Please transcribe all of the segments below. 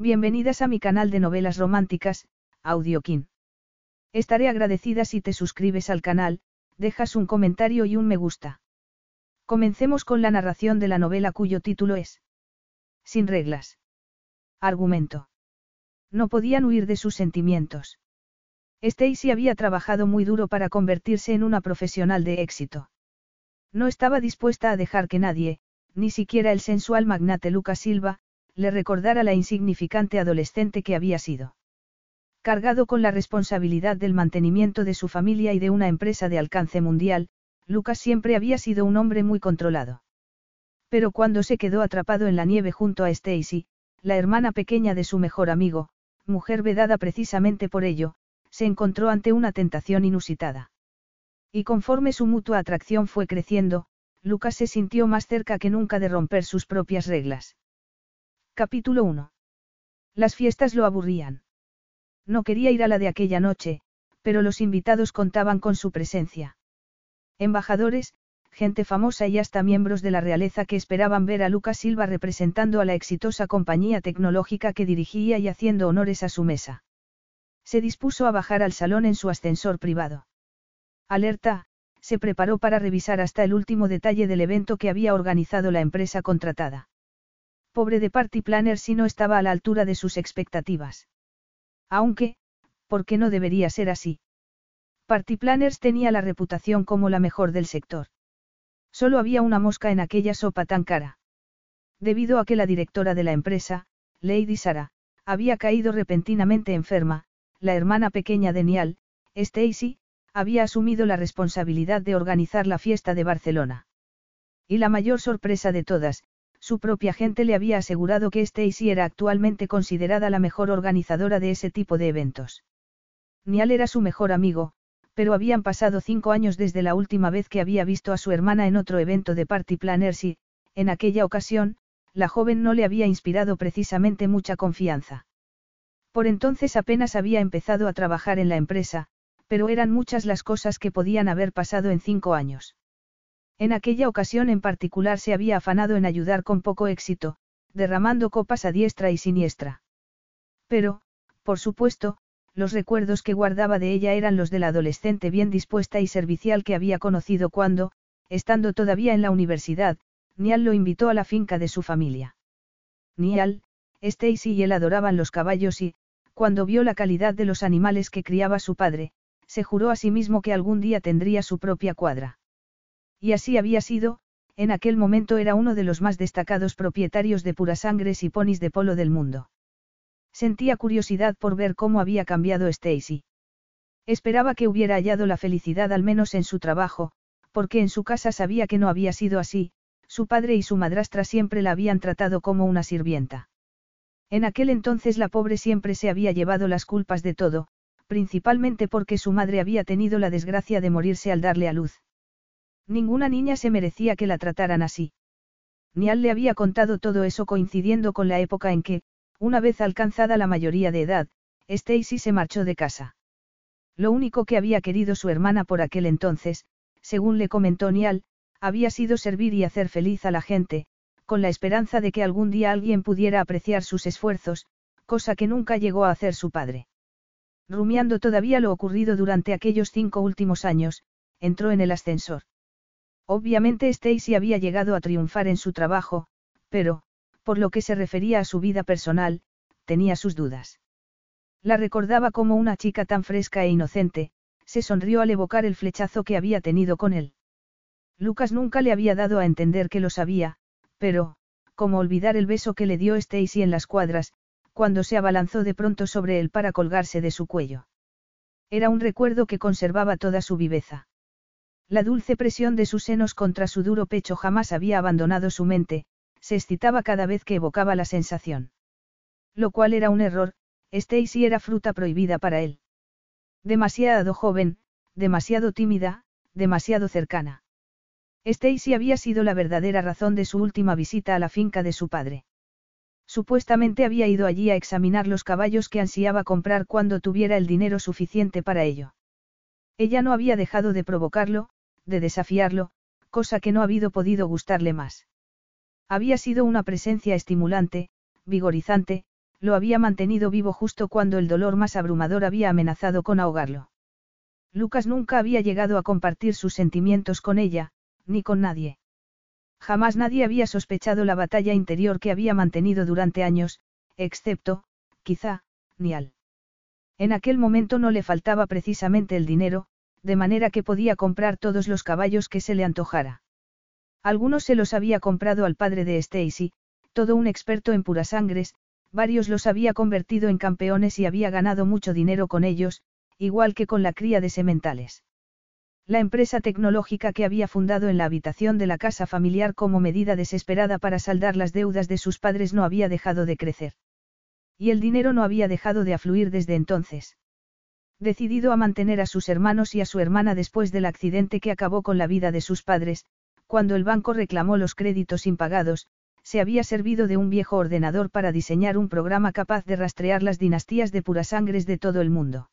Bienvenidas a mi canal de novelas románticas, Audiokin. Estaré agradecida si te suscribes al canal, dejas un comentario y un me gusta. Comencemos con la narración de la novela cuyo título es Sin reglas. Argumento. No podían huir de sus sentimientos. Stacy había trabajado muy duro para convertirse en una profesional de éxito. No estaba dispuesta a dejar que nadie, ni siquiera el sensual magnate Lucas Silva, le recordara la insignificante adolescente que había sido. Cargado con la responsabilidad del mantenimiento de su familia y de una empresa de alcance mundial, Lucas siempre había sido un hombre muy controlado. Pero cuando se quedó atrapado en la nieve junto a Stacy, la hermana pequeña de su mejor amigo, mujer vedada precisamente por ello, se encontró ante una tentación inusitada. Y conforme su mutua atracción fue creciendo, Lucas se sintió más cerca que nunca de romper sus propias reglas. Capítulo 1. Las fiestas lo aburrían. No quería ir a la de aquella noche, pero los invitados contaban con su presencia. Embajadores, gente famosa y hasta miembros de la realeza que esperaban ver a Lucas Silva representando a la exitosa compañía tecnológica que dirigía y haciendo honores a su mesa. Se dispuso a bajar al salón en su ascensor privado. Alerta, se preparó para revisar hasta el último detalle del evento que había organizado la empresa contratada. Pobre de Party Planner si no estaba a la altura de sus expectativas. Aunque, ¿por qué no debería ser así? Party Planners tenía la reputación como la mejor del sector. Solo había una mosca en aquella sopa tan cara. Debido a que la directora de la empresa, Lady Sara, había caído repentinamente enferma, la hermana pequeña de Niall, Stacy, había asumido la responsabilidad de organizar la fiesta de Barcelona. Y la mayor sorpresa de todas, su propia gente le había asegurado que Stacy era actualmente considerada la mejor organizadora de ese tipo de eventos. Niall era su mejor amigo, pero habían pasado cinco años desde la última vez que había visto a su hermana en otro evento de Party Planners y, en aquella ocasión, la joven no le había inspirado precisamente mucha confianza. Por entonces apenas había empezado a trabajar en la empresa, pero eran muchas las cosas que podían haber pasado en cinco años. En aquella ocasión en particular se había afanado en ayudar con poco éxito, derramando copas a diestra y siniestra. Pero, por supuesto, los recuerdos que guardaba de ella eran los de la adolescente bien dispuesta y servicial que había conocido cuando, estando todavía en la universidad, Niall lo invitó a la finca de su familia. Niall, Stacy y él adoraban los caballos y, cuando vio la calidad de los animales que criaba su padre, se juró a sí mismo que algún día tendría su propia cuadra. Y así había sido, en aquel momento era uno de los más destacados propietarios de purasangres y ponis de polo del mundo. Sentía curiosidad por ver cómo había cambiado Stacy. Esperaba que hubiera hallado la felicidad al menos en su trabajo, porque en su casa sabía que no había sido así, su padre y su madrastra siempre la habían tratado como una sirvienta. En aquel entonces la pobre siempre se había llevado las culpas de todo, principalmente porque su madre había tenido la desgracia de morirse al darle a luz. Ninguna niña se merecía que la trataran así. Nial le había contado todo eso coincidiendo con la época en que, una vez alcanzada la mayoría de edad, Stacy se marchó de casa. Lo único que había querido su hermana por aquel entonces, según le comentó Nial, había sido servir y hacer feliz a la gente, con la esperanza de que algún día alguien pudiera apreciar sus esfuerzos, cosa que nunca llegó a hacer su padre. Rumiando todavía lo ocurrido durante aquellos cinco últimos años, entró en el ascensor. Obviamente Stacy había llegado a triunfar en su trabajo, pero, por lo que se refería a su vida personal, tenía sus dudas. La recordaba como una chica tan fresca e inocente, se sonrió al evocar el flechazo que había tenido con él. Lucas nunca le había dado a entender que lo sabía, pero, como olvidar el beso que le dio Stacy en las cuadras, cuando se abalanzó de pronto sobre él para colgarse de su cuello. Era un recuerdo que conservaba toda su viveza. La dulce presión de sus senos contra su duro pecho jamás había abandonado su mente, se excitaba cada vez que evocaba la sensación. Lo cual era un error, Stacy era fruta prohibida para él. Demasiado joven, demasiado tímida, demasiado cercana. Stacy había sido la verdadera razón de su última visita a la finca de su padre. Supuestamente había ido allí a examinar los caballos que ansiaba comprar cuando tuviera el dinero suficiente para ello. Ella no había dejado de provocarlo, de desafiarlo, cosa que no había podido gustarle más. Había sido una presencia estimulante, vigorizante, lo había mantenido vivo justo cuando el dolor más abrumador había amenazado con ahogarlo. Lucas nunca había llegado a compartir sus sentimientos con ella, ni con nadie. Jamás nadie había sospechado la batalla interior que había mantenido durante años, excepto, quizá, Nial. En aquel momento no le faltaba precisamente el dinero, de manera que podía comprar todos los caballos que se le antojara. Algunos se los había comprado al padre de Stacy, todo un experto en purasangres, varios los había convertido en campeones y había ganado mucho dinero con ellos, igual que con la cría de sementales. La empresa tecnológica que había fundado en la habitación de la casa familiar como medida desesperada para saldar las deudas de sus padres no había dejado de crecer. Y el dinero no había dejado de afluir desde entonces. Decidido a mantener a sus hermanos y a su hermana después del accidente que acabó con la vida de sus padres, cuando el banco reclamó los créditos impagados, se había servido de un viejo ordenador para diseñar un programa capaz de rastrear las dinastías de purasangres de todo el mundo.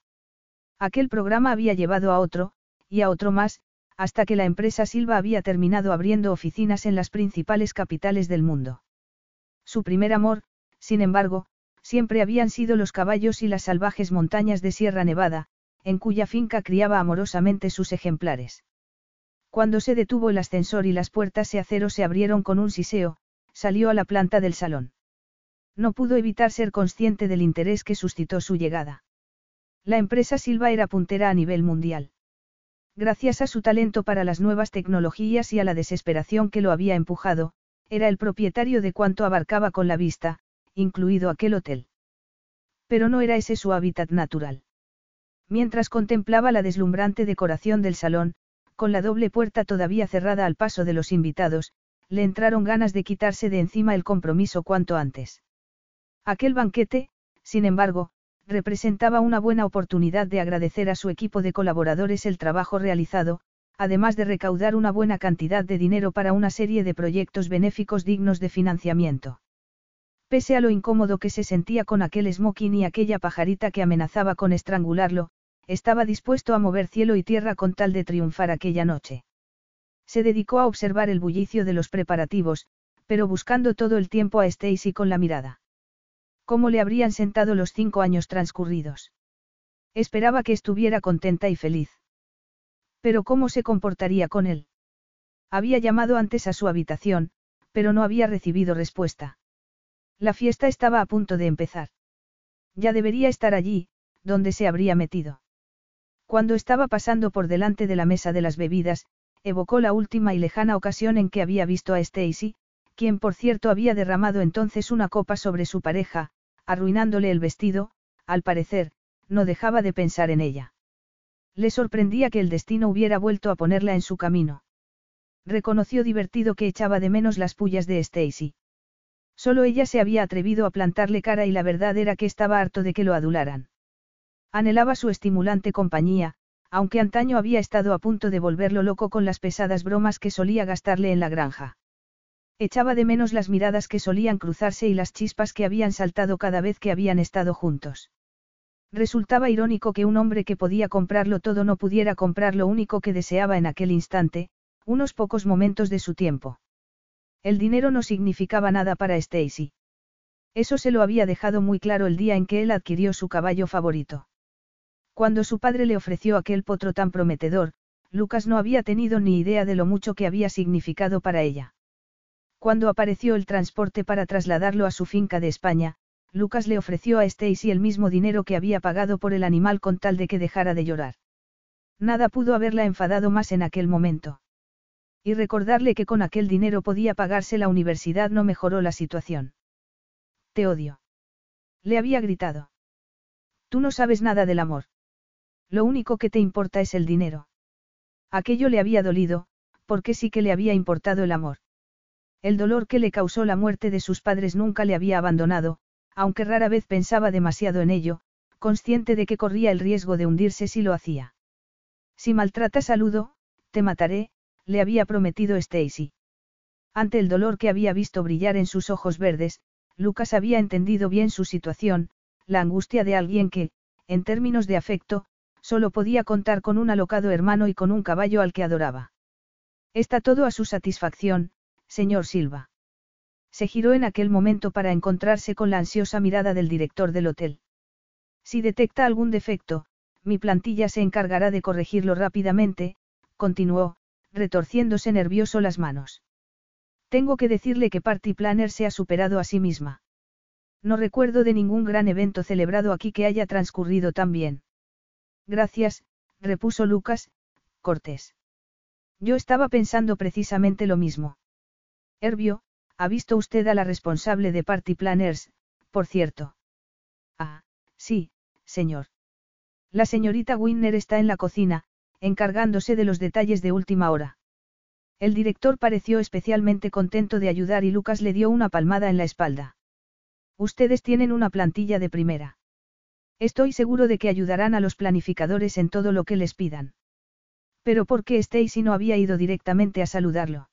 Aquel programa había llevado a otro, y a otro más, hasta que la empresa Silva había terminado abriendo oficinas en las principales capitales del mundo. Su primer amor, sin embargo, siempre habían sido los caballos y las salvajes montañas de Sierra Nevada, en cuya finca criaba amorosamente sus ejemplares. Cuando se detuvo el ascensor y las puertas de acero se abrieron con un siseo, salió a la planta del salón. No pudo evitar ser consciente del interés que suscitó su llegada. La empresa Silva era puntera a nivel mundial. Gracias a su talento para las nuevas tecnologías y a la desesperación que lo había empujado, era el propietario de cuanto abarcaba con la vista, incluido aquel hotel. Pero no era ese su hábitat natural. Mientras contemplaba la deslumbrante decoración del salón, con la doble puerta todavía cerrada al paso de los invitados, le entraron ganas de quitarse de encima el compromiso cuanto antes. Aquel banquete, sin embargo, representaba una buena oportunidad de agradecer a su equipo de colaboradores el trabajo realizado, además de recaudar una buena cantidad de dinero para una serie de proyectos benéficos dignos de financiamiento. Pese a lo incómodo que se sentía con aquel smoking y aquella pajarita que amenazaba con estrangularlo, estaba dispuesto a mover cielo y tierra con tal de triunfar aquella noche. Se dedicó a observar el bullicio de los preparativos, pero buscando todo el tiempo a Stacy con la mirada. ¿Cómo le habrían sentado los cinco años transcurridos? Esperaba que estuviera contenta y feliz. Pero ¿cómo se comportaría con él? Había llamado antes a su habitación, pero no había recibido respuesta. La fiesta estaba a punto de empezar. Ya debería estar allí, donde se habría metido. Cuando estaba pasando por delante de la mesa de las bebidas, evocó la última y lejana ocasión en que había visto a Stacy, quien por cierto había derramado entonces una copa sobre su pareja, arruinándole el vestido, al parecer, no dejaba de pensar en ella. Le sorprendía que el destino hubiera vuelto a ponerla en su camino. Reconoció divertido que echaba de menos las pullas de Stacy. Solo ella se había atrevido a plantarle cara y la verdad era que estaba harto de que lo adularan. Anhelaba su estimulante compañía, aunque antaño había estado a punto de volverlo loco con las pesadas bromas que solía gastarle en la granja. Echaba de menos las miradas que solían cruzarse y las chispas que habían saltado cada vez que habían estado juntos. Resultaba irónico que un hombre que podía comprarlo todo no pudiera comprar lo único que deseaba en aquel instante, unos pocos momentos de su tiempo. El dinero no significaba nada para Stacy. Eso se lo había dejado muy claro el día en que él adquirió su caballo favorito. Cuando su padre le ofreció aquel potro tan prometedor, Lucas no había tenido ni idea de lo mucho que había significado para ella. Cuando apareció el transporte para trasladarlo a su finca de España, Lucas le ofreció a Stacy el mismo dinero que había pagado por el animal con tal de que dejara de llorar. Nada pudo haberla enfadado más en aquel momento. Y recordarle que con aquel dinero podía pagarse la universidad no mejoró la situación. Te odio. Le había gritado. Tú no sabes nada del amor. Lo único que te importa es el dinero. Aquello le había dolido, porque sí que le había importado el amor. El dolor que le causó la muerte de sus padres nunca le había abandonado, aunque rara vez pensaba demasiado en ello, consciente de que corría el riesgo de hundirse si lo hacía. Si maltratas a Ludo, te mataré, le había prometido Stacy. Ante el dolor que había visto brillar en sus ojos verdes, Lucas había entendido bien su situación, la angustia de alguien que, en términos de afecto, solo podía contar con un alocado hermano y con un caballo al que adoraba. Está todo a su satisfacción, señor Silva. Se giró en aquel momento para encontrarse con la ansiosa mirada del director del hotel. Si detecta algún defecto, mi plantilla se encargará de corregirlo rápidamente, continuó, retorciéndose nervioso las manos. Tengo que decirle que Party Planner se ha superado a sí misma. No recuerdo de ningún gran evento celebrado aquí que haya transcurrido tan bien. Gracias, repuso Lucas, cortés. Yo estaba pensando precisamente lo mismo. Herbio, ¿ha visto usted a la responsable de Party Planners, por cierto? Ah, sí, señor. La señorita Winner está en la cocina, encargándose de los detalles de última hora. El director pareció especialmente contento de ayudar y Lucas le dio una palmada en la espalda. Ustedes tienen una plantilla de primera. Estoy seguro de que ayudarán a los planificadores en todo lo que les pidan. Pero ¿por qué Stacy no había ido directamente a saludarlo?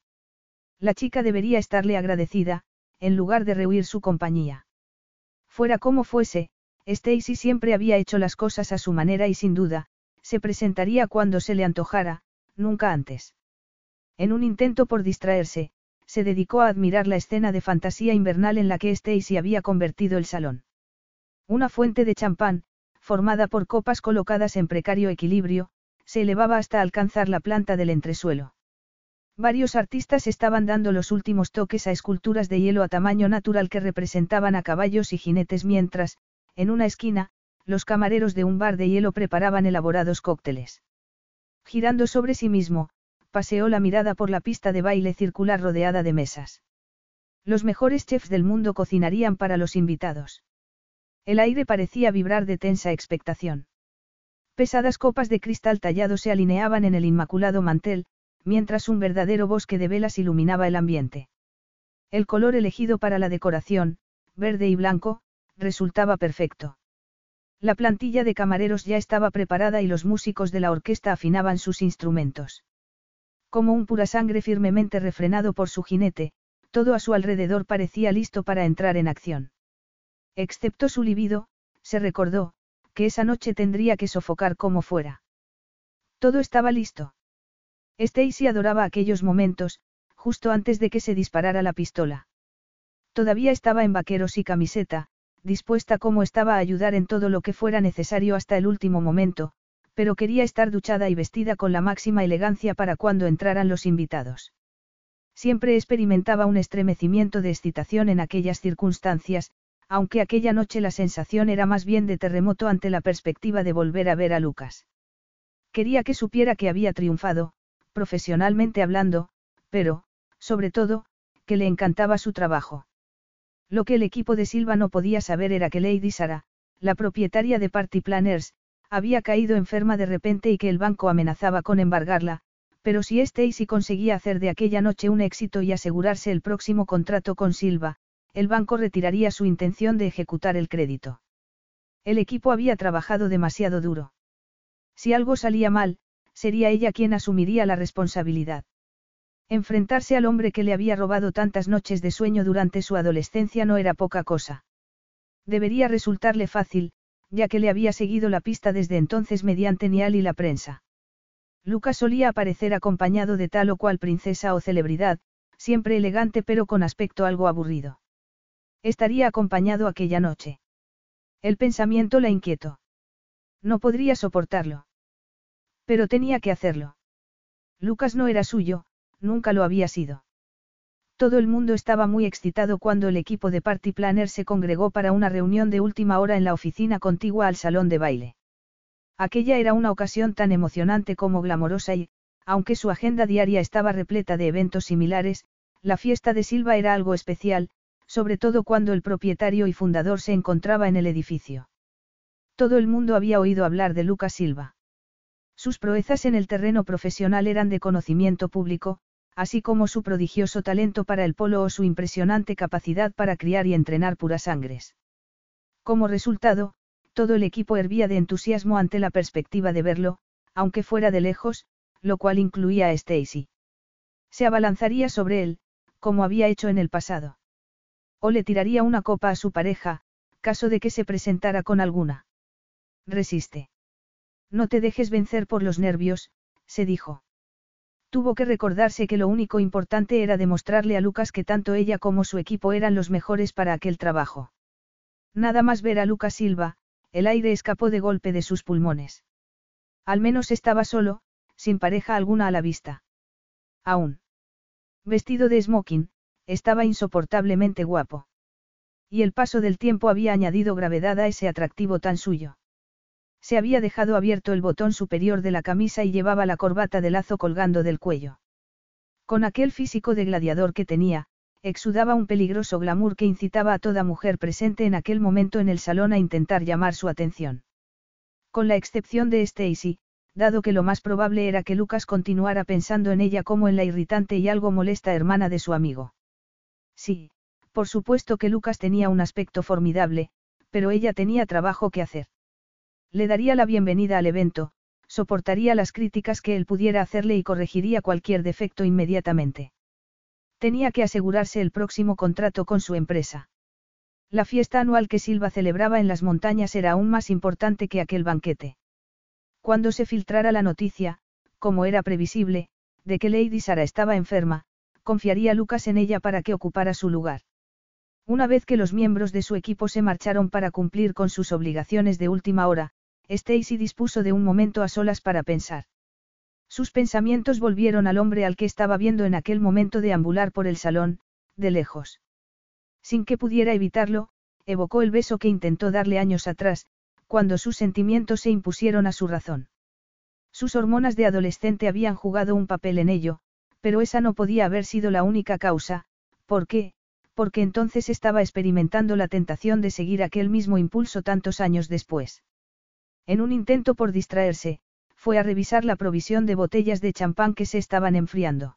La chica debería estarle agradecida, en lugar de rehuir su compañía. Fuera como fuese, Stacy siempre había hecho las cosas a su manera y sin duda, se presentaría cuando se le antojara, nunca antes. En un intento por distraerse, se dedicó a admirar la escena de fantasía invernal en la que Stacy había convertido el salón. Una fuente de champán, formada por copas colocadas en precario equilibrio, se elevaba hasta alcanzar la planta del entresuelo. Varios artistas estaban dando los últimos toques a esculturas de hielo a tamaño natural que representaban a caballos y jinetes mientras, en una esquina, los camareros de un bar de hielo preparaban elaborados cócteles. Girando sobre sí mismo, paseó la mirada por la pista de baile circular rodeada de mesas. Los mejores chefs del mundo cocinarían para los invitados. El aire parecía vibrar de tensa expectación. Pesadas copas de cristal tallado se alineaban en el inmaculado mantel, mientras un verdadero bosque de velas iluminaba el ambiente. El color elegido para la decoración, verde y blanco, resultaba perfecto. La plantilla de camareros ya estaba preparada y los músicos de la orquesta afinaban sus instrumentos. Como un pura sangre firmemente refrenado por su jinete, todo a su alrededor parecía listo para entrar en acción. Excepto su libido, se recordó, que esa noche tendría que sofocar como fuera. Todo estaba listo. Stacy adoraba aquellos momentos, justo antes de que se disparara la pistola. Todavía estaba en vaqueros y camiseta, dispuesta como estaba a ayudar en todo lo que fuera necesario hasta el último momento, pero quería estar duchada y vestida con la máxima elegancia para cuando entraran los invitados. Siempre experimentaba un estremecimiento de excitación en aquellas circunstancias, aunque aquella noche la sensación era más bien de terremoto ante la perspectiva de volver a ver a Lucas. Quería que supiera que había triunfado, profesionalmente hablando, pero, sobre todo, que le encantaba su trabajo. Lo que el equipo de Silva no podía saber era que Lady Sara, la propietaria de Party Planners, había caído enferma de repente y que el banco amenazaba con embargarla, pero si Stacy conseguía hacer de aquella noche un éxito y asegurarse el próximo contrato con Silva, el banco retiraría su intención de ejecutar el crédito. El equipo había trabajado demasiado duro. Si algo salía mal, sería ella quien asumiría la responsabilidad. Enfrentarse al hombre que le había robado tantas noches de sueño durante su adolescencia no era poca cosa. Debería resultarle fácil, ya que le había seguido la pista desde entonces mediante Nial y la prensa. Lucas solía aparecer acompañado de tal o cual princesa o celebridad, siempre elegante pero con aspecto algo aburrido. Estaría acompañado aquella noche. El pensamiento la inquietó. No podría soportarlo. Pero tenía que hacerlo. Lucas no era suyo, nunca lo había sido. Todo el mundo estaba muy excitado cuando el equipo de Party Planner se congregó para una reunión de última hora en la oficina contigua al salón de baile. Aquella era una ocasión tan emocionante como glamorosa y, aunque su agenda diaria estaba repleta de eventos similares, la fiesta de Silva era algo especial, sobre todo cuando el propietario y fundador se encontraba en el edificio. Todo el mundo había oído hablar de Lucas Silva. Sus proezas en el terreno profesional eran de conocimiento público, así como su prodigioso talento para el polo o su impresionante capacidad para criar y entrenar puras sangres. Como resultado, todo el equipo hervía de entusiasmo ante la perspectiva de verlo, aunque fuera de lejos, lo cual incluía a Stacy. Se abalanzaría sobre él, como había hecho en el pasado. O le tiraría una copa a su pareja, caso de que se presentara con alguna. Resiste. No te dejes vencer por los nervios, se dijo. Tuvo que recordarse que lo único importante era demostrarle a Lucas que tanto ella como su equipo eran los mejores para aquel trabajo. Nada más ver a Lucas Silva, el aire escapó de golpe de sus pulmones. Al menos estaba solo, sin pareja alguna a la vista. Aún. Vestido de smoking, estaba insoportablemente guapo. Y el paso del tiempo había añadido gravedad a ese atractivo tan suyo. Se había dejado abierto el botón superior de la camisa y llevaba la corbata de lazo colgando del cuello. Con aquel físico de gladiador que tenía, exudaba un peligroso glamour que incitaba a toda mujer presente en aquel momento en el salón a intentar llamar su atención. Con la excepción de Stacy, dado que lo más probable era que Lucas continuara pensando en ella como en la irritante y algo molesta hermana de su amigo. Sí, por supuesto que Lucas tenía un aspecto formidable, pero ella tenía trabajo que hacer. Le daría la bienvenida al evento, soportaría las críticas que él pudiera hacerle y corregiría cualquier defecto inmediatamente. Tenía que asegurarse el próximo contrato con su empresa. La fiesta anual que Silva celebraba en las montañas era aún más importante que aquel banquete. Cuando se filtrara la noticia, como era previsible, de que Lady Sara estaba enferma, confiaría Lucas en ella para que ocupara su lugar. Una vez que los miembros de su equipo se marcharon para cumplir con sus obligaciones de última hora, Stacy dispuso de un momento a solas para pensar. Sus pensamientos volvieron al hombre al que estaba viendo en aquel momento deambular por el salón, de lejos. Sin que pudiera evitarlo, evocó el beso que intentó darle años atrás, cuando sus sentimientos se impusieron a su razón. Sus hormonas de adolescente habían jugado un papel en ello, pero esa no podía haber sido la única causa, ¿por qué? Porque entonces estaba experimentando la tentación de seguir aquel mismo impulso tantos años después. En un intento por distraerse, fue a revisar la provisión de botellas de champán que se estaban enfriando.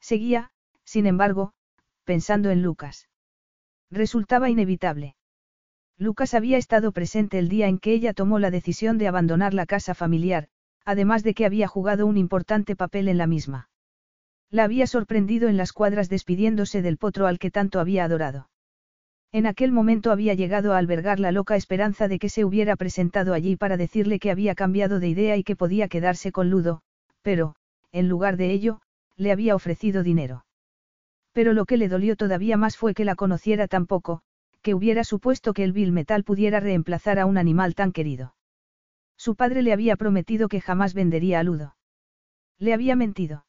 Seguía, sin embargo, pensando en Lucas. Resultaba inevitable. Lucas había estado presente el día en que ella tomó la decisión de abandonar la casa familiar, además de que había jugado un importante papel en la misma. La había sorprendido en las cuadras despidiéndose del potro al que tanto había adorado. En aquel momento había llegado a albergar la loca esperanza de que se hubiera presentado allí para decirle que había cambiado de idea y que podía quedarse con Ludo, pero, en lugar de ello, le había ofrecido dinero. Pero lo que le dolió todavía más fue que la conociera tan poco, que hubiera supuesto que el vil metal pudiera reemplazar a un animal tan querido. Su padre le había prometido que jamás vendería a Ludo. Le había mentido.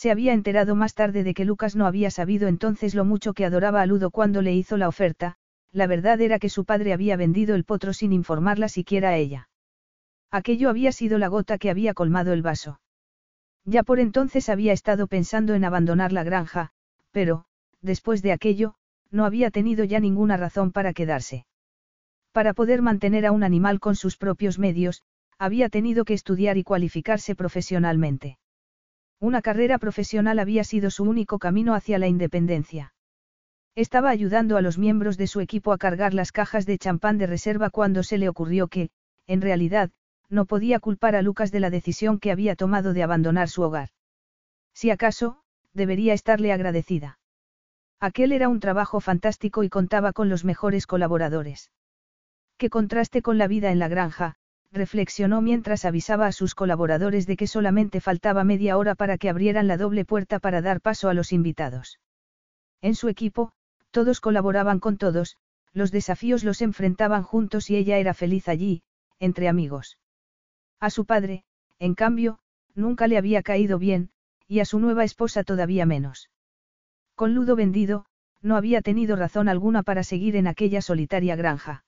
Se había enterado más tarde de que Lucas no había sabido entonces lo mucho que adoraba a Ludo cuando le hizo la oferta, la verdad era que su padre había vendido el potro sin informarla siquiera a ella. Aquello había sido la gota que había colmado el vaso. Ya por entonces había estado pensando en abandonar la granja, pero, después de aquello, no había tenido ya ninguna razón para quedarse. Para poder mantener a un animal con sus propios medios, había tenido que estudiar y cualificarse profesionalmente. Una carrera profesional había sido su único camino hacia la independencia. Estaba ayudando a los miembros de su equipo a cargar las cajas de champán de reserva cuando se le ocurrió que, en realidad, no podía culpar a Lucas de la decisión que había tomado de abandonar su hogar. Si acaso, debería estarle agradecida. Aquel era un trabajo fantástico y contaba con los mejores colaboradores. Qué contraste con la vida en la granja, reflexionó mientras avisaba a sus colaboradores de que solamente faltaba media hora para que abrieran la doble puerta para dar paso a los invitados. En su equipo, todos colaboraban con todos, los desafíos los enfrentaban juntos y ella era feliz allí, entre amigos. A su padre, en cambio, nunca le había caído bien, y a su nueva esposa todavía menos. Con Ludo vendido, no había tenido razón alguna para seguir en aquella solitaria granja.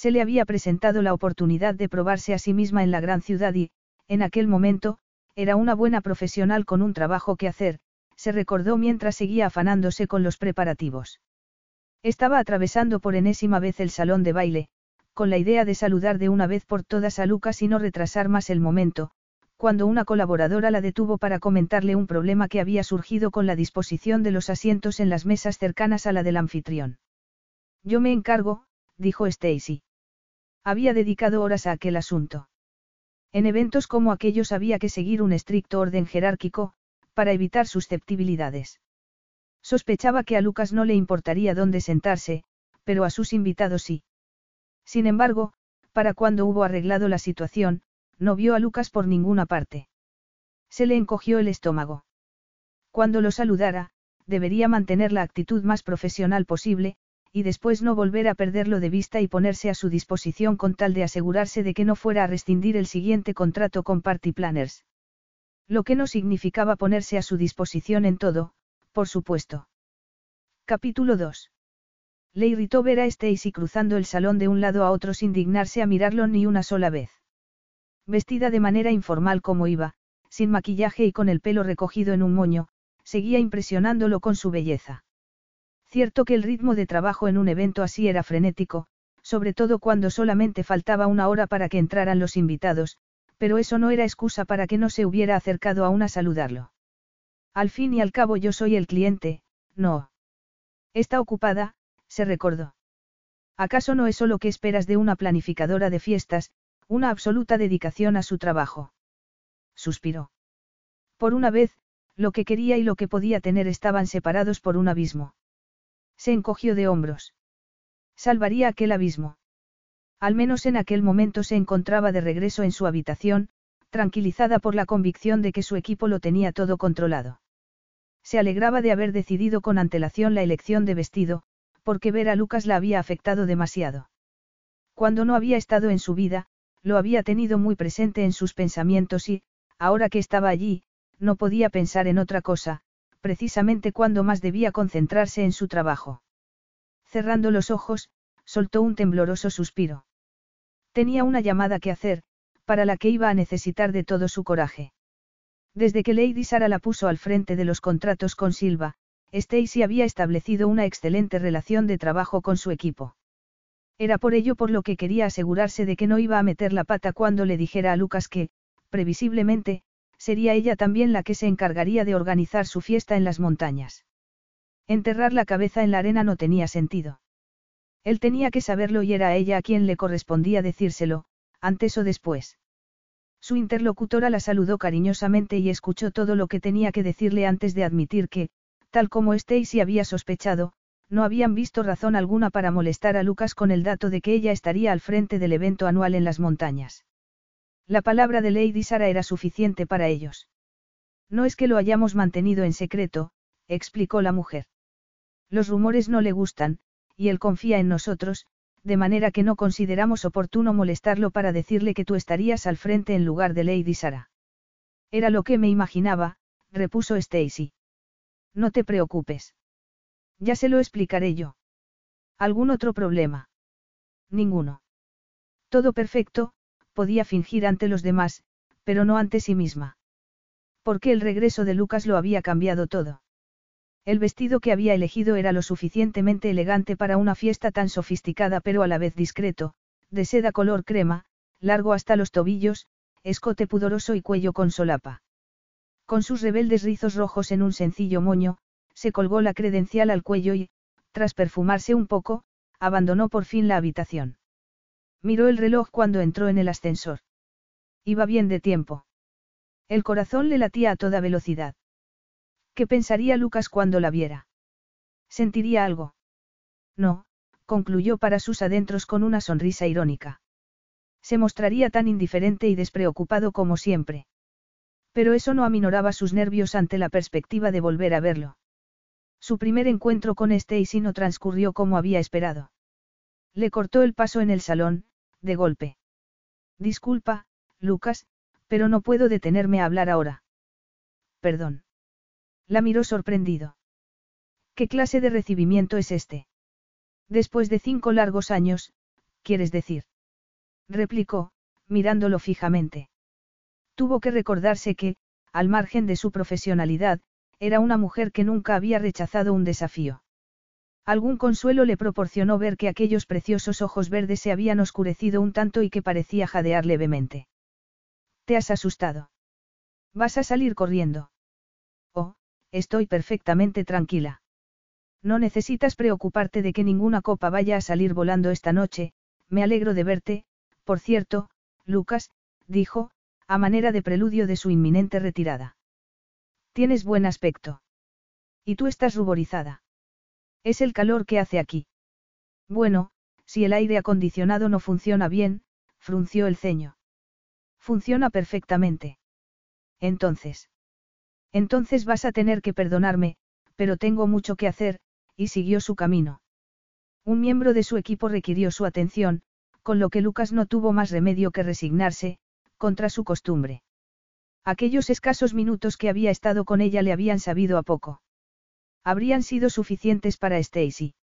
Se le había presentado la oportunidad de probarse a sí misma en la gran ciudad y, en aquel momento, era una buena profesional con un trabajo que hacer, se recordó mientras seguía afanándose con los preparativos. Estaba atravesando por enésima vez el salón de baile, con la idea de saludar de una vez por todas a Lucas y no retrasar más el momento, cuando una colaboradora la detuvo para comentarle un problema que había surgido con la disposición de los asientos en las mesas cercanas a la del anfitrión. Yo me encargo, dijo Stacy. Había dedicado horas a aquel asunto. En eventos como aquellos había que seguir un estricto orden jerárquico, para evitar susceptibilidades. Sospechaba que a Lucas no le importaría dónde sentarse, pero a sus invitados sí. Sin embargo, para cuando hubo arreglado la situación, no vio a Lucas por ninguna parte. Se le encogió el estómago. Cuando lo saludara, debería mantener la actitud más profesional posible, y después no volver a perderlo de vista y ponerse a su disposición con tal de asegurarse de que no fuera a rescindir el siguiente contrato con Party Planners. Lo que no significaba ponerse a su disposición en todo, por supuesto. Capítulo 2. Le irritó ver a Stacy cruzando el salón de un lado a otro sin dignarse a mirarlo ni una sola vez. Vestida de manera informal como iba, sin maquillaje y con el pelo recogido en un moño, seguía impresionándolo con su belleza. Cierto que el ritmo de trabajo en un evento así era frenético, sobre todo cuando solamente faltaba una hora para que entraran los invitados, pero eso no era excusa para que no se hubiera acercado aún a saludarlo. Al fin y al cabo yo soy el cliente, no. Está ocupada, se recordó. ¿Acaso no es lo que esperas de una planificadora de fiestas, una absoluta dedicación a su trabajo? Suspiró. Por una vez, lo que quería y lo que podía tener estaban separados por un abismo. Se encogió de hombros. Salvaría aquel abismo. Al menos en aquel momento se encontraba de regreso en su habitación, tranquilizada por la convicción de que su equipo lo tenía todo controlado. Se alegraba de haber decidido con antelación la elección de vestido, porque ver a Lucas la había afectado demasiado. Cuando no había estado en su vida, lo había tenido muy presente en sus pensamientos y, ahora que estaba allí, no podía pensar en otra cosa, precisamente cuando más debía concentrarse en su trabajo. Cerrando los ojos, soltó un tembloroso suspiro. Tenía una llamada que hacer, para la que iba a necesitar de todo su coraje. Desde que Lady Sara la puso al frente de los contratos con Silva, Stacy había establecido una excelente relación de trabajo con su equipo. Era por ello por lo que quería asegurarse de que no iba a meter la pata cuando le dijera a Lucas que, previsiblemente, sería ella también la que se encargaría de organizar su fiesta en las montañas. Enterrar la cabeza en la arena no tenía sentido. Él tenía que saberlo y era a ella a quien le correspondía decírselo, antes o después. Su interlocutora la saludó cariñosamente y escuchó todo lo que tenía que decirle antes de admitir que, tal como Stacy había sospechado, no habían visto razón alguna para molestar a Lucas con el dato de que ella estaría al frente del evento anual en las montañas. La palabra de Lady Sara era suficiente para ellos. No es que lo hayamos mantenido en secreto, explicó la mujer. Los rumores no le gustan, y él confía en nosotros, de manera que no consideramos oportuno molestarlo para decirle que tú estarías al frente en lugar de Lady Sara. Era lo que me imaginaba, repuso Stacy. No te preocupes. Ya se lo explicaré yo. ¿Algún otro problema? Ninguno. Todo perfecto, podía fingir ante los demás, pero no ante sí misma. Porque el regreso de Lucas lo había cambiado todo. El vestido que había elegido era lo suficientemente elegante para una fiesta tan sofisticada pero a la vez discreto, de seda color crema, largo hasta los tobillos, escote pudoroso y cuello con solapa. Con sus rebeldes rizos rojos en un sencillo moño, se colgó la credencial al cuello y, tras perfumarse un poco, abandonó por fin la habitación. Miró el reloj cuando entró en el ascensor. Iba bien de tiempo. El corazón le latía a toda velocidad. ¿Qué pensaría Lucas cuando la viera? ¿Sentiría algo? No, concluyó para sus adentros con una sonrisa irónica. Se mostraría tan indiferente y despreocupado como siempre. Pero eso no aminoraba sus nervios ante la perspectiva de volver a verlo. Su primer encuentro con Stacy no transcurrió como había esperado. Le cortó el paso en el salón, de golpe. Disculpa, Lucas, pero no puedo detenerme a hablar ahora. Perdón. La miró sorprendido. ¿Qué clase de recibimiento es este? Después de cinco largos años, quieres decir. Replicó, mirándolo fijamente. Tuvo que recordarse que, al margen de su profesionalidad, era una mujer que nunca había rechazado un desafío. Algún consuelo le proporcionó ver que aquellos preciosos ojos verdes se habían oscurecido un tanto y que parecía jadear levemente. ¿Te has asustado? ¿Vas a salir corriendo? Oh, estoy perfectamente tranquila. No necesitas preocuparte de que ninguna copa vaya a salir volando esta noche, me alegro de verte, por cierto, Lucas, dijo, a manera de preludio de su inminente retirada. Tienes buen aspecto. Y tú estás ruborizada. Es el calor que hace aquí. Bueno, si el aire acondicionado no funciona bien, frunció el ceño. Funciona perfectamente. Entonces. Entonces vas a tener que perdonarme, pero tengo mucho que hacer, y siguió su camino. Un miembro de su equipo requirió su atención, con lo que Lucas no tuvo más remedio que resignarse, contra su costumbre. Aquellos escasos minutos que había estado con ella le habían sabido a poco. Habrían sido suficientes para Stacy.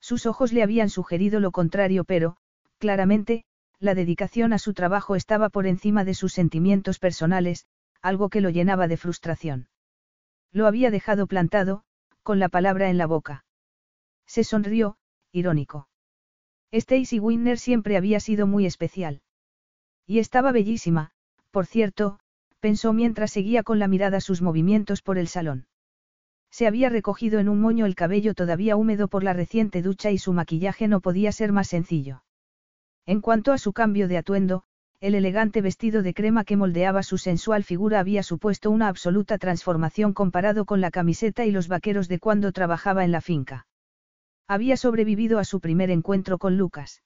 Sus ojos le habían sugerido lo contrario, pero, claramente, la dedicación a su trabajo estaba por encima de sus sentimientos personales, algo que lo llenaba de frustración. Lo había dejado plantado, con la palabra en la boca. Se sonrió, irónico. Stacy Winner siempre había sido muy especial. Y estaba bellísima, por cierto, pensó mientras seguía con la mirada sus movimientos por el salón. Se había recogido en un moño el cabello todavía húmedo por la reciente ducha y su maquillaje no podía ser más sencillo. En cuanto a su cambio de atuendo, el elegante vestido de crema que moldeaba su sensual figura había supuesto una absoluta transformación comparado con la camiseta y los vaqueros de cuando trabajaba en la finca. Había sobrevivido a su primer encuentro con Lucas.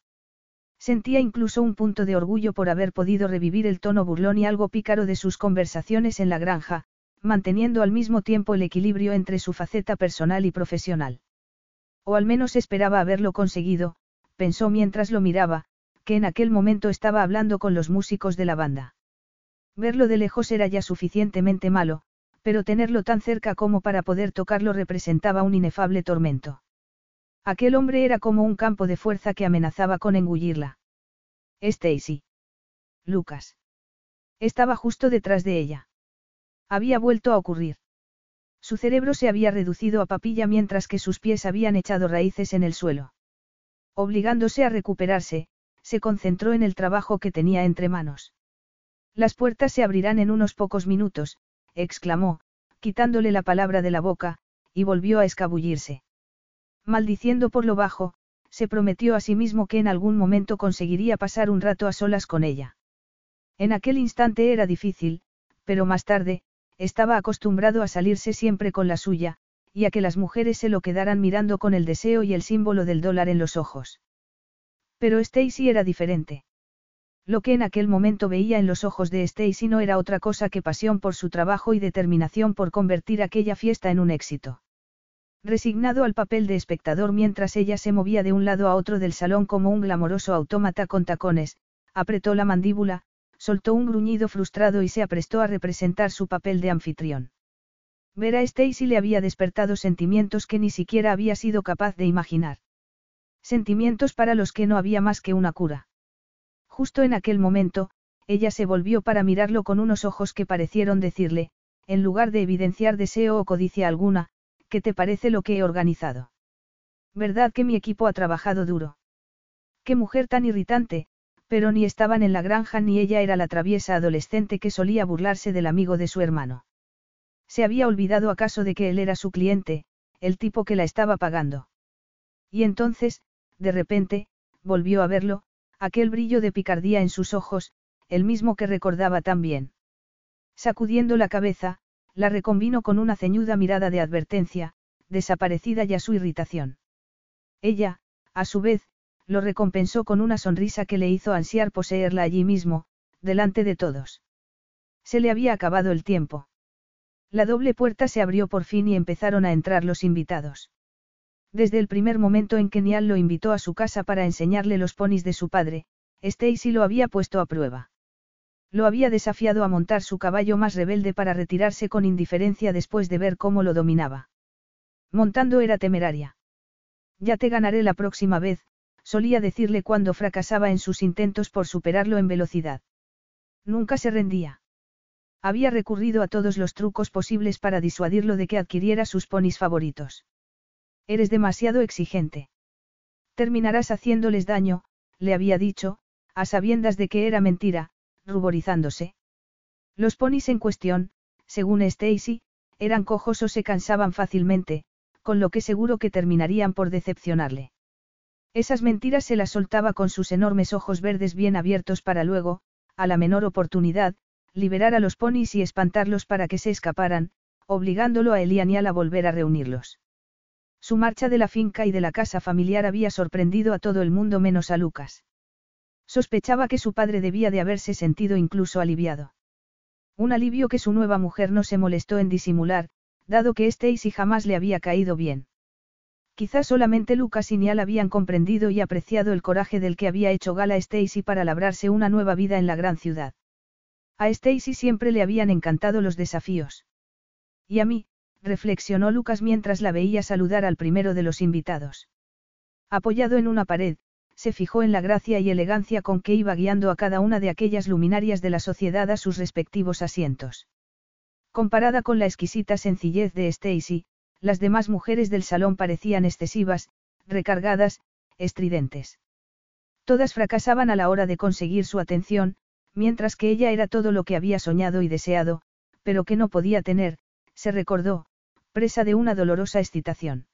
Sentía incluso un punto de orgullo por haber podido revivir el tono burlón y algo pícaro de sus conversaciones en la granja, manteniendo al mismo tiempo el equilibrio entre su faceta personal y profesional. O al menos esperaba haberlo conseguido, pensó mientras lo miraba, que en aquel momento estaba hablando con los músicos de la banda. Verlo de lejos era ya suficientemente malo, pero tenerlo tan cerca como para poder tocarlo representaba un inefable tormento. Aquel hombre era como un campo de fuerza que amenazaba con engullirla. Stacy. Lucas. Estaba justo detrás de ella. Había vuelto a ocurrir. Su cerebro se había reducido a papilla mientras que sus pies habían echado raíces en el suelo. Obligándose a recuperarse, se concentró en el trabajo que tenía entre manos. Las puertas se abrirán en unos pocos minutos, exclamó, quitándole la palabra de la boca, y volvió a escabullirse. Maldiciendo por lo bajo, se prometió a sí mismo que en algún momento conseguiría pasar un rato a solas con ella. En aquel instante era difícil, pero más tarde, estaba acostumbrado a salirse siempre con la suya, y a que las mujeres se lo quedaran mirando con el deseo y el símbolo del dólar en los ojos. Pero Stacy era diferente. Lo que en aquel momento veía en los ojos de Stacy no era otra cosa que pasión por su trabajo y determinación por convertir aquella fiesta en un éxito. Resignado al papel de espectador mientras ella se movía de un lado a otro del salón como un glamoroso autómata con tacones, apretó la mandíbula, soltó un gruñido frustrado y se aprestó a representar su papel de anfitrión. Ver a Stacy le había despertado sentimientos que ni siquiera había sido capaz de imaginar. Sentimientos para los que no había más que una cura. Justo en aquel momento, ella se volvió para mirarlo con unos ojos que parecieron decirle, en lugar de evidenciar deseo o codicia alguna, ¿qué te parece lo que he organizado? ¿Verdad que mi equipo ha trabajado duro? Qué mujer tan irritante, pero ni estaban en la granja ni ella era la traviesa adolescente que solía burlarse del amigo de su hermano. ¿Se había olvidado acaso de que él era su cliente, el tipo que la estaba pagando? Y entonces, de repente, volvió a verlo, aquel brillo de picardía en sus ojos, el mismo que recordaba tan bien. Sacudiendo la cabeza, la reconvino con una ceñuda mirada de advertencia, desaparecida ya su irritación. Ella, A su vez, lo recompensó con una sonrisa que le hizo ansiar poseerla allí mismo, delante de todos. Se le había acabado el tiempo. La doble puerta se abrió por fin y empezaron a entrar los invitados. Desde el primer momento en que Niall lo invitó a su casa para enseñarle los ponis de su padre, Stacy lo había puesto a prueba. Lo había desafiado a montar su caballo más rebelde para retirarse con indiferencia después de ver cómo lo dominaba. Montando era temeraria. Ya te ganaré la próxima vez, solía decirle cuando fracasaba en sus intentos por superarlo en velocidad. Nunca se rendía. Había recurrido a todos los trucos posibles para disuadirlo de que adquiriera sus ponis favoritos. Eres demasiado exigente. Terminarás haciéndoles daño, le había dicho, a sabiendas de que era mentira, ruborizándose. Los ponis en cuestión, según Stacy, eran cojos o se cansaban fácilmente, con lo que seguro que terminarían por decepcionarle. Esas mentiras se las soltaba con sus enormes ojos verdes bien abiertos para luego, a la menor oportunidad, liberar a los ponis y espantarlos para que se escaparan, obligándolo a Elianial a volver a reunirlos. Su marcha de la finca y de la casa familiar había sorprendido a todo el mundo menos a Lucas. Sospechaba que su padre debía de haberse sentido incluso aliviado. Un alivio que su nueva mujer no se molestó en disimular, dado que Stacy jamás le había caído bien. Quizás solamente Lucas y Nial habían comprendido y apreciado el coraje del que había hecho gala Stacy para labrarse una nueva vida en la gran ciudad. A Stacy siempre le habían encantado los desafíos. Y a mí, reflexionó Lucas mientras la veía saludar al primero de los invitados. Apoyado en una pared, se fijó en la gracia y elegancia con que iba guiando a cada una de aquellas luminarias de la sociedad a sus respectivos asientos. Comparada con la exquisita sencillez de Stacy, las demás mujeres del salón parecían excesivas, recargadas, estridentes. Todas fracasaban a la hora de conseguir su atención, mientras que ella era todo lo que había soñado y deseado, pero que no podía tener, se recordó, presa de una dolorosa excitación.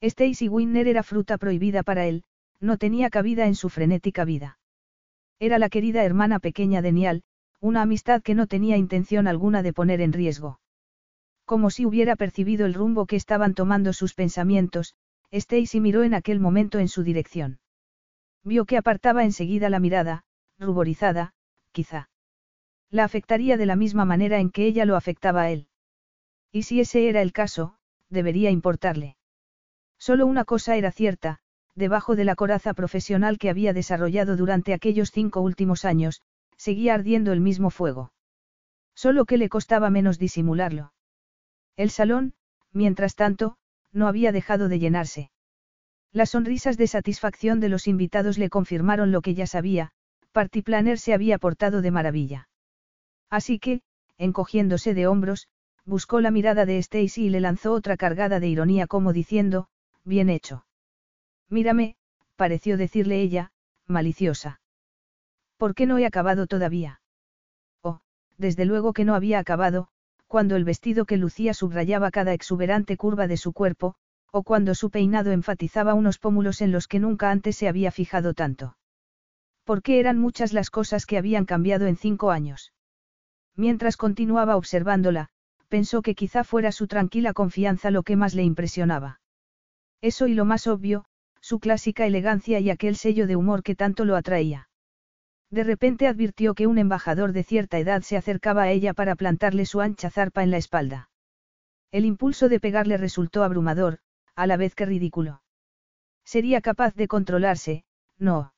Stacy Winner era fruta prohibida para él, no tenía cabida en su frenética vida. Era la querida hermana pequeña de Nial, una amistad que no tenía intención alguna de poner en riesgo. Como si hubiera percibido el rumbo que estaban tomando sus pensamientos, Stacy miró en aquel momento en su dirección. Vio que apartaba enseguida la mirada, ruborizada, quizá. La afectaría de la misma manera en que ella lo afectaba a él. Y si ese era el caso, debería importarle. Solo una cosa era cierta, debajo de la coraza profesional que había desarrollado durante aquellos cinco últimos años, seguía ardiendo el mismo fuego. Solo que le costaba menos disimularlo. El salón, mientras tanto, no había dejado de llenarse. Las sonrisas de satisfacción de los invitados le confirmaron lo que ya sabía, Party Planner se había portado de maravilla. Así que, encogiéndose de hombros, buscó la mirada de Stacy y le lanzó otra cargada de ironía como diciendo, bien hecho. Mírame, pareció decirle ella, maliciosa. ¿Por qué no he acabado todavía? Oh, desde luego que no había acabado, cuando el vestido que lucía subrayaba cada exuberante curva de su cuerpo, o cuando su peinado enfatizaba unos pómulos en los que nunca antes se había fijado tanto. Porque eran muchas las cosas que habían cambiado en cinco años. Mientras continuaba observándola, pensó que quizá fuera su tranquila confianza lo que más le impresionaba. Eso y lo más obvio, su clásica elegancia y aquel sello de humor que tanto lo atraía. De repente advirtió que un embajador de cierta edad se acercaba a ella para plantarle su ancha zarpa en la espalda. El impulso de pegarle resultó abrumador, a la vez que ridículo. ¿Sería capaz de controlarse? No.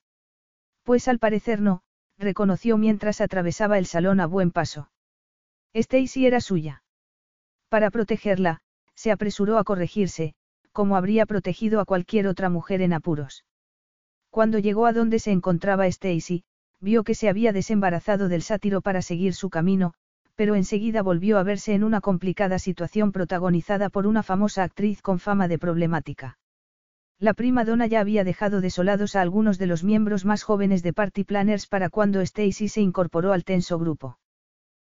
Pues al parecer no, reconoció mientras atravesaba el salón a buen paso. Stacy era suya. Para protegerla, se apresuró a corregirse, como habría protegido a cualquier otra mujer en apuros. Cuando llegó a donde se encontraba Stacy, vio que se había desembarazado del sátiro para seguir su camino, pero enseguida volvió a verse en una complicada situación protagonizada por una famosa actriz con fama de problemática. La prima donna ya había dejado desolados a algunos de los miembros más jóvenes de Party Planners para cuando Stacy se incorporó al tenso grupo.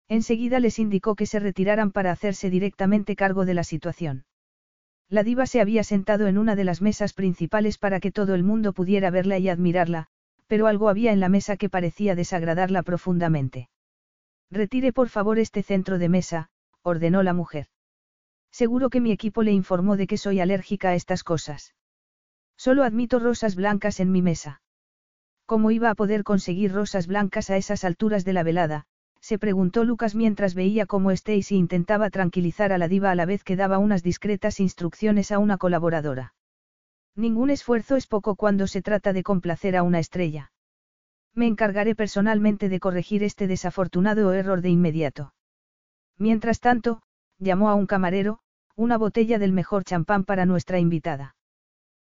Enseguida les indicó que se retiraran para hacerse directamente cargo de la situación. La diva se había sentado en una de las mesas principales para que todo el mundo pudiera verla y admirarla, pero algo había en la mesa que parecía desagradarla profundamente. Retire por favor este centro de mesa, ordenó la mujer. Seguro que mi equipo le informó de que soy alérgica a estas cosas. Solo admito rosas blancas en mi mesa. ¿Cómo iba a poder conseguir rosas blancas a esas alturas de la velada? se preguntó Lucas mientras veía cómo Stacy intentaba tranquilizar a la diva a la vez que daba unas discretas instrucciones a una colaboradora. Ningún esfuerzo es poco cuando se trata de complacer a una estrella. Me encargaré personalmente de corregir este desafortunado error de inmediato. Mientras tanto, llamó a un camarero, una botella del mejor champán para nuestra invitada.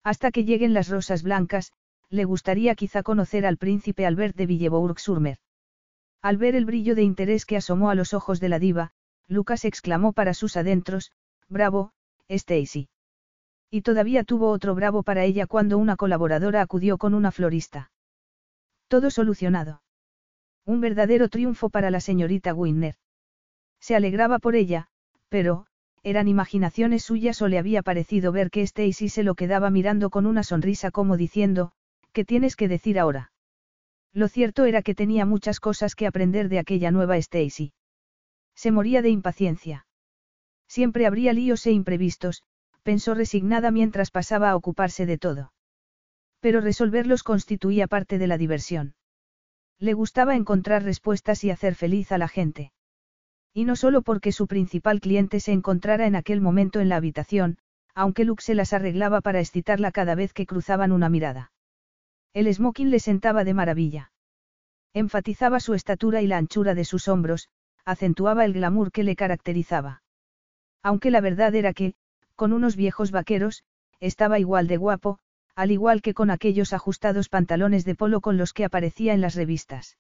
Hasta que lleguen las rosas blancas, le gustaría quizá conocer al príncipe Albert de Villebourg-sur-Mer. Al ver el brillo de interés que asomó a los ojos de la diva, Lucas exclamó para sus adentros, Bravo, Stacy. Y todavía tuvo otro bravo para ella cuando una colaboradora acudió con una florista. Todo solucionado. Un verdadero triunfo para la señorita Winner. Se alegraba por ella, pero, eran imaginaciones suyas o le había parecido ver que Stacy se lo quedaba mirando con una sonrisa como diciendo, ¿qué tienes que decir ahora? Lo cierto era que tenía muchas cosas que aprender de aquella nueva Stacy. Se moría de impaciencia. Siempre habría líos e imprevistos, pensó resignada mientras pasaba a ocuparse de todo. Pero resolverlos constituía parte de la diversión. Le gustaba encontrar respuestas y hacer feliz a la gente. Y no solo porque su principal cliente se encontrara en aquel momento en la habitación, aunque Luke se las arreglaba para excitarla cada vez que cruzaban una mirada. El smoking le sentaba de maravilla. Enfatizaba su estatura y la anchura de sus hombros, acentuaba el glamour que le caracterizaba. Aunque la verdad era que, con unos viejos vaqueros, estaba igual de guapo, al igual que con aquellos ajustados pantalones de polo con los que aparecía en las revistas.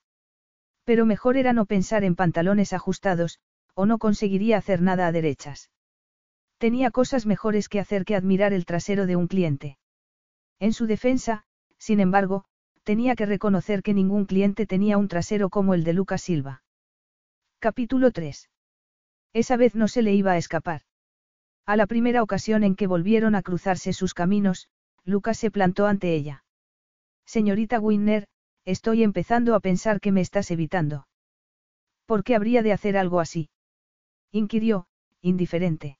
Pero mejor era no pensar en pantalones ajustados, o no conseguiría hacer nada a derechas. Tenía cosas mejores que hacer que admirar el trasero de un cliente. En su defensa, sin embargo, tenía que reconocer que ningún cliente tenía un trasero como el de Lucas Silva. Capítulo 3. Esa vez no se le iba a escapar. A la primera ocasión en que volvieron a cruzarse sus caminos, Lucas se plantó ante ella. Señorita Winner, estoy empezando a pensar que me estás evitando. ¿Por qué habría de hacer algo así? inquirió, indiferente.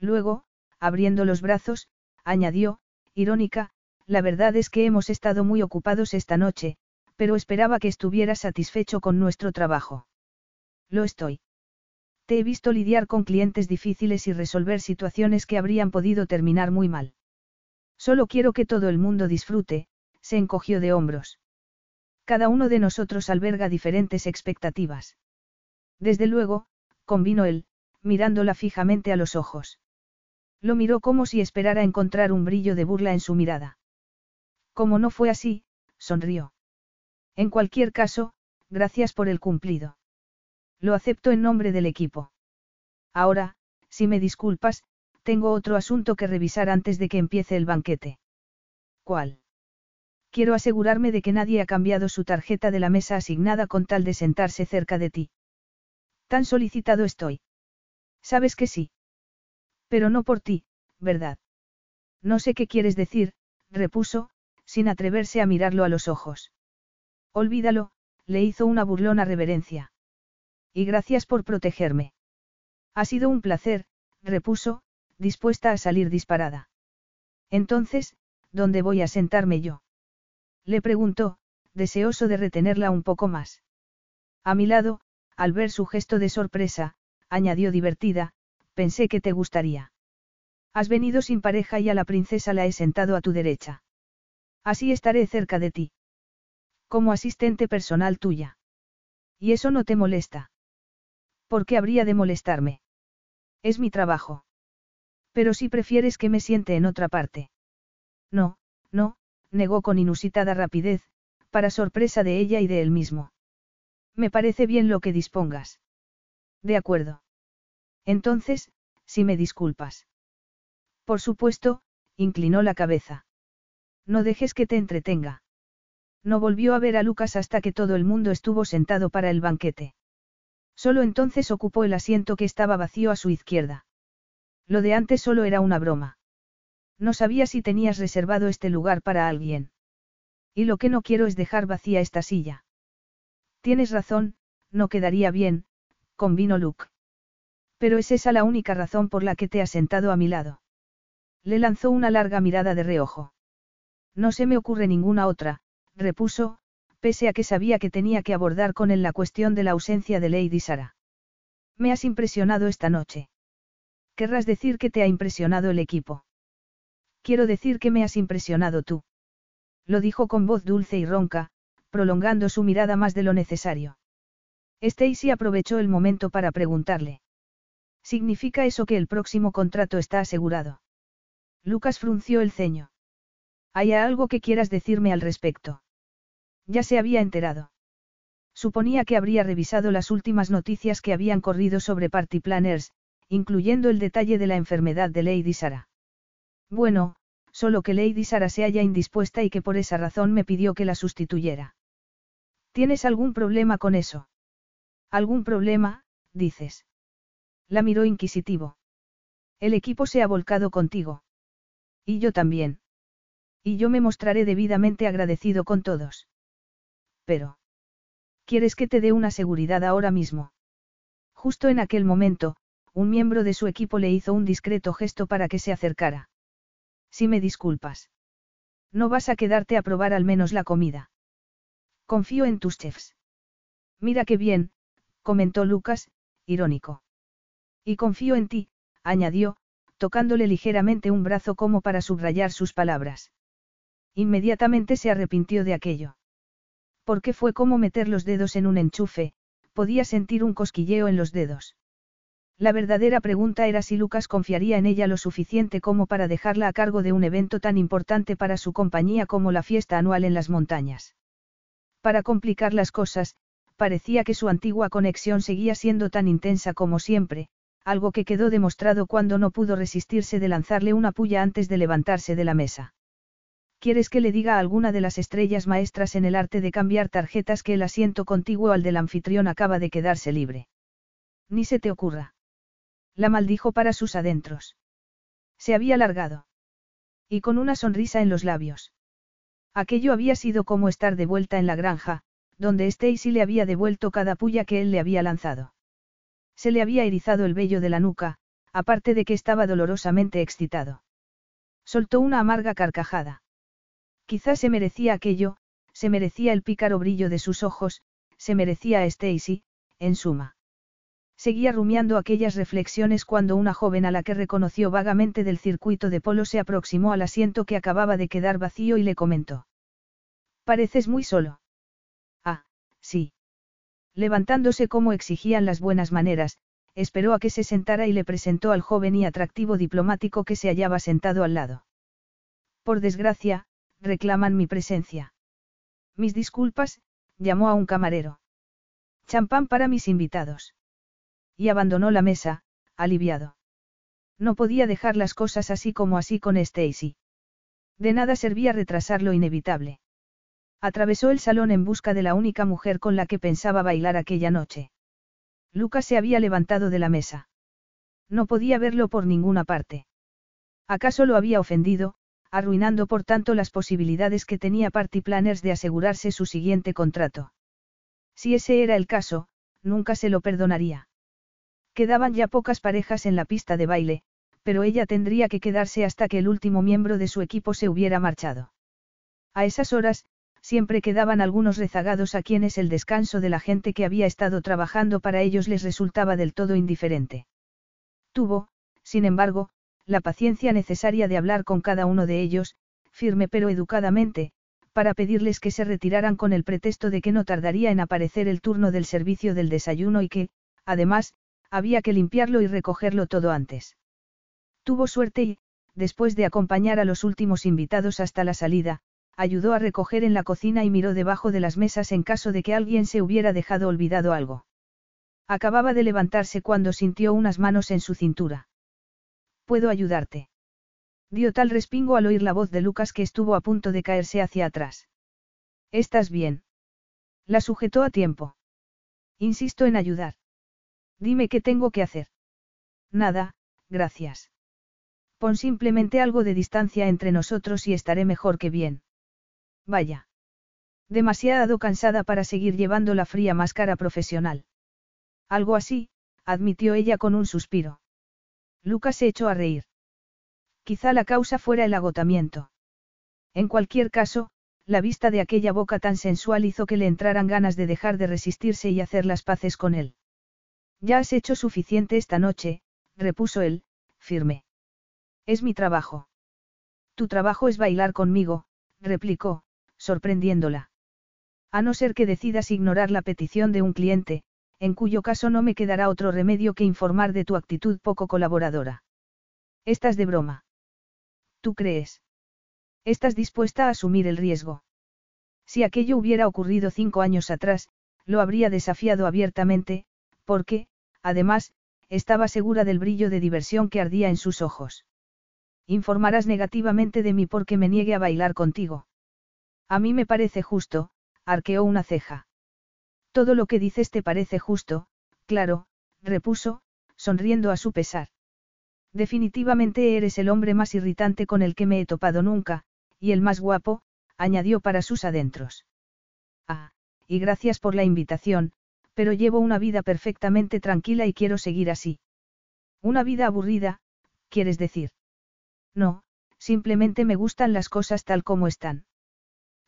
Luego, abriendo los brazos, añadió, irónica, la verdad es que hemos estado muy ocupados esta noche, pero esperaba que estuvieras satisfecho con nuestro trabajo. Lo estoy. Te he visto lidiar con clientes difíciles y resolver situaciones que habrían podido terminar muy mal. Solo quiero que todo el mundo disfrute, se encogió de hombros. Cada uno de nosotros alberga diferentes expectativas. Desde luego, convino él, mirándola fijamente a los ojos. Lo miró como si esperara encontrar un brillo de burla en su mirada. Como no fue así, sonrió. En cualquier caso, gracias por el cumplido. Lo acepto en nombre del equipo. Ahora, si me disculpas, tengo otro asunto que revisar antes de que empiece el banquete. ¿Cuál? Quiero asegurarme de que nadie ha cambiado su tarjeta de la mesa asignada con tal de sentarse cerca de ti. Tan solicitado estoy. Sabes que sí. Pero no por ti, ¿verdad? No sé qué quieres decir, repuso, sin atreverse a mirarlo a los ojos. Olvídalo, le hizo una burlona reverencia. Y gracias por protegerme. Ha sido un placer, repuso, dispuesta a salir disparada. Entonces, ¿dónde voy a sentarme yo? Le preguntó, deseoso de retenerla un poco más. A mi lado, al ver su gesto de sorpresa, añadió divertida, pensé que te gustaría. Has venido sin pareja y a la princesa la he sentado a tu derecha. Así estaré cerca de ti. Como asistente personal tuya. ¿Y eso no te molesta? ¿Por qué habría de molestarme? Es mi trabajo. Pero si prefieres que me siente en otra parte. No, no, negó con inusitada rapidez, para sorpresa de ella y de él mismo. Me parece bien lo que dispongas. De acuerdo. Entonces, si me disculpas. Por supuesto, inclinó la cabeza. No dejes que te entretenga. No volvió a ver a Lucas hasta que todo el mundo estuvo sentado para el banquete. Solo entonces ocupó el asiento que estaba vacío a su izquierda. Lo de antes solo era una broma. No sabía si tenías reservado este lugar para alguien. Y lo que no quiero es dejar vacía esta silla. Tienes razón, no quedaría bien, convino Luke. Pero es esa la única razón por la que te has sentado a mi lado. Le lanzó una larga mirada de reojo. No se me ocurre ninguna otra, repuso, pese a que sabía que tenía que abordar con él la cuestión de la ausencia de Lady Sara. Me has impresionado esta noche. Querrás decir que te ha impresionado el equipo. Quiero decir que me has impresionado tú. Lo dijo con voz dulce y ronca, prolongando su mirada más de lo necesario. Stacy aprovechó el momento para preguntarle. ¿Significa eso que el próximo contrato está asegurado? Lucas frunció el ceño. ¿Hay algo que quieras decirme al respecto? Ya se había enterado. Suponía que habría revisado las últimas noticias que habían corrido sobre Party Planners, incluyendo el detalle de la enfermedad de Lady Sara. Bueno, solo que Lady Sara se haya indispuesta y que por esa razón me pidió que la sustituyera. ¿Tienes algún problema con eso? ¿Algún problema, dices? La miró inquisitivo. El equipo se ha volcado contigo. Y yo también. Y yo me mostraré debidamente agradecido con todos. Pero. ¿Quieres que te dé una seguridad ahora mismo? Justo en aquel momento, un miembro de su equipo le hizo un discreto gesto para que se acercara. Si me disculpas. No vas a quedarte a probar al menos la comida. Confío en tus chefs. Mira qué bien, comentó Lucas, irónico. Y confío en ti, añadió, tocándole ligeramente un brazo como para subrayar sus palabras. Inmediatamente se arrepintió de aquello. Porque fue como meter los dedos en un enchufe, podía sentir un cosquilleo en los dedos. La verdadera pregunta era si Lucas confiaría en ella lo suficiente como para dejarla a cargo de un evento tan importante para su compañía como la fiesta anual en las montañas. Para complicar las cosas, parecía que su antigua conexión seguía siendo tan intensa como siempre, algo que quedó demostrado cuando no pudo resistirse de lanzarle una puya antes de levantarse de la mesa. ¿Quieres que le diga a alguna de las estrellas maestras en el arte de cambiar tarjetas que el asiento contiguo al del anfitrión acaba de quedarse libre? Ni se te ocurra. La maldijo para sus adentros. Se había largado. Y con una sonrisa en los labios. Aquello había sido como estar de vuelta en la granja, donde Stacy le había devuelto cada puya que él le había lanzado. Se le había erizado el vello de la nuca, aparte de que estaba dolorosamente excitado. Soltó una amarga carcajada. Quizás se merecía aquello, se merecía el pícaro brillo de sus ojos, se merecía a Stacy, en suma. Seguía rumiando aquellas reflexiones cuando una joven a la que reconoció vagamente del circuito de polo se aproximó al asiento que acababa de quedar vacío y le comentó. Pareces muy solo. Ah, sí. Levantándose como exigían las buenas maneras, esperó a que se sentara y le presentó al joven y atractivo diplomático que se hallaba sentado al lado. Por desgracia, reclaman mi presencia. Mis disculpas, llamó a un camarero. Champán para mis invitados. Y abandonó la mesa, aliviado. No podía dejar las cosas así como así con Stacy. De nada servía retrasar lo inevitable. Atravesó el salón en busca de la única mujer con la que pensaba bailar aquella noche. Lucas se había levantado de la mesa. No podía verlo por ninguna parte. ¿Acaso lo había ofendido, arruinando por tanto las posibilidades que tenía Party Planners de asegurarse su siguiente contrato? Si ese era el caso, nunca se lo perdonaría. Quedaban ya pocas parejas en la pista de baile, pero ella tendría que quedarse hasta que el último miembro de su equipo se hubiera marchado. A esas horas, siempre quedaban algunos rezagados a quienes el descanso de la gente que había estado trabajando para ellos les resultaba del todo indiferente. Tuvo, sin embargo, la paciencia necesaria de hablar con cada uno de ellos, firme pero educadamente, para pedirles que se retiraran con el pretexto de que no tardaría en aparecer el turno del servicio del desayuno y que, además, había que limpiarlo y recogerlo todo antes. Tuvo suerte y, después de acompañar a los últimos invitados hasta la salida, ayudó a recoger en la cocina y miró debajo de las mesas en caso de que alguien se hubiera dejado olvidado algo. Acababa de levantarse cuando sintió unas manos en su cintura. ¿Puedo ayudarte? Dio tal respingo al oír la voz de Lucas que estuvo a punto de caerse hacia atrás. ¿Estás bien? La sujetó a tiempo. Insisto en ayudar. Dime qué tengo que hacer. Nada, gracias. Pon simplemente algo de distancia entre nosotros y estaré mejor que bien. Vaya. Demasiado cansada para seguir llevando la fría máscara profesional. Algo así, admitió ella con un suspiro. Lucas se echó a reír. Quizá la causa fuera el agotamiento. En cualquier caso, la vista de aquella boca tan sensual hizo que le entraran ganas de dejar de resistirse y hacer las paces con él. Ya has hecho suficiente esta noche, repuso él, firme. Es mi trabajo. Tu trabajo es bailar conmigo, replicó, sorprendiéndola. A no ser que decidas ignorar la petición de un cliente, en cuyo caso no me quedará otro remedio que informar de tu actitud poco colaboradora. Estás de broma. ¿Tú crees? Estás dispuesta a asumir el riesgo. Si aquello hubiera ocurrido cinco años atrás, lo habría desafiado abiertamente, porque, además, estaba segura del brillo de diversión que ardía en sus ojos. Informarás negativamente de mí porque me niegue a bailar contigo. A mí me parece justo, arqueó una ceja. Todo lo que dices te parece justo, claro, repuso, sonriendo a su pesar. Definitivamente eres el hombre más irritante con el que me he topado nunca, y el más guapo, añadió para sus adentros. Ah, y gracias por la invitación, pero llevo una vida perfectamente tranquila y quiero seguir así. Una vida aburrida, quieres decir. No, simplemente me gustan las cosas tal como están.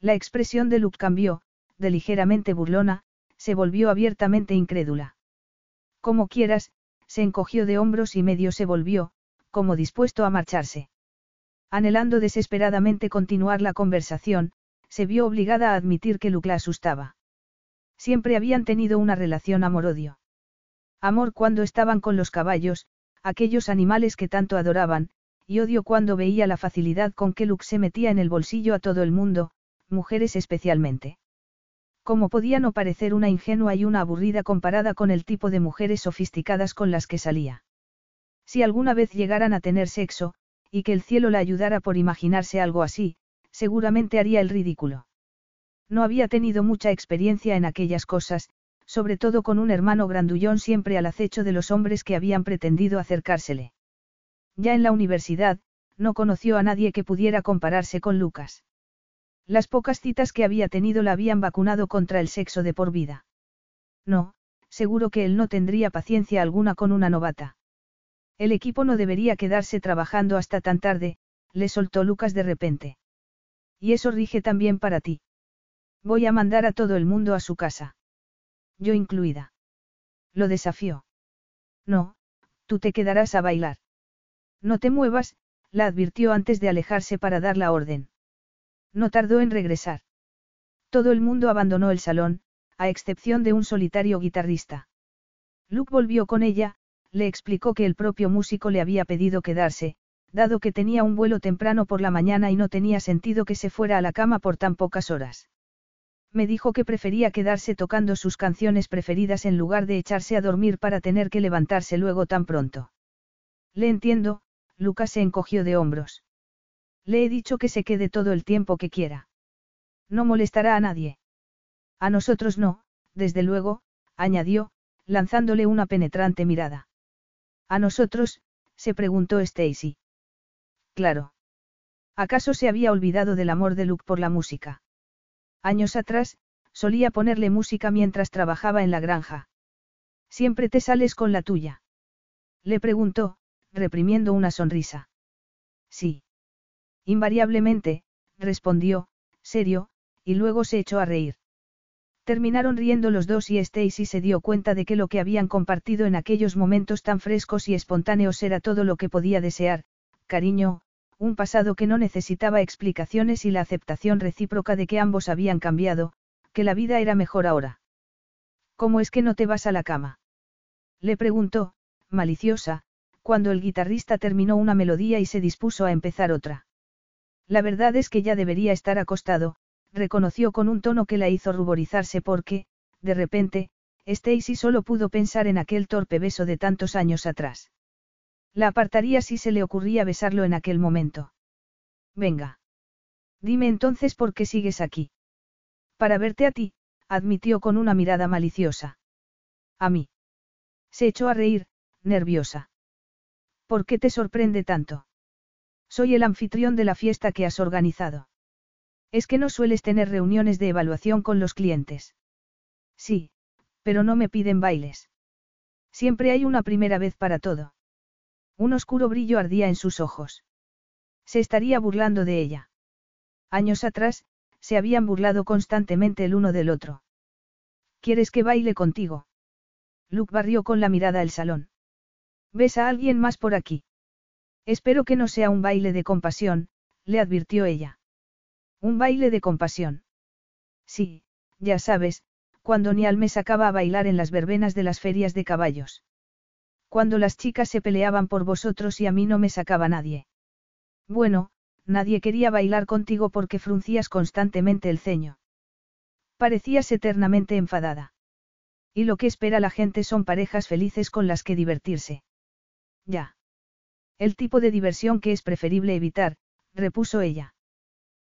La expresión de Luke cambió, de ligeramente burlona, se volvió abiertamente incrédula. Como quieras, se encogió de hombros y medio se volvió, como dispuesto a marcharse. Anhelando desesperadamente continuar la conversación, se vio obligada a admitir que Luke la asustaba. Siempre habían tenido una relación amor-odio. Amor cuando estaban con los caballos, aquellos animales que tanto adoraban, y odio cuando veía la facilidad con que Luke se metía en el bolsillo a todo el mundo, mujeres especialmente. ¿Cómo podía no parecer una ingenua y una aburrida comparada con el tipo de mujeres sofisticadas con las que salía? Si alguna vez llegaran a tener sexo, y que el cielo la ayudara por imaginarse algo así, seguramente haría el ridículo. No había tenido mucha experiencia en aquellas cosas, sobre todo con un hermano grandullón siempre al acecho de los hombres que habían pretendido acercársele. Ya en la universidad, no conoció a nadie que pudiera compararse con Lucas. Las pocas citas que había tenido la habían vacunado contra el sexo de por vida. No, seguro que él no tendría paciencia alguna con una novata. El equipo no debería quedarse trabajando hasta tan tarde, le soltó Lucas de repente. Y eso rige también para ti. Voy a mandar a todo el mundo a su casa. Yo incluida. Lo desafió. No, tú te quedarás a bailar. No te muevas, la advirtió antes de alejarse para dar la orden. No tardó en regresar. Todo el mundo abandonó el salón, a excepción de un solitario guitarrista. Luke volvió con ella, le explicó que el propio músico le había pedido quedarse, dado que tenía un vuelo temprano por la mañana y no tenía sentido que se fuera a la cama por tan pocas horas. Me dijo que prefería quedarse tocando sus canciones preferidas en lugar de echarse a dormir para tener que levantarse luego tan pronto. Le entiendo, Lucas se encogió de hombros. Le he dicho que se quede todo el tiempo que quiera. No molestará a nadie. A nosotros no, desde luego, añadió, lanzándole una penetrante mirada. ¿A nosotros? se preguntó Stacy. Claro. ¿Acaso se había olvidado del amor de Luke por la música? Años atrás, solía ponerle música mientras trabajaba en la granja. ¿Siempre te sales con la tuya? Le preguntó, reprimiendo una sonrisa. Sí. Invariablemente, respondió, serio, y luego se echó a reír. Terminaron riendo los dos y Stacy se dio cuenta de que lo que habían compartido en aquellos momentos tan frescos y espontáneos era todo lo que podía desear, cariño, un pasado que no necesitaba explicaciones y la aceptación recíproca de que ambos habían cambiado, que la vida era mejor ahora. ¿Cómo es que no te vas a la cama? Le preguntó, maliciosa, cuando el guitarrista terminó una melodía y se dispuso a empezar otra. La verdad es que ya debería estar acostado, reconoció con un tono que la hizo ruborizarse porque, de repente, Stacy solo pudo pensar en aquel torpe beso de tantos años atrás. La apartaría si se le ocurría besarlo en aquel momento. Venga. Dime entonces por qué sigues aquí. Para verte a ti, admitió con una mirada maliciosa. A mí. Se echó a reír, nerviosa. ¿Por qué te sorprende tanto? Soy el anfitrión de la fiesta que has organizado. Es que no sueles tener reuniones de evaluación con los clientes. Sí, pero no me piden bailes. Siempre hay una primera vez para todo. Un oscuro brillo ardía en sus ojos. Se estaría burlando de ella. Años atrás, se habían burlado constantemente el uno del otro. ¿Quieres que baile contigo? Luke barrió con la mirada el salón. ¿Ves a alguien más por aquí? Espero que no sea un baile de compasión, le advirtió ella. Un baile de compasión. Sí, ya sabes, cuando Nial me sacaba a bailar en las verbenas de las ferias de caballos. Cuando las chicas se peleaban por vosotros y a mí no me sacaba nadie. Bueno, nadie quería bailar contigo porque fruncías constantemente el ceño. Parecías eternamente enfadada. Y lo que espera la gente son parejas felices con las que divertirse. Ya. El tipo de diversión que es preferible evitar, repuso ella.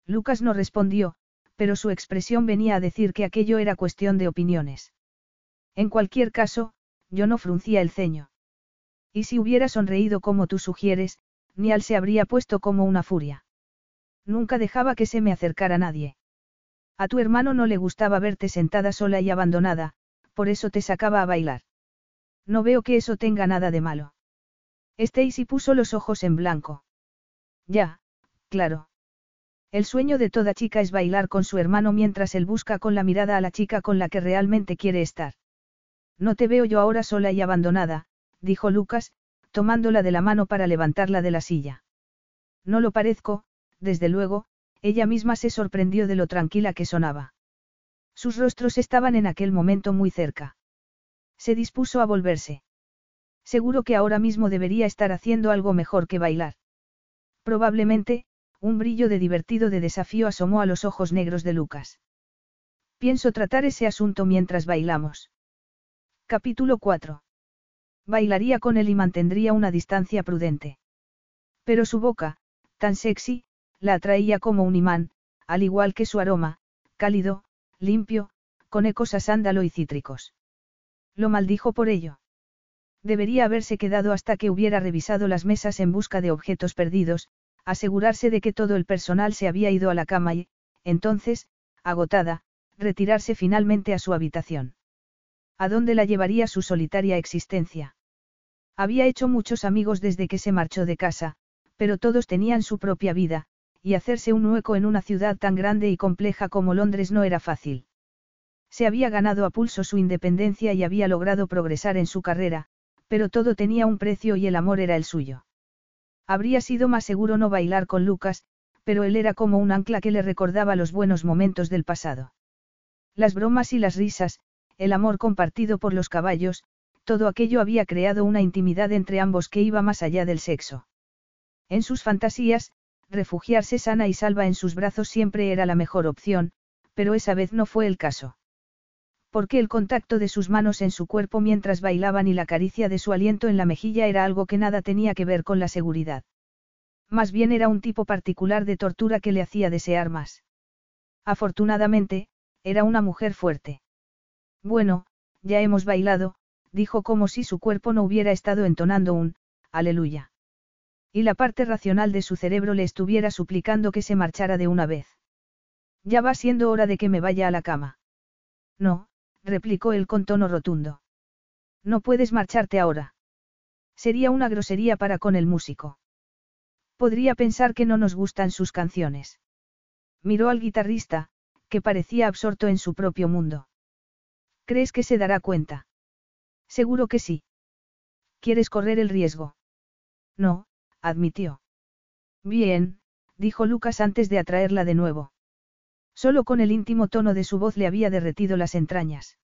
Lucas no respondió, pero su expresión venía a decir que aquello era cuestión de opiniones. En cualquier caso, yo no fruncía el ceño. Y si hubiera sonreído como tú sugieres, Nial se habría puesto como una furia. Nunca dejaba que se me acercara nadie. A tu hermano no le gustaba verte sentada sola y abandonada, por eso te sacaba a bailar. No veo que eso tenga nada de malo. Stacy puso los ojos en blanco. Ya, claro. El sueño de toda chica es bailar con su hermano mientras él busca con la mirada a la chica con la que realmente quiere estar. No te veo yo ahora sola y abandonada, dijo Lucas, tomándola de la mano para levantarla de la silla. No lo parezco, desde luego, ella misma se sorprendió de lo tranquila que sonaba. Sus rostros estaban en aquel momento muy cerca. Se dispuso a volverse. Seguro que ahora mismo debería estar haciendo algo mejor que bailar. Probablemente, un brillo de divertido de desafío asomó a los ojos negros de Lucas. Pienso tratar ese asunto mientras bailamos. Capítulo 4. Bailaría con él y mantendría una distancia prudente. Pero su boca, tan sexy, la atraía como un imán, al igual que su aroma, cálido, limpio, con ecos a sándalo y cítricos. Lo maldijo por ello. Debería haberse quedado hasta que hubiera revisado las mesas en busca de objetos perdidos, asegurarse de que todo el personal se había ido a la cama y, entonces, agotada, retirarse finalmente a su habitación. ¿A dónde la llevaría su solitaria existencia? Había hecho muchos amigos desde que se marchó de casa, pero todos tenían su propia vida, y hacerse un hueco en una ciudad tan grande y compleja como Londres no era fácil. Se había ganado a pulso su independencia y había logrado progresar en su carrera, pero todo tenía un precio y el amor era el suyo. Habría sido más seguro no bailar con Lucas, pero él era como un ancla que le recordaba los buenos momentos del pasado. Las bromas y las risas, el amor compartido por los caballos, todo aquello había creado una intimidad entre ambos que iba más allá del sexo. En sus fantasías, refugiarse sana y salva en sus brazos siempre era la mejor opción, pero esa vez no fue el caso. Porque el contacto de sus manos en su cuerpo mientras bailaban y la caricia de su aliento en la mejilla era algo que nada tenía que ver con la seguridad. Más bien era un tipo particular de tortura que le hacía desear más. Afortunadamente, era una mujer fuerte. Bueno, ya hemos bailado, dijo como si su cuerpo no hubiera estado entonando un, aleluya y la parte racional de su cerebro le estuviera suplicando que se marchara de una vez. Ya va siendo hora de que me vaya a la cama. No, replicó él con tono rotundo. No puedes marcharte ahora. Sería una grosería para con el músico. Podría pensar que no nos gustan sus canciones. Miró al guitarrista, que parecía absorto en su propio mundo. ¿Crees que se dará cuenta? Seguro que sí. ¿Quieres correr el riesgo? No, admitió. Bien, dijo Lucas antes de atraerla de nuevo. Solo con el íntimo tono de su voz le había derretido las entrañas.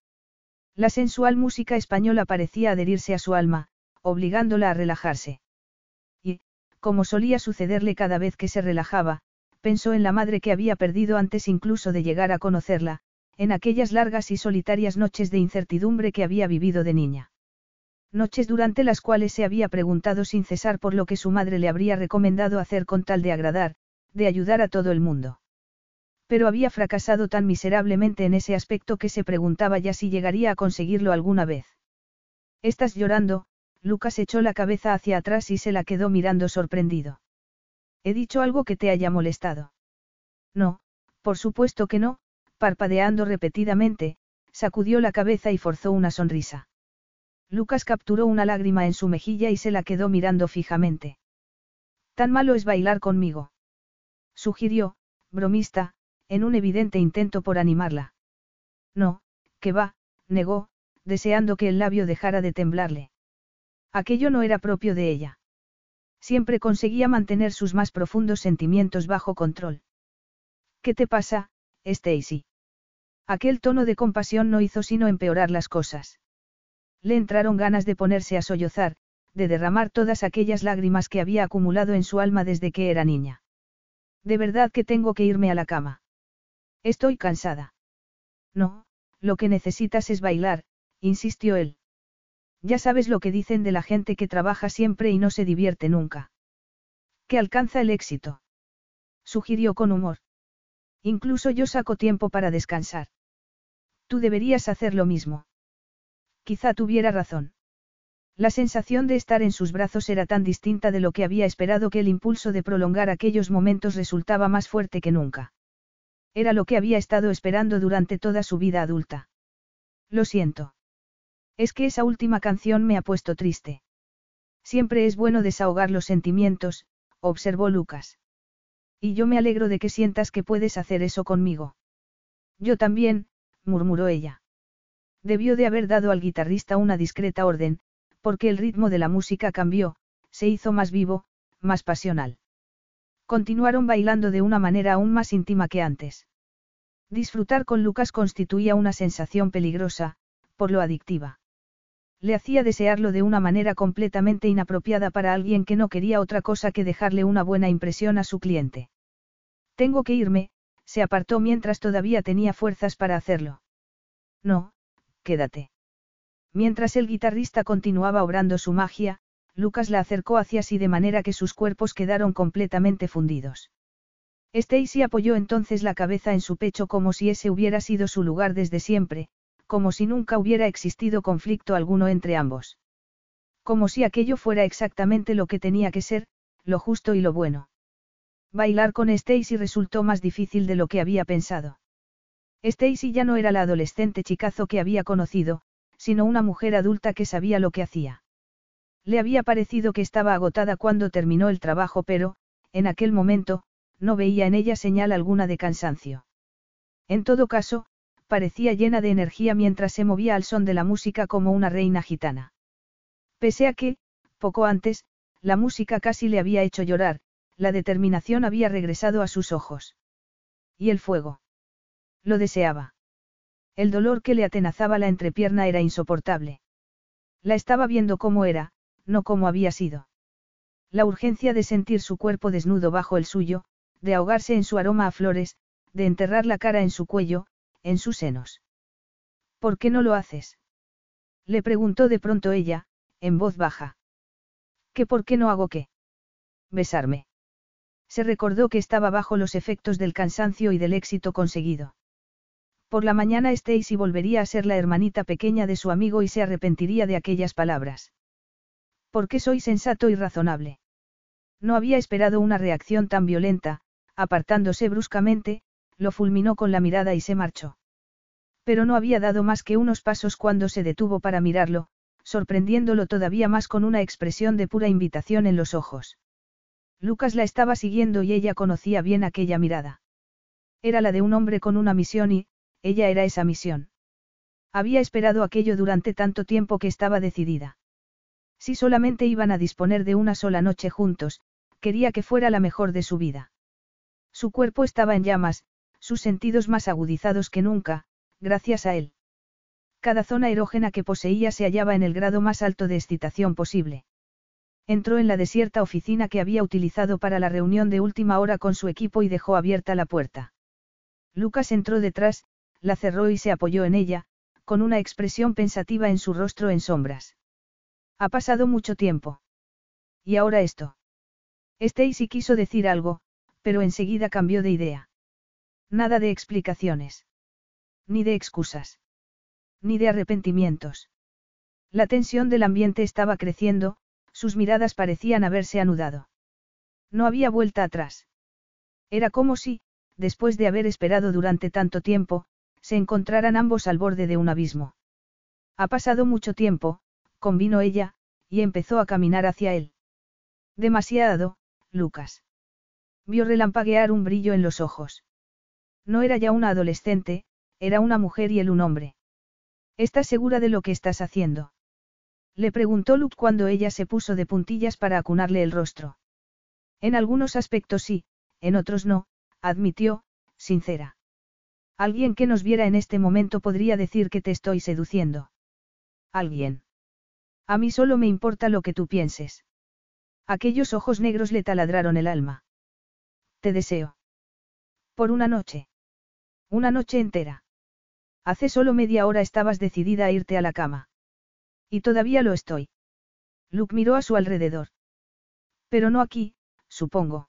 La sensual música española parecía adherirse a su alma, obligándola a relajarse. Y, como solía sucederle cada vez que se relajaba, pensó en la madre que había perdido antes incluso de llegar a conocerla, en aquellas largas y solitarias noches de incertidumbre que había vivido de niña. Noches durante las cuales se había preguntado sin cesar por lo que su madre le habría recomendado hacer con tal de agradar, de ayudar a todo el mundo. Pero había fracasado tan miserablemente en ese aspecto que se preguntaba ya si llegaría a conseguirlo alguna vez. Estás llorando, Lucas echó la cabeza hacia atrás y se la quedó mirando sorprendido. ¿He dicho algo que te haya molestado? No, por supuesto que no, parpadeando repetidamente, sacudió la cabeza y forzó una sonrisa. Lucas capturó una lágrima en su mejilla y se la quedó mirando fijamente. Tan malo es bailar conmigo. Sugirió, bromista, en un evidente intento por animarla. No, que va, negó, deseando que el labio dejara de temblarle. Aquello no era propio de ella. Siempre conseguía mantener sus más profundos sentimientos bajo control. ¿Qué te pasa, Stacy? Aquel tono de compasión no hizo sino empeorar las cosas. Le entraron ganas de ponerse a sollozar, de derramar todas aquellas lágrimas que había acumulado en su alma desde que era niña. De verdad que tengo que irme a la cama. Estoy cansada. No, lo que necesitas es bailar, insistió él. Ya sabes lo que dicen de la gente que trabaja siempre y no se divierte nunca. Que alcanza el éxito. Sugirió con humor. Incluso yo saco tiempo para descansar. Tú deberías hacer lo mismo. Quizá tuviera razón. La sensación de estar en sus brazos era tan distinta de lo que había esperado que el impulso de prolongar aquellos momentos resultaba más fuerte que nunca. Era lo que había estado esperando durante toda su vida adulta. Lo siento. Es que esa última canción me ha puesto triste. Siempre es bueno desahogar los sentimientos, observó Lucas. Y yo me alegro de que sientas que puedes hacer eso conmigo. Yo también, murmuró ella. Debió de haber dado al guitarrista una discreta orden, porque el ritmo de la música cambió, se hizo más vivo, más pasional. Continuaron bailando de una manera aún más íntima que antes. Disfrutar con Lucas constituía una sensación peligrosa, por lo adictiva. Le hacía desearlo de una manera completamente inapropiada para alguien que no quería otra cosa que dejarle una buena impresión a su cliente. Tengo que irme, se apartó mientras todavía tenía fuerzas para hacerlo. No, quédate. Mientras el guitarrista continuaba obrando su magia, Lucas la acercó hacia sí de manera que sus cuerpos quedaron completamente fundidos. Stacy apoyó entonces la cabeza en su pecho como si ese hubiera sido su lugar desde siempre, como si nunca hubiera existido conflicto alguno entre ambos. Como si aquello fuera exactamente lo que tenía que ser, lo justo y lo bueno. Bailar con Stacy resultó más difícil de lo que había pensado. Stacy ya no era la adolescente chicazo que había conocido, sino una mujer adulta que sabía lo que hacía. Le había parecido que estaba agotada cuando terminó el trabajo, pero, en aquel momento, no veía en ella señal alguna de cansancio. En todo caso, parecía llena de energía mientras se movía al son de la música como una reina gitana. Pese a que, poco antes, la música casi le había hecho llorar, la determinación había regresado a sus ojos. ¿Y el fuego? Lo deseaba. El dolor que le atenazaba la entrepierna era insoportable. La estaba viendo como era, no como había sido. La urgencia de sentir su cuerpo desnudo bajo el suyo, de ahogarse en su aroma a flores, de enterrar la cara en su cuello, en sus senos. ¿Por qué no lo haces? Le preguntó de pronto ella, en voz baja. ¿Qué por qué no hago qué? Besarme. Se recordó que estaba bajo los efectos del cansancio y del éxito conseguido. Por la mañana Stacy volvería a ser la hermanita pequeña de su amigo y se arrepentiría de aquellas palabras. ¿Por qué soy sensato y razonable? No había esperado una reacción tan violenta, apartándose bruscamente, lo fulminó con la mirada y se marchó. Pero no había dado más que unos pasos cuando se detuvo para mirarlo, sorprendiéndolo todavía más con una expresión de pura invitación en los ojos. Lucas la estaba siguiendo y ella conocía bien aquella mirada. Era la de un hombre con una misión y, ella era esa misión. Había esperado aquello durante tanto tiempo que estaba decidida. Si solamente iban a disponer de una sola noche juntos, quería que fuera la mejor de su vida. Su cuerpo estaba en llamas, sus sentidos más agudizados que nunca, gracias a él. Cada zona erógena que poseía se hallaba en el grado más alto de excitación posible. Entró en la desierta oficina que había utilizado para la reunión de última hora con su equipo y dejó abierta la puerta. Lucas entró detrás, la cerró y se apoyó en ella, con una expresión pensativa en su rostro en sombras. Ha pasado mucho tiempo. ¿Y ahora esto? Stacy quiso decir algo, pero enseguida cambió de idea. Nada de explicaciones. Ni de excusas. Ni de arrepentimientos. La tensión del ambiente estaba creciendo, sus miradas parecían haberse anudado. No había vuelta atrás. Era como si, después de haber esperado durante tanto tiempo, se encontraran ambos al borde de un abismo. Ha pasado mucho tiempo, convino ella, y empezó a caminar hacia él. Demasiado, Lucas. Vio relampaguear un brillo en los ojos. No era ya una adolescente, era una mujer y él un hombre. ¿Estás segura de lo que estás haciendo? Le preguntó Luke cuando ella se puso de puntillas para acunarle el rostro. En algunos aspectos sí, en otros no, admitió, sincera. Alguien que nos viera en este momento podría decir que te estoy seduciendo. Alguien. A mí solo me importa lo que tú pienses. Aquellos ojos negros le taladraron el alma. Te deseo. Por una noche. Una noche entera. Hace solo media hora estabas decidida a irte a la cama. Y todavía lo estoy. Luke miró a su alrededor. Pero no aquí, supongo.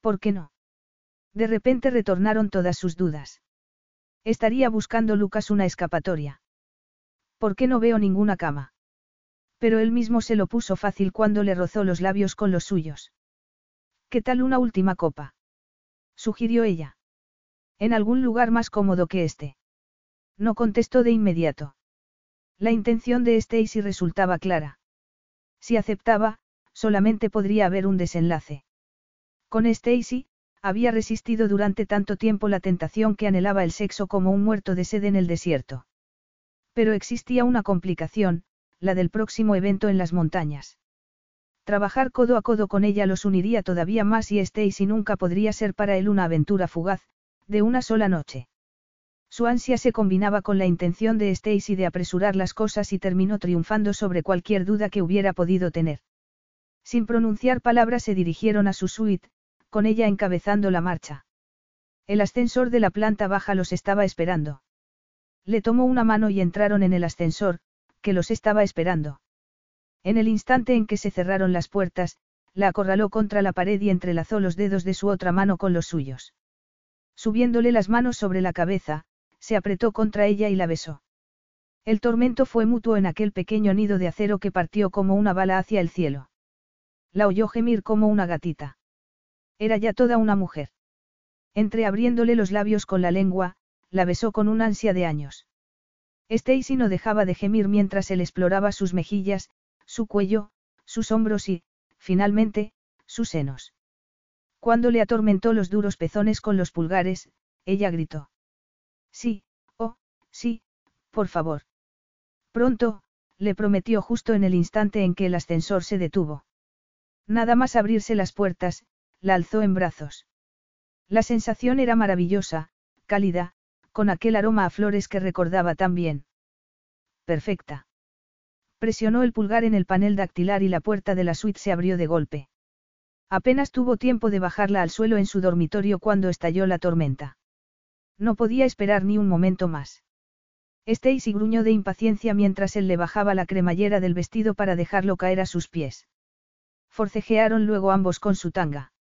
¿Por qué no? De repente retornaron todas sus dudas. Estaría buscando Lucas una escapatoria. ¿Por qué no veo ninguna cama? Pero él mismo se lo puso fácil cuando le rozó los labios con los suyos. ¿Qué tal una última copa? sugirió ella. En algún lugar más cómodo que este. No contestó de inmediato. La intención de Stacy resultaba clara. Si aceptaba, solamente podría haber un desenlace. Con Stacy, había resistido durante tanto tiempo la tentación que anhelaba el sexo como un muerto de sed en el desierto. Pero existía una complicación, la del próximo evento en las montañas. Trabajar codo a codo con ella los uniría todavía más y Stacy nunca podría ser para él una aventura fugaz, de una sola noche. Su ansia se combinaba con la intención de Stacy de apresurar las cosas y terminó triunfando sobre cualquier duda que hubiera podido tener. Sin pronunciar palabras se dirigieron a su suite, con ella encabezando la marcha. El ascensor de la planta baja los estaba esperando. Le tomó una mano y entraron en el ascensor, que los estaba esperando. En el instante en que se cerraron las puertas, la acorraló contra la pared y entrelazó los dedos de su otra mano con los suyos. Subiéndole las manos sobre la cabeza, se apretó contra ella y la besó. El tormento fue mutuo en aquel pequeño nido de acero que partió como una bala hacia el cielo. La oyó gemir como una gatita. Era ya toda una mujer. Entreabriéndole los labios con la lengua, la besó con un ansia de años. Stacy no dejaba de gemir mientras él exploraba sus mejillas, su cuello, sus hombros y, finalmente, sus senos. Cuando le atormentó los duros pezones con los pulgares, ella gritó. Sí, oh, sí, por favor. Pronto, le prometió justo en el instante en que el ascensor se detuvo. Nada más abrirse las puertas, la alzó en brazos. La sensación era maravillosa, cálida, con aquel aroma a flores que recordaba tan bien. Perfecta. Presionó el pulgar en el panel dactilar y la puerta de la suite se abrió de golpe. Apenas tuvo tiempo de bajarla al suelo en su dormitorio cuando estalló la tormenta. No podía esperar ni un momento más. Stacy gruñó de impaciencia mientras él le bajaba la cremallera del vestido para dejarlo caer a sus pies. Forcejearon luego ambos con su tanga.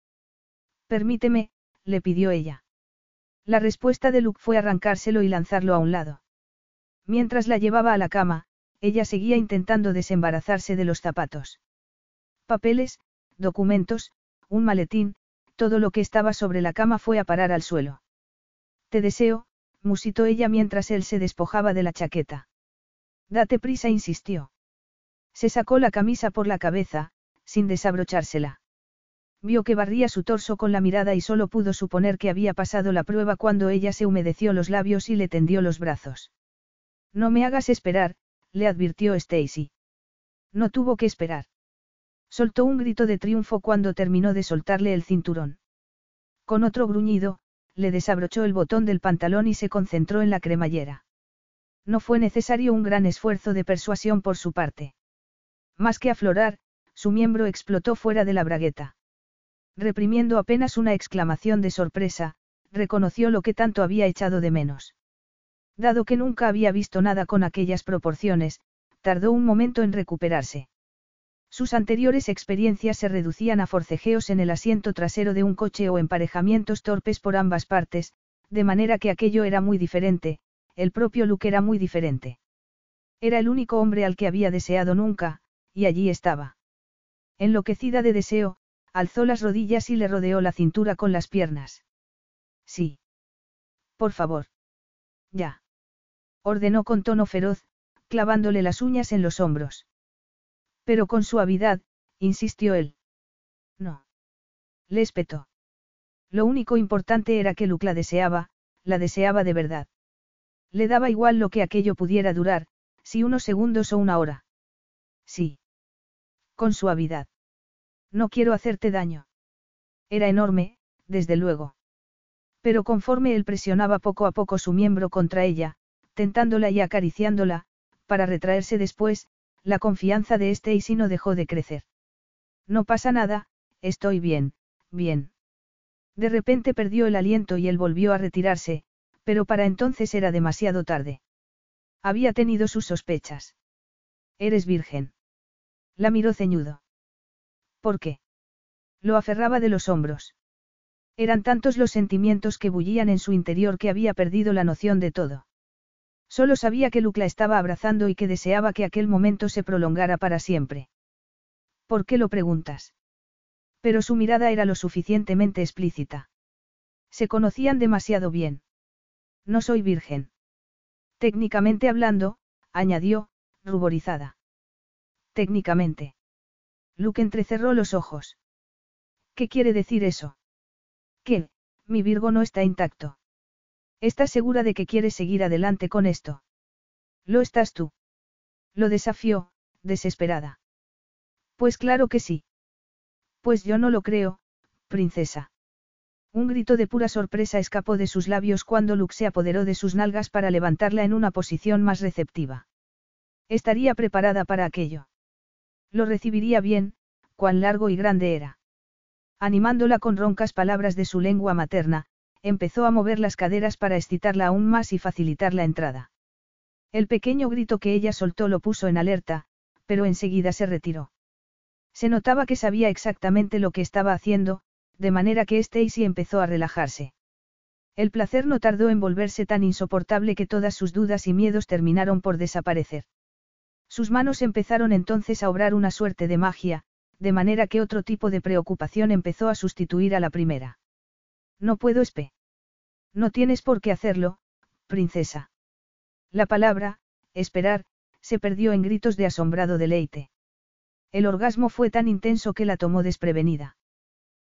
Permíteme, le pidió ella. La respuesta de Luke fue arrancárselo y lanzarlo a un lado. Mientras la llevaba a la cama, ella seguía intentando desembarazarse de los zapatos. Papeles, documentos, un maletín, todo lo que estaba sobre la cama fue a parar al suelo. Te deseo, musitó ella mientras él se despojaba de la chaqueta. Date prisa, insistió. Se sacó la camisa por la cabeza, sin desabrochársela. Vio que barría su torso con la mirada y solo pudo suponer que había pasado la prueba cuando ella se humedeció los labios y le tendió los brazos. No me hagas esperar, le advirtió Stacy. No tuvo que esperar. Soltó un grito de triunfo cuando terminó de soltarle el cinturón. Con otro gruñido, le desabrochó el botón del pantalón y se concentró en la cremallera. No fue necesario un gran esfuerzo de persuasión por su parte. Más que aflorar, su miembro explotó fuera de la bragueta. Reprimiendo apenas una exclamación de sorpresa, reconoció lo que tanto había echado de menos. Dado que nunca había visto nada con aquellas proporciones, tardó un momento en recuperarse. Sus anteriores experiencias se reducían a forcejeos en el asiento trasero de un coche o emparejamientos torpes por ambas partes, de manera que aquello era muy diferente, el propio Luke era muy diferente. Era el único hombre al que había deseado nunca, y allí estaba. Enloquecida de deseo, alzó las rodillas y le rodeó la cintura con las piernas. Sí. Por favor. Ya ordenó con tono feroz, clavándole las uñas en los hombros. Pero con suavidad, insistió él. No. Le espetó. Lo único importante era que Luke la deseaba, la deseaba de verdad. Le daba igual lo que aquello pudiera durar, si unos segundos o una hora. Sí. Con suavidad. No quiero hacerte daño. Era enorme, desde luego. Pero conforme él presionaba poco a poco su miembro contra ella, tentándola y acariciándola, para retraerse después, la confianza de este y no dejó de crecer. No pasa nada, estoy bien, bien. De repente perdió el aliento y él volvió a retirarse, pero para entonces era demasiado tarde. Había tenido sus sospechas. Eres virgen. La miró ceñudo. ¿Por qué? Lo aferraba de los hombros. Eran tantos los sentimientos que bullían en su interior que había perdido la noción de todo. Solo sabía que Luke la estaba abrazando y que deseaba que aquel momento se prolongara para siempre. ¿Por qué lo preguntas? Pero su mirada era lo suficientemente explícita. Se conocían demasiado bien. No soy virgen. Técnicamente hablando, añadió, ruborizada. Técnicamente. Luke entrecerró los ojos. ¿Qué quiere decir eso? ¿Qué? Mi Virgo no está intacto. ¿Estás segura de que quieres seguir adelante con esto? Lo estás tú. Lo desafió, desesperada. Pues claro que sí. Pues yo no lo creo, princesa. Un grito de pura sorpresa escapó de sus labios cuando Luke se apoderó de sus nalgas para levantarla en una posición más receptiva. Estaría preparada para aquello. Lo recibiría bien, cuán largo y grande era. Animándola con roncas palabras de su lengua materna, empezó a mover las caderas para excitarla aún más y facilitar la entrada. El pequeño grito que ella soltó lo puso en alerta, pero enseguida se retiró. Se notaba que sabía exactamente lo que estaba haciendo, de manera que Stacy empezó a relajarse. El placer no tardó en volverse tan insoportable que todas sus dudas y miedos terminaron por desaparecer. Sus manos empezaron entonces a obrar una suerte de magia, de manera que otro tipo de preocupación empezó a sustituir a la primera. No puedo espe. No tienes por qué hacerlo, princesa. La palabra, esperar, se perdió en gritos de asombrado deleite. El orgasmo fue tan intenso que la tomó desprevenida.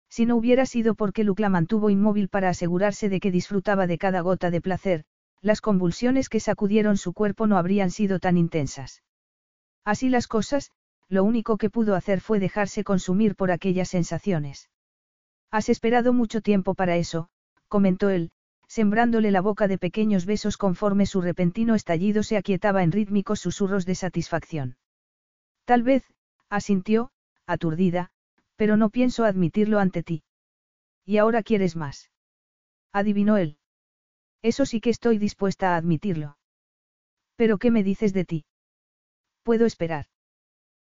Si no hubiera sido porque Luke la mantuvo inmóvil para asegurarse de que disfrutaba de cada gota de placer, las convulsiones que sacudieron su cuerpo no habrían sido tan intensas. Así las cosas, lo único que pudo hacer fue dejarse consumir por aquellas sensaciones. Has esperado mucho tiempo para eso, comentó él, sembrándole la boca de pequeños besos conforme su repentino estallido se aquietaba en rítmicos susurros de satisfacción. Tal vez, asintió, aturdida, pero no pienso admitirlo ante ti. Y ahora quieres más. Adivinó él. Eso sí que estoy dispuesta a admitirlo. Pero ¿qué me dices de ti? Puedo esperar.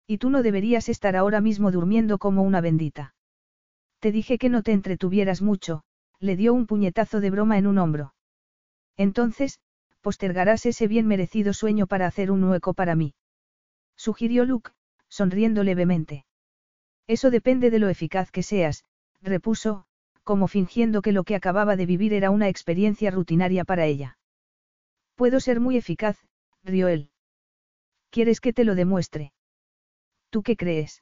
Y tú no deberías estar ahora mismo durmiendo como una bendita. Te dije que no te entretuvieras mucho, le dio un puñetazo de broma en un hombro. Entonces, postergarás ese bien merecido sueño para hacer un hueco para mí. Sugirió Luke, sonriendo levemente. Eso depende de lo eficaz que seas, repuso, como fingiendo que lo que acababa de vivir era una experiencia rutinaria para ella. Puedo ser muy eficaz, rió él. ¿Quieres que te lo demuestre? ¿Tú qué crees?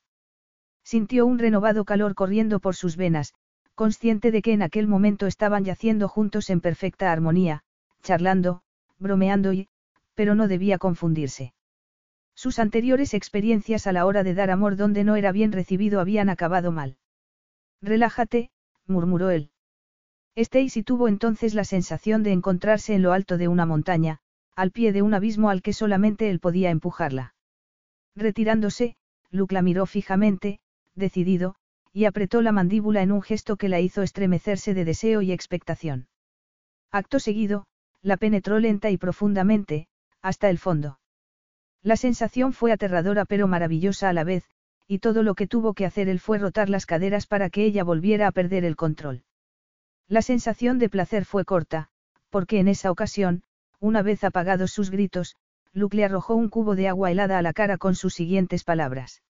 Sintió un renovado calor corriendo por sus venas, consciente de que en aquel momento estaban yaciendo juntos en perfecta armonía, charlando, bromeando y, pero no debía confundirse. Sus anteriores experiencias a la hora de dar amor donde no era bien recibido habían acabado mal. Relájate, murmuró él. Stacy tuvo entonces la sensación de encontrarse en lo alto de una montaña, al pie de un abismo al que solamente él podía empujarla. Retirándose, Luke la miró fijamente, decidido, y apretó la mandíbula en un gesto que la hizo estremecerse de deseo y expectación. Acto seguido, la penetró lenta y profundamente, hasta el fondo. La sensación fue aterradora pero maravillosa a la vez, y todo lo que tuvo que hacer él fue rotar las caderas para que ella volviera a perder el control. La sensación de placer fue corta, porque en esa ocasión, una vez apagados sus gritos, Luke le arrojó un cubo de agua helada a la cara con sus siguientes palabras.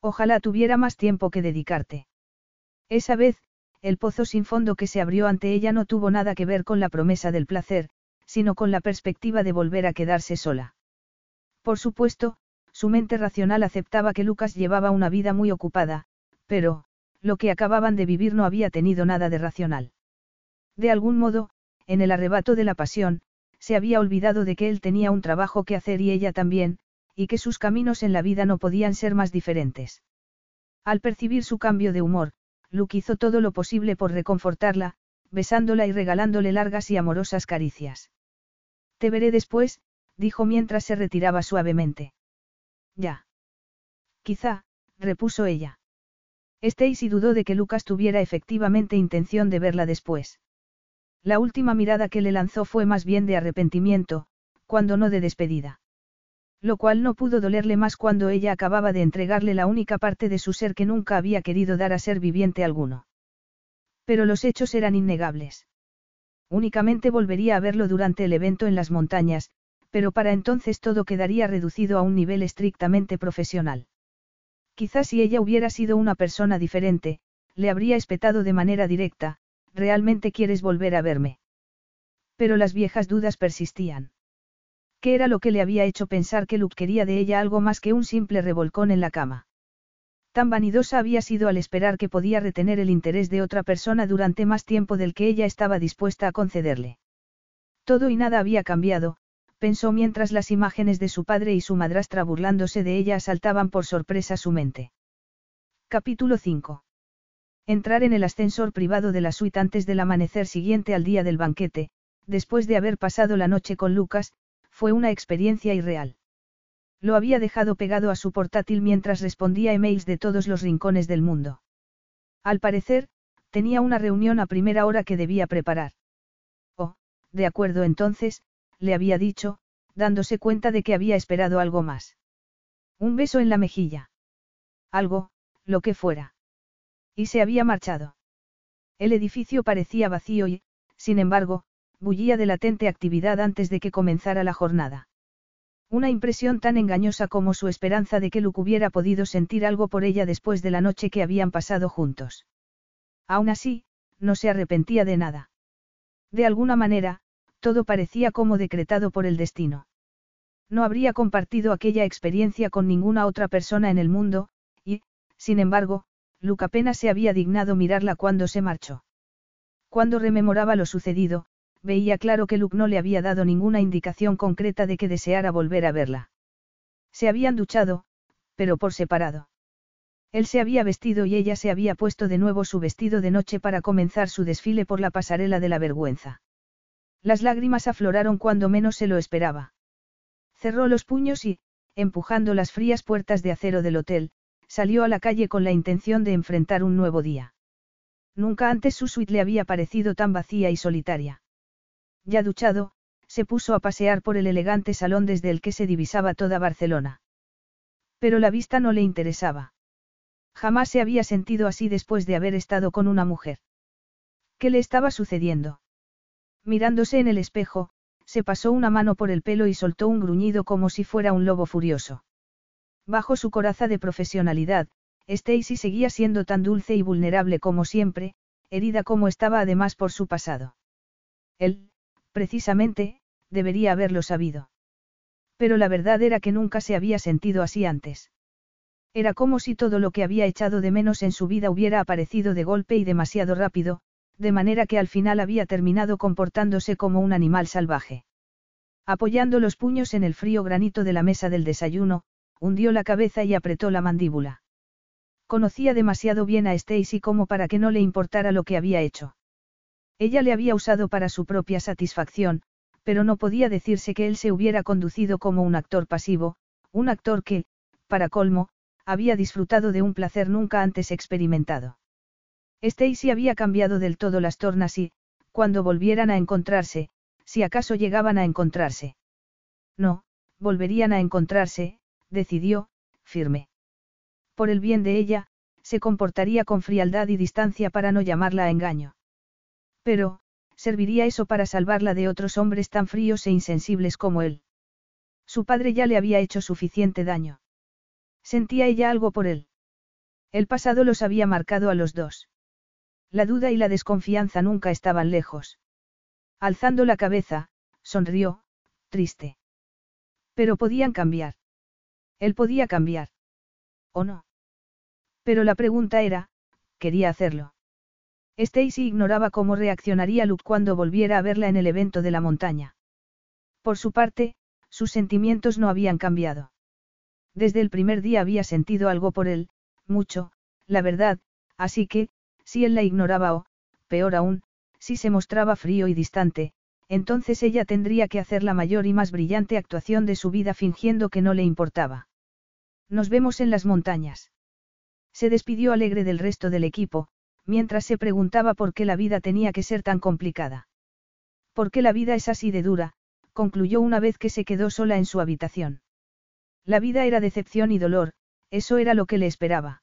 Ojalá tuviera más tiempo que dedicarte. Esa vez, el pozo sin fondo que se abrió ante ella no tuvo nada que ver con la promesa del placer, sino con la perspectiva de volver a quedarse sola. Por supuesto, su mente racional aceptaba que Lucas llevaba una vida muy ocupada, pero, lo que acababan de vivir no había tenido nada de racional. De algún modo, en el arrebato de la pasión, se había olvidado de que él tenía un trabajo que hacer y ella también, y que sus caminos en la vida no podían ser más diferentes. Al percibir su cambio de humor, Luke hizo todo lo posible por reconfortarla, besándola y regalándole largas y amorosas caricias. Te veré después, dijo mientras se retiraba suavemente. Ya. Quizá, repuso ella. Stacy dudó de que Lucas tuviera efectivamente intención de verla después. La última mirada que le lanzó fue más bien de arrepentimiento, cuando no de despedida. Lo cual no pudo dolerle más cuando ella acababa de entregarle la única parte de su ser que nunca había querido dar a ser viviente alguno. Pero los hechos eran innegables. Únicamente volvería a verlo durante el evento en las montañas, pero para entonces todo quedaría reducido a un nivel estrictamente profesional. Quizás si ella hubiera sido una persona diferente, le habría espetado de manera directa, ¿realmente quieres volver a verme? Pero las viejas dudas persistían. ¿Qué era lo que le había hecho pensar que Luke quería de ella algo más que un simple revolcón en la cama? Tan vanidosa había sido al esperar que podía retener el interés de otra persona durante más tiempo del que ella estaba dispuesta a concederle. Todo y nada había cambiado, pensó mientras las imágenes de su padre y su madrastra burlándose de ella asaltaban por sorpresa su mente. Capítulo 5. Entrar en el ascensor privado de la suite antes del amanecer siguiente al día del banquete, después de haber pasado la noche con Lucas, fue una experiencia irreal. Lo había dejado pegado a su portátil mientras respondía emails de todos los rincones del mundo. Al parecer, tenía una reunión a primera hora que debía preparar. Oh, de acuerdo entonces, le había dicho, dándose cuenta de que había esperado algo más. Un beso en la mejilla. Algo, lo que fuera. Y se había marchado. El edificio parecía vacío y, sin embargo, bullía de latente actividad antes de que comenzara la jornada. Una impresión tan engañosa como su esperanza de que Luke hubiera podido sentir algo por ella después de la noche que habían pasado juntos. Aún así, no se arrepentía de nada. De alguna manera, todo parecía como decretado por el destino. No habría compartido aquella experiencia con ninguna otra persona en el mundo, y, sin embargo, Luke apenas se había dignado mirarla cuando se marchó. Cuando rememoraba lo sucedido, veía claro que Luke no le había dado ninguna indicación concreta de que deseara volver a verla. Se habían duchado, pero por separado. Él se había vestido y ella se había puesto de nuevo su vestido de noche para comenzar su desfile por la pasarela de la vergüenza. Las lágrimas afloraron cuando menos se lo esperaba. Cerró los puños y, empujando las frías puertas de acero del hotel, salió a la calle con la intención de enfrentar un nuevo día. Nunca antes su suite le había parecido tan vacía y solitaria. Ya duchado, se puso a pasear por el elegante salón desde el que se divisaba toda Barcelona. Pero la vista no le interesaba. Jamás se había sentido así después de haber estado con una mujer. ¿Qué le estaba sucediendo? Mirándose en el espejo, se pasó una mano por el pelo y soltó un gruñido como si fuera un lobo furioso. Bajo su coraza de profesionalidad, Stacy seguía siendo tan dulce y vulnerable como siempre, herida como estaba además por su pasado. Él, precisamente, debería haberlo sabido. Pero la verdad era que nunca se había sentido así antes. Era como si todo lo que había echado de menos en su vida hubiera aparecido de golpe y demasiado rápido, de manera que al final había terminado comportándose como un animal salvaje. Apoyando los puños en el frío granito de la mesa del desayuno, hundió la cabeza y apretó la mandíbula. Conocía demasiado bien a Stacy como para que no le importara lo que había hecho. Ella le había usado para su propia satisfacción, pero no podía decirse que él se hubiera conducido como un actor pasivo, un actor que, para colmo, había disfrutado de un placer nunca antes experimentado. Stacy había cambiado del todo las tornas y, cuando volvieran a encontrarse, si acaso llegaban a encontrarse. No, volverían a encontrarse, decidió, firme. Por el bien de ella, se comportaría con frialdad y distancia para no llamarla a engaño. Pero, serviría eso para salvarla de otros hombres tan fríos e insensibles como él. Su padre ya le había hecho suficiente daño. Sentía ella algo por él. El pasado los había marcado a los dos. La duda y la desconfianza nunca estaban lejos. Alzando la cabeza, sonrió, triste. Pero podían cambiar. Él podía cambiar. ¿O no? Pero la pregunta era, quería hacerlo. Stacy ignoraba cómo reaccionaría Luke cuando volviera a verla en el evento de la montaña. Por su parte, sus sentimientos no habían cambiado. Desde el primer día había sentido algo por él, mucho, la verdad, así que, si él la ignoraba o, peor aún, si se mostraba frío y distante, entonces ella tendría que hacer la mayor y más brillante actuación de su vida fingiendo que no le importaba. Nos vemos en las montañas. Se despidió alegre del resto del equipo, mientras se preguntaba por qué la vida tenía que ser tan complicada. ¿Por qué la vida es así de dura? concluyó una vez que se quedó sola en su habitación. La vida era decepción y dolor, eso era lo que le esperaba.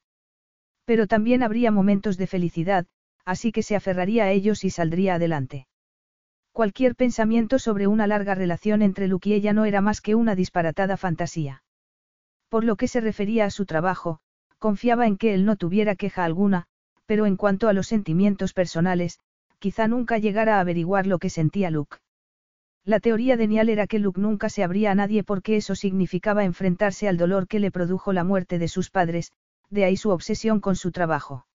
Pero también habría momentos de felicidad, así que se aferraría a ellos y saldría adelante. Cualquier pensamiento sobre una larga relación entre Luke y ella no era más que una disparatada fantasía. Por lo que se refería a su trabajo, confiaba en que él no tuviera queja alguna, pero en cuanto a los sentimientos personales, quizá nunca llegara a averiguar lo que sentía Luke. La teoría de Niall era que Luke nunca se abría a nadie porque eso significaba enfrentarse al dolor que le produjo la muerte de sus padres, de ahí su obsesión con su trabajo.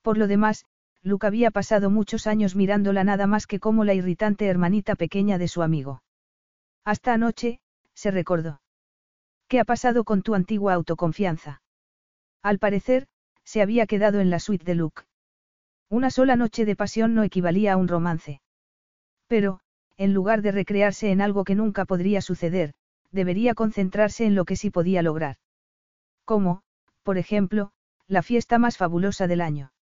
Por lo demás, Luke había pasado muchos años mirándola nada más que como la irritante hermanita pequeña de su amigo. Hasta anoche, se recordó. ¿Qué ha pasado con tu antigua autoconfianza? Al parecer, se había quedado en la suite de Luke. Una sola noche de pasión no equivalía a un romance. Pero, en lugar de recrearse en algo que nunca podría suceder, debería concentrarse en lo que sí podía lograr. Como, por ejemplo, la fiesta más fabulosa del año.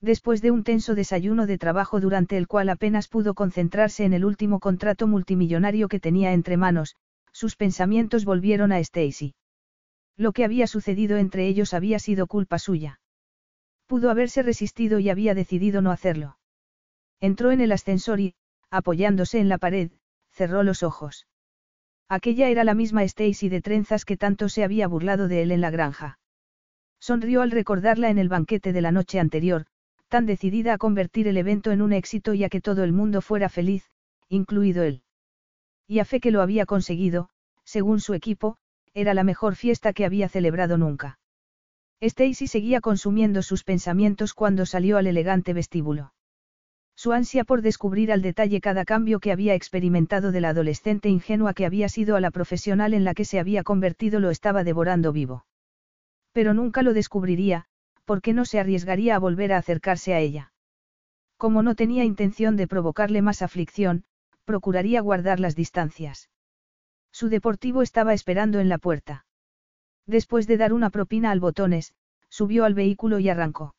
Después de un tenso desayuno de trabajo durante el cual apenas pudo concentrarse en el último contrato multimillonario que tenía entre manos, sus pensamientos volvieron a Stacy. Lo que había sucedido entre ellos había sido culpa suya. Pudo haberse resistido y había decidido no hacerlo. Entró en el ascensor y, apoyándose en la pared, cerró los ojos. Aquella era la misma Stacy de trenzas que tanto se había burlado de él en la granja. Sonrió al recordarla en el banquete de la noche anterior, tan decidida a convertir el evento en un éxito y a que todo el mundo fuera feliz, incluido él. Y a fe que lo había conseguido, según su equipo, era la mejor fiesta que había celebrado nunca. Stacy seguía consumiendo sus pensamientos cuando salió al elegante vestíbulo. Su ansia por descubrir al detalle cada cambio que había experimentado de la adolescente ingenua que había sido a la profesional en la que se había convertido lo estaba devorando vivo. Pero nunca lo descubriría, porque no se arriesgaría a volver a acercarse a ella. Como no tenía intención de provocarle más aflicción, procuraría guardar las distancias. Su deportivo estaba esperando en la puerta. Después de dar una propina al botones, subió al vehículo y arrancó.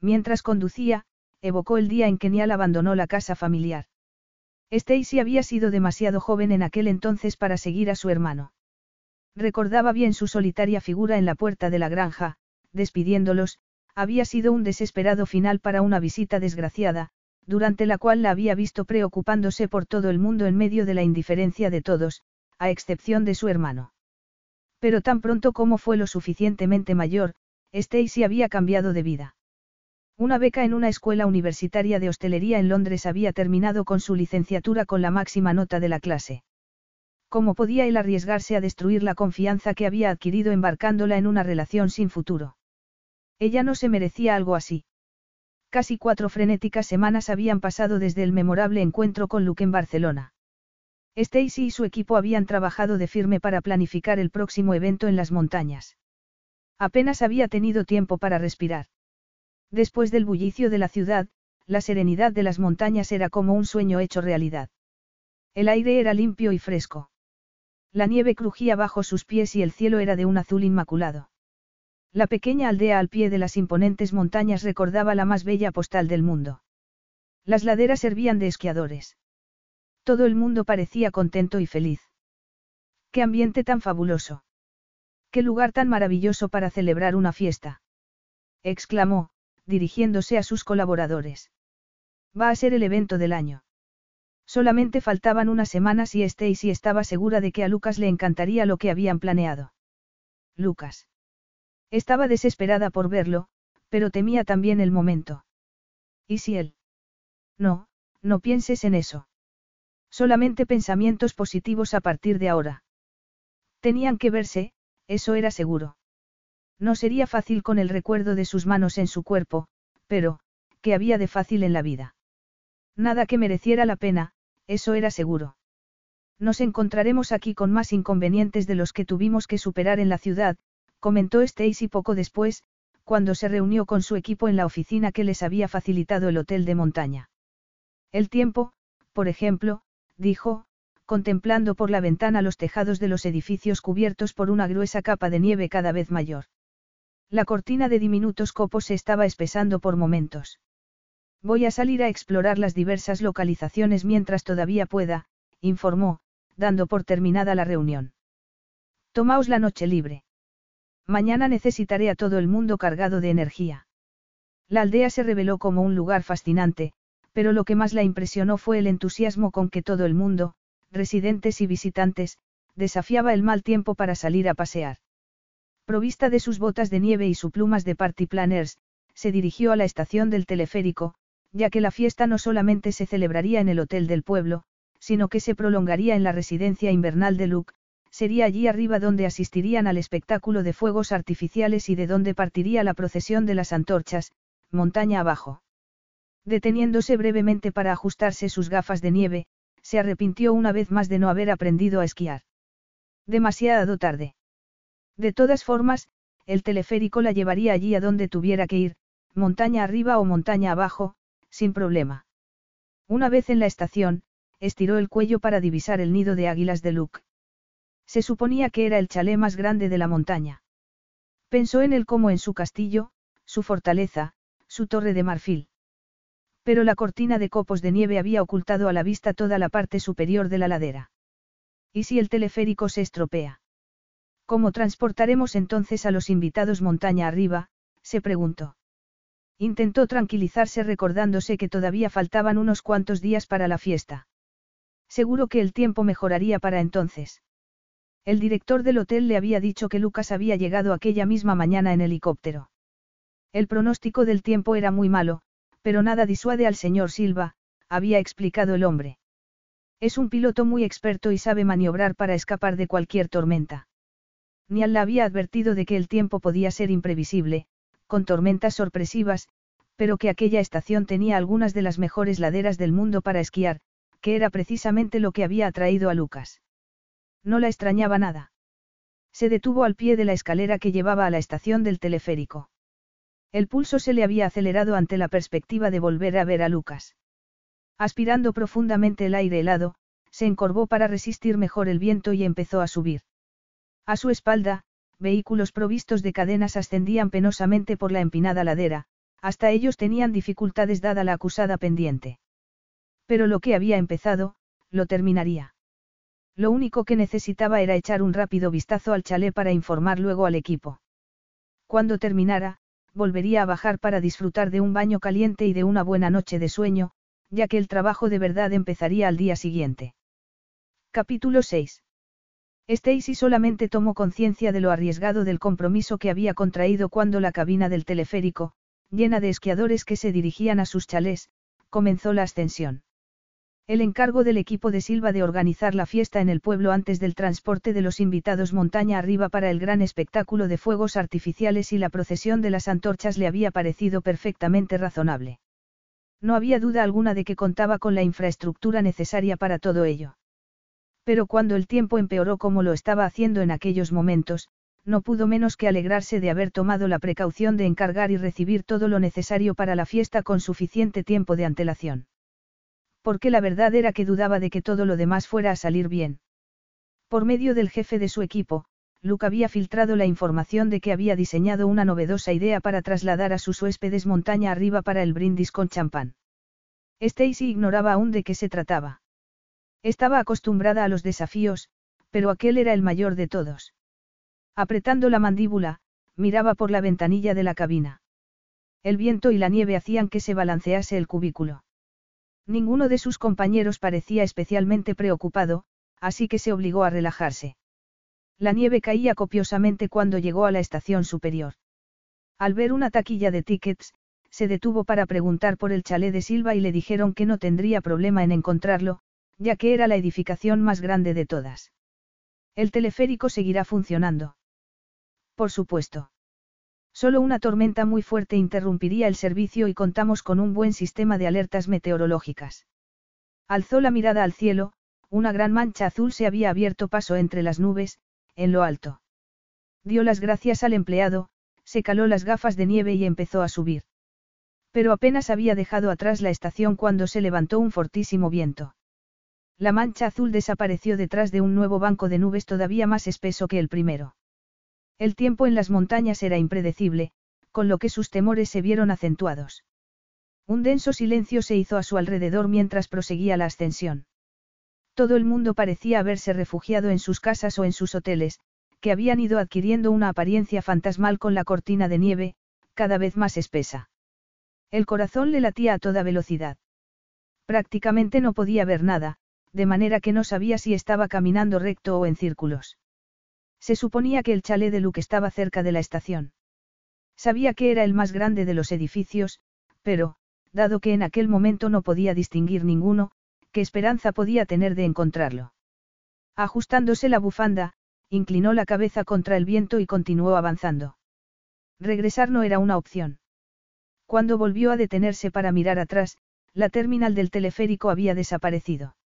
Mientras conducía, evocó el día en que Niall abandonó la casa familiar. Stacy había sido demasiado joven en aquel entonces para seguir a su hermano. Recordaba bien su solitaria figura en la puerta de la granja, despidiéndolos, había sido un desesperado final para una visita desgraciada, durante la cual la había visto preocupándose por todo el mundo en medio de la indiferencia de todos, a excepción de su hermano. Pero tan pronto como fue lo suficientemente mayor, Stacy había cambiado de vida. Una beca en una escuela universitaria de hostelería en Londres había terminado con su licenciatura con la máxima nota de la clase. ¿Cómo podía él arriesgarse a destruir la confianza que había adquirido embarcándola en una relación sin futuro? Ella no se merecía algo así. Casi cuatro frenéticas semanas habían pasado desde el memorable encuentro con Luke en Barcelona. Stacy y su equipo habían trabajado de firme para planificar el próximo evento en las montañas. Apenas había tenido tiempo para respirar. Después del bullicio de la ciudad, la serenidad de las montañas era como un sueño hecho realidad. El aire era limpio y fresco. La nieve crujía bajo sus pies y el cielo era de un azul inmaculado. La pequeña aldea al pie de las imponentes montañas recordaba la más bella postal del mundo. Las laderas servían de esquiadores. Todo el mundo parecía contento y feliz. ¡Qué ambiente tan fabuloso! ¡Qué lugar tan maravilloso para celebrar una fiesta! exclamó, dirigiéndose a sus colaboradores. Va a ser el evento del año. Solamente faltaban unas semanas y Stacy estaba segura de que a Lucas le encantaría lo que habían planeado. Lucas. Estaba desesperada por verlo, pero temía también el momento. ¿Y si él? No, no pienses en eso. Solamente pensamientos positivos a partir de ahora. Tenían que verse, eso era seguro. No sería fácil con el recuerdo de sus manos en su cuerpo, pero, ¿qué había de fácil en la vida? Nada que mereciera la pena, eso era seguro. Nos encontraremos aquí con más inconvenientes de los que tuvimos que superar en la ciudad, comentó Stacy poco después, cuando se reunió con su equipo en la oficina que les había facilitado el hotel de montaña. El tiempo, por ejemplo, dijo, contemplando por la ventana los tejados de los edificios cubiertos por una gruesa capa de nieve cada vez mayor. La cortina de diminutos copos se estaba espesando por momentos. Voy a salir a explorar las diversas localizaciones mientras todavía pueda, informó, dando por terminada la reunión. Tomaos la noche libre. Mañana necesitaré a todo el mundo cargado de energía. La aldea se reveló como un lugar fascinante, pero lo que más la impresionó fue el entusiasmo con que todo el mundo, residentes y visitantes, desafiaba el mal tiempo para salir a pasear. Provista de sus botas de nieve y su plumas de party planners, se dirigió a la estación del teleférico, ya que la fiesta no solamente se celebraría en el hotel del pueblo, sino que se prolongaría en la residencia invernal de Luke, sería allí arriba donde asistirían al espectáculo de fuegos artificiales y de donde partiría la procesión de las antorchas, montaña abajo. Deteniéndose brevemente para ajustarse sus gafas de nieve, se arrepintió una vez más de no haber aprendido a esquiar. Demasiado tarde. De todas formas, el teleférico la llevaría allí a donde tuviera que ir, montaña arriba o montaña abajo, sin problema. Una vez en la estación, estiró el cuello para divisar el nido de águilas de Luke. Se suponía que era el chalet más grande de la montaña. Pensó en él como en su castillo, su fortaleza, su torre de marfil. Pero la cortina de copos de nieve había ocultado a la vista toda la parte superior de la ladera. ¿Y si el teleférico se estropea? ¿Cómo transportaremos entonces a los invitados montaña arriba? se preguntó. Intentó tranquilizarse recordándose que todavía faltaban unos cuantos días para la fiesta. Seguro que el tiempo mejoraría para entonces. El director del hotel le había dicho que Lucas había llegado aquella misma mañana en helicóptero. El pronóstico del tiempo era muy malo, pero nada disuade al señor Silva, había explicado el hombre. Es un piloto muy experto y sabe maniobrar para escapar de cualquier tormenta. Niall la había advertido de que el tiempo podía ser imprevisible, con tormentas sorpresivas, pero que aquella estación tenía algunas de las mejores laderas del mundo para esquiar, que era precisamente lo que había atraído a Lucas. No la extrañaba nada. Se detuvo al pie de la escalera que llevaba a la estación del teleférico. El pulso se le había acelerado ante la perspectiva de volver a ver a Lucas. Aspirando profundamente el aire helado, se encorvó para resistir mejor el viento y empezó a subir. A su espalda, vehículos provistos de cadenas ascendían penosamente por la empinada ladera, hasta ellos tenían dificultades dada la acusada pendiente. Pero lo que había empezado, lo terminaría. Lo único que necesitaba era echar un rápido vistazo al chalet para informar luego al equipo. Cuando terminara, volvería a bajar para disfrutar de un baño caliente y de una buena noche de sueño, ya que el trabajo de verdad empezaría al día siguiente. Capítulo 6. Stacy solamente tomó conciencia de lo arriesgado del compromiso que había contraído cuando la cabina del teleférico, llena de esquiadores que se dirigían a sus chalés, comenzó la ascensión. El encargo del equipo de Silva de organizar la fiesta en el pueblo antes del transporte de los invitados montaña arriba para el gran espectáculo de fuegos artificiales y la procesión de las antorchas le había parecido perfectamente razonable. No había duda alguna de que contaba con la infraestructura necesaria para todo ello. Pero cuando el tiempo empeoró como lo estaba haciendo en aquellos momentos, no pudo menos que alegrarse de haber tomado la precaución de encargar y recibir todo lo necesario para la fiesta con suficiente tiempo de antelación. Porque la verdad era que dudaba de que todo lo demás fuera a salir bien. Por medio del jefe de su equipo, Luke había filtrado la información de que había diseñado una novedosa idea para trasladar a sus huéspedes montaña arriba para el brindis con champán. Stacy ignoraba aún de qué se trataba. Estaba acostumbrada a los desafíos, pero aquel era el mayor de todos. Apretando la mandíbula, miraba por la ventanilla de la cabina. El viento y la nieve hacían que se balancease el cubículo. Ninguno de sus compañeros parecía especialmente preocupado, así que se obligó a relajarse. La nieve caía copiosamente cuando llegó a la estación superior. Al ver una taquilla de tickets, se detuvo para preguntar por el chalet de Silva y le dijeron que no tendría problema en encontrarlo, ya que era la edificación más grande de todas. El teleférico seguirá funcionando. Por supuesto. Solo una tormenta muy fuerte interrumpiría el servicio y contamos con un buen sistema de alertas meteorológicas. Alzó la mirada al cielo, una gran mancha azul se había abierto paso entre las nubes, en lo alto. Dio las gracias al empleado, se caló las gafas de nieve y empezó a subir. Pero apenas había dejado atrás la estación cuando se levantó un fortísimo viento. La mancha azul desapareció detrás de un nuevo banco de nubes todavía más espeso que el primero. El tiempo en las montañas era impredecible, con lo que sus temores se vieron acentuados. Un denso silencio se hizo a su alrededor mientras proseguía la ascensión. Todo el mundo parecía haberse refugiado en sus casas o en sus hoteles, que habían ido adquiriendo una apariencia fantasmal con la cortina de nieve, cada vez más espesa. El corazón le latía a toda velocidad. Prácticamente no podía ver nada, de manera que no sabía si estaba caminando recto o en círculos. Se suponía que el chalet de Luke estaba cerca de la estación. Sabía que era el más grande de los edificios, pero, dado que en aquel momento no podía distinguir ninguno, ¿qué esperanza podía tener de encontrarlo? Ajustándose la bufanda, inclinó la cabeza contra el viento y continuó avanzando. Regresar no era una opción. Cuando volvió a detenerse para mirar atrás, la terminal del teleférico había desaparecido.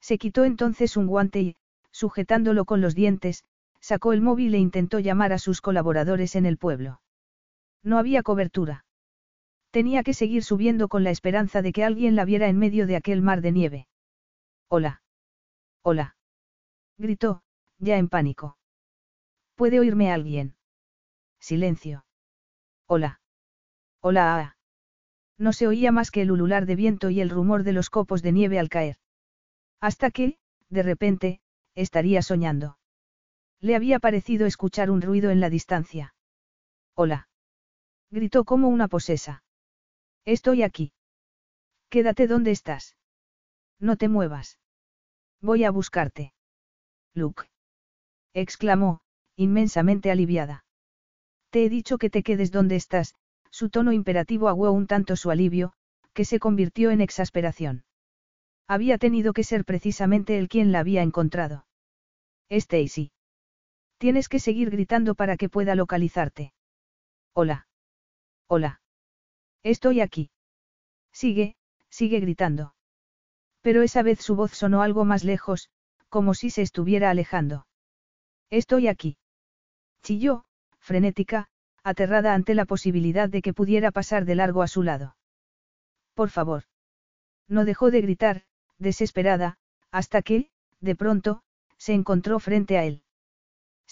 Se quitó entonces un guante y, sujetándolo con los dientes, sacó el móvil e intentó llamar a sus colaboradores en el pueblo. No había cobertura. Tenía que seguir subiendo con la esperanza de que alguien la viera en medio de aquel mar de nieve. Hola. Hola. Gritó, ya en pánico. ¿Puede oírme alguien? Silencio. Hola. Hola. Ah. No se oía más que el ulular de viento y el rumor de los copos de nieve al caer. Hasta que, de repente, estaría soñando. Le había parecido escuchar un ruido en la distancia. Hola. Gritó como una posesa. Estoy aquí. Quédate donde estás. No te muevas. Voy a buscarte. Luke. exclamó, inmensamente aliviada. Te he dicho que te quedes donde estás, su tono imperativo aguó un tanto su alivio, que se convirtió en exasperación. Había tenido que ser precisamente él quien la había encontrado. Stacy. Tienes que seguir gritando para que pueda localizarte. Hola. Hola. Estoy aquí. Sigue, sigue gritando. Pero esa vez su voz sonó algo más lejos, como si se estuviera alejando. Estoy aquí. Chilló, frenética, aterrada ante la posibilidad de que pudiera pasar de largo a su lado. Por favor. No dejó de gritar, desesperada, hasta que, de pronto, se encontró frente a él.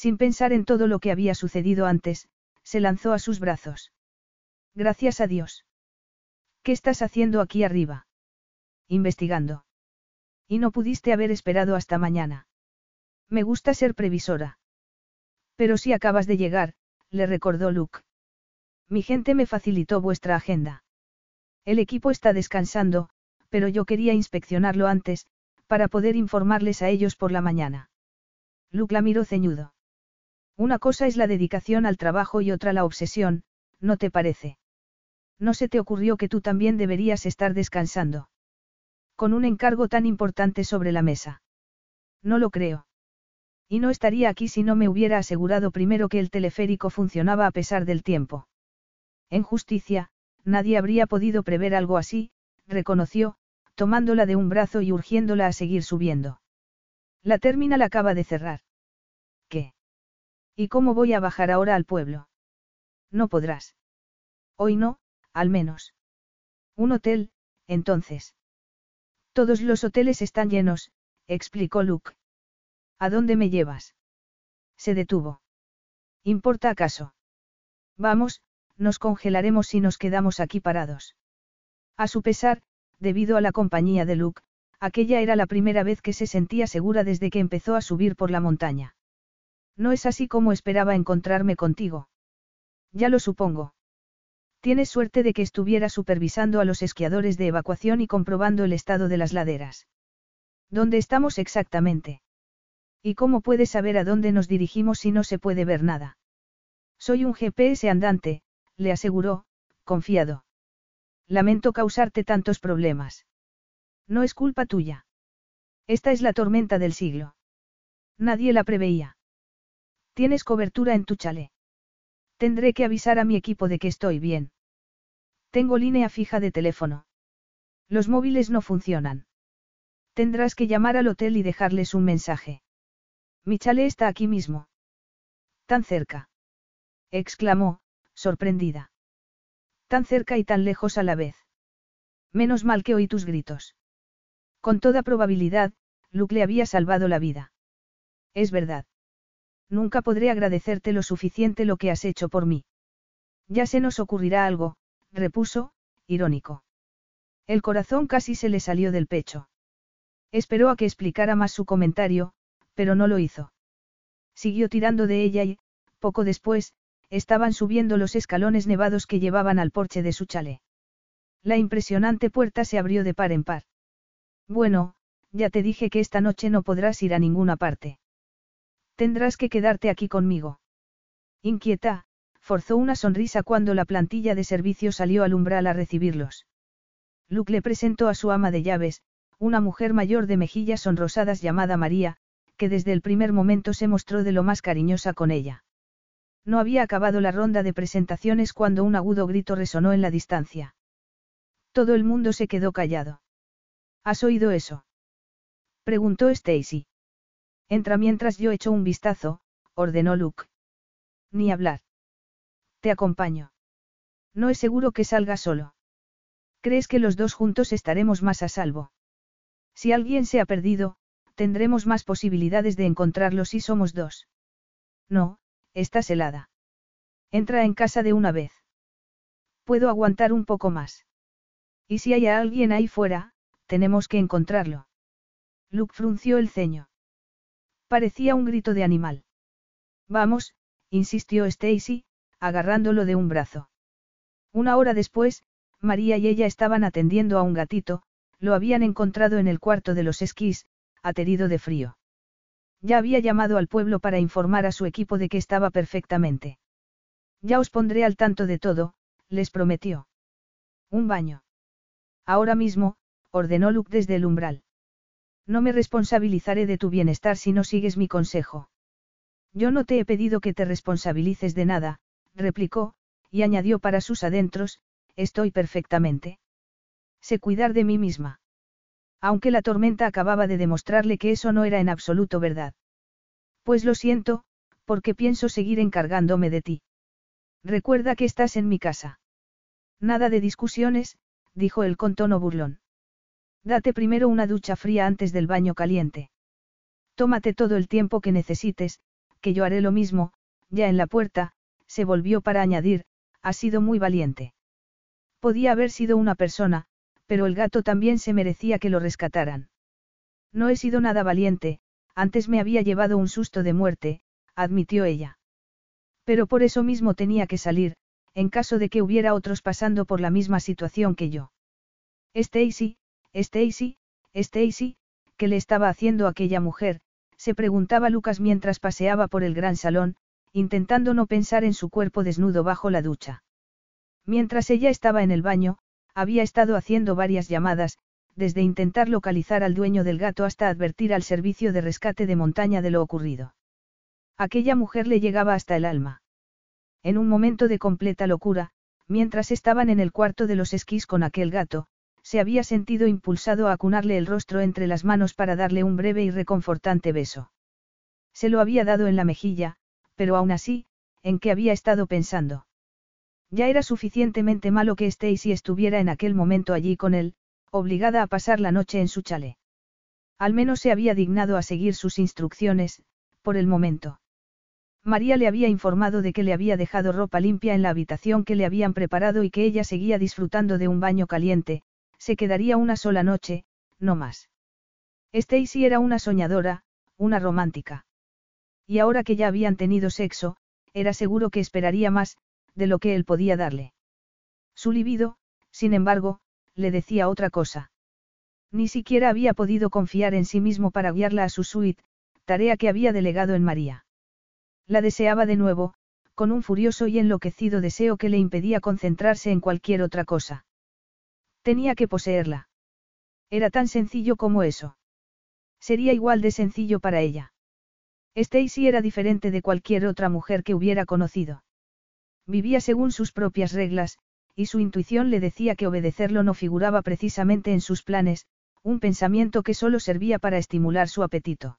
Sin pensar en todo lo que había sucedido antes, se lanzó a sus brazos. Gracias a Dios. ¿Qué estás haciendo aquí arriba? Investigando. Y no pudiste haber esperado hasta mañana. Me gusta ser previsora. Pero si acabas de llegar, le recordó Luke. Mi gente me facilitó vuestra agenda. El equipo está descansando, pero yo quería inspeccionarlo antes, para poder informarles a ellos por la mañana. Luke la miró ceñudo. Una cosa es la dedicación al trabajo y otra la obsesión, ¿no te parece? ¿No se te ocurrió que tú también deberías estar descansando? Con un encargo tan importante sobre la mesa. No lo creo. Y no estaría aquí si no me hubiera asegurado primero que el teleférico funcionaba a pesar del tiempo. En justicia, nadie habría podido prever algo así, reconoció, tomándola de un brazo y urgiéndola a seguir subiendo. La terminal acaba de cerrar. ¿Y cómo voy a bajar ahora al pueblo? No podrás. Hoy no, al menos. Un hotel, entonces. Todos los hoteles están llenos, explicó Luke. ¿A dónde me llevas? Se detuvo. ¿Importa acaso? Vamos, nos congelaremos si nos quedamos aquí parados. A su pesar, debido a la compañía de Luke, aquella era la primera vez que se sentía segura desde que empezó a subir por la montaña. No es así como esperaba encontrarme contigo. Ya lo supongo. Tienes suerte de que estuviera supervisando a los esquiadores de evacuación y comprobando el estado de las laderas. ¿Dónde estamos exactamente? ¿Y cómo puedes saber a dónde nos dirigimos si no se puede ver nada? Soy un GPS andante, le aseguró, confiado. Lamento causarte tantos problemas. No es culpa tuya. Esta es la tormenta del siglo. Nadie la preveía. Tienes cobertura en tu chalet. Tendré que avisar a mi equipo de que estoy bien. Tengo línea fija de teléfono. Los móviles no funcionan. Tendrás que llamar al hotel y dejarles un mensaje. Mi chale está aquí mismo. Tan cerca. exclamó, sorprendida. Tan cerca y tan lejos a la vez. Menos mal que oí tus gritos. Con toda probabilidad, Luke le había salvado la vida. Es verdad. Nunca podré agradecerte lo suficiente lo que has hecho por mí. Ya se nos ocurrirá algo, repuso, irónico. El corazón casi se le salió del pecho. Esperó a que explicara más su comentario, pero no lo hizo. Siguió tirando de ella y, poco después, estaban subiendo los escalones nevados que llevaban al porche de su chalet. La impresionante puerta se abrió de par en par. Bueno, ya te dije que esta noche no podrás ir a ninguna parte. Tendrás que quedarte aquí conmigo. Inquieta, forzó una sonrisa cuando la plantilla de servicio salió al umbral a recibirlos. Luke le presentó a su ama de llaves, una mujer mayor de mejillas sonrosadas llamada María, que desde el primer momento se mostró de lo más cariñosa con ella. No había acabado la ronda de presentaciones cuando un agudo grito resonó en la distancia. Todo el mundo se quedó callado. ¿Has oído eso? preguntó Stacy. Entra mientras yo echo un vistazo, ordenó Luke. Ni hablar. Te acompaño. No es seguro que salga solo. ¿Crees que los dos juntos estaremos más a salvo? Si alguien se ha perdido, tendremos más posibilidades de encontrarlo si somos dos. No, estás helada. Entra en casa de una vez. Puedo aguantar un poco más. Y si hay alguien ahí fuera, tenemos que encontrarlo. Luke frunció el ceño. Parecía un grito de animal. Vamos, insistió Stacy, agarrándolo de un brazo. Una hora después, María y ella estaban atendiendo a un gatito, lo habían encontrado en el cuarto de los esquís, aterido de frío. Ya había llamado al pueblo para informar a su equipo de que estaba perfectamente. Ya os pondré al tanto de todo, les prometió. Un baño. Ahora mismo, ordenó Luke desde el umbral. No me responsabilizaré de tu bienestar si no sigues mi consejo. Yo no te he pedido que te responsabilices de nada, replicó, y añadió para sus adentros, estoy perfectamente. Sé cuidar de mí misma. Aunque la tormenta acababa de demostrarle que eso no era en absoluto verdad. Pues lo siento, porque pienso seguir encargándome de ti. Recuerda que estás en mi casa. Nada de discusiones, dijo él con tono burlón. Date primero una ducha fría antes del baño caliente. Tómate todo el tiempo que necesites, que yo haré lo mismo, ya en la puerta, se volvió para añadir, ha sido muy valiente. Podía haber sido una persona, pero el gato también se merecía que lo rescataran. No he sido nada valiente, antes me había llevado un susto de muerte, admitió ella. Pero por eso mismo tenía que salir, en caso de que hubiera otros pasando por la misma situación que yo. Stacy, Stacy, Stacy, ¿qué le estaba haciendo aquella mujer? se preguntaba Lucas mientras paseaba por el gran salón, intentando no pensar en su cuerpo desnudo bajo la ducha. Mientras ella estaba en el baño, había estado haciendo varias llamadas, desde intentar localizar al dueño del gato hasta advertir al servicio de rescate de montaña de lo ocurrido. Aquella mujer le llegaba hasta el alma. En un momento de completa locura, mientras estaban en el cuarto de los esquís con aquel gato, se había sentido impulsado a acunarle el rostro entre las manos para darle un breve y reconfortante beso. Se lo había dado en la mejilla, pero aún así, ¿en qué había estado pensando? Ya era suficientemente malo que Stacy estuviera en aquel momento allí con él, obligada a pasar la noche en su chalet. Al menos se había dignado a seguir sus instrucciones, por el momento. María le había informado de que le había dejado ropa limpia en la habitación que le habían preparado y que ella seguía disfrutando de un baño caliente, se quedaría una sola noche, no más. Stacy era una soñadora, una romántica. Y ahora que ya habían tenido sexo, era seguro que esperaría más, de lo que él podía darle. Su libido, sin embargo, le decía otra cosa. Ni siquiera había podido confiar en sí mismo para guiarla a su suite, tarea que había delegado en María. La deseaba de nuevo, con un furioso y enloquecido deseo que le impedía concentrarse en cualquier otra cosa. Tenía que poseerla. Era tan sencillo como eso. Sería igual de sencillo para ella. Stacy era diferente de cualquier otra mujer que hubiera conocido. Vivía según sus propias reglas, y su intuición le decía que obedecerlo no figuraba precisamente en sus planes, un pensamiento que solo servía para estimular su apetito.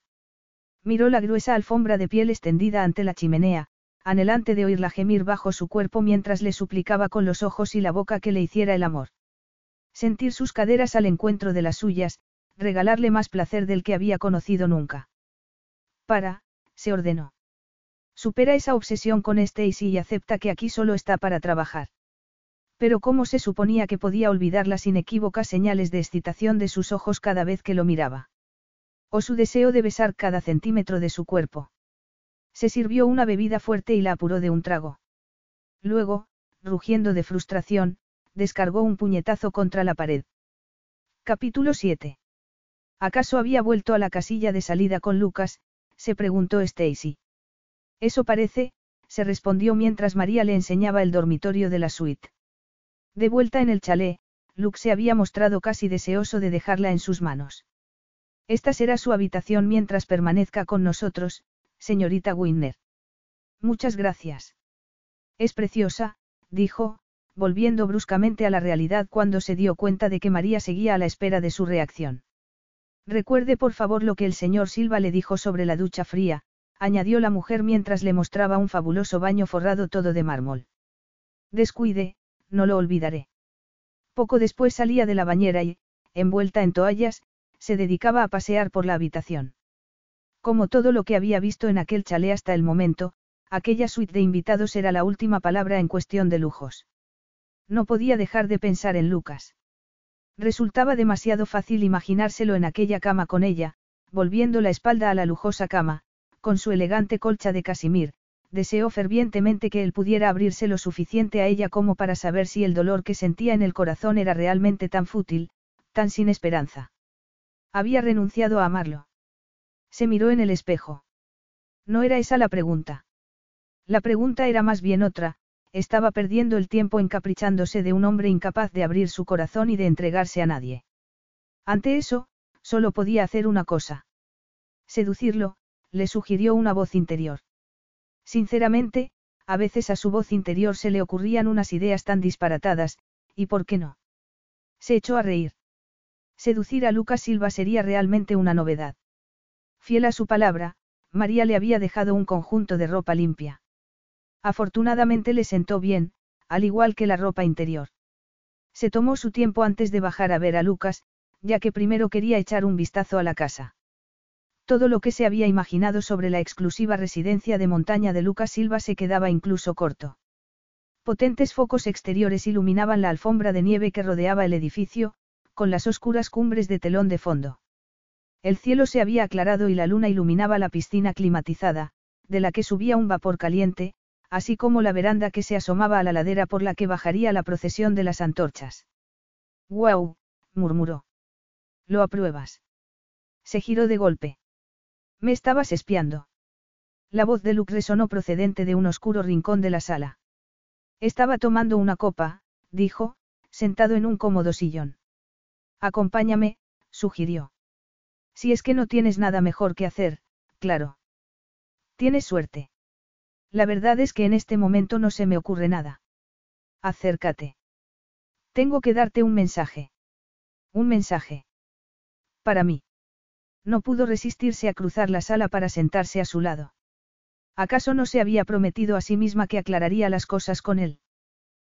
Miró la gruesa alfombra de piel extendida ante la chimenea, anhelante de oírla gemir bajo su cuerpo mientras le suplicaba con los ojos y la boca que le hiciera el amor. Sentir sus caderas al encuentro de las suyas, regalarle más placer del que había conocido nunca. Para, se ordenó. Supera esa obsesión con Stacy y acepta que aquí solo está para trabajar. Pero ¿cómo se suponía que podía olvidar las inequívocas señales de excitación de sus ojos cada vez que lo miraba? O su deseo de besar cada centímetro de su cuerpo. Se sirvió una bebida fuerte y la apuró de un trago. Luego, rugiendo de frustración, descargó un puñetazo contra la pared. Capítulo 7. ¿Acaso había vuelto a la casilla de salida con Lucas? se preguntó Stacy. Eso parece, se respondió mientras María le enseñaba el dormitorio de la suite. De vuelta en el chalet, Luke se había mostrado casi deseoso de dejarla en sus manos. Esta será su habitación mientras permanezca con nosotros, señorita Winner. Muchas gracias. Es preciosa, dijo, volviendo bruscamente a la realidad cuando se dio cuenta de que María seguía a la espera de su reacción. Recuerde por favor lo que el señor Silva le dijo sobre la ducha fría, añadió la mujer mientras le mostraba un fabuloso baño forrado todo de mármol. Descuide, no lo olvidaré. Poco después salía de la bañera y, envuelta en toallas, se dedicaba a pasear por la habitación. Como todo lo que había visto en aquel chalet hasta el momento, aquella suite de invitados era la última palabra en cuestión de lujos. No podía dejar de pensar en Lucas. Resultaba demasiado fácil imaginárselo en aquella cama con ella, volviendo la espalda a la lujosa cama, con su elegante colcha de casimir, deseó fervientemente que él pudiera abrirse lo suficiente a ella como para saber si el dolor que sentía en el corazón era realmente tan fútil, tan sin esperanza. Había renunciado a amarlo. Se miró en el espejo. No era esa la pregunta. La pregunta era más bien otra, estaba perdiendo el tiempo encaprichándose de un hombre incapaz de abrir su corazón y de entregarse a nadie. Ante eso, solo podía hacer una cosa. Seducirlo, le sugirió una voz interior. Sinceramente, a veces a su voz interior se le ocurrían unas ideas tan disparatadas, ¿y por qué no? Se echó a reír. Seducir a Lucas Silva sería realmente una novedad. Fiel a su palabra, María le había dejado un conjunto de ropa limpia. Afortunadamente le sentó bien, al igual que la ropa interior. Se tomó su tiempo antes de bajar a ver a Lucas, ya que primero quería echar un vistazo a la casa. Todo lo que se había imaginado sobre la exclusiva residencia de montaña de Lucas Silva se quedaba incluso corto. Potentes focos exteriores iluminaban la alfombra de nieve que rodeaba el edificio, con las oscuras cumbres de telón de fondo. El cielo se había aclarado y la luna iluminaba la piscina climatizada, de la que subía un vapor caliente, así como la veranda que se asomaba a la ladera por la que bajaría la procesión de las antorchas. ¡Guau! murmuró. ¿Lo apruebas? Se giró de golpe. Me estabas espiando. La voz de Luke resonó procedente de un oscuro rincón de la sala. Estaba tomando una copa, dijo, sentado en un cómodo sillón. Acompáñame, sugirió. Si es que no tienes nada mejor que hacer, claro. Tienes suerte. La verdad es que en este momento no se me ocurre nada. Acércate. Tengo que darte un mensaje. Un mensaje. Para mí. No pudo resistirse a cruzar la sala para sentarse a su lado. ¿Acaso no se había prometido a sí misma que aclararía las cosas con él?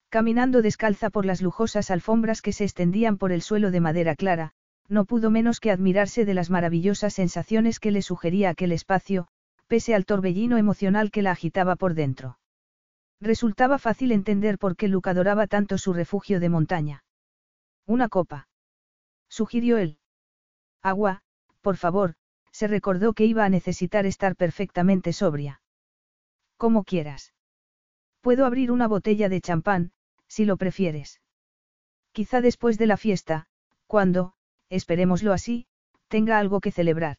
Caminando descalza por las lujosas alfombras que se extendían por el suelo de madera clara, no pudo menos que admirarse de las maravillosas sensaciones que le sugería aquel espacio, pese al torbellino emocional que la agitaba por dentro. Resultaba fácil entender por qué Luke adoraba tanto su refugio de montaña. Una copa. Sugirió él. Agua, por favor, se recordó que iba a necesitar estar perfectamente sobria. Como quieras. Puedo abrir una botella de champán, si lo prefieres. Quizá después de la fiesta, cuando, esperémoslo así, tenga algo que celebrar.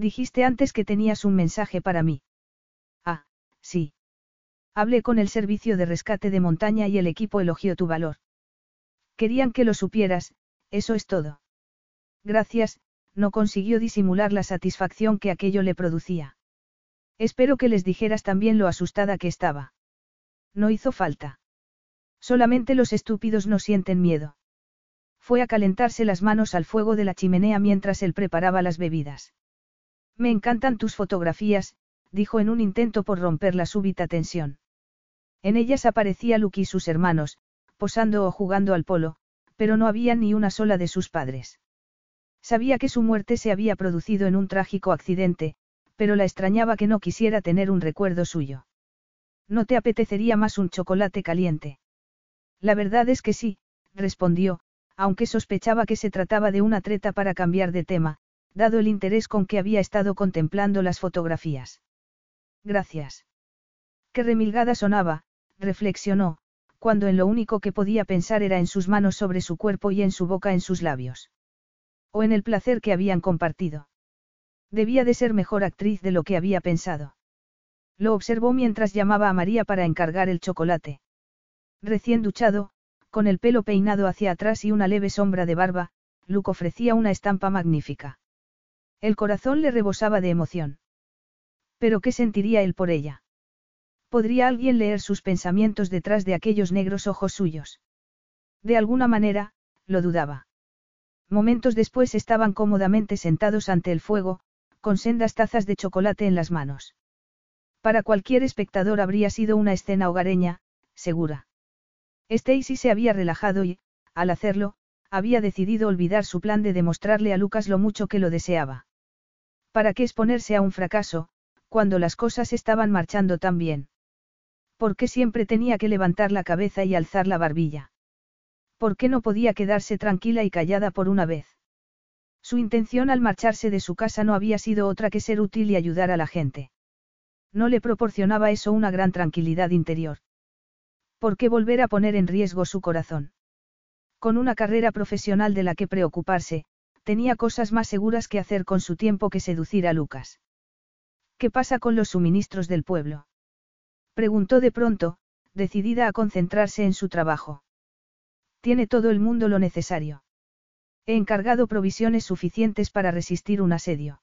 Dijiste antes que tenías un mensaje para mí. Ah, sí. Hablé con el servicio de rescate de montaña y el equipo elogió tu valor. Querían que lo supieras, eso es todo. Gracias, no consiguió disimular la satisfacción que aquello le producía. Espero que les dijeras también lo asustada que estaba. No hizo falta. Solamente los estúpidos no sienten miedo. Fue a calentarse las manos al fuego de la chimenea mientras él preparaba las bebidas. Me encantan tus fotografías, dijo en un intento por romper la súbita tensión. En ellas aparecía Luke y sus hermanos, posando o jugando al polo, pero no había ni una sola de sus padres. Sabía que su muerte se había producido en un trágico accidente, pero la extrañaba que no quisiera tener un recuerdo suyo. ¿No te apetecería más un chocolate caliente? La verdad es que sí, respondió, aunque sospechaba que se trataba de una treta para cambiar de tema, dado el interés con que había estado contemplando las fotografías. Gracias. Qué remilgada sonaba, reflexionó, cuando en lo único que podía pensar era en sus manos sobre su cuerpo y en su boca en sus labios. O en el placer que habían compartido. Debía de ser mejor actriz de lo que había pensado. Lo observó mientras llamaba a María para encargar el chocolate. Recién duchado, con el pelo peinado hacia atrás y una leve sombra de barba, Luke ofrecía una estampa magnífica. El corazón le rebosaba de emoción. Pero ¿qué sentiría él por ella? ¿Podría alguien leer sus pensamientos detrás de aquellos negros ojos suyos? De alguna manera, lo dudaba. Momentos después estaban cómodamente sentados ante el fuego, con sendas tazas de chocolate en las manos. Para cualquier espectador habría sido una escena hogareña, segura. Stacy se había relajado y, al hacerlo, había decidido olvidar su plan de demostrarle a Lucas lo mucho que lo deseaba. ¿Para qué exponerse a un fracaso, cuando las cosas estaban marchando tan bien? ¿Por qué siempre tenía que levantar la cabeza y alzar la barbilla? ¿Por qué no podía quedarse tranquila y callada por una vez? Su intención al marcharse de su casa no había sido otra que ser útil y ayudar a la gente. No le proporcionaba eso una gran tranquilidad interior. ¿Por qué volver a poner en riesgo su corazón? Con una carrera profesional de la que preocuparse, tenía cosas más seguras que hacer con su tiempo que seducir a Lucas. ¿Qué pasa con los suministros del pueblo? Preguntó de pronto, decidida a concentrarse en su trabajo. Tiene todo el mundo lo necesario. He encargado provisiones suficientes para resistir un asedio.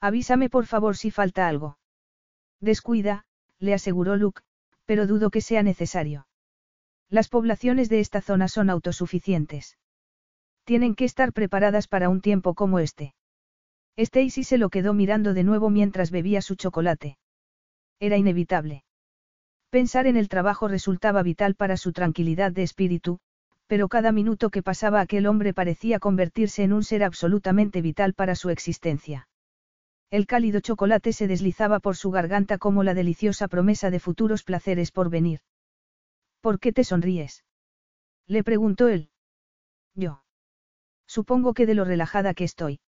Avísame por favor si falta algo. Descuida, le aseguró Luke, pero dudo que sea necesario. Las poblaciones de esta zona son autosuficientes. Tienen que estar preparadas para un tiempo como este. Stacy se lo quedó mirando de nuevo mientras bebía su chocolate. Era inevitable. Pensar en el trabajo resultaba vital para su tranquilidad de espíritu, pero cada minuto que pasaba aquel hombre parecía convertirse en un ser absolutamente vital para su existencia. El cálido chocolate se deslizaba por su garganta como la deliciosa promesa de futuros placeres por venir. ¿Por qué te sonríes? Le preguntó él. Yo. Supongo que de lo relajada que estoy.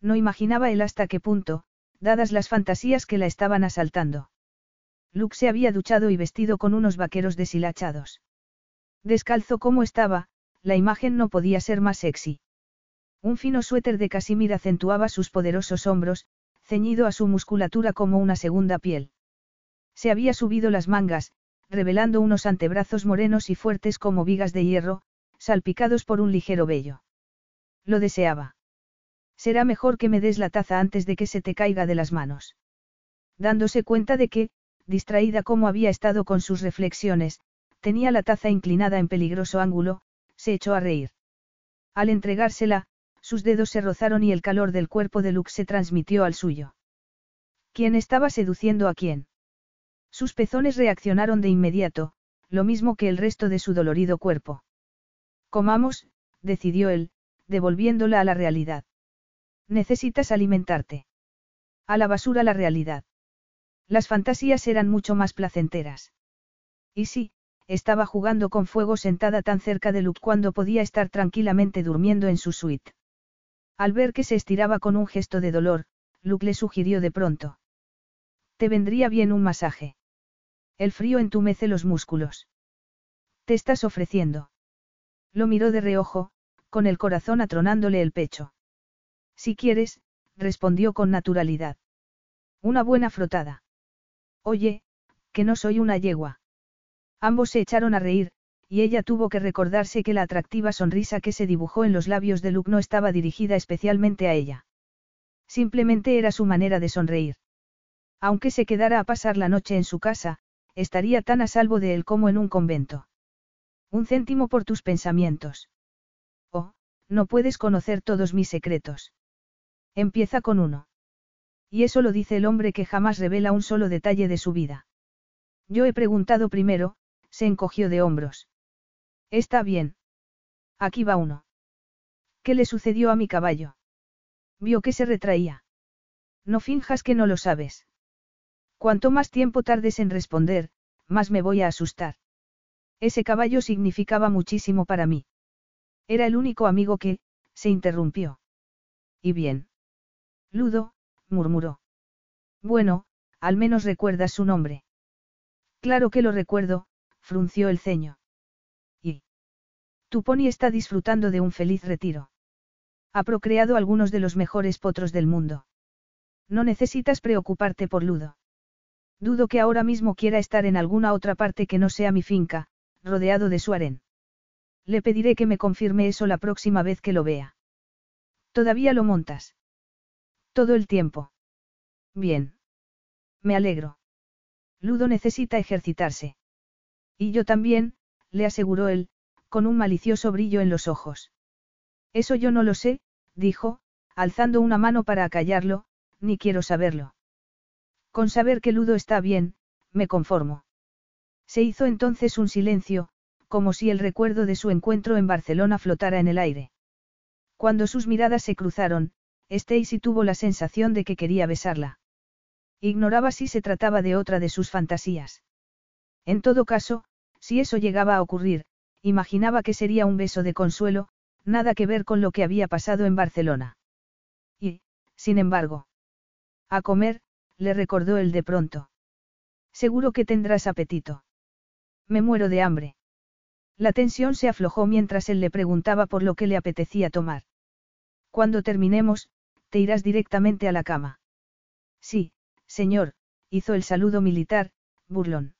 No imaginaba él hasta qué punto, dadas las fantasías que la estaban asaltando. Luke se había duchado y vestido con unos vaqueros deshilachados. Descalzo como estaba, la imagen no podía ser más sexy. Un fino suéter de casimir acentuaba sus poderosos hombros, ceñido a su musculatura como una segunda piel. Se había subido las mangas, revelando unos antebrazos morenos y fuertes como vigas de hierro, salpicados por un ligero vello. Lo deseaba. Será mejor que me des la taza antes de que se te caiga de las manos. Dándose cuenta de que, distraída como había estado con sus reflexiones, tenía la taza inclinada en peligroso ángulo, se echó a reír. Al entregársela, sus dedos se rozaron y el calor del cuerpo de Luke se transmitió al suyo. ¿Quién estaba seduciendo a quién? Sus pezones reaccionaron de inmediato, lo mismo que el resto de su dolorido cuerpo. Comamos, decidió él, devolviéndola a la realidad. Necesitas alimentarte. A la basura la realidad. Las fantasías eran mucho más placenteras. Y sí, estaba jugando con fuego sentada tan cerca de Luke cuando podía estar tranquilamente durmiendo en su suite. Al ver que se estiraba con un gesto de dolor, Luke le sugirió de pronto. Te vendría bien un masaje. El frío entumece los músculos. Te estás ofreciendo. Lo miró de reojo, con el corazón atronándole el pecho. Si quieres, respondió con naturalidad. Una buena frotada. Oye, que no soy una yegua. Ambos se echaron a reír, y ella tuvo que recordarse que la atractiva sonrisa que se dibujó en los labios de Luke no estaba dirigida especialmente a ella. Simplemente era su manera de sonreír. Aunque se quedara a pasar la noche en su casa, estaría tan a salvo de él como en un convento. Un céntimo por tus pensamientos. No puedes conocer todos mis secretos. Empieza con uno. Y eso lo dice el hombre que jamás revela un solo detalle de su vida. Yo he preguntado primero, se encogió de hombros. Está bien. Aquí va uno. ¿Qué le sucedió a mi caballo? Vio que se retraía. No finjas que no lo sabes. Cuanto más tiempo tardes en responder, más me voy a asustar. Ese caballo significaba muchísimo para mí. Era el único amigo que, se interrumpió. ¿Y bien? Ludo, murmuró. Bueno, al menos recuerdas su nombre. Claro que lo recuerdo, frunció el ceño. ¿Y? Tu pony está disfrutando de un feliz retiro. Ha procreado algunos de los mejores potros del mundo. No necesitas preocuparte por Ludo. Dudo que ahora mismo quiera estar en alguna otra parte que no sea mi finca, rodeado de su harén. Le pediré que me confirme eso la próxima vez que lo vea. ¿Todavía lo montas? Todo el tiempo. Bien. Me alegro. Ludo necesita ejercitarse. Y yo también, le aseguró él, con un malicioso brillo en los ojos. Eso yo no lo sé, dijo, alzando una mano para acallarlo, ni quiero saberlo. Con saber que Ludo está bien, me conformo. Se hizo entonces un silencio, como si el recuerdo de su encuentro en Barcelona flotara en el aire. Cuando sus miradas se cruzaron, Stacy tuvo la sensación de que quería besarla. Ignoraba si se trataba de otra de sus fantasías. En todo caso, si eso llegaba a ocurrir, imaginaba que sería un beso de consuelo, nada que ver con lo que había pasado en Barcelona. Y, sin embargo, a comer, le recordó él de pronto. Seguro que tendrás apetito. Me muero de hambre. La tensión se aflojó mientras él le preguntaba por lo que le apetecía tomar. Cuando terminemos, te irás directamente a la cama. Sí, señor, hizo el saludo militar, burlón.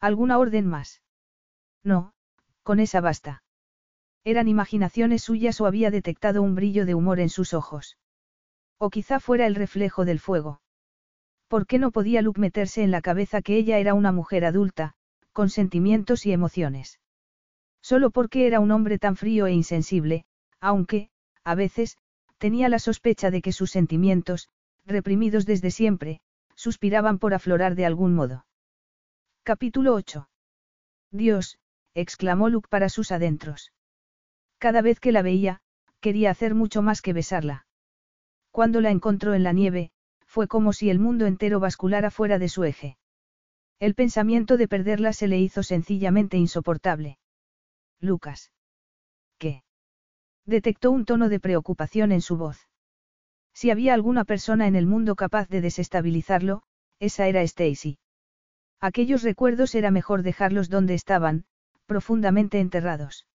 ¿Alguna orden más? No, con esa basta. ¿Eran imaginaciones suyas o había detectado un brillo de humor en sus ojos? O quizá fuera el reflejo del fuego. ¿Por qué no podía Luke meterse en la cabeza que ella era una mujer adulta, con sentimientos y emociones? Solo porque era un hombre tan frío e insensible, aunque, a veces, tenía la sospecha de que sus sentimientos, reprimidos desde siempre, suspiraban por aflorar de algún modo. Capítulo 8. Dios, exclamó Luke para sus adentros. Cada vez que la veía, quería hacer mucho más que besarla. Cuando la encontró en la nieve, fue como si el mundo entero basculara fuera de su eje. El pensamiento de perderla se le hizo sencillamente insoportable. Lucas. ¿Qué? Detectó un tono de preocupación en su voz. Si había alguna persona en el mundo capaz de desestabilizarlo, esa era Stacy. Aquellos recuerdos era mejor dejarlos donde estaban, profundamente enterrados.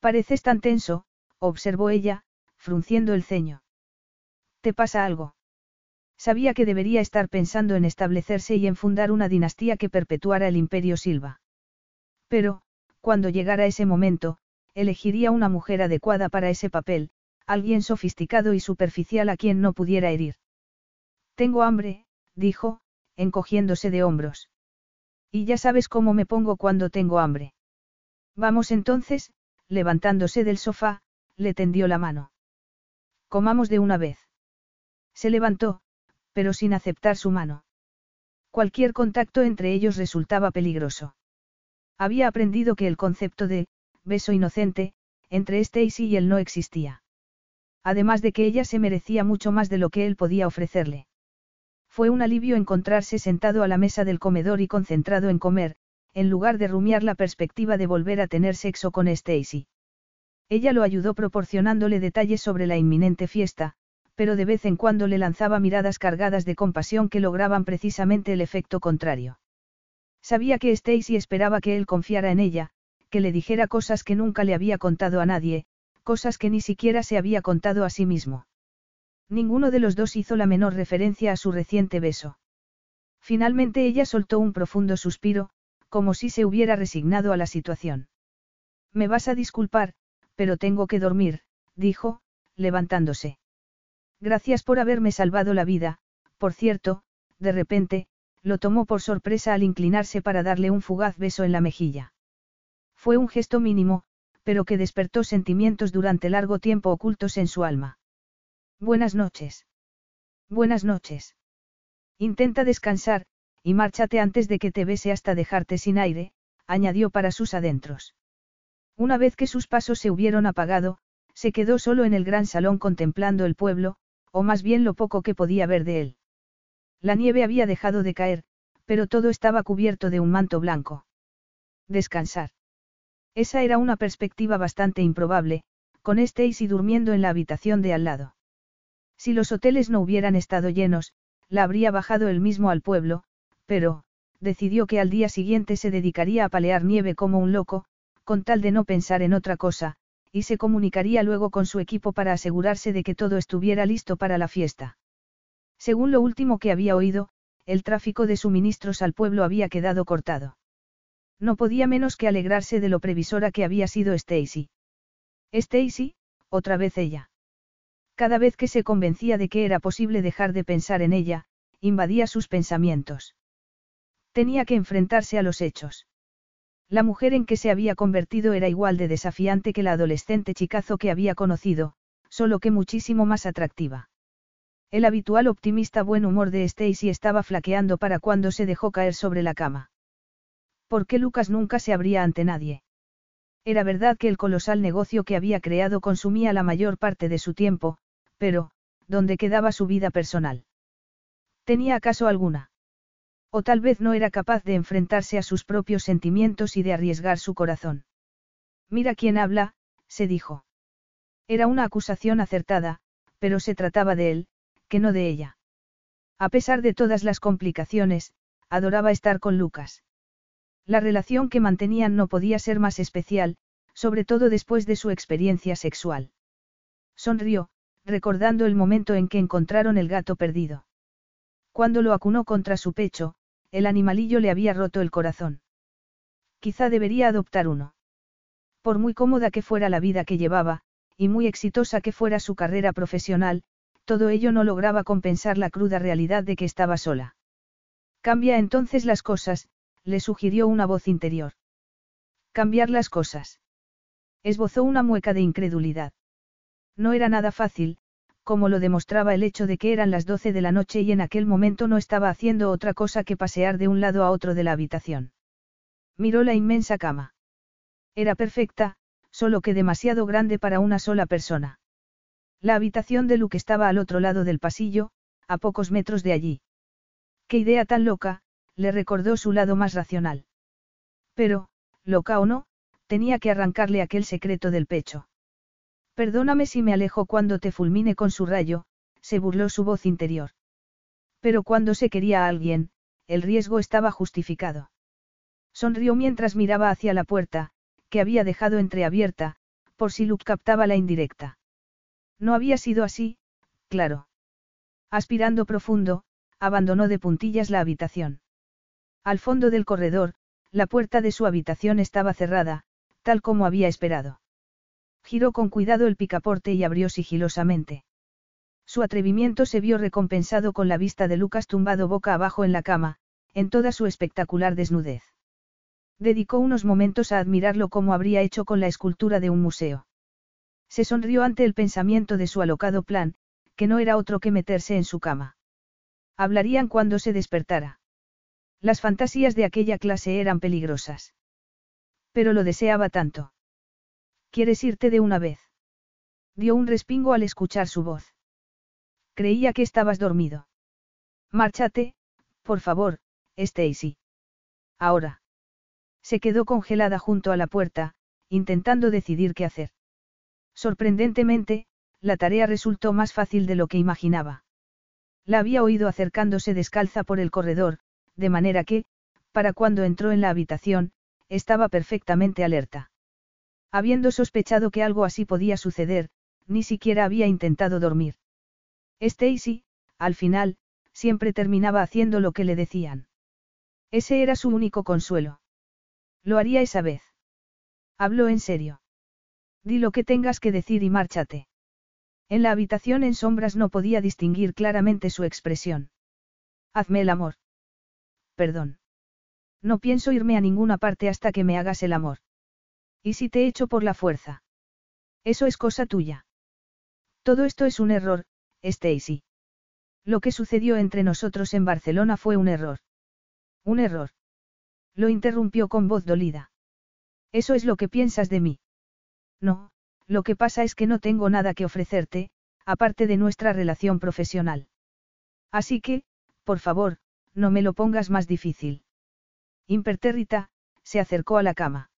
Pareces tan tenso, observó ella, frunciendo el ceño. ¿Te pasa algo? Sabía que debería estar pensando en establecerse y en fundar una dinastía que perpetuara el imperio Silva. Pero, cuando llegara ese momento, elegiría una mujer adecuada para ese papel, alguien sofisticado y superficial a quien no pudiera herir. Tengo hambre, dijo, encogiéndose de hombros. Y ya sabes cómo me pongo cuando tengo hambre. Vamos entonces, levantándose del sofá, le tendió la mano. Comamos de una vez. Se levantó, pero sin aceptar su mano. Cualquier contacto entre ellos resultaba peligroso. Había aprendido que el concepto de beso inocente entre Stacy y él no existía. Además de que ella se merecía mucho más de lo que él podía ofrecerle. Fue un alivio encontrarse sentado a la mesa del comedor y concentrado en comer, en lugar de rumiar la perspectiva de volver a tener sexo con Stacy. Ella lo ayudó proporcionándole detalles sobre la inminente fiesta, pero de vez en cuando le lanzaba miradas cargadas de compasión que lograban precisamente el efecto contrario. Sabía que Stacy esperaba que él confiara en ella, que le dijera cosas que nunca le había contado a nadie, cosas que ni siquiera se había contado a sí mismo. Ninguno de los dos hizo la menor referencia a su reciente beso. Finalmente ella soltó un profundo suspiro, como si se hubiera resignado a la situación. Me vas a disculpar, pero tengo que dormir, dijo, levantándose. Gracias por haberme salvado la vida, por cierto, de repente, lo tomó por sorpresa al inclinarse para darle un fugaz beso en la mejilla. Fue un gesto mínimo, pero que despertó sentimientos durante largo tiempo ocultos en su alma. Buenas noches. Buenas noches. Intenta descansar, y márchate antes de que te bese hasta dejarte sin aire, añadió para sus adentros. Una vez que sus pasos se hubieron apagado, se quedó solo en el gran salón contemplando el pueblo, o más bien lo poco que podía ver de él. La nieve había dejado de caer, pero todo estaba cubierto de un manto blanco. Descansar. Esa era una perspectiva bastante improbable, con Stacy durmiendo en la habitación de al lado. Si los hoteles no hubieran estado llenos, la habría bajado él mismo al pueblo, pero, decidió que al día siguiente se dedicaría a palear nieve como un loco, con tal de no pensar en otra cosa, y se comunicaría luego con su equipo para asegurarse de que todo estuviera listo para la fiesta. Según lo último que había oído, el tráfico de suministros al pueblo había quedado cortado. No podía menos que alegrarse de lo previsora que había sido Stacy. Stacy, otra vez ella. Cada vez que se convencía de que era posible dejar de pensar en ella, invadía sus pensamientos. Tenía que enfrentarse a los hechos. La mujer en que se había convertido era igual de desafiante que la adolescente chicazo que había conocido, solo que muchísimo más atractiva. El habitual optimista buen humor de Stacy estaba flaqueando para cuando se dejó caer sobre la cama. ¿Por qué Lucas nunca se abría ante nadie? Era verdad que el colosal negocio que había creado consumía la mayor parte de su tiempo, pero, ¿dónde quedaba su vida personal? ¿Tenía acaso alguna? O tal vez no era capaz de enfrentarse a sus propios sentimientos y de arriesgar su corazón. Mira quién habla, se dijo. Era una acusación acertada, pero se trataba de él, que no de ella. A pesar de todas las complicaciones, adoraba estar con Lucas. La relación que mantenían no podía ser más especial, sobre todo después de su experiencia sexual. Sonrió, recordando el momento en que encontraron el gato perdido. Cuando lo acunó contra su pecho, el animalillo le había roto el corazón. Quizá debería adoptar uno. Por muy cómoda que fuera la vida que llevaba, y muy exitosa que fuera su carrera profesional, todo ello no lograba compensar la cruda realidad de que estaba sola. Cambia entonces las cosas, le sugirió una voz interior. Cambiar las cosas. Esbozó una mueca de incredulidad. No era nada fácil, como lo demostraba el hecho de que eran las doce de la noche y en aquel momento no estaba haciendo otra cosa que pasear de un lado a otro de la habitación. Miró la inmensa cama. Era perfecta, solo que demasiado grande para una sola persona. La habitación de Luke estaba al otro lado del pasillo, a pocos metros de allí. Qué idea tan loca, le recordó su lado más racional. Pero, loca o no, tenía que arrancarle aquel secreto del pecho. Perdóname si me alejo cuando te fulmine con su rayo, se burló su voz interior. Pero cuando se quería a alguien, el riesgo estaba justificado. Sonrió mientras miraba hacia la puerta, que había dejado entreabierta, por si Luke captaba la indirecta. No había sido así, claro. Aspirando profundo, abandonó de puntillas la habitación. Al fondo del corredor, la puerta de su habitación estaba cerrada, tal como había esperado. Giró con cuidado el picaporte y abrió sigilosamente. Su atrevimiento se vio recompensado con la vista de Lucas tumbado boca abajo en la cama, en toda su espectacular desnudez. Dedicó unos momentos a admirarlo como habría hecho con la escultura de un museo. Se sonrió ante el pensamiento de su alocado plan, que no era otro que meterse en su cama. Hablarían cuando se despertara. Las fantasías de aquella clase eran peligrosas. Pero lo deseaba tanto. ¿Quieres irte de una vez? Dio un respingo al escuchar su voz. Creía que estabas dormido. Márchate, por favor, Stacy. Ahora. Se quedó congelada junto a la puerta, intentando decidir qué hacer. Sorprendentemente, la tarea resultó más fácil de lo que imaginaba. La había oído acercándose descalza por el corredor, de manera que, para cuando entró en la habitación, estaba perfectamente alerta. Habiendo sospechado que algo así podía suceder, ni siquiera había intentado dormir. Stacy, al final, siempre terminaba haciendo lo que le decían. Ese era su único consuelo. Lo haría esa vez. Habló en serio. Di lo que tengas que decir y márchate. En la habitación en sombras no podía distinguir claramente su expresión. Hazme el amor. perdón. No pienso irme a ninguna parte hasta que me hagas el amor. ¿Y si te echo por la fuerza? Eso es cosa tuya. Todo esto es un error, Stacy. Lo que sucedió entre nosotros en Barcelona fue un error. Un error. Lo interrumpió con voz dolida. Eso es lo que piensas de mí. No, lo que pasa es que no tengo nada que ofrecerte, aparte de nuestra relación profesional. Así que, por favor, no me lo pongas más difícil. Impertérrita, se acercó a la cama.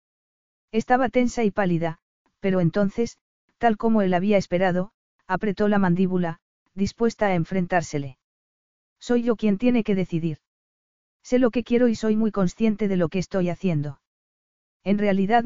Estaba tensa y pálida, pero entonces, tal como él había esperado, apretó la mandíbula, dispuesta a enfrentársele. Soy yo quien tiene que decidir. Sé lo que quiero y soy muy consciente de lo que estoy haciendo. En realidad...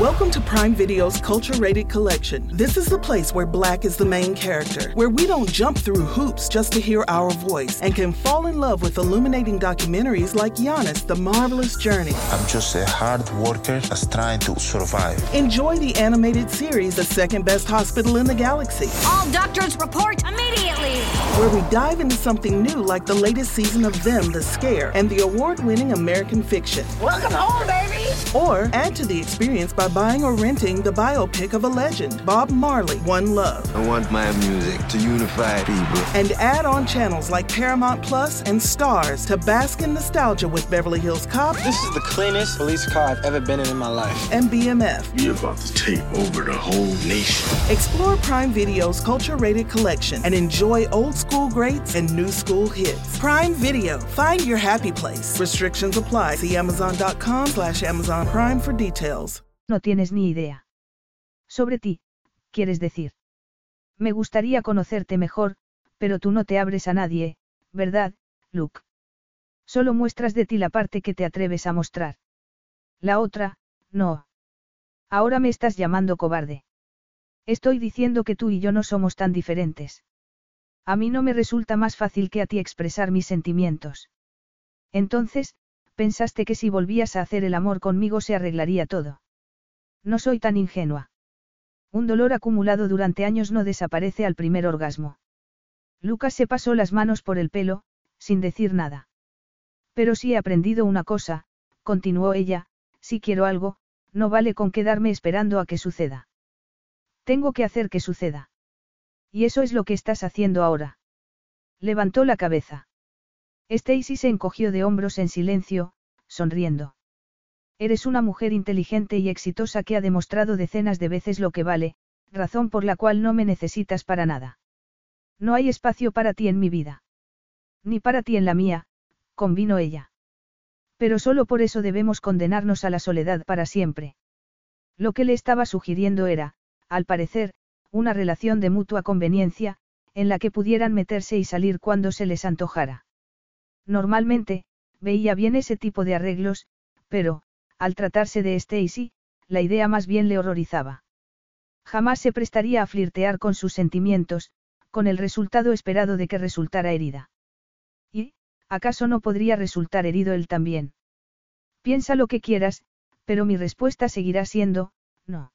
Welcome to Prime Video's Culture Rated Collection. This is the place where black is the main character, where we don't jump through hoops just to hear our voice, and can fall in love with illuminating documentaries like Giannis, The Marvelous Journey. I'm just a hard worker that's trying to survive. Enjoy the animated series, The Second Best Hospital in the Galaxy, All doctors report immediately. where we dive into something new like the latest season of Them, The Scare, and the award winning American fiction. Welcome home, baby. Or add to the experience by buying or renting the biopic of a legend, Bob Marley, One Love. I want my music to unify people. and add on channels like Paramount Plus and Stars to bask in nostalgia with Beverly Hills Cop This is the cleanest police car I've ever been in in my life. and BMF. You're about to take over the whole nation. Explore Prime Video's culture rated collection and enjoy old school greats and new school hits. Prime Video, find your happy place. Restrictions apply. See Amazon.com slash Amazon Prime for details. No tienes ni idea. Sobre ti, quieres decir. Me gustaría conocerte mejor, pero tú no te abres a nadie, ¿verdad, Luke? Solo muestras de ti la parte que te atreves a mostrar. La otra, no. Ahora me estás llamando cobarde. Estoy diciendo que tú y yo no somos tan diferentes. A mí no me resulta más fácil que a ti expresar mis sentimientos. Entonces, pensaste que si volvías a hacer el amor conmigo se arreglaría todo. No soy tan ingenua. Un dolor acumulado durante años no desaparece al primer orgasmo. Lucas se pasó las manos por el pelo, sin decir nada. Pero si he aprendido una cosa, continuó ella, si quiero algo, no vale con quedarme esperando a que suceda. Tengo que hacer que suceda. Y eso es lo que estás haciendo ahora. Levantó la cabeza. Stacy se encogió de hombros en silencio, sonriendo. Eres una mujer inteligente y exitosa que ha demostrado decenas de veces lo que vale, razón por la cual no me necesitas para nada. No hay espacio para ti en mi vida. Ni para ti en la mía, convino ella. Pero solo por eso debemos condenarnos a la soledad para siempre. Lo que le estaba sugiriendo era, al parecer, una relación de mutua conveniencia, en la que pudieran meterse y salir cuando se les antojara. Normalmente, veía bien ese tipo de arreglos, pero, al tratarse de Stacy, la idea más bien le horrorizaba. Jamás se prestaría a flirtear con sus sentimientos, con el resultado esperado de que resultara herida. ¿Y, acaso no podría resultar herido él también? Piensa lo que quieras, pero mi respuesta seguirá siendo, no.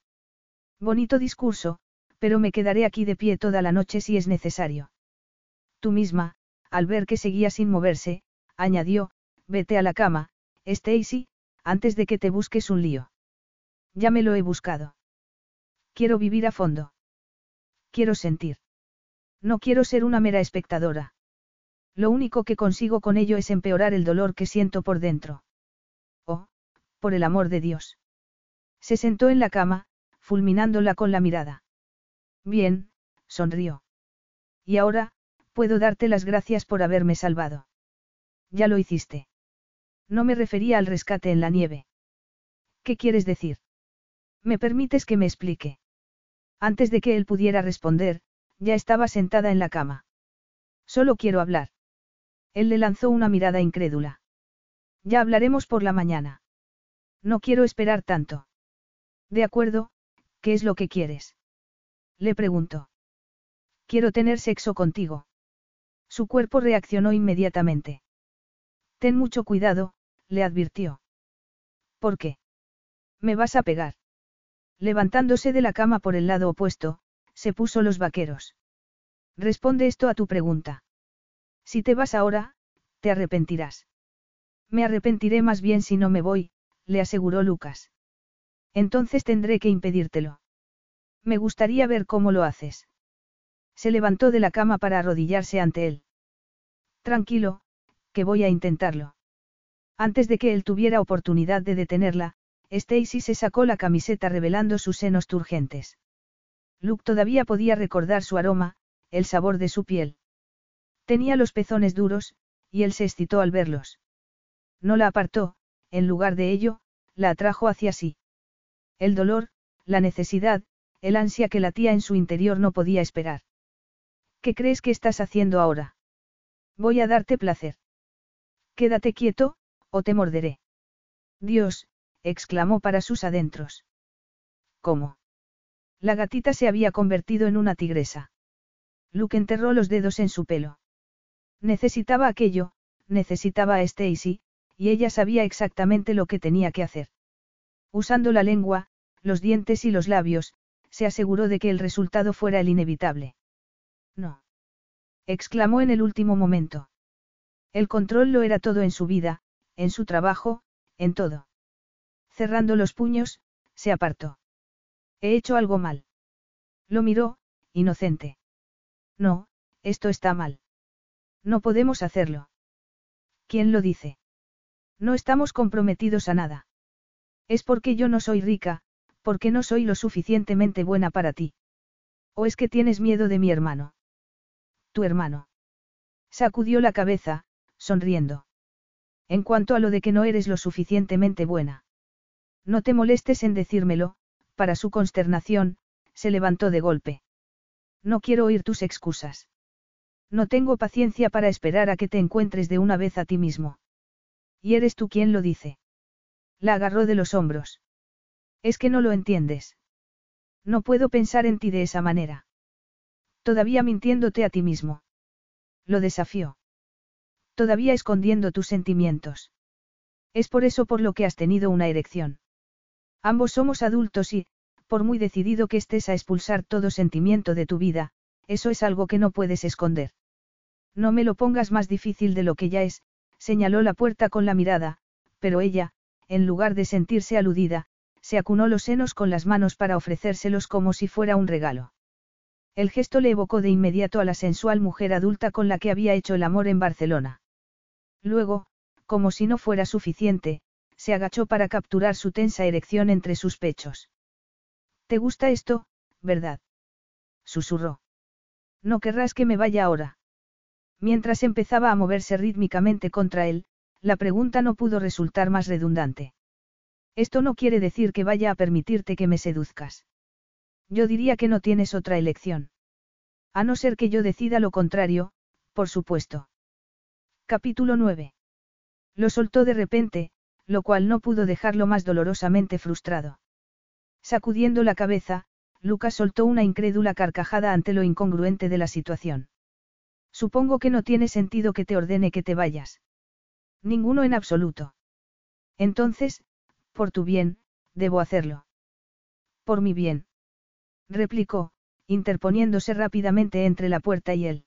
Bonito discurso, pero me quedaré aquí de pie toda la noche si es necesario. Tú misma, al ver que seguía sin moverse, añadió, vete a la cama, Stacy, antes de que te busques un lío. Ya me lo he buscado. Quiero vivir a fondo. Quiero sentir. No quiero ser una mera espectadora. Lo único que consigo con ello es empeorar el dolor que siento por dentro. Oh, por el amor de Dios. Se sentó en la cama, fulminándola con la mirada. Bien, sonrió. Y ahora, puedo darte las gracias por haberme salvado. Ya lo hiciste. No me refería al rescate en la nieve. ¿Qué quieres decir? ¿Me permites que me explique? Antes de que él pudiera responder, ya estaba sentada en la cama. Solo quiero hablar. Él le lanzó una mirada incrédula. Ya hablaremos por la mañana. No quiero esperar tanto. De acuerdo, ¿qué es lo que quieres? Le preguntó. Quiero tener sexo contigo. Su cuerpo reaccionó inmediatamente. Ten mucho cuidado, le advirtió. ¿Por qué? Me vas a pegar. Levantándose de la cama por el lado opuesto, se puso los vaqueros. Responde esto a tu pregunta. Si te vas ahora, te arrepentirás. Me arrepentiré más bien si no me voy, le aseguró Lucas. Entonces tendré que impedírtelo. Me gustaría ver cómo lo haces. Se levantó de la cama para arrodillarse ante él. Tranquilo, que voy a intentarlo. Antes de que él tuviera oportunidad de detenerla, Stacy se sacó la camiseta revelando sus senos turgentes. Luke todavía podía recordar su aroma, el sabor de su piel. Tenía los pezones duros, y él se excitó al verlos. No la apartó, en lugar de ello, la atrajo hacia sí. El dolor, la necesidad, el ansia que latía en su interior no podía esperar. ¿Qué crees que estás haciendo ahora? Voy a darte placer. Quédate quieto, o te morderé. Dios, exclamó para sus adentros. ¿Cómo? La gatita se había convertido en una tigresa. Luke enterró los dedos en su pelo. Necesitaba aquello, necesitaba a Stacy, y ella sabía exactamente lo que tenía que hacer. Usando la lengua, los dientes y los labios, se aseguró de que el resultado fuera el inevitable. No. exclamó en el último momento. El control lo era todo en su vida, en su trabajo, en todo. Cerrando los puños, se apartó. He hecho algo mal. Lo miró, inocente. No, esto está mal. No podemos hacerlo. ¿Quién lo dice? No estamos comprometidos a nada. Es porque yo no soy rica, porque no soy lo suficientemente buena para ti. ¿O es que tienes miedo de mi hermano? Tu hermano. Sacudió la cabeza, sonriendo. En cuanto a lo de que no eres lo suficientemente buena. No te molestes en decírmelo, para su consternación, se levantó de golpe. No quiero oír tus excusas. No tengo paciencia para esperar a que te encuentres de una vez a ti mismo. Y eres tú quien lo dice. La agarró de los hombros. Es que no lo entiendes. No puedo pensar en ti de esa manera. Todavía mintiéndote a ti mismo. Lo desafió. Todavía escondiendo tus sentimientos. Es por eso por lo que has tenido una erección. Ambos somos adultos y, por muy decidido que estés a expulsar todo sentimiento de tu vida, eso es algo que no puedes esconder. No me lo pongas más difícil de lo que ya es, señaló la puerta con la mirada, pero ella, en lugar de sentirse aludida, se acunó los senos con las manos para ofrecérselos como si fuera un regalo. El gesto le evocó de inmediato a la sensual mujer adulta con la que había hecho el amor en Barcelona. Luego, como si no fuera suficiente, se agachó para capturar su tensa erección entre sus pechos. ¿Te gusta esto, verdad? susurró. No querrás que me vaya ahora. Mientras empezaba a moverse rítmicamente contra él, la pregunta no pudo resultar más redundante. Esto no quiere decir que vaya a permitirte que me seduzcas. Yo diría que no tienes otra elección. A no ser que yo decida lo contrario, por supuesto. Capítulo 9. Lo soltó de repente, lo cual no pudo dejarlo más dolorosamente frustrado. Sacudiendo la cabeza, Lucas soltó una incrédula carcajada ante lo incongruente de la situación. Supongo que no tiene sentido que te ordene que te vayas. Ninguno en absoluto. Entonces, por tu bien, debo hacerlo. Por mi bien. Replicó, interponiéndose rápidamente entre la puerta y él.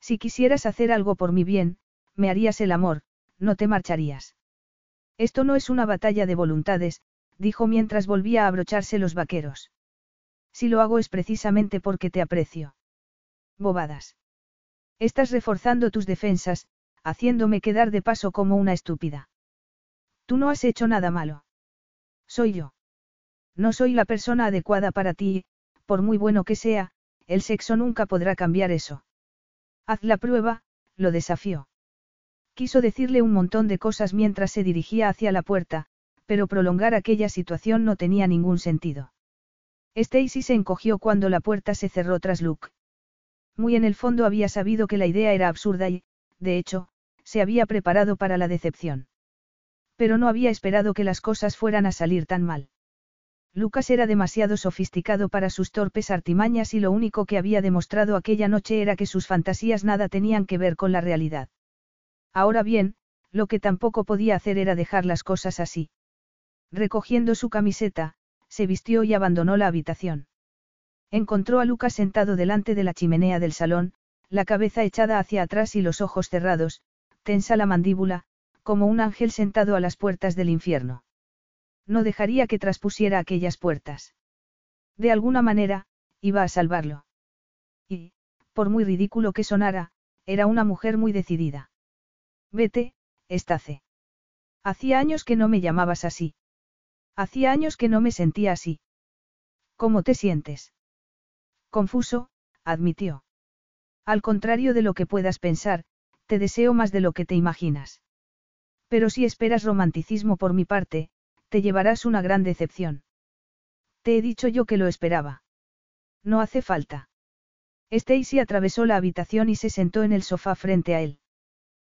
Si quisieras hacer algo por mi bien, me harías el amor, no te marcharías. Esto no es una batalla de voluntades, dijo mientras volvía a abrocharse los vaqueros. Si lo hago es precisamente porque te aprecio. Bobadas. Estás reforzando tus defensas, haciéndome quedar de paso como una estúpida. Tú no has hecho nada malo. Soy yo. No soy la persona adecuada para ti por muy bueno que sea, el sexo nunca podrá cambiar eso. Haz la prueba, lo desafió. Quiso decirle un montón de cosas mientras se dirigía hacia la puerta, pero prolongar aquella situación no tenía ningún sentido. Stacy se encogió cuando la puerta se cerró tras Luke. Muy en el fondo había sabido que la idea era absurda y, de hecho, se había preparado para la decepción. Pero no había esperado que las cosas fueran a salir tan mal. Lucas era demasiado sofisticado para sus torpes artimañas y lo único que había demostrado aquella noche era que sus fantasías nada tenían que ver con la realidad. Ahora bien, lo que tampoco podía hacer era dejar las cosas así. Recogiendo su camiseta, se vistió y abandonó la habitación. Encontró a Lucas sentado delante de la chimenea del salón, la cabeza echada hacia atrás y los ojos cerrados, tensa la mandíbula, como un ángel sentado a las puertas del infierno. No dejaría que traspusiera aquellas puertas. De alguna manera, iba a salvarlo. Y, por muy ridículo que sonara, era una mujer muy decidida. Vete, Estace. Hacía años que no me llamabas así. Hacía años que no me sentía así. ¿Cómo te sientes? Confuso, admitió. Al contrario de lo que puedas pensar, te deseo más de lo que te imaginas. Pero si esperas romanticismo por mi parte, te llevarás una gran decepción. Te he dicho yo que lo esperaba. No hace falta. Stacy atravesó la habitación y se sentó en el sofá frente a él.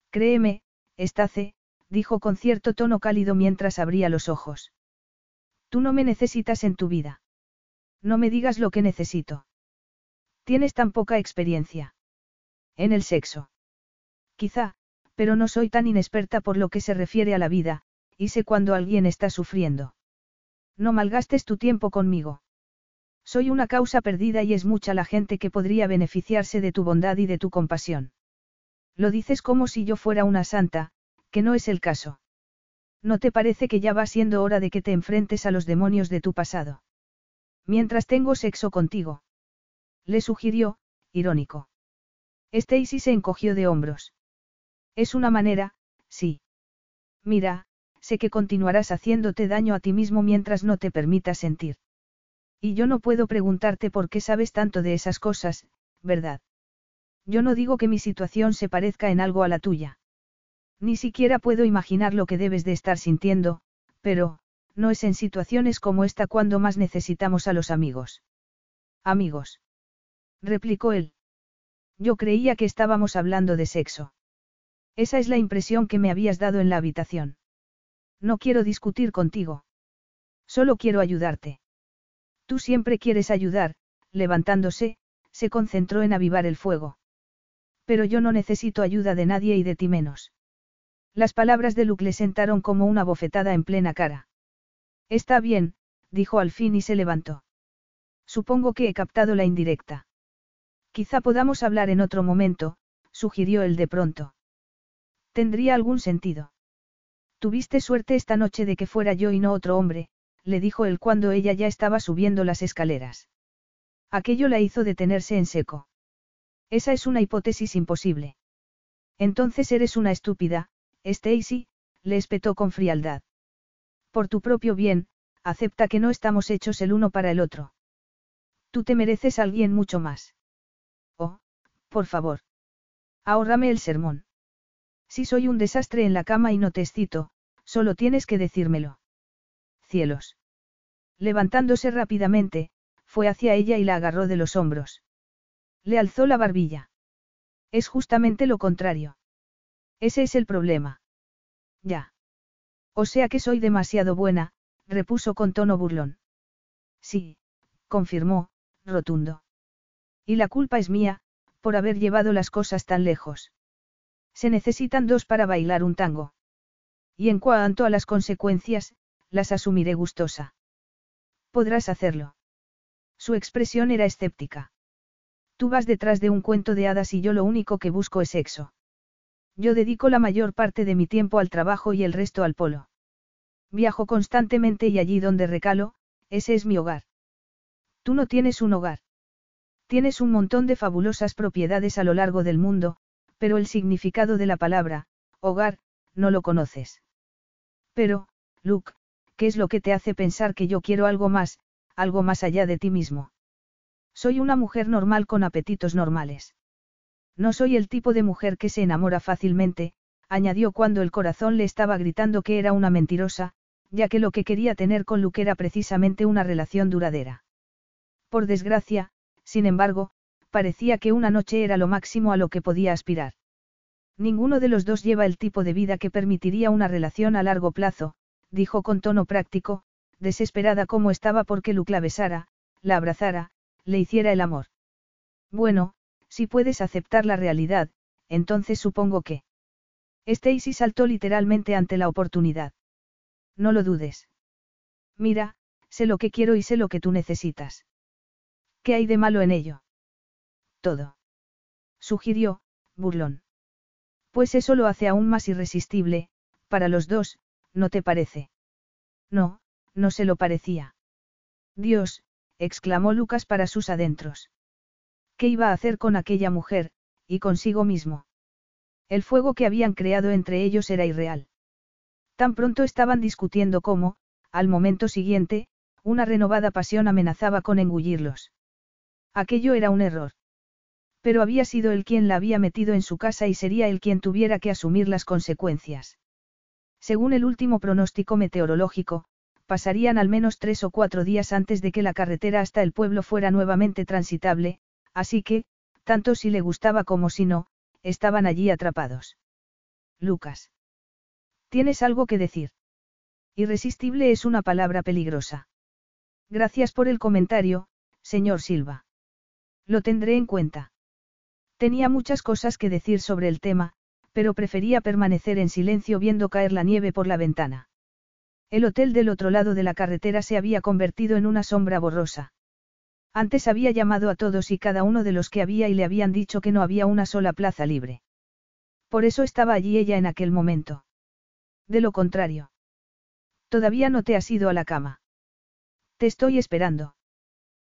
Créeme, Estace, dijo con cierto tono cálido mientras abría los ojos. Tú no me necesitas en tu vida. No me digas lo que necesito. Tienes tan poca experiencia. En el sexo. Quizá, pero no soy tan inexperta por lo que se refiere a la vida, y sé cuando alguien está sufriendo. No malgastes tu tiempo conmigo. Soy una causa perdida y es mucha la gente que podría beneficiarse de tu bondad y de tu compasión. Lo dices como si yo fuera una santa, que no es el caso. ¿No te parece que ya va siendo hora de que te enfrentes a los demonios de tu pasado? Mientras tengo sexo contigo. Le sugirió, irónico. Stacy se encogió de hombros. Es una manera, sí. Mira, sé que continuarás haciéndote daño a ti mismo mientras no te permitas sentir. Y yo no puedo preguntarte por qué sabes tanto de esas cosas, ¿verdad? Yo no digo que mi situación se parezca en algo a la tuya. Ni siquiera puedo imaginar lo que debes de estar sintiendo, pero, no es en situaciones como esta cuando más necesitamos a los amigos. Amigos. Replicó él. Yo creía que estábamos hablando de sexo. Esa es la impresión que me habías dado en la habitación. No quiero discutir contigo. Solo quiero ayudarte. Tú siempre quieres ayudar, levantándose, se concentró en avivar el fuego. Pero yo no necesito ayuda de nadie y de ti menos. Las palabras de Luke le sentaron como una bofetada en plena cara. Está bien, dijo al fin y se levantó. Supongo que he captado la indirecta. Quizá podamos hablar en otro momento, sugirió él de pronto. Tendría algún sentido. Tuviste suerte esta noche de que fuera yo y no otro hombre, le dijo él cuando ella ya estaba subiendo las escaleras. Aquello la hizo detenerse en seco. Esa es una hipótesis imposible. Entonces eres una estúpida, Stacy, le espetó con frialdad. Por tu propio bien, acepta que no estamos hechos el uno para el otro. Tú te mereces a alguien mucho más. Oh, por favor. Ahórrame el sermón. Si soy un desastre en la cama y no te excito, solo tienes que decírmelo. Cielos. Levantándose rápidamente, fue hacia ella y la agarró de los hombros. Le alzó la barbilla. Es justamente lo contrario. Ese es el problema. Ya. O sea que soy demasiado buena, repuso con tono burlón. Sí, confirmó, rotundo. Y la culpa es mía, por haber llevado las cosas tan lejos. Se necesitan dos para bailar un tango. Y en cuanto a las consecuencias, las asumiré gustosa. Podrás hacerlo. Su expresión era escéptica. Tú vas detrás de un cuento de hadas y yo lo único que busco es sexo. Yo dedico la mayor parte de mi tiempo al trabajo y el resto al polo. Viajo constantemente y allí donde recalo, ese es mi hogar. Tú no tienes un hogar. Tienes un montón de fabulosas propiedades a lo largo del mundo, pero el significado de la palabra, hogar, no lo conoces. Pero, Luke, ¿qué es lo que te hace pensar que yo quiero algo más, algo más allá de ti mismo? Soy una mujer normal con apetitos normales. No soy el tipo de mujer que se enamora fácilmente, añadió cuando el corazón le estaba gritando que era una mentirosa, ya que lo que quería tener con Luke era precisamente una relación duradera. Por desgracia, sin embargo, parecía que una noche era lo máximo a lo que podía aspirar. Ninguno de los dos lleva el tipo de vida que permitiría una relación a largo plazo, dijo con tono práctico, desesperada como estaba porque Luke la besara, la abrazara, le hiciera el amor. Bueno, si puedes aceptar la realidad, entonces supongo que. Stacy saltó literalmente ante la oportunidad. No lo dudes. Mira, sé lo que quiero y sé lo que tú necesitas. ¿Qué hay de malo en ello? Todo. Sugirió, burlón. Pues eso lo hace aún más irresistible, para los dos, ¿no te parece? No, no se lo parecía. Dios, exclamó Lucas para sus adentros. ¿Qué iba a hacer con aquella mujer, y consigo mismo? El fuego que habían creado entre ellos era irreal. Tan pronto estaban discutiendo como, al momento siguiente, una renovada pasión amenazaba con engullirlos. Aquello era un error. Pero había sido él quien la había metido en su casa y sería él quien tuviera que asumir las consecuencias. Según el último pronóstico meteorológico, pasarían al menos tres o cuatro días antes de que la carretera hasta el pueblo fuera nuevamente transitable, así que, tanto si le gustaba como si no, estaban allí atrapados. Lucas. ¿Tienes algo que decir? Irresistible es una palabra peligrosa. Gracias por el comentario, señor Silva. Lo tendré en cuenta. Tenía muchas cosas que decir sobre el tema, pero prefería permanecer en silencio viendo caer la nieve por la ventana. El hotel del otro lado de la carretera se había convertido en una sombra borrosa. Antes había llamado a todos y cada uno de los que había y le habían dicho que no había una sola plaza libre. Por eso estaba allí ella en aquel momento. De lo contrario. Todavía no te has ido a la cama. Te estoy esperando.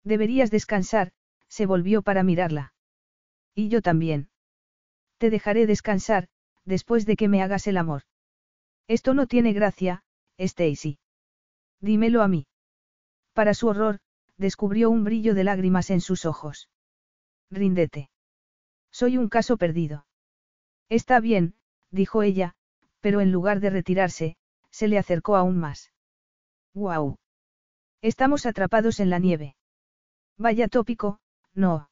Deberías descansar, se volvió para mirarla. Y yo también. Te dejaré descansar, después de que me hagas el amor. Esto no tiene gracia, Stacy. Dímelo a mí. Para su horror, descubrió un brillo de lágrimas en sus ojos. Ríndete. Soy un caso perdido. Está bien, dijo ella, pero en lugar de retirarse, se le acercó aún más. ¡Guau! Estamos atrapados en la nieve. Vaya tópico, no.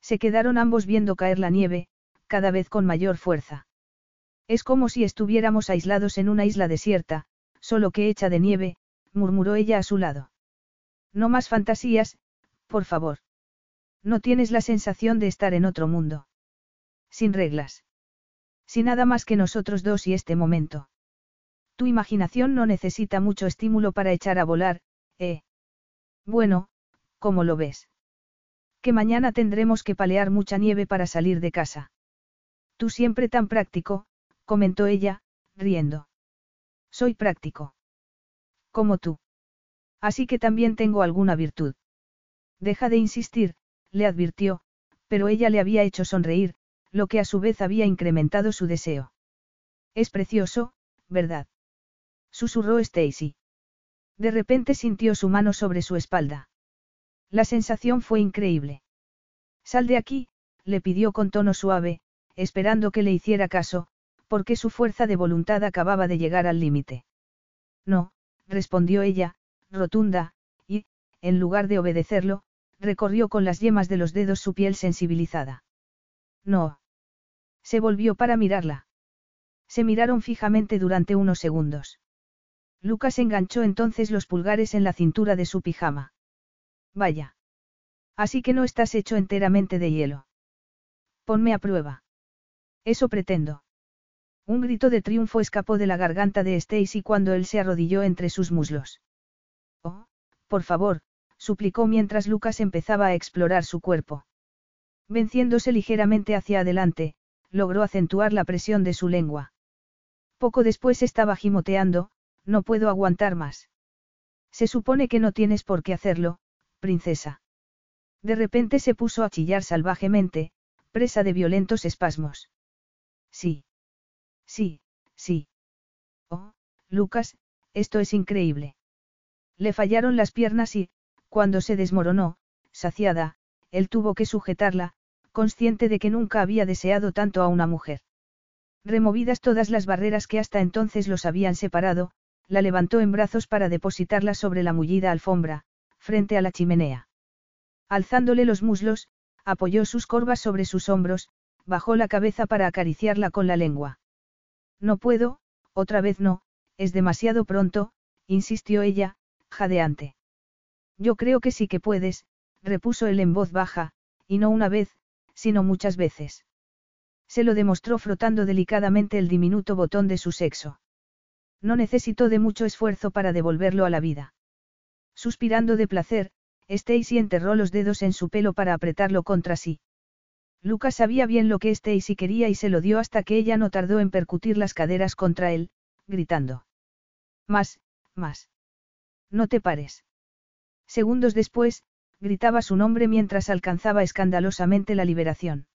Se quedaron ambos viendo caer la nieve, cada vez con mayor fuerza. Es como si estuviéramos aislados en una isla desierta, solo que hecha de nieve, murmuró ella a su lado. No más fantasías, por favor. No tienes la sensación de estar en otro mundo. Sin reglas. Sin nada más que nosotros dos y este momento. Tu imaginación no necesita mucho estímulo para echar a volar, ¿eh? Bueno, ¿cómo lo ves? Que mañana tendremos que palear mucha nieve para salir de casa. Tú siempre tan práctico, comentó ella, riendo. Soy práctico. Como tú. Así que también tengo alguna virtud. Deja de insistir, le advirtió, pero ella le había hecho sonreír, lo que a su vez había incrementado su deseo. Es precioso, ¿verdad? Susurró Stacy. De repente sintió su mano sobre su espalda. La sensación fue increíble. Sal de aquí, le pidió con tono suave, esperando que le hiciera caso, porque su fuerza de voluntad acababa de llegar al límite. No, respondió ella, rotunda, y, en lugar de obedecerlo, recorrió con las yemas de los dedos su piel sensibilizada. No. Se volvió para mirarla. Se miraron fijamente durante unos segundos. Lucas enganchó entonces los pulgares en la cintura de su pijama. Vaya. Así que no estás hecho enteramente de hielo. Ponme a prueba. Eso pretendo. Un grito de triunfo escapó de la garganta de Stacy cuando él se arrodilló entre sus muslos. Oh, por favor, suplicó mientras Lucas empezaba a explorar su cuerpo. Venciéndose ligeramente hacia adelante, logró acentuar la presión de su lengua. Poco después estaba gimoteando, no puedo aguantar más. Se supone que no tienes por qué hacerlo, princesa. De repente se puso a chillar salvajemente, presa de violentos espasmos. Sí. Sí, sí. Oh, Lucas, esto es increíble. Le fallaron las piernas y, cuando se desmoronó, saciada, él tuvo que sujetarla, consciente de que nunca había deseado tanto a una mujer. Removidas todas las barreras que hasta entonces los habían separado, la levantó en brazos para depositarla sobre la mullida alfombra, frente a la chimenea. Alzándole los muslos, apoyó sus corvas sobre sus hombros, bajó la cabeza para acariciarla con la lengua. No puedo, otra vez no, es demasiado pronto, insistió ella, jadeante. Yo creo que sí que puedes, repuso él en voz baja, y no una vez, sino muchas veces. Se lo demostró frotando delicadamente el diminuto botón de su sexo. No necesitó de mucho esfuerzo para devolverlo a la vida. Suspirando de placer, Stacy enterró los dedos en su pelo para apretarlo contra sí. Lucas sabía bien lo que Stacy quería y se lo dio hasta que ella no tardó en percutir las caderas contra él, gritando. Más, más. No te pares. Segundos después, gritaba su nombre mientras alcanzaba escandalosamente la liberación.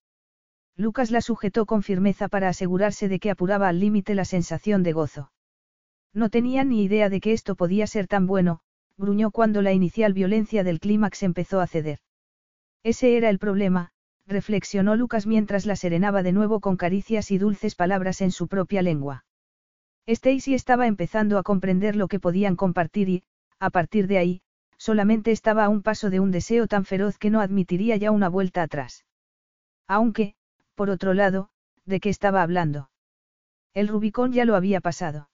Lucas la sujetó con firmeza para asegurarse de que apuraba al límite la sensación de gozo. No tenía ni idea de que esto podía ser tan bueno, gruñó cuando la inicial violencia del clímax empezó a ceder. Ese era el problema, reflexionó Lucas mientras la serenaba de nuevo con caricias y dulces palabras en su propia lengua. Stacy estaba empezando a comprender lo que podían compartir y, a partir de ahí, solamente estaba a un paso de un deseo tan feroz que no admitiría ya una vuelta atrás. Aunque, por otro lado, ¿de qué estaba hablando? El Rubicón ya lo había pasado.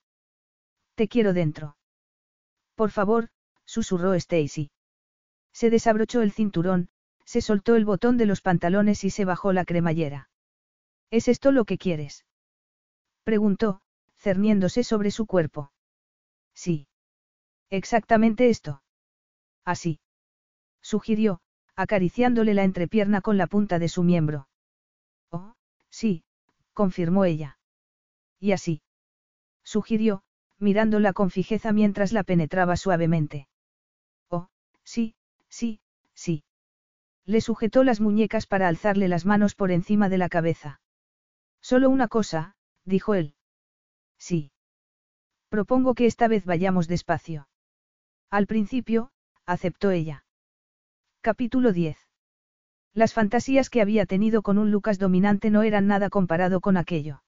Te quiero dentro. Por favor, susurró Stacy. Se desabrochó el cinturón, se soltó el botón de los pantalones y se bajó la cremallera. ¿Es esto lo que quieres? Preguntó, cerniéndose sobre su cuerpo. Sí. Exactamente esto. Así. Sugirió, acariciándole la entrepierna con la punta de su miembro. Oh, sí, confirmó ella. Y así. Sugirió, mirándola con fijeza mientras la penetraba suavemente. Oh, sí, sí, sí. Le sujetó las muñecas para alzarle las manos por encima de la cabeza. Solo una cosa, dijo él. Sí. Propongo que esta vez vayamos despacio. Al principio, aceptó ella. Capítulo 10. Las fantasías que había tenido con un Lucas dominante no eran nada comparado con aquello.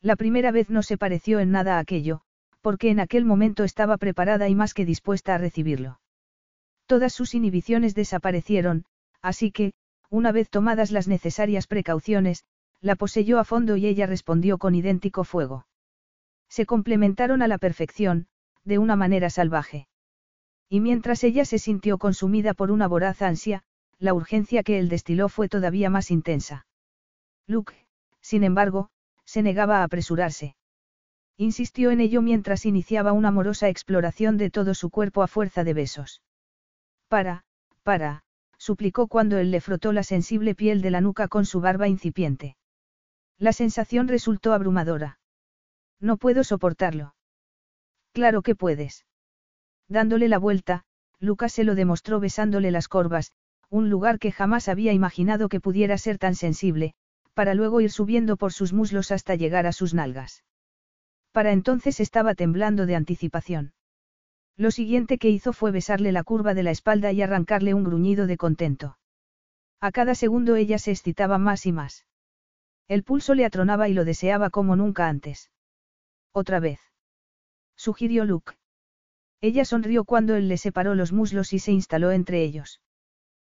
La primera vez no se pareció en nada a aquello, porque en aquel momento estaba preparada y más que dispuesta a recibirlo. Todas sus inhibiciones desaparecieron, así que, una vez tomadas las necesarias precauciones, la poseyó a fondo y ella respondió con idéntico fuego. Se complementaron a la perfección, de una manera salvaje. Y mientras ella se sintió consumida por una voraz ansia, la urgencia que él destiló fue todavía más intensa. Luke, sin embargo, se negaba a apresurarse. Insistió en ello mientras iniciaba una amorosa exploración de todo su cuerpo a fuerza de besos. Para, para, suplicó cuando él le frotó la sensible piel de la nuca con su barba incipiente. La sensación resultó abrumadora. No puedo soportarlo. Claro que puedes. Dándole la vuelta, Lucas se lo demostró besándole las corvas, un lugar que jamás había imaginado que pudiera ser tan sensible, para luego ir subiendo por sus muslos hasta llegar a sus nalgas. Para entonces estaba temblando de anticipación. Lo siguiente que hizo fue besarle la curva de la espalda y arrancarle un gruñido de contento. A cada segundo ella se excitaba más y más. El pulso le atronaba y lo deseaba como nunca antes. Otra vez. Sugirió Luke. Ella sonrió cuando él le separó los muslos y se instaló entre ellos.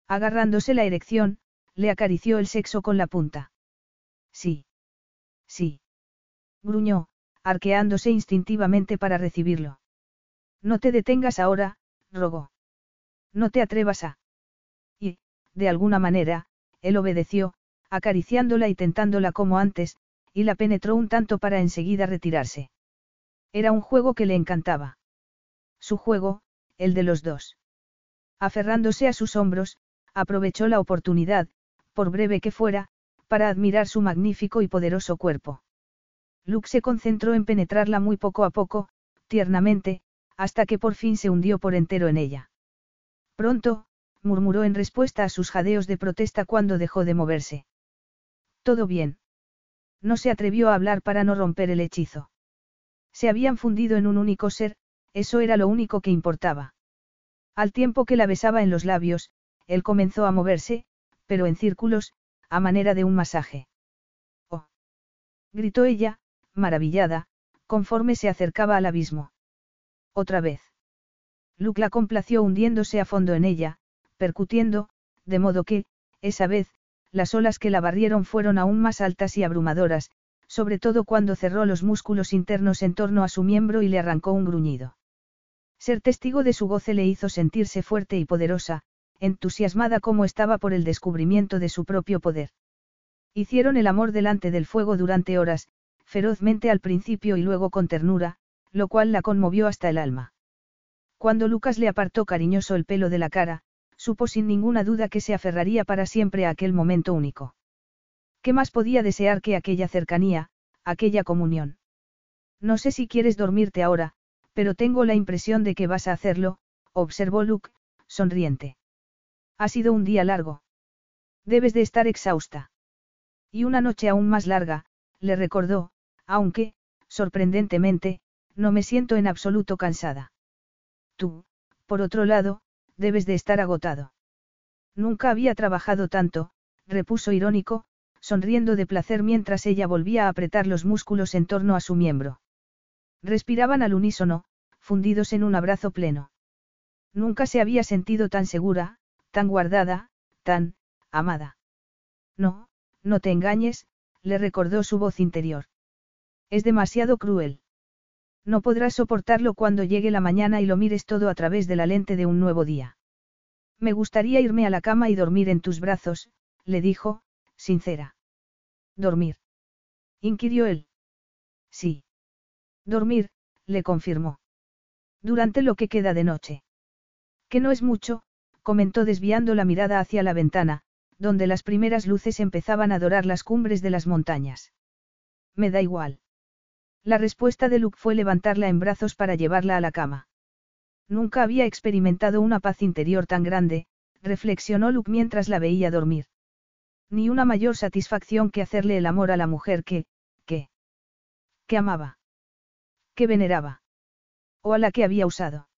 Agarrándose la erección, le acarició el sexo con la punta. Sí. Sí. Gruñó, arqueándose instintivamente para recibirlo. No te detengas ahora, rogó. No te atrevas a. Y, de alguna manera, él obedeció, acariciándola y tentándola como antes, y la penetró un tanto para enseguida retirarse. Era un juego que le encantaba. Su juego, el de los dos. Aferrándose a sus hombros, aprovechó la oportunidad, por breve que fuera, para admirar su magnífico y poderoso cuerpo. Luke se concentró en penetrarla muy poco a poco, tiernamente, hasta que por fin se hundió por entero en ella. Pronto, murmuró en respuesta a sus jadeos de protesta cuando dejó de moverse. Todo bien. No se atrevió a hablar para no romper el hechizo. Se habían fundido en un único ser, eso era lo único que importaba. Al tiempo que la besaba en los labios, él comenzó a moverse, pero en círculos, a manera de un masaje. ¡Oh! gritó ella, maravillada, conforme se acercaba al abismo. Otra vez. Luke la complació hundiéndose a fondo en ella, percutiendo, de modo que, esa vez, las olas que la barrieron fueron aún más altas y abrumadoras, sobre todo cuando cerró los músculos internos en torno a su miembro y le arrancó un gruñido. Ser testigo de su goce le hizo sentirse fuerte y poderosa, entusiasmada como estaba por el descubrimiento de su propio poder. Hicieron el amor delante del fuego durante horas, ferozmente al principio y luego con ternura, lo cual la conmovió hasta el alma. Cuando Lucas le apartó cariñoso el pelo de la cara, supo sin ninguna duda que se aferraría para siempre a aquel momento único. ¿Qué más podía desear que aquella cercanía, aquella comunión? No sé si quieres dormirte ahora, pero tengo la impresión de que vas a hacerlo, observó Luke, sonriente. Ha sido un día largo. Debes de estar exhausta. Y una noche aún más larga, le recordó, aunque, sorprendentemente, no me siento en absoluto cansada. Tú, por otro lado, debes de estar agotado. Nunca había trabajado tanto, repuso irónico, sonriendo de placer mientras ella volvía a apretar los músculos en torno a su miembro. Respiraban al unísono, fundidos en un abrazo pleno. Nunca se había sentido tan segura, tan guardada, tan, amada. No, no te engañes, le recordó su voz interior. Es demasiado cruel. No podrás soportarlo cuando llegue la mañana y lo mires todo a través de la lente de un nuevo día. Me gustaría irme a la cama y dormir en tus brazos, le dijo, sincera. ¿Dormir? inquirió él. Sí. Dormir, le confirmó. Durante lo que queda de noche. Que no es mucho, comentó desviando la mirada hacia la ventana, donde las primeras luces empezaban a dorar las cumbres de las montañas. Me da igual. La respuesta de Luke fue levantarla en brazos para llevarla a la cama. Nunca había experimentado una paz interior tan grande, reflexionó Luke mientras la veía dormir. Ni una mayor satisfacción que hacerle el amor a la mujer que, que, que amaba. Que veneraba. O a la que había usado.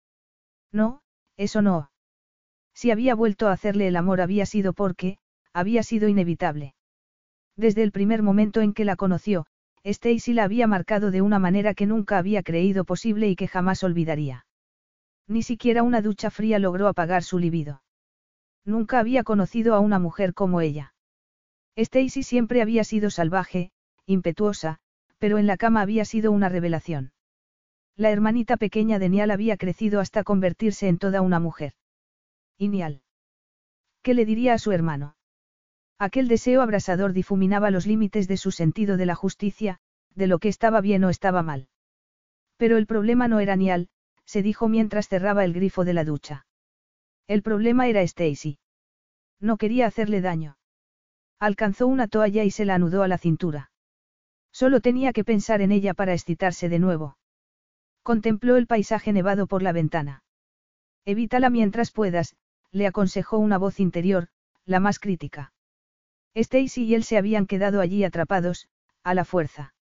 No, eso no. Si había vuelto a hacerle el amor había sido porque, había sido inevitable. Desde el primer momento en que la conoció, Stacy la había marcado de una manera que nunca había creído posible y que jamás olvidaría. Ni siquiera una ducha fría logró apagar su libido. Nunca había conocido a una mujer como ella. Stacy siempre había sido salvaje, impetuosa, pero en la cama había sido una revelación. La hermanita pequeña de Nial había crecido hasta convertirse en toda una mujer. ¿Y Nial? ¿Qué le diría a su hermano? Aquel deseo abrasador difuminaba los límites de su sentido de la justicia, de lo que estaba bien o estaba mal. Pero el problema no era Nial, se dijo mientras cerraba el grifo de la ducha. El problema era Stacy. No quería hacerle daño. Alcanzó una toalla y se la anudó a la cintura. Solo tenía que pensar en ella para excitarse de nuevo. Contempló el paisaje nevado por la ventana. Evítala mientras puedas, le aconsejó una voz interior, la más crítica. Stacy y él se habían quedado allí atrapados, a la fuerza.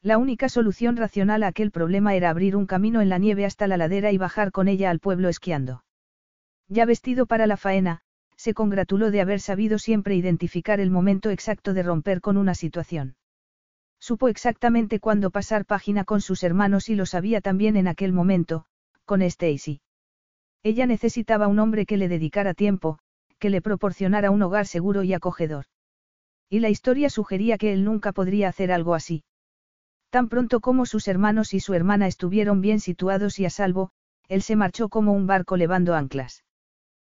La única solución racional a aquel problema era abrir un camino en la nieve hasta la ladera y bajar con ella al pueblo esquiando. Ya vestido para la faena, se congratuló de haber sabido siempre identificar el momento exacto de romper con una situación. Supo exactamente cuándo pasar página con sus hermanos y lo sabía también en aquel momento, con Stacy. Ella necesitaba un hombre que le dedicara tiempo, que le proporcionara un hogar seguro y acogedor. Y la historia sugería que él nunca podría hacer algo así. Tan pronto como sus hermanos y su hermana estuvieron bien situados y a salvo, él se marchó como un barco levando anclas.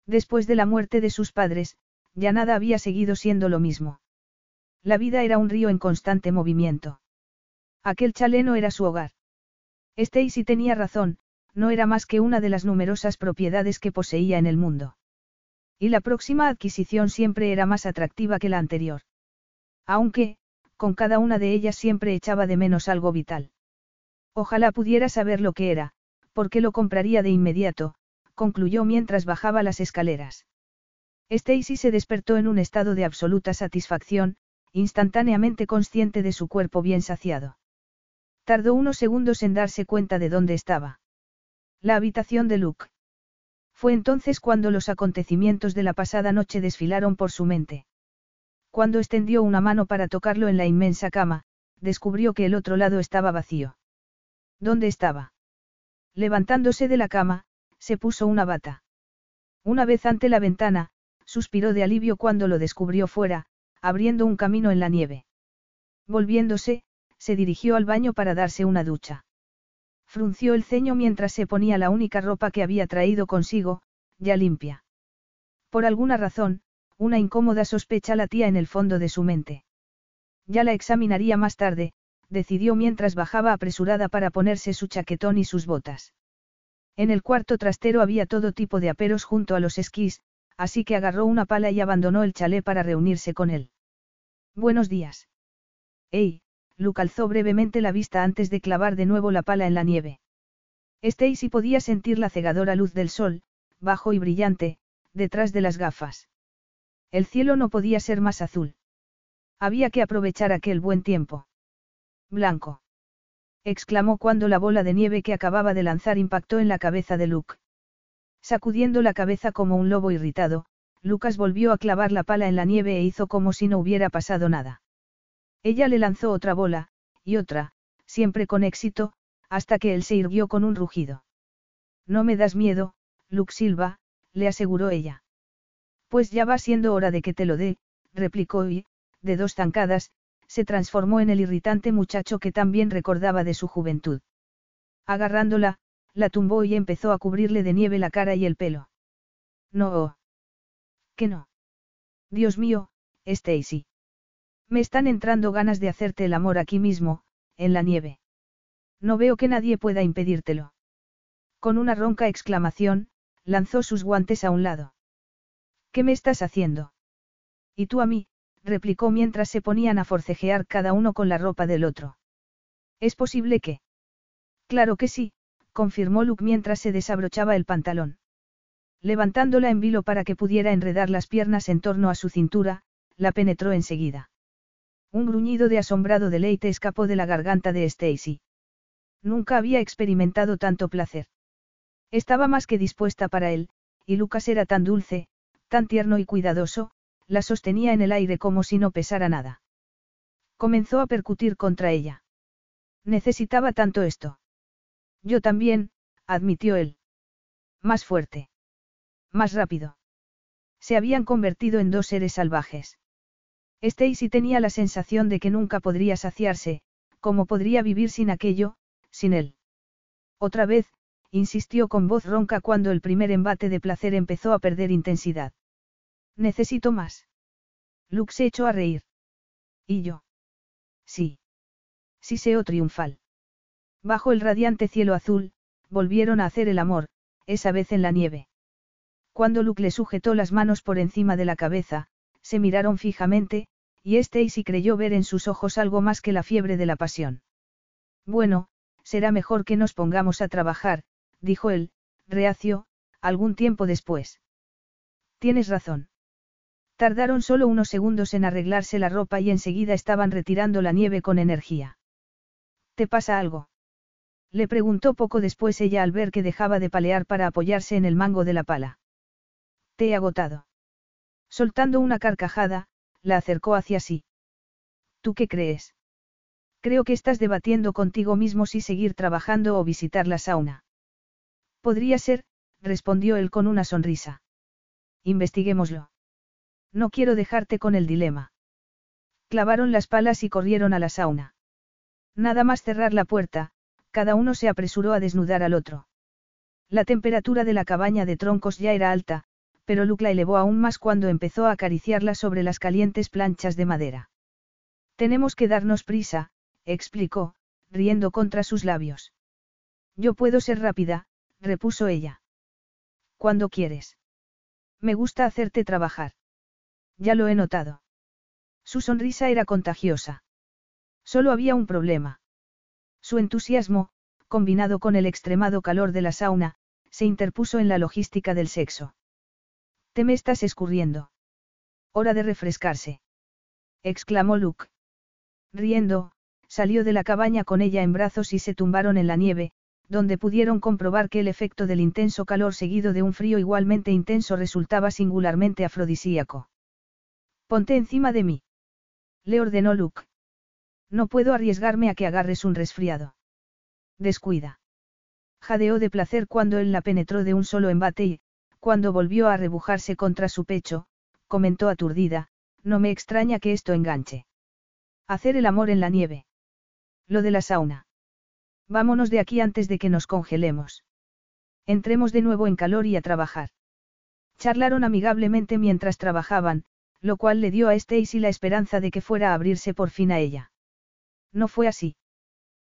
Después de la muerte de sus padres, ya nada había seguido siendo lo mismo. La vida era un río en constante movimiento. Aquel chaleno era su hogar. Stacy tenía razón, no era más que una de las numerosas propiedades que poseía en el mundo. Y la próxima adquisición siempre era más atractiva que la anterior. Aunque, con cada una de ellas siempre echaba de menos algo vital. Ojalá pudiera saber lo que era, porque lo compraría de inmediato, concluyó mientras bajaba las escaleras. Stacy se despertó en un estado de absoluta satisfacción, instantáneamente consciente de su cuerpo bien saciado. Tardó unos segundos en darse cuenta de dónde estaba. La habitación de Luke. Fue entonces cuando los acontecimientos de la pasada noche desfilaron por su mente. Cuando extendió una mano para tocarlo en la inmensa cama, descubrió que el otro lado estaba vacío. ¿Dónde estaba? Levantándose de la cama, se puso una bata. Una vez ante la ventana, suspiró de alivio cuando lo descubrió fuera, abriendo un camino en la nieve. Volviéndose, se dirigió al baño para darse una ducha. Frunció el ceño mientras se ponía la única ropa que había traído consigo, ya limpia. Por alguna razón, una incómoda sospecha latía en el fondo de su mente. Ya la examinaría más tarde, decidió mientras bajaba apresurada para ponerse su chaquetón y sus botas. En el cuarto trastero había todo tipo de aperos junto a los esquís, así que agarró una pala y abandonó el chalet para reunirse con él. Buenos días. ¡Ey! Luke alzó brevemente la vista antes de clavar de nuevo la pala en la nieve. Stacy podía sentir la cegadora luz del sol, bajo y brillante, detrás de las gafas. El cielo no podía ser más azul. Había que aprovechar aquel buen tiempo. Blanco. exclamó cuando la bola de nieve que acababa de lanzar impactó en la cabeza de Luke. Sacudiendo la cabeza como un lobo irritado, Lucas volvió a clavar la pala en la nieve e hizo como si no hubiera pasado nada. Ella le lanzó otra bola, y otra, siempre con éxito, hasta que él se irguió con un rugido. No me das miedo, Luke Silva, le aseguró ella. Pues ya va siendo hora de que te lo dé, replicó y, de dos zancadas, se transformó en el irritante muchacho que también recordaba de su juventud. Agarrándola, la tumbó y empezó a cubrirle de nieve la cara y el pelo. No. ¿Qué no? Dios mío, Stacy. Me están entrando ganas de hacerte el amor aquí mismo, en la nieve. No veo que nadie pueda impedírtelo. Con una ronca exclamación, lanzó sus guantes a un lado. ¿Qué me estás haciendo? Y tú a mí, replicó mientras se ponían a forcejear cada uno con la ropa del otro. ¿Es posible que? Claro que sí, confirmó Luke mientras se desabrochaba el pantalón. Levantándola en vilo para que pudiera enredar las piernas en torno a su cintura, la penetró enseguida. Un gruñido de asombrado deleite escapó de la garganta de Stacy. Nunca había experimentado tanto placer. Estaba más que dispuesta para él, y Lucas era tan dulce, tan tierno y cuidadoso, la sostenía en el aire como si no pesara nada. Comenzó a percutir contra ella. Necesitaba tanto esto. Yo también, admitió él. Más fuerte. Más rápido. Se habían convertido en dos seres salvajes. Stacy tenía la sensación de que nunca podría saciarse, como podría vivir sin aquello, sin él. Otra vez, insistió con voz ronca cuando el primer embate de placer empezó a perder intensidad. Necesito más. Luke se echó a reír. ¿Y yo? Sí. Siseo triunfal. Bajo el radiante cielo azul, volvieron a hacer el amor, esa vez en la nieve. Cuando Luke le sujetó las manos por encima de la cabeza, se miraron fijamente, y Stacy creyó ver en sus ojos algo más que la fiebre de la pasión. Bueno, será mejor que nos pongamos a trabajar, dijo él, reacio, algún tiempo después. Tienes razón. Tardaron solo unos segundos en arreglarse la ropa y enseguida estaban retirando la nieve con energía. ¿Te pasa algo? Le preguntó poco después ella al ver que dejaba de palear para apoyarse en el mango de la pala. Te he agotado. Soltando una carcajada, la acercó hacia sí. ¿Tú qué crees? Creo que estás debatiendo contigo mismo si seguir trabajando o visitar la sauna. Podría ser, respondió él con una sonrisa. Investiguémoslo. No quiero dejarte con el dilema. Clavaron las palas y corrieron a la sauna. Nada más cerrar la puerta, cada uno se apresuró a desnudar al otro. La temperatura de la cabaña de troncos ya era alta, pero Luke la elevó aún más cuando empezó a acariciarla sobre las calientes planchas de madera. Tenemos que darnos prisa, explicó, riendo contra sus labios. Yo puedo ser rápida, repuso ella. Cuando quieres. Me gusta hacerte trabajar. Ya lo he notado. Su sonrisa era contagiosa. Solo había un problema. Su entusiasmo, combinado con el extremado calor de la sauna, se interpuso en la logística del sexo. Te me estás escurriendo. Hora de refrescarse. exclamó Luke. Riendo, salió de la cabaña con ella en brazos y se tumbaron en la nieve, donde pudieron comprobar que el efecto del intenso calor seguido de un frío igualmente intenso resultaba singularmente afrodisíaco. Ponte encima de mí. Le ordenó Luke. No puedo arriesgarme a que agarres un resfriado. Descuida. Jadeó de placer cuando él la penetró de un solo embate y, cuando volvió a rebujarse contra su pecho, comentó aturdida, no me extraña que esto enganche. Hacer el amor en la nieve. Lo de la sauna. Vámonos de aquí antes de que nos congelemos. Entremos de nuevo en calor y a trabajar. Charlaron amigablemente mientras trabajaban, lo cual le dio a Stacy la esperanza de que fuera a abrirse por fin a ella. No fue así.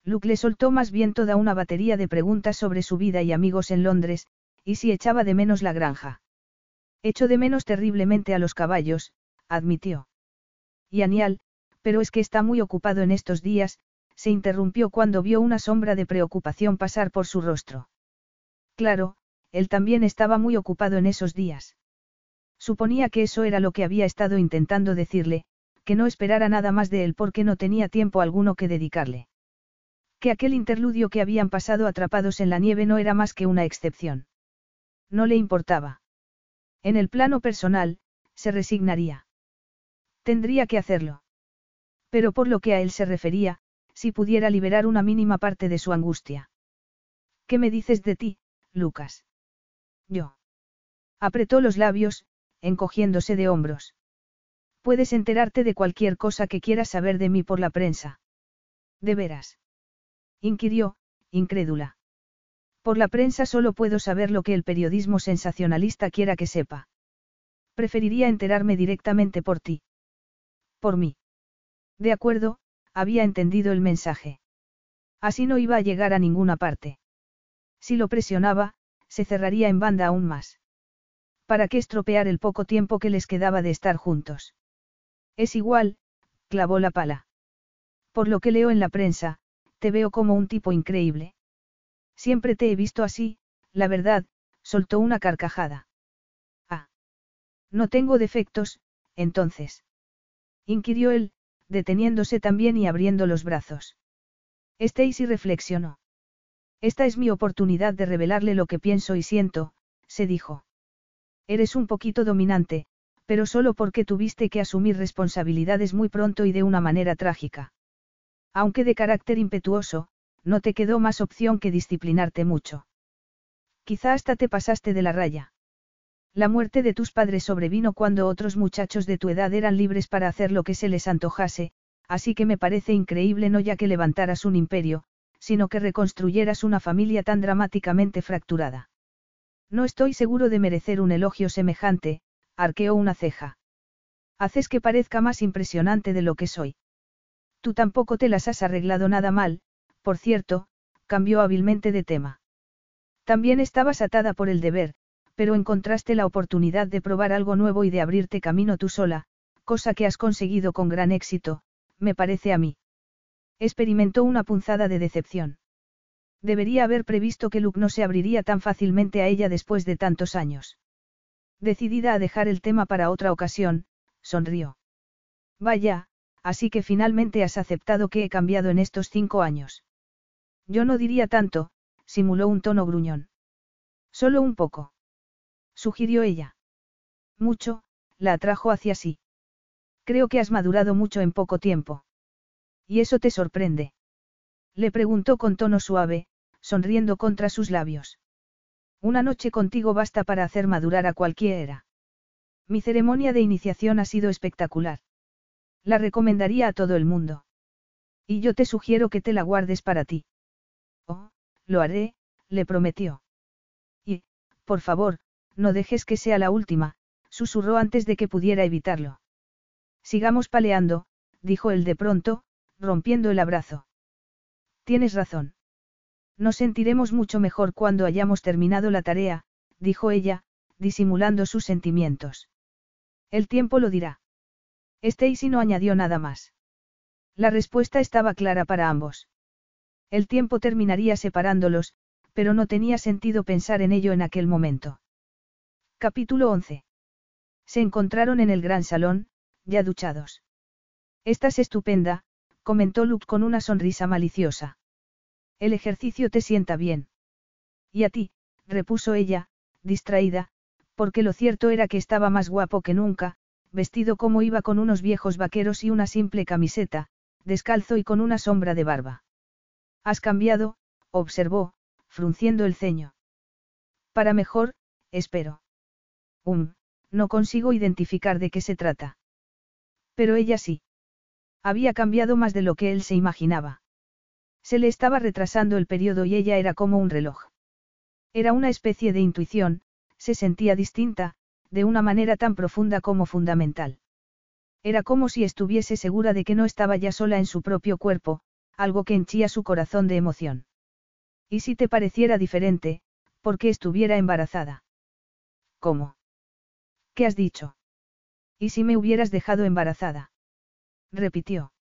Luke le soltó más bien toda una batería de preguntas sobre su vida y amigos en Londres, y si echaba de menos la granja. Echo de menos terriblemente a los caballos, admitió. Y Anial, pero es que está muy ocupado en estos días, se interrumpió cuando vio una sombra de preocupación pasar por su rostro. Claro, él también estaba muy ocupado en esos días. Suponía que eso era lo que había estado intentando decirle, que no esperara nada más de él porque no tenía tiempo alguno que dedicarle. Que aquel interludio que habían pasado atrapados en la nieve no era más que una excepción. No le importaba. En el plano personal, se resignaría. Tendría que hacerlo. Pero por lo que a él se refería, si pudiera liberar una mínima parte de su angustia. ¿Qué me dices de ti, Lucas? Yo. Apretó los labios, encogiéndose de hombros. Puedes enterarte de cualquier cosa que quieras saber de mí por la prensa. ¿De veras? inquirió, incrédula. Por la prensa solo puedo saber lo que el periodismo sensacionalista quiera que sepa. Preferiría enterarme directamente por ti. Por mí. De acuerdo, había entendido el mensaje. Así no iba a llegar a ninguna parte. Si lo presionaba, se cerraría en banda aún más. ¿Para qué estropear el poco tiempo que les quedaba de estar juntos? Es igual, clavó la pala. Por lo que leo en la prensa, te veo como un tipo increíble. Siempre te he visto así, la verdad, soltó una carcajada. Ah. No tengo defectos, entonces. Inquirió él, deteniéndose también y abriendo los brazos. Stacy reflexionó. Esta es mi oportunidad de revelarle lo que pienso y siento, se dijo. Eres un poquito dominante, pero solo porque tuviste que asumir responsabilidades muy pronto y de una manera trágica. Aunque de carácter impetuoso, no te quedó más opción que disciplinarte mucho. Quizá hasta te pasaste de la raya. La muerte de tus padres sobrevino cuando otros muchachos de tu edad eran libres para hacer lo que se les antojase, así que me parece increíble no ya que levantaras un imperio, sino que reconstruyeras una familia tan dramáticamente fracturada. No estoy seguro de merecer un elogio semejante, arqueó una ceja. Haces que parezca más impresionante de lo que soy. Tú tampoco te las has arreglado nada mal, por cierto, cambió hábilmente de tema. También estabas atada por el deber, pero encontraste la oportunidad de probar algo nuevo y de abrirte camino tú sola, cosa que has conseguido con gran éxito, me parece a mí. Experimentó una punzada de decepción. Debería haber previsto que Luke no se abriría tan fácilmente a ella después de tantos años. Decidida a dejar el tema para otra ocasión, sonrió. Vaya, así que finalmente has aceptado que he cambiado en estos cinco años. Yo no diría tanto, simuló un tono gruñón. Solo un poco sugirió ella. Mucho, la atrajo hacia sí. Creo que has madurado mucho en poco tiempo. ¿Y eso te sorprende? Le preguntó con tono suave, sonriendo contra sus labios. Una noche contigo basta para hacer madurar a cualquiera. Mi ceremonia de iniciación ha sido espectacular. La recomendaría a todo el mundo. Y yo te sugiero que te la guardes para ti. Oh, lo haré, le prometió. Y, por favor, no dejes que sea la última, susurró antes de que pudiera evitarlo. Sigamos paleando, dijo él de pronto, rompiendo el abrazo. Tienes razón. Nos sentiremos mucho mejor cuando hayamos terminado la tarea, dijo ella, disimulando sus sentimientos. El tiempo lo dirá. Stacy no añadió nada más. La respuesta estaba clara para ambos. El tiempo terminaría separándolos, pero no tenía sentido pensar en ello en aquel momento. Capítulo 11. Se encontraron en el gran salón, ya duchados. Estás estupenda, comentó Luke con una sonrisa maliciosa. El ejercicio te sienta bien. Y a ti, repuso ella, distraída, porque lo cierto era que estaba más guapo que nunca, vestido como iba con unos viejos vaqueros y una simple camiseta, descalzo y con una sombra de barba. Has cambiado, observó, frunciendo el ceño. Para mejor, espero. Um, no consigo identificar de qué se trata. Pero ella sí. Había cambiado más de lo que él se imaginaba. Se le estaba retrasando el periodo y ella era como un reloj. Era una especie de intuición, se sentía distinta, de una manera tan profunda como fundamental. Era como si estuviese segura de que no estaba ya sola en su propio cuerpo, algo que henchía su corazón de emoción. ¿Y si te pareciera diferente, porque estuviera embarazada? ¿Cómo? ¿Qué has dicho? ¿Y si me hubieras dejado embarazada? repitió.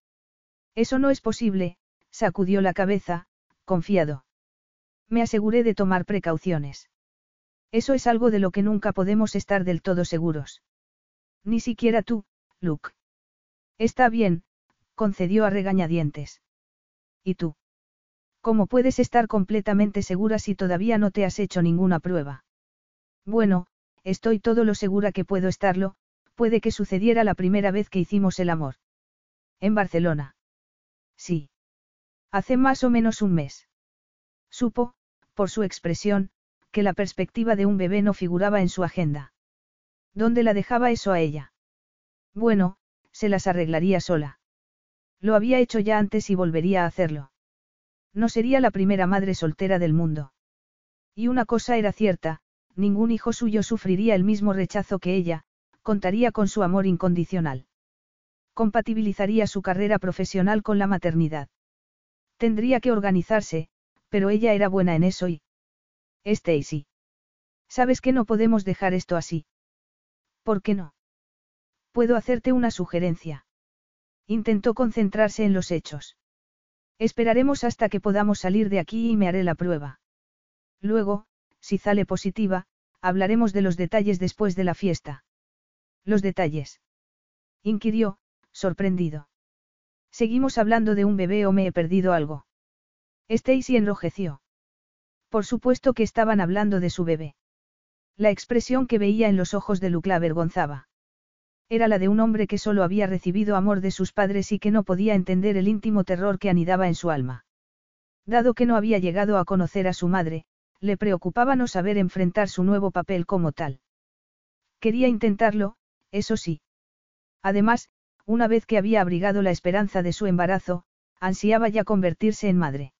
Eso no es posible, sacudió la cabeza, confiado. Me aseguré de tomar precauciones. Eso es algo de lo que nunca podemos estar del todo seguros. Ni siquiera tú, Luke. Está bien, concedió a regañadientes. ¿Y tú? ¿Cómo puedes estar completamente segura si todavía no te has hecho ninguna prueba? Bueno, estoy todo lo segura que puedo estarlo, puede que sucediera la primera vez que hicimos el amor. En Barcelona. Sí. Hace más o menos un mes. Supo, por su expresión, que la perspectiva de un bebé no figuraba en su agenda. ¿Dónde la dejaba eso a ella? Bueno, se las arreglaría sola. Lo había hecho ya antes y volvería a hacerlo. No sería la primera madre soltera del mundo. Y una cosa era cierta, ningún hijo suyo sufriría el mismo rechazo que ella, contaría con su amor incondicional. Compatibilizaría su carrera profesional con la maternidad. Tendría que organizarse, pero ella era buena en eso y... Stacy. Sabes que no podemos dejar esto así. ¿Por qué no? Puedo hacerte una sugerencia. Intentó concentrarse en los hechos. Esperaremos hasta que podamos salir de aquí y me haré la prueba. Luego, si sale positiva, hablaremos de los detalles después de la fiesta. ¿Los detalles? inquirió, sorprendido. ¿Seguimos hablando de un bebé o me he perdido algo? Stacy enrojeció. Por supuesto que estaban hablando de su bebé. La expresión que veía en los ojos de Luke la avergonzaba. Era la de un hombre que solo había recibido amor de sus padres y que no podía entender el íntimo terror que anidaba en su alma. Dado que no había llegado a conocer a su madre, le preocupaba no saber enfrentar su nuevo papel como tal. Quería intentarlo, eso sí. Además, una vez que había abrigado la esperanza de su embarazo, ansiaba ya convertirse en madre.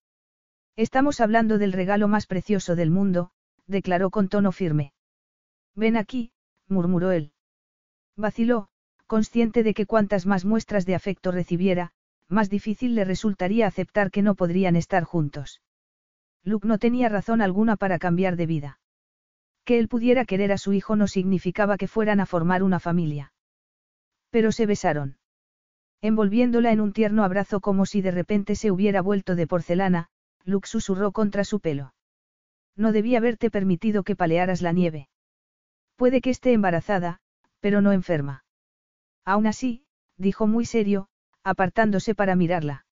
Estamos hablando del regalo más precioso del mundo, declaró con tono firme. Ven aquí, murmuró él. Vaciló, consciente de que cuantas más muestras de afecto recibiera, más difícil le resultaría aceptar que no podrían estar juntos. Luke no tenía razón alguna para cambiar de vida. Que él pudiera querer a su hijo no significaba que fueran a formar una familia. Pero se besaron. Envolviéndola en un tierno abrazo como si de repente se hubiera vuelto de porcelana, Luke susurró contra su pelo. No debía haberte permitido que palearas la nieve. Puede que esté embarazada, pero no enferma. Aún así, dijo muy serio, apartándose para mirarla.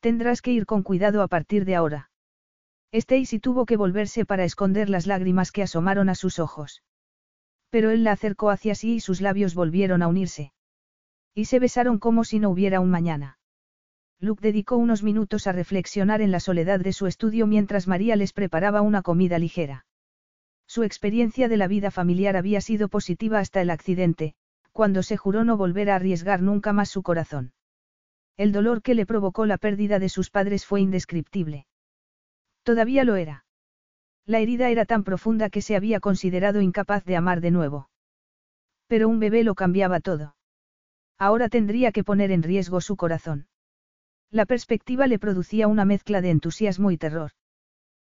Tendrás que ir con cuidado a partir de ahora. Stacy tuvo que volverse para esconder las lágrimas que asomaron a sus ojos. Pero él la acercó hacia sí y sus labios volvieron a unirse. Y se besaron como si no hubiera un mañana. Luke dedicó unos minutos a reflexionar en la soledad de su estudio mientras María les preparaba una comida ligera. Su experiencia de la vida familiar había sido positiva hasta el accidente, cuando se juró no volver a arriesgar nunca más su corazón. El dolor que le provocó la pérdida de sus padres fue indescriptible. Todavía lo era. La herida era tan profunda que se había considerado incapaz de amar de nuevo. Pero un bebé lo cambiaba todo. Ahora tendría que poner en riesgo su corazón. La perspectiva le producía una mezcla de entusiasmo y terror.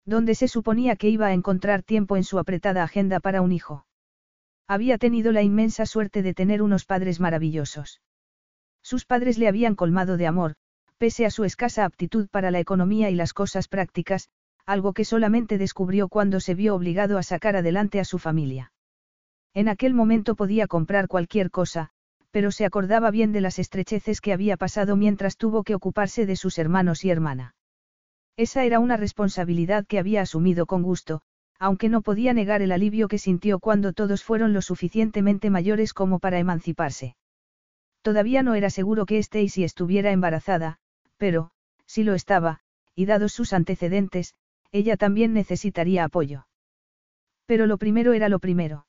Donde se suponía que iba a encontrar tiempo en su apretada agenda para un hijo. Había tenido la inmensa suerte de tener unos padres maravillosos. Sus padres le habían colmado de amor, pese a su escasa aptitud para la economía y las cosas prácticas, algo que solamente descubrió cuando se vio obligado a sacar adelante a su familia. En aquel momento podía comprar cualquier cosa, pero se acordaba bien de las estrecheces que había pasado mientras tuvo que ocuparse de sus hermanos y hermana. Esa era una responsabilidad que había asumido con gusto, aunque no podía negar el alivio que sintió cuando todos fueron lo suficientemente mayores como para emanciparse. Todavía no era seguro que Stacy estuviera embarazada, pero, si lo estaba, y dados sus antecedentes, ella también necesitaría apoyo. Pero lo primero era lo primero.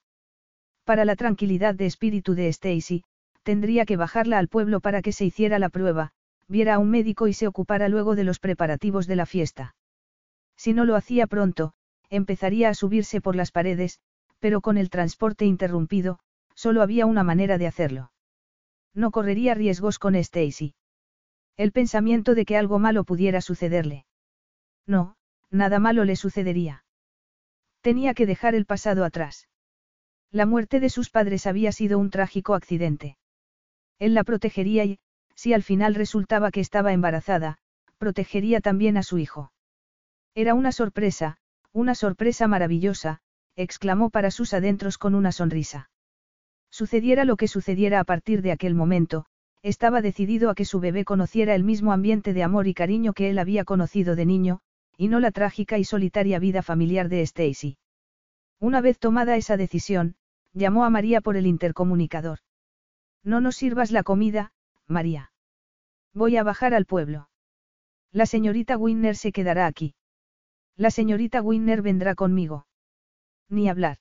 Para la tranquilidad de espíritu de Stacy, tendría que bajarla al pueblo para que se hiciera la prueba, viera a un médico y se ocupara luego de los preparativos de la fiesta. Si no lo hacía pronto, empezaría a subirse por las paredes, pero con el transporte interrumpido, solo había una manera de hacerlo. No correría riesgos con Stacy. El pensamiento de que algo malo pudiera sucederle. No, nada malo le sucedería. Tenía que dejar el pasado atrás. La muerte de sus padres había sido un trágico accidente. Él la protegería y, si al final resultaba que estaba embarazada, protegería también a su hijo. Era una sorpresa, una sorpresa maravillosa, exclamó para sus adentros con una sonrisa. Sucediera lo que sucediera a partir de aquel momento, estaba decidido a que su bebé conociera el mismo ambiente de amor y cariño que él había conocido de niño, y no la trágica y solitaria vida familiar de Stacy. Una vez tomada esa decisión, llamó a María por el intercomunicador. No nos sirvas la comida, María. Voy a bajar al pueblo. La señorita Winner se quedará aquí. La señorita Winner vendrá conmigo. Ni hablar.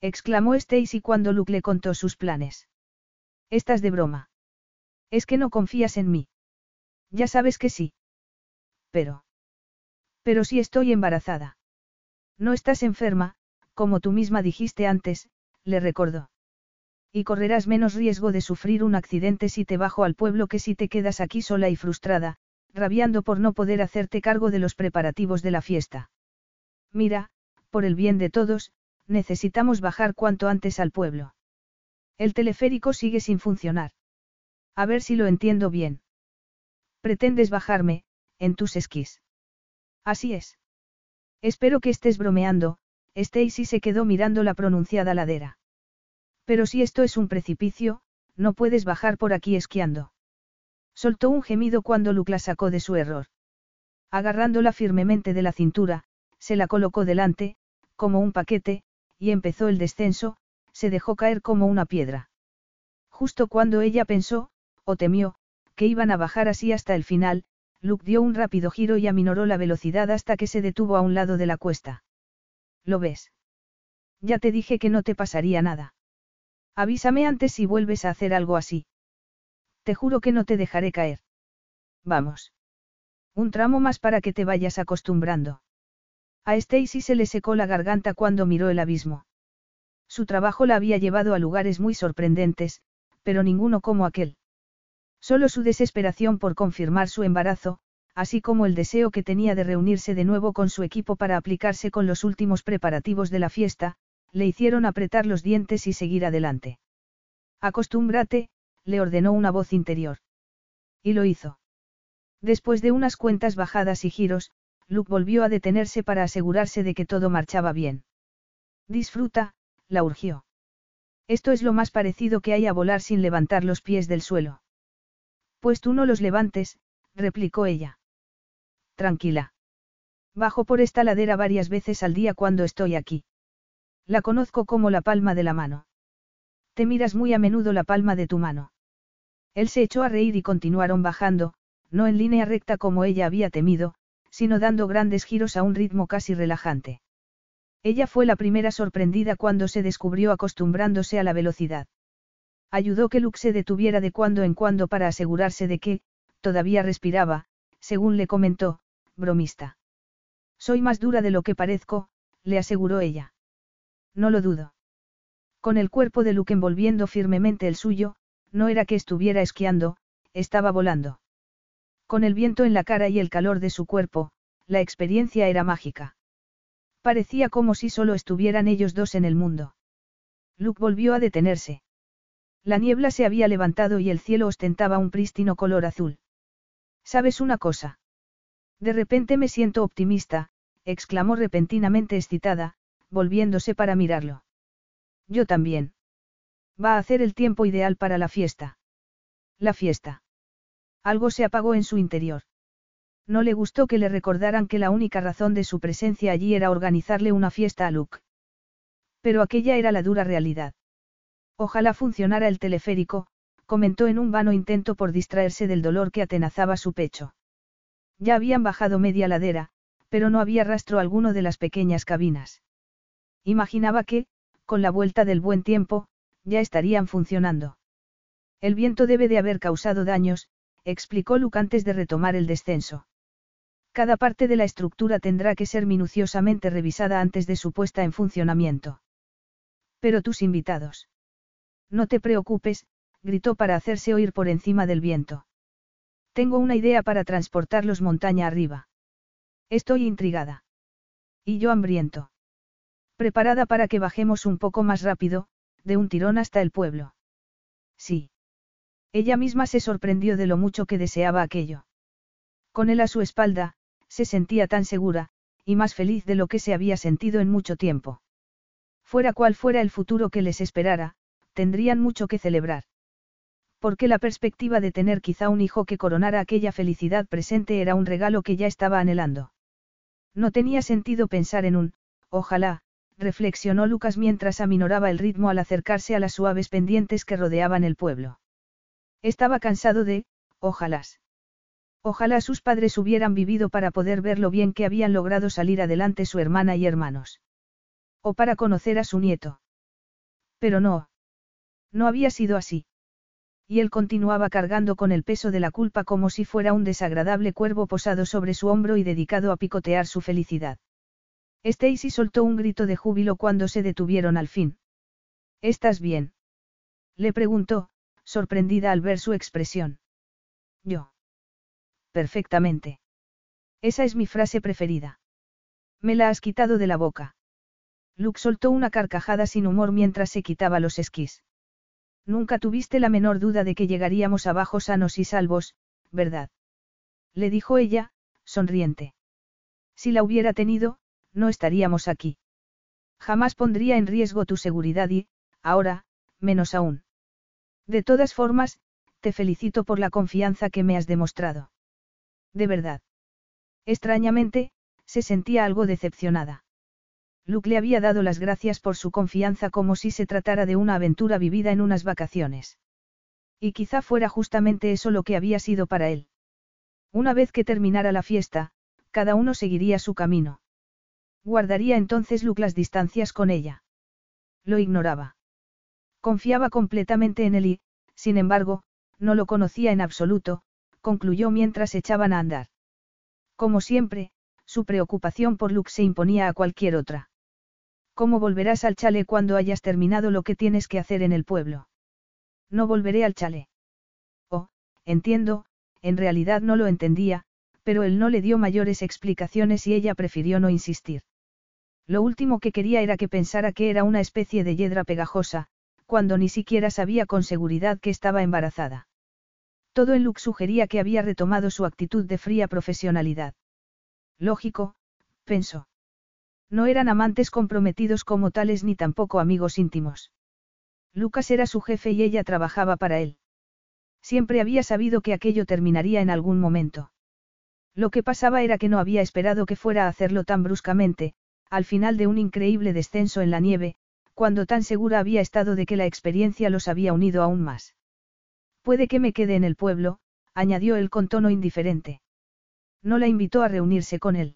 Exclamó Stacy cuando Luke le contó sus planes. Estás de broma. Es que no confías en mí. Ya sabes que sí. Pero. Pero si estoy embarazada. No estás enferma, como tú misma dijiste antes, le recordó. Y correrás menos riesgo de sufrir un accidente si te bajo al pueblo que si te quedas aquí sola y frustrada, rabiando por no poder hacerte cargo de los preparativos de la fiesta. Mira, por el bien de todos, necesitamos bajar cuanto antes al pueblo. El teleférico sigue sin funcionar. A ver si lo entiendo bien. Pretendes bajarme, en tus esquís. Así es. Espero que estés bromeando, Stacy se quedó mirando la pronunciada ladera. Pero si esto es un precipicio, no puedes bajar por aquí esquiando. Soltó un gemido cuando Luke la sacó de su error. Agarrándola firmemente de la cintura, se la colocó delante, como un paquete, y empezó el descenso, se dejó caer como una piedra. Justo cuando ella pensó, o temió, que iban a bajar así hasta el final, Luke dio un rápido giro y aminoró la velocidad hasta que se detuvo a un lado de la cuesta. ¿Lo ves? Ya te dije que no te pasaría nada. Avísame antes si vuelves a hacer algo así. Te juro que no te dejaré caer. Vamos. Un tramo más para que te vayas acostumbrando. A Stacy se le secó la garganta cuando miró el abismo. Su trabajo la había llevado a lugares muy sorprendentes, pero ninguno como aquel. Solo su desesperación por confirmar su embarazo, así como el deseo que tenía de reunirse de nuevo con su equipo para aplicarse con los últimos preparativos de la fiesta, le hicieron apretar los dientes y seguir adelante. Acostúmbrate, le ordenó una voz interior. Y lo hizo. Después de unas cuentas bajadas y giros, Luke volvió a detenerse para asegurarse de que todo marchaba bien. Disfruta, la urgió. Esto es lo más parecido que hay a volar sin levantar los pies del suelo. Pues tú no los levantes, replicó ella. Tranquila. Bajo por esta ladera varias veces al día cuando estoy aquí. La conozco como la palma de la mano. Te miras muy a menudo la palma de tu mano. Él se echó a reír y continuaron bajando, no en línea recta como ella había temido, sino dando grandes giros a un ritmo casi relajante. Ella fue la primera sorprendida cuando se descubrió acostumbrándose a la velocidad. Ayudó que Luke se detuviera de cuando en cuando para asegurarse de que, todavía respiraba, según le comentó, bromista. Soy más dura de lo que parezco, le aseguró ella. No lo dudo. Con el cuerpo de Luke envolviendo firmemente el suyo, no era que estuviera esquiando, estaba volando. Con el viento en la cara y el calor de su cuerpo, la experiencia era mágica. Parecía como si solo estuvieran ellos dos en el mundo. Luke volvió a detenerse. La niebla se había levantado y el cielo ostentaba un prístino color azul. ¿Sabes una cosa? De repente me siento optimista, exclamó repentinamente excitada, volviéndose para mirarlo. Yo también. Va a hacer el tiempo ideal para la fiesta. La fiesta. Algo se apagó en su interior. No le gustó que le recordaran que la única razón de su presencia allí era organizarle una fiesta a Luke. Pero aquella era la dura realidad. Ojalá funcionara el teleférico, comentó en un vano intento por distraerse del dolor que atenazaba su pecho. Ya habían bajado media ladera, pero no había rastro alguno de las pequeñas cabinas. Imaginaba que, con la vuelta del buen tiempo, ya estarían funcionando. El viento debe de haber causado daños, explicó Luke antes de retomar el descenso. Cada parte de la estructura tendrá que ser minuciosamente revisada antes de su puesta en funcionamiento. Pero tus invitados. No te preocupes, gritó para hacerse oír por encima del viento. Tengo una idea para transportarlos montaña arriba. Estoy intrigada. Y yo hambriento. Preparada para que bajemos un poco más rápido, de un tirón hasta el pueblo. Sí. Ella misma se sorprendió de lo mucho que deseaba aquello. Con él a su espalda, se sentía tan segura, y más feliz de lo que se había sentido en mucho tiempo. Fuera cual fuera el futuro que les esperara, tendrían mucho que celebrar. Porque la perspectiva de tener quizá un hijo que coronara aquella felicidad presente era un regalo que ya estaba anhelando. No tenía sentido pensar en un, ojalá, reflexionó Lucas mientras aminoraba el ritmo al acercarse a las suaves pendientes que rodeaban el pueblo. Estaba cansado de, ojalás. Ojalá sus padres hubieran vivido para poder ver lo bien que habían logrado salir adelante su hermana y hermanos. O para conocer a su nieto. Pero no. No había sido así. Y él continuaba cargando con el peso de la culpa como si fuera un desagradable cuervo posado sobre su hombro y dedicado a picotear su felicidad. Stacy soltó un grito de júbilo cuando se detuvieron al fin. ¿Estás bien? Le preguntó, sorprendida al ver su expresión. Yo. Perfectamente. Esa es mi frase preferida. Me la has quitado de la boca. Luke soltó una carcajada sin humor mientras se quitaba los esquís. Nunca tuviste la menor duda de que llegaríamos abajo sanos y salvos, ¿verdad? Le dijo ella, sonriente. Si la hubiera tenido, no estaríamos aquí. Jamás pondría en riesgo tu seguridad y, ahora, menos aún. De todas formas, te felicito por la confianza que me has demostrado. De verdad. Extrañamente, se sentía algo decepcionada. Luke le había dado las gracias por su confianza como si se tratara de una aventura vivida en unas vacaciones. Y quizá fuera justamente eso lo que había sido para él. Una vez que terminara la fiesta, cada uno seguiría su camino. Guardaría entonces Luke las distancias con ella. Lo ignoraba. Confiaba completamente en él y, sin embargo, no lo conocía en absoluto, concluyó mientras echaban a andar. Como siempre, su preocupación por Luke se imponía a cualquier otra. ¿Cómo volverás al chale cuando hayas terminado lo que tienes que hacer en el pueblo? No volveré al chale. Oh, entiendo, en realidad no lo entendía, pero él no le dio mayores explicaciones y ella prefirió no insistir. Lo último que quería era que pensara que era una especie de hiedra pegajosa, cuando ni siquiera sabía con seguridad que estaba embarazada. Todo en Luke sugería que había retomado su actitud de fría profesionalidad. Lógico, pensó. No eran amantes comprometidos como tales ni tampoco amigos íntimos. Lucas era su jefe y ella trabajaba para él. Siempre había sabido que aquello terminaría en algún momento. Lo que pasaba era que no había esperado que fuera a hacerlo tan bruscamente, al final de un increíble descenso en la nieve, cuando tan segura había estado de que la experiencia los había unido aún más. Puede que me quede en el pueblo, añadió él con tono indiferente. No la invitó a reunirse con él.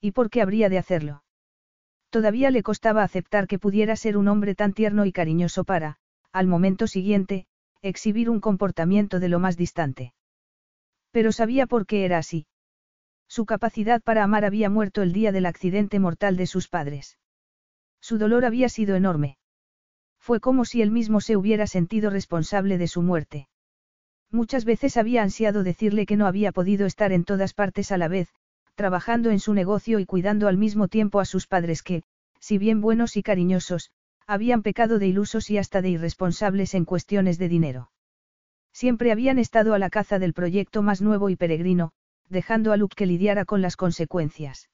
¿Y por qué habría de hacerlo? Todavía le costaba aceptar que pudiera ser un hombre tan tierno y cariñoso para, al momento siguiente, exhibir un comportamiento de lo más distante. Pero sabía por qué era así. Su capacidad para amar había muerto el día del accidente mortal de sus padres. Su dolor había sido enorme. Fue como si él mismo se hubiera sentido responsable de su muerte. Muchas veces había ansiado decirle que no había podido estar en todas partes a la vez, trabajando en su negocio y cuidando al mismo tiempo a sus padres que, si bien buenos y cariñosos, habían pecado de ilusos y hasta de irresponsables en cuestiones de dinero. Siempre habían estado a la caza del proyecto más nuevo y peregrino, dejando a Luke que lidiara con las consecuencias.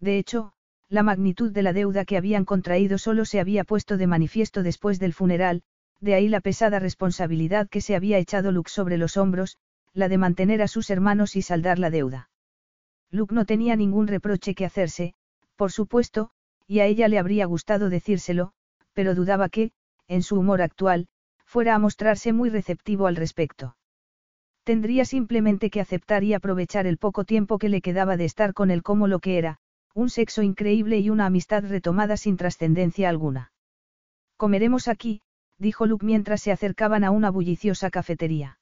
De hecho, la magnitud de la deuda que habían contraído solo se había puesto de manifiesto después del funeral, de ahí la pesada responsabilidad que se había echado Luke sobre los hombros, la de mantener a sus hermanos y saldar la deuda. Luke no tenía ningún reproche que hacerse, por supuesto, y a ella le habría gustado decírselo, pero dudaba que, en su humor actual, fuera a mostrarse muy receptivo al respecto. Tendría simplemente que aceptar y aprovechar el poco tiempo que le quedaba de estar con él como lo que era, un sexo increíble y una amistad retomada sin trascendencia alguna. Comeremos aquí, dijo Luke mientras se acercaban a una bulliciosa cafetería.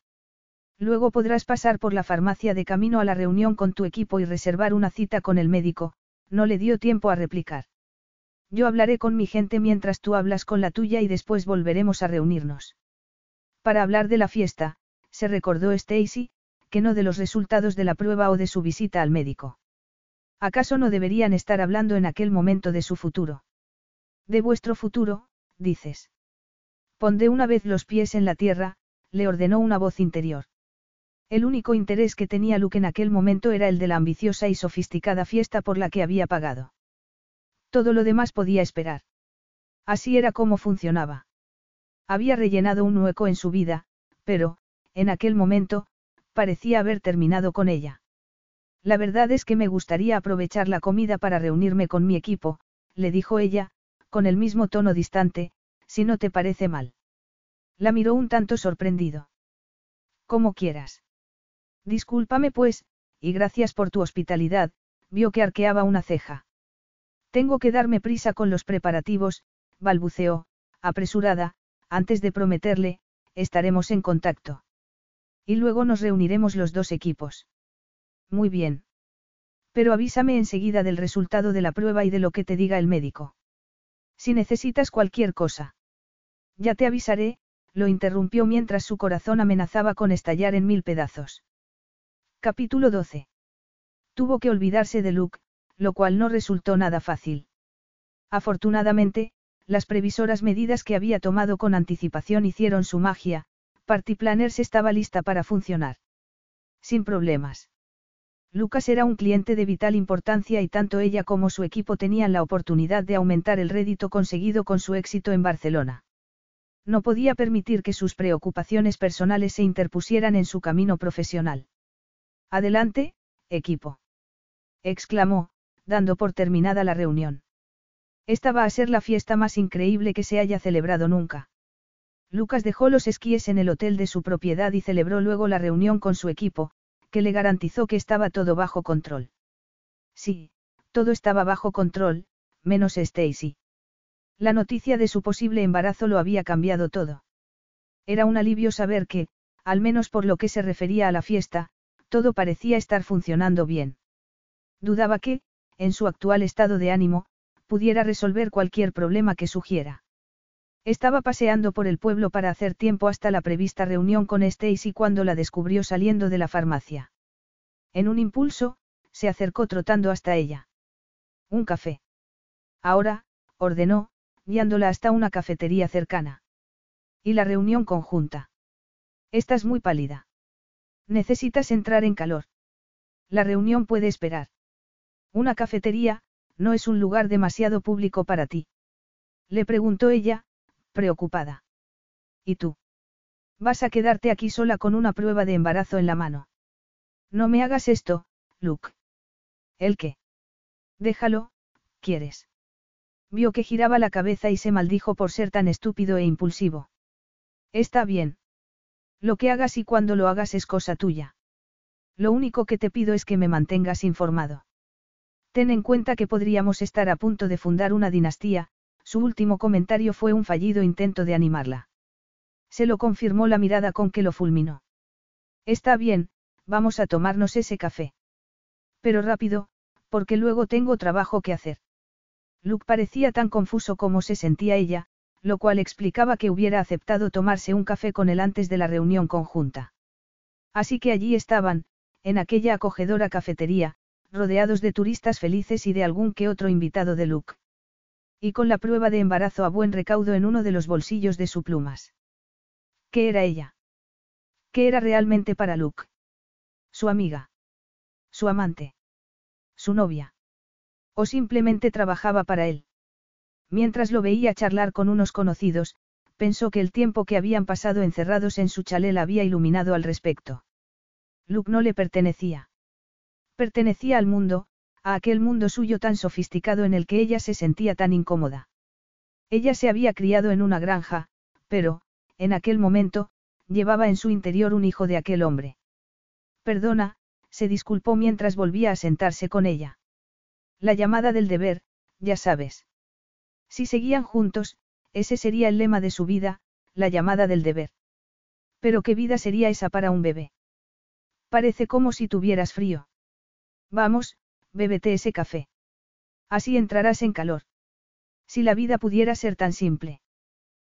Luego podrás pasar por la farmacia de camino a la reunión con tu equipo y reservar una cita con el médico, no le dio tiempo a replicar. Yo hablaré con mi gente mientras tú hablas con la tuya y después volveremos a reunirnos. Para hablar de la fiesta, se recordó Stacy, que no de los resultados de la prueba o de su visita al médico. ¿Acaso no deberían estar hablando en aquel momento de su futuro? De vuestro futuro, dices. Pondé una vez los pies en la tierra, le ordenó una voz interior. El único interés que tenía Luke en aquel momento era el de la ambiciosa y sofisticada fiesta por la que había pagado. Todo lo demás podía esperar. Así era como funcionaba. Había rellenado un hueco en su vida, pero, en aquel momento, parecía haber terminado con ella. La verdad es que me gustaría aprovechar la comida para reunirme con mi equipo, le dijo ella, con el mismo tono distante, si no te parece mal. La miró un tanto sorprendido. Como quieras. Discúlpame pues, y gracias por tu hospitalidad, vio que arqueaba una ceja. Tengo que darme prisa con los preparativos, balbuceó, apresurada, antes de prometerle, estaremos en contacto. Y luego nos reuniremos los dos equipos. Muy bien. Pero avísame enseguida del resultado de la prueba y de lo que te diga el médico. Si necesitas cualquier cosa. Ya te avisaré, lo interrumpió mientras su corazón amenazaba con estallar en mil pedazos. Capítulo 12. Tuvo que olvidarse de Luke, lo cual no resultó nada fácil. Afortunadamente, las previsoras medidas que había tomado con anticipación hicieron su magia, Partiplaners estaba lista para funcionar. Sin problemas. Lucas era un cliente de vital importancia y tanto ella como su equipo tenían la oportunidad de aumentar el rédito conseguido con su éxito en Barcelona. No podía permitir que sus preocupaciones personales se interpusieran en su camino profesional. Adelante, equipo. exclamó, dando por terminada la reunión. Esta va a ser la fiesta más increíble que se haya celebrado nunca. Lucas dejó los esquíes en el hotel de su propiedad y celebró luego la reunión con su equipo, que le garantizó que estaba todo bajo control. Sí, todo estaba bajo control, menos Stacy. La noticia de su posible embarazo lo había cambiado todo. Era un alivio saber que, al menos por lo que se refería a la fiesta, todo parecía estar funcionando bien. Dudaba que, en su actual estado de ánimo, pudiera resolver cualquier problema que sugiera. Estaba paseando por el pueblo para hacer tiempo hasta la prevista reunión con Stacy cuando la descubrió saliendo de la farmacia. En un impulso, se acercó trotando hasta ella. Un café. Ahora, ordenó, guiándola hasta una cafetería cercana. Y la reunión conjunta. Estás muy pálida. Necesitas entrar en calor. La reunión puede esperar. Una cafetería, no es un lugar demasiado público para ti. Le preguntó ella, preocupada. ¿Y tú? Vas a quedarte aquí sola con una prueba de embarazo en la mano. No me hagas esto, Luke. ¿El qué? Déjalo, ¿quieres? Vio que giraba la cabeza y se maldijo por ser tan estúpido e impulsivo. Está bien. Lo que hagas y cuando lo hagas es cosa tuya. Lo único que te pido es que me mantengas informado. Ten en cuenta que podríamos estar a punto de fundar una dinastía, su último comentario fue un fallido intento de animarla. Se lo confirmó la mirada con que lo fulminó. Está bien, vamos a tomarnos ese café. Pero rápido, porque luego tengo trabajo que hacer. Luke parecía tan confuso como se sentía ella, lo cual explicaba que hubiera aceptado tomarse un café con él antes de la reunión conjunta. Así que allí estaban, en aquella acogedora cafetería, rodeados de turistas felices y de algún que otro invitado de Luke. Y con la prueba de embarazo a buen recaudo en uno de los bolsillos de su plumas. ¿Qué era ella? ¿Qué era realmente para Luke? Su amiga. Su amante. Su novia. O simplemente trabajaba para él. Mientras lo veía charlar con unos conocidos, pensó que el tiempo que habían pasado encerrados en su chalet la había iluminado al respecto. Luke no le pertenecía. Pertenecía al mundo, a aquel mundo suyo tan sofisticado en el que ella se sentía tan incómoda. Ella se había criado en una granja, pero, en aquel momento, llevaba en su interior un hijo de aquel hombre. Perdona, se disculpó mientras volvía a sentarse con ella. La llamada del deber, ya sabes. Si seguían juntos, ese sería el lema de su vida, la llamada del deber. Pero qué vida sería esa para un bebé. Parece como si tuvieras frío. Vamos, bébete ese café. Así entrarás en calor. Si la vida pudiera ser tan simple.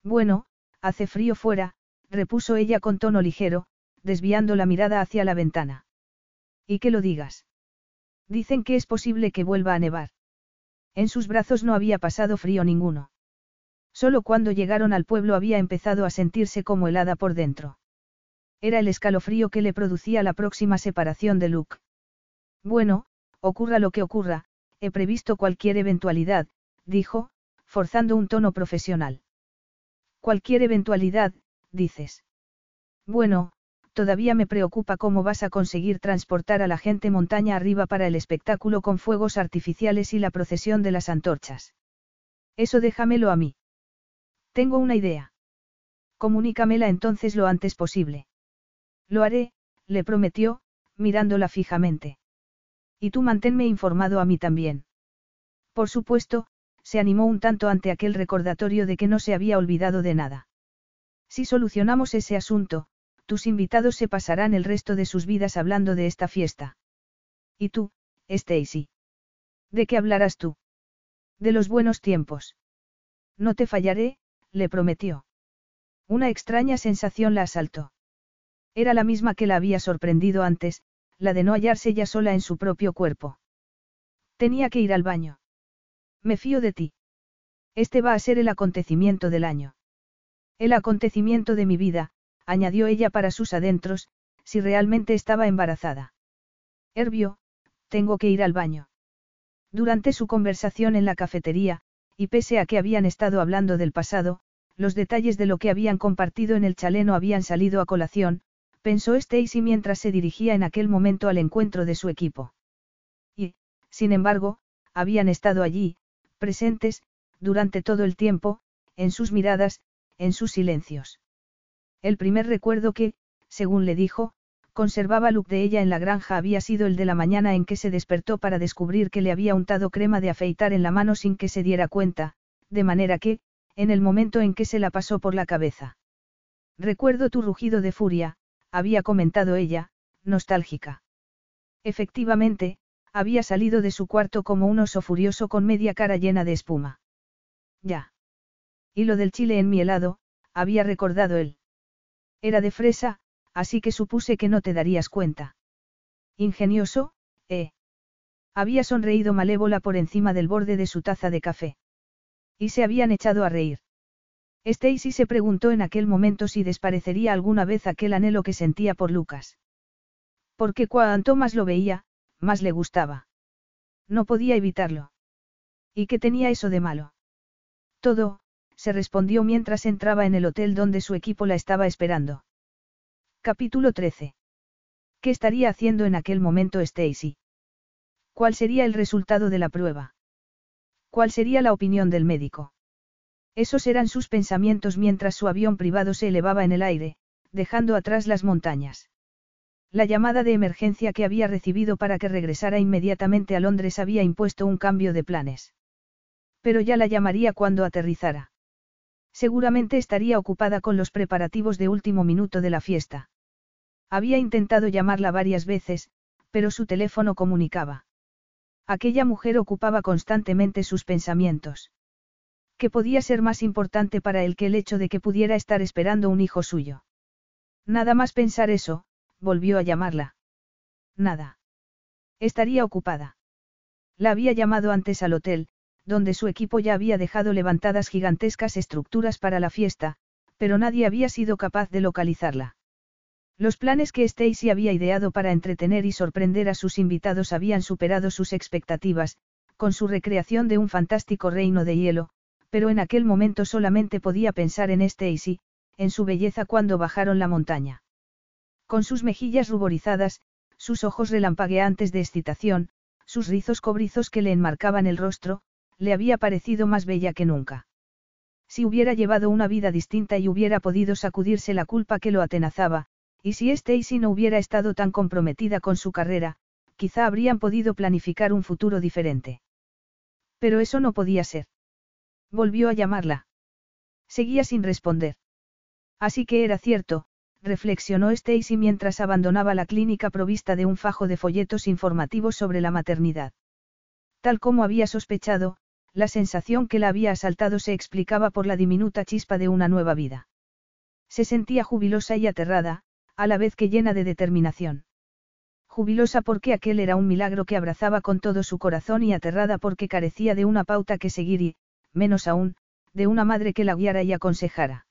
Bueno, hace frío fuera, repuso ella con tono ligero, desviando la mirada hacia la ventana. Y que lo digas. Dicen que es posible que vuelva a nevar. En sus brazos no había pasado frío ninguno. Solo cuando llegaron al pueblo había empezado a sentirse como helada por dentro. Era el escalofrío que le producía la próxima separación de Luke. Bueno, ocurra lo que ocurra, he previsto cualquier eventualidad, dijo, forzando un tono profesional. Cualquier eventualidad, dices. Bueno, todavía me preocupa cómo vas a conseguir transportar a la gente montaña arriba para el espectáculo con fuegos artificiales y la procesión de las antorchas. Eso déjamelo a mí. Tengo una idea. Comunícamela entonces lo antes posible. Lo haré, le prometió, mirándola fijamente. Y tú manténme informado a mí también. Por supuesto, se animó un tanto ante aquel recordatorio de que no se había olvidado de nada. Si solucionamos ese asunto, tus invitados se pasarán el resto de sus vidas hablando de esta fiesta. ¿Y tú, Stacy? ¿De qué hablarás tú? De los buenos tiempos. No te fallaré, le prometió. Una extraña sensación la asaltó. Era la misma que la había sorprendido antes, la de no hallarse ya sola en su propio cuerpo. Tenía que ir al baño. Me fío de ti. Este va a ser el acontecimiento del año. El acontecimiento de mi vida, añadió ella para sus adentros, si realmente estaba embarazada. Herbio, tengo que ir al baño. Durante su conversación en la cafetería, y pese a que habían estado hablando del pasado, los detalles de lo que habían compartido en el chaleno habían salido a colación, pensó Stacy mientras se dirigía en aquel momento al encuentro de su equipo. Y, sin embargo, habían estado allí, presentes, durante todo el tiempo, en sus miradas, en sus silencios. El primer recuerdo que, según le dijo, conservaba Luke de ella en la granja había sido el de la mañana en que se despertó para descubrir que le había untado crema de afeitar en la mano sin que se diera cuenta, de manera que, en el momento en que se la pasó por la cabeza. Recuerdo tu rugido de furia, había comentado ella, nostálgica. Efectivamente, había salido de su cuarto como un oso furioso con media cara llena de espuma. Ya. Y lo del chile en mi helado, había recordado él. Era de fresa, así que supuse que no te darías cuenta. Ingenioso, ¿eh? Había sonreído malévola por encima del borde de su taza de café. Y se habían echado a reír. Stacy se preguntó en aquel momento si desparecería alguna vez aquel anhelo que sentía por Lucas. Porque cuanto más lo veía, más le gustaba. No podía evitarlo. ¿Y qué tenía eso de malo? Todo, se respondió mientras entraba en el hotel donde su equipo la estaba esperando. Capítulo 13. ¿Qué estaría haciendo en aquel momento Stacy? ¿Cuál sería el resultado de la prueba? ¿Cuál sería la opinión del médico? Esos eran sus pensamientos mientras su avión privado se elevaba en el aire, dejando atrás las montañas. La llamada de emergencia que había recibido para que regresara inmediatamente a Londres había impuesto un cambio de planes. Pero ya la llamaría cuando aterrizara. Seguramente estaría ocupada con los preparativos de último minuto de la fiesta. Había intentado llamarla varias veces, pero su teléfono comunicaba. Aquella mujer ocupaba constantemente sus pensamientos. ¿Qué podía ser más importante para él que el hecho de que pudiera estar esperando un hijo suyo? Nada más pensar eso, volvió a llamarla. Nada. Estaría ocupada. La había llamado antes al hotel, donde su equipo ya había dejado levantadas gigantescas estructuras para la fiesta, pero nadie había sido capaz de localizarla. Los planes que Stacy había ideado para entretener y sorprender a sus invitados habían superado sus expectativas, con su recreación de un fantástico reino de hielo, pero en aquel momento solamente podía pensar en Stacy, en su belleza cuando bajaron la montaña. Con sus mejillas ruborizadas, sus ojos relampagueantes de excitación, sus rizos cobrizos que le enmarcaban el rostro, le había parecido más bella que nunca. Si hubiera llevado una vida distinta y hubiera podido sacudirse la culpa que lo atenazaba, y si Stacy no hubiera estado tan comprometida con su carrera, quizá habrían podido planificar un futuro diferente. Pero eso no podía ser. Volvió a llamarla. Seguía sin responder. Así que era cierto, reflexionó Stacy mientras abandonaba la clínica provista de un fajo de folletos informativos sobre la maternidad. Tal como había sospechado, la sensación que la había asaltado se explicaba por la diminuta chispa de una nueva vida. Se sentía jubilosa y aterrada, a la vez que llena de determinación. Jubilosa porque aquel era un milagro que abrazaba con todo su corazón y aterrada porque carecía de una pauta que seguir y, menos aún, de una madre que la guiara y aconsejara.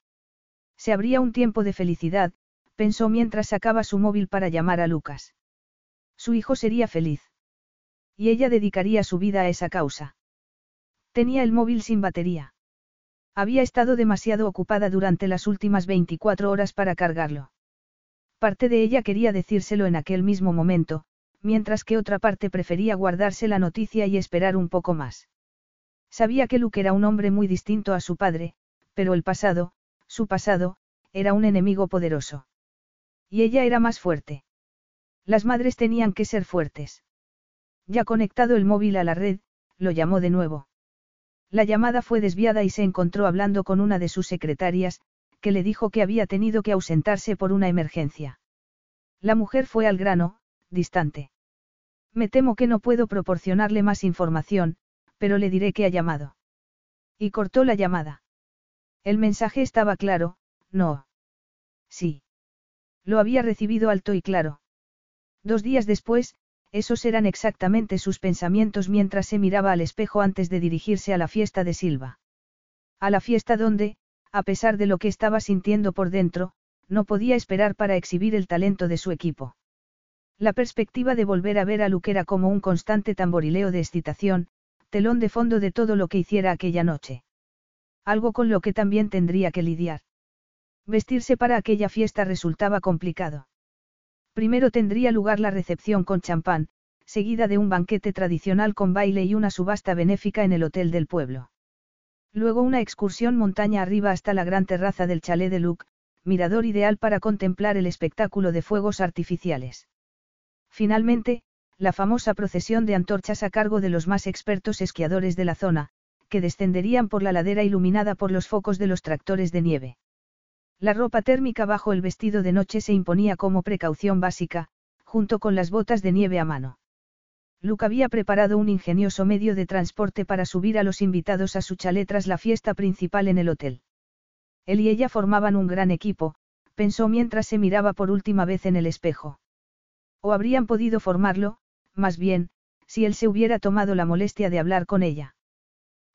Se abría un tiempo de felicidad, pensó mientras sacaba su móvil para llamar a Lucas. Su hijo sería feliz. Y ella dedicaría su vida a esa causa. Tenía el móvil sin batería. Había estado demasiado ocupada durante las últimas 24 horas para cargarlo. Parte de ella quería decírselo en aquel mismo momento, mientras que otra parte prefería guardarse la noticia y esperar un poco más. Sabía que Luke era un hombre muy distinto a su padre, pero el pasado, su pasado, era un enemigo poderoso. Y ella era más fuerte. Las madres tenían que ser fuertes. Ya conectado el móvil a la red, lo llamó de nuevo. La llamada fue desviada y se encontró hablando con una de sus secretarias, que le dijo que había tenido que ausentarse por una emergencia. La mujer fue al grano, distante. Me temo que no puedo proporcionarle más información, pero le diré que ha llamado. Y cortó la llamada. El mensaje estaba claro, no. Sí. Lo había recibido alto y claro. Dos días después, esos eran exactamente sus pensamientos mientras se miraba al espejo antes de dirigirse a la fiesta de Silva. A la fiesta donde, a pesar de lo que estaba sintiendo por dentro, no podía esperar para exhibir el talento de su equipo. La perspectiva de volver a ver a Luke era como un constante tamborileo de excitación, telón de fondo de todo lo que hiciera aquella noche. Algo con lo que también tendría que lidiar. Vestirse para aquella fiesta resultaba complicado. Primero tendría lugar la recepción con champán, seguida de un banquete tradicional con baile y una subasta benéfica en el hotel del pueblo. Luego una excursión montaña arriba hasta la gran terraza del chalet de Luke, mirador ideal para contemplar el espectáculo de fuegos artificiales. Finalmente, la famosa procesión de antorchas a cargo de los más expertos esquiadores de la zona, que descenderían por la ladera iluminada por los focos de los tractores de nieve. La ropa térmica bajo el vestido de noche se imponía como precaución básica, junto con las botas de nieve a mano. Luke había preparado un ingenioso medio de transporte para subir a los invitados a su chalet tras la fiesta principal en el hotel. Él y ella formaban un gran equipo, pensó mientras se miraba por última vez en el espejo. O habrían podido formarlo, más bien, si él se hubiera tomado la molestia de hablar con ella.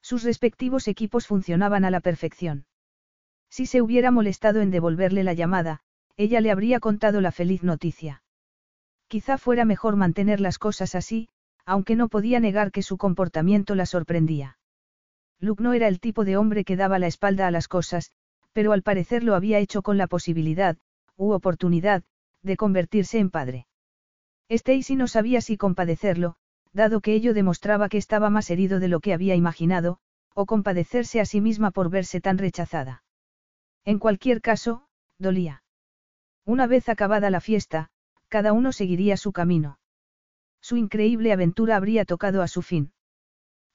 Sus respectivos equipos funcionaban a la perfección. Si se hubiera molestado en devolverle la llamada, ella le habría contado la feliz noticia. Quizá fuera mejor mantener las cosas así, aunque no podía negar que su comportamiento la sorprendía. Luke no era el tipo de hombre que daba la espalda a las cosas, pero al parecer lo había hecho con la posibilidad, u oportunidad, de convertirse en padre. Stacy no sabía si compadecerlo, dado que ello demostraba que estaba más herido de lo que había imaginado, o compadecerse a sí misma por verse tan rechazada. En cualquier caso, dolía. Una vez acabada la fiesta, cada uno seguiría su camino. Su increíble aventura habría tocado a su fin.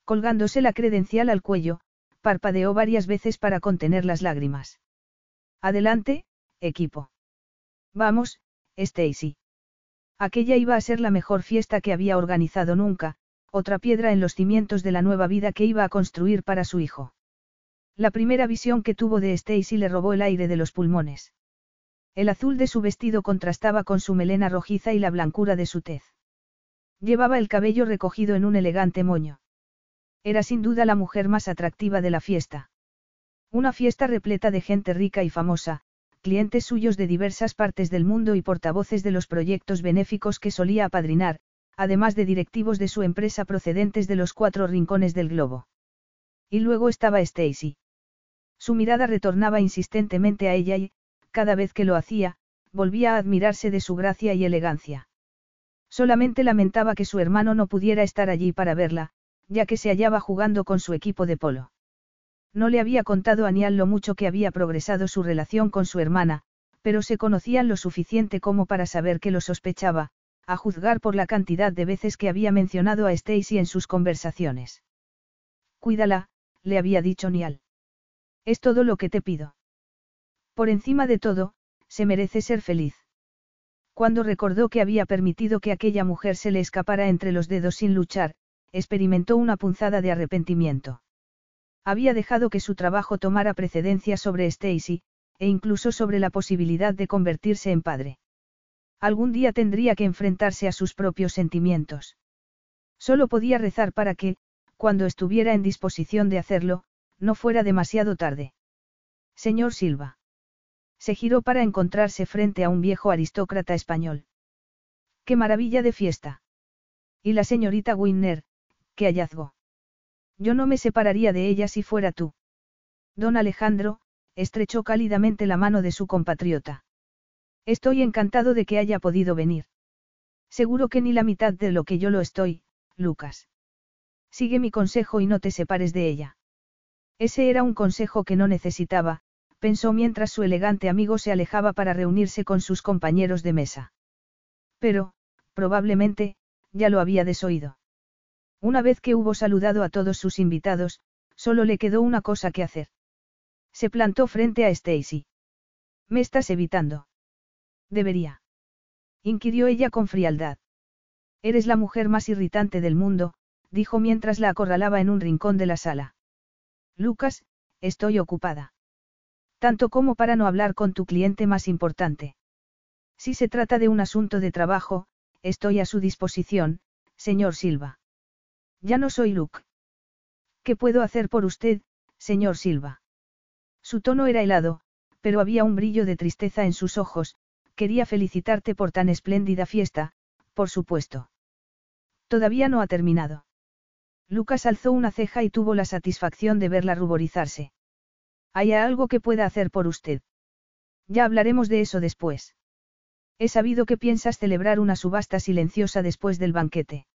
Colgándose la credencial al cuello, parpadeó varias veces para contener las lágrimas. Adelante, equipo. Vamos, Stacy. Aquella iba a ser la mejor fiesta que había organizado nunca, otra piedra en los cimientos de la nueva vida que iba a construir para su hijo. La primera visión que tuvo de Stacy le robó el aire de los pulmones. El azul de su vestido contrastaba con su melena rojiza y la blancura de su tez. Llevaba el cabello recogido en un elegante moño. Era sin duda la mujer más atractiva de la fiesta. Una fiesta repleta de gente rica y famosa, clientes suyos de diversas partes del mundo y portavoces de los proyectos benéficos que solía apadrinar, además de directivos de su empresa procedentes de los cuatro rincones del globo. Y luego estaba Stacy. Su mirada retornaba insistentemente a ella y, cada vez que lo hacía, volvía a admirarse de su gracia y elegancia. Solamente lamentaba que su hermano no pudiera estar allí para verla, ya que se hallaba jugando con su equipo de polo. No le había contado a Nial lo mucho que había progresado su relación con su hermana, pero se conocían lo suficiente como para saber que lo sospechaba, a juzgar por la cantidad de veces que había mencionado a Stacy en sus conversaciones. Cuídala, le había dicho Nial. Es todo lo que te pido. Por encima de todo, se merece ser feliz. Cuando recordó que había permitido que aquella mujer se le escapara entre los dedos sin luchar, experimentó una punzada de arrepentimiento. Había dejado que su trabajo tomara precedencia sobre Stacy, e incluso sobre la posibilidad de convertirse en padre. Algún día tendría que enfrentarse a sus propios sentimientos. Solo podía rezar para que, cuando estuviera en disposición de hacerlo, no fuera demasiado tarde. Señor Silva. Se giró para encontrarse frente a un viejo aristócrata español. ¡Qué maravilla de fiesta! Y la señorita Winner, qué hallazgo. Yo no me separaría de ella si fuera tú. Don Alejandro, estrechó cálidamente la mano de su compatriota. Estoy encantado de que haya podido venir. Seguro que ni la mitad de lo que yo lo estoy, Lucas. Sigue mi consejo y no te separes de ella. Ese era un consejo que no necesitaba, pensó mientras su elegante amigo se alejaba para reunirse con sus compañeros de mesa. Pero, probablemente, ya lo había desoído. Una vez que hubo saludado a todos sus invitados, solo le quedó una cosa que hacer. Se plantó frente a Stacy. Me estás evitando. Debería. Inquirió ella con frialdad. Eres la mujer más irritante del mundo, dijo mientras la acorralaba en un rincón de la sala. Lucas, estoy ocupada. Tanto como para no hablar con tu cliente más importante. Si se trata de un asunto de trabajo, estoy a su disposición, señor Silva. Ya no soy Luke. ¿Qué puedo hacer por usted, señor Silva? Su tono era helado, pero había un brillo de tristeza en sus ojos, quería felicitarte por tan espléndida fiesta, por supuesto. Todavía no ha terminado. Lucas alzó una ceja y tuvo la satisfacción de verla ruborizarse. ¿Hay algo que pueda hacer por usted? Ya hablaremos de eso después. He sabido que piensas celebrar una subasta silenciosa después del banquete.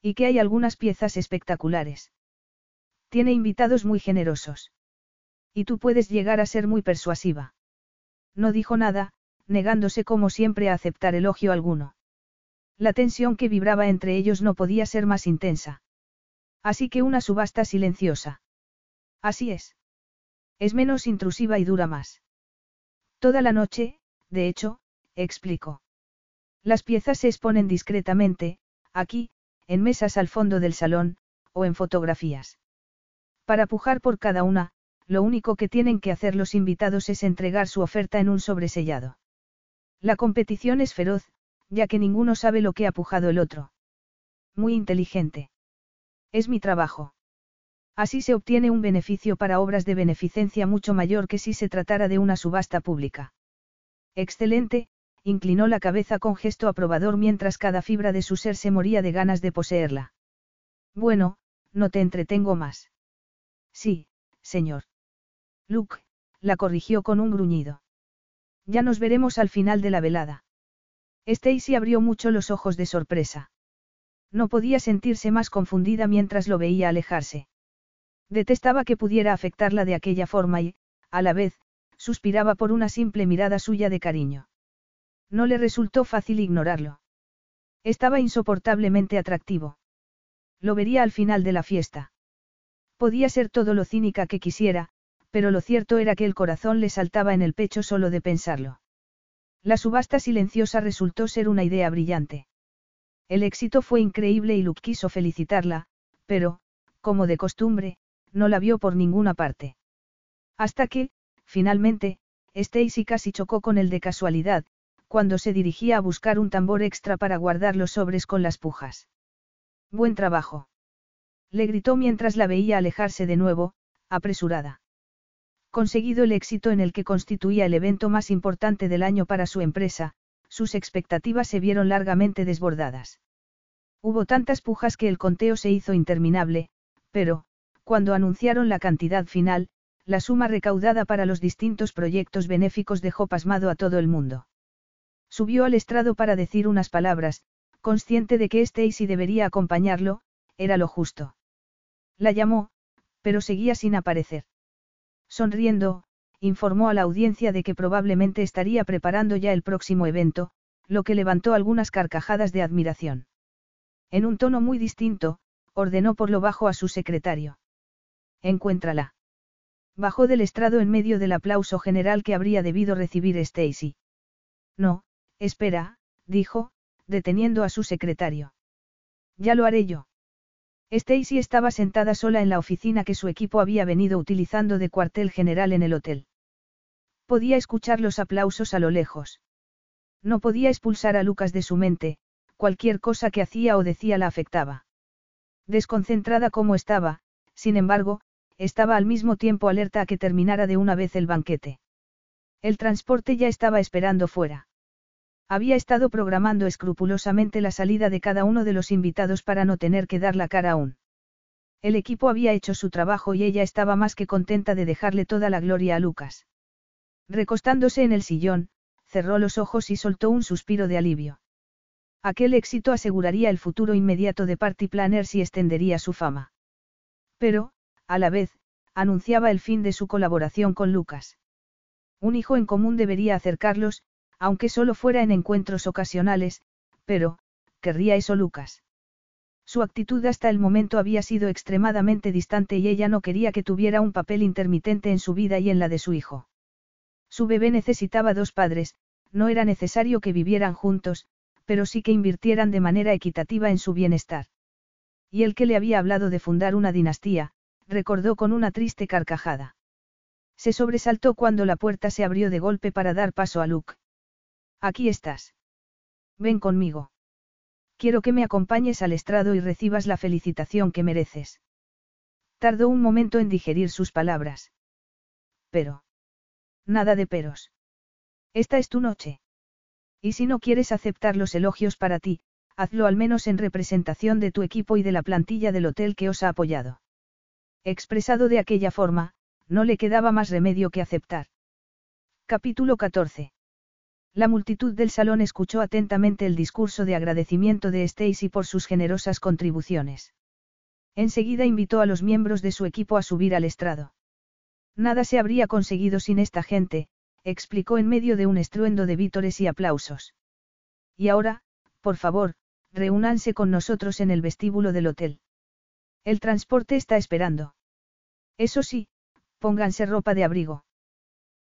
Y que hay algunas piezas espectaculares. Tiene invitados muy generosos. Y tú puedes llegar a ser muy persuasiva. No dijo nada, negándose como siempre a aceptar elogio alguno. La tensión que vibraba entre ellos no podía ser más intensa. Así que una subasta silenciosa. Así es. Es menos intrusiva y dura más. Toda la noche, de hecho, explicó. Las piezas se exponen discretamente, aquí, en mesas al fondo del salón, o en fotografías. Para pujar por cada una, lo único que tienen que hacer los invitados es entregar su oferta en un sobresellado. La competición es feroz, ya que ninguno sabe lo que ha pujado el otro. Muy inteligente. Es mi trabajo. Así se obtiene un beneficio para obras de beneficencia mucho mayor que si se tratara de una subasta pública. Excelente, inclinó la cabeza con gesto aprobador mientras cada fibra de su ser se moría de ganas de poseerla. Bueno, no te entretengo más. Sí, señor. Luke, la corrigió con un gruñido. Ya nos veremos al final de la velada. Stacy abrió mucho los ojos de sorpresa. No podía sentirse más confundida mientras lo veía alejarse. Detestaba que pudiera afectarla de aquella forma y, a la vez, suspiraba por una simple mirada suya de cariño. No le resultó fácil ignorarlo. Estaba insoportablemente atractivo. Lo vería al final de la fiesta. Podía ser todo lo cínica que quisiera, pero lo cierto era que el corazón le saltaba en el pecho solo de pensarlo. La subasta silenciosa resultó ser una idea brillante. El éxito fue increíble y Luke quiso felicitarla, pero, como de costumbre, no la vio por ninguna parte. Hasta que, finalmente, Stacy casi chocó con él de casualidad, cuando se dirigía a buscar un tambor extra para guardar los sobres con las pujas. Buen trabajo. Le gritó mientras la veía alejarse de nuevo, apresurada conseguido el éxito en el que constituía el evento más importante del año para su empresa, sus expectativas se vieron largamente desbordadas. Hubo tantas pujas que el conteo se hizo interminable, pero, cuando anunciaron la cantidad final, la suma recaudada para los distintos proyectos benéficos dejó pasmado a todo el mundo. Subió al estrado para decir unas palabras, consciente de que Stacy debería acompañarlo, era lo justo. La llamó, pero seguía sin aparecer. Sonriendo, informó a la audiencia de que probablemente estaría preparando ya el próximo evento, lo que levantó algunas carcajadas de admiración. En un tono muy distinto, ordenó por lo bajo a su secretario. Encuéntrala. Bajó del estrado en medio del aplauso general que habría debido recibir Stacy. No, espera, dijo, deteniendo a su secretario. Ya lo haré yo. Stacy estaba sentada sola en la oficina que su equipo había venido utilizando de cuartel general en el hotel. Podía escuchar los aplausos a lo lejos. No podía expulsar a Lucas de su mente, cualquier cosa que hacía o decía la afectaba. Desconcentrada como estaba, sin embargo, estaba al mismo tiempo alerta a que terminara de una vez el banquete. El transporte ya estaba esperando fuera. Había estado programando escrupulosamente la salida de cada uno de los invitados para no tener que dar la cara aún. El equipo había hecho su trabajo y ella estaba más que contenta de dejarle toda la gloria a Lucas. Recostándose en el sillón, cerró los ojos y soltó un suspiro de alivio. Aquel éxito aseguraría el futuro inmediato de Party Planners y extendería su fama. Pero, a la vez, anunciaba el fin de su colaboración con Lucas. Un hijo en común debería acercarlos, aunque solo fuera en encuentros ocasionales, pero, querría eso Lucas. Su actitud hasta el momento había sido extremadamente distante y ella no quería que tuviera un papel intermitente en su vida y en la de su hijo. Su bebé necesitaba dos padres, no era necesario que vivieran juntos, pero sí que invirtieran de manera equitativa en su bienestar. Y el que le había hablado de fundar una dinastía, recordó con una triste carcajada. Se sobresaltó cuando la puerta se abrió de golpe para dar paso a Luke. Aquí estás. Ven conmigo. Quiero que me acompañes al estrado y recibas la felicitación que mereces. Tardó un momento en digerir sus palabras. Pero. Nada de peros. Esta es tu noche. Y si no quieres aceptar los elogios para ti, hazlo al menos en representación de tu equipo y de la plantilla del hotel que os ha apoyado. Expresado de aquella forma, no le quedaba más remedio que aceptar. Capítulo 14. La multitud del salón escuchó atentamente el discurso de agradecimiento de Stacy por sus generosas contribuciones. Enseguida invitó a los miembros de su equipo a subir al estrado. Nada se habría conseguido sin esta gente, explicó en medio de un estruendo de vítores y aplausos. Y ahora, por favor, reúnanse con nosotros en el vestíbulo del hotel. El transporte está esperando. Eso sí, pónganse ropa de abrigo.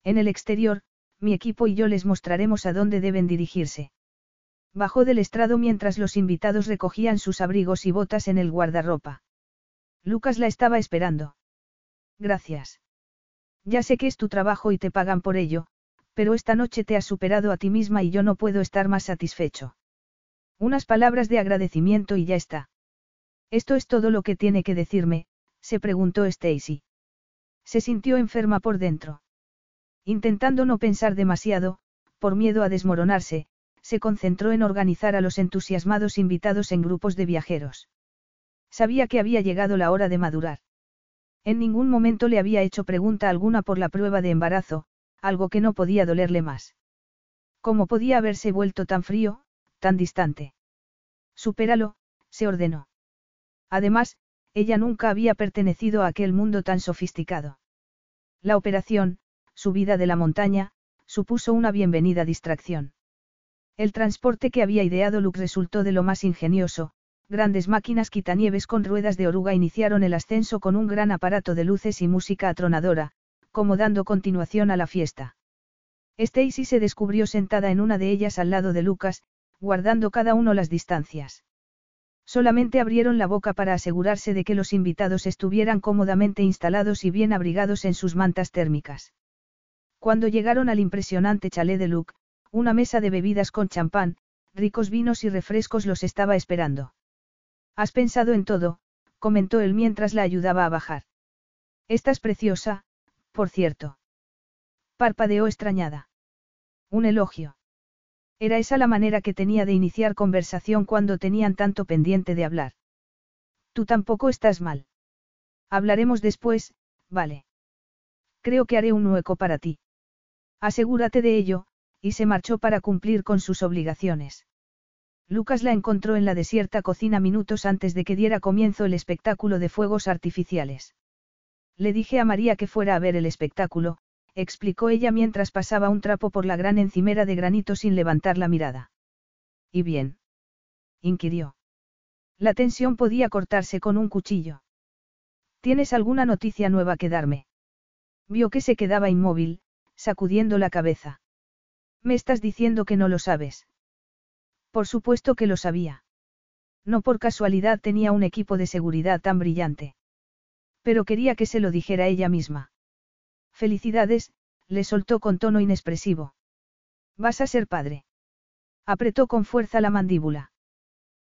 En el exterior, mi equipo y yo les mostraremos a dónde deben dirigirse. Bajó del estrado mientras los invitados recogían sus abrigos y botas en el guardarropa. Lucas la estaba esperando. Gracias. Ya sé que es tu trabajo y te pagan por ello, pero esta noche te has superado a ti misma y yo no puedo estar más satisfecho. Unas palabras de agradecimiento y ya está. ¿Esto es todo lo que tiene que decirme? se preguntó Stacy. Se sintió enferma por dentro. Intentando no pensar demasiado, por miedo a desmoronarse, se concentró en organizar a los entusiasmados invitados en grupos de viajeros. Sabía que había llegado la hora de madurar. En ningún momento le había hecho pregunta alguna por la prueba de embarazo, algo que no podía dolerle más. ¿Cómo podía haberse vuelto tan frío, tan distante? Supéralo, se ordenó. Además, ella nunca había pertenecido a aquel mundo tan sofisticado. La operación, subida de la montaña, supuso una bienvenida distracción. El transporte que había ideado Luke resultó de lo más ingenioso, grandes máquinas quitanieves con ruedas de oruga iniciaron el ascenso con un gran aparato de luces y música atronadora, como dando continuación a la fiesta. Stacy se descubrió sentada en una de ellas al lado de Lucas, guardando cada uno las distancias. Solamente abrieron la boca para asegurarse de que los invitados estuvieran cómodamente instalados y bien abrigados en sus mantas térmicas. Cuando llegaron al impresionante chalet de Luke, una mesa de bebidas con champán, ricos vinos y refrescos los estaba esperando. Has pensado en todo, comentó él mientras la ayudaba a bajar. Estás preciosa, por cierto. Parpadeó extrañada. Un elogio. Era esa la manera que tenía de iniciar conversación cuando tenían tanto pendiente de hablar. Tú tampoco estás mal. Hablaremos después, vale. Creo que haré un hueco para ti. Asegúrate de ello, y se marchó para cumplir con sus obligaciones. Lucas la encontró en la desierta cocina minutos antes de que diera comienzo el espectáculo de fuegos artificiales. Le dije a María que fuera a ver el espectáculo, explicó ella mientras pasaba un trapo por la gran encimera de granito sin levantar la mirada. ¿Y bien? inquirió. La tensión podía cortarse con un cuchillo. ¿Tienes alguna noticia nueva que darme? Vio que se quedaba inmóvil, sacudiendo la cabeza. Me estás diciendo que no lo sabes. Por supuesto que lo sabía. No por casualidad tenía un equipo de seguridad tan brillante. Pero quería que se lo dijera ella misma. Felicidades, le soltó con tono inexpresivo. Vas a ser padre. Apretó con fuerza la mandíbula.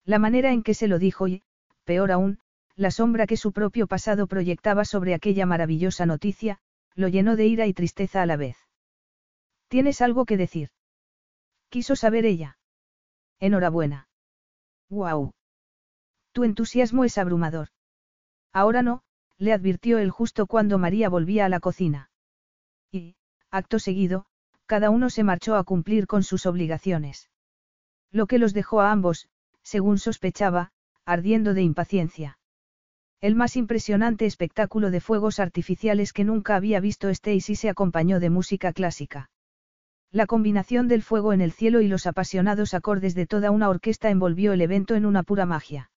La manera en que se lo dijo y, peor aún, la sombra que su propio pasado proyectaba sobre aquella maravillosa noticia, lo llenó de ira y tristeza a la vez. ¿Tienes algo que decir? Quiso saber ella. Enhorabuena. ¡Guau! Tu entusiasmo es abrumador. Ahora no, le advirtió él justo cuando María volvía a la cocina. Y, acto seguido, cada uno se marchó a cumplir con sus obligaciones. Lo que los dejó a ambos, según sospechaba, ardiendo de impaciencia. El más impresionante espectáculo de fuegos artificiales que nunca había visto Stacy se acompañó de música clásica. La combinación del fuego en el cielo y los apasionados acordes de toda una orquesta envolvió el evento en una pura magia.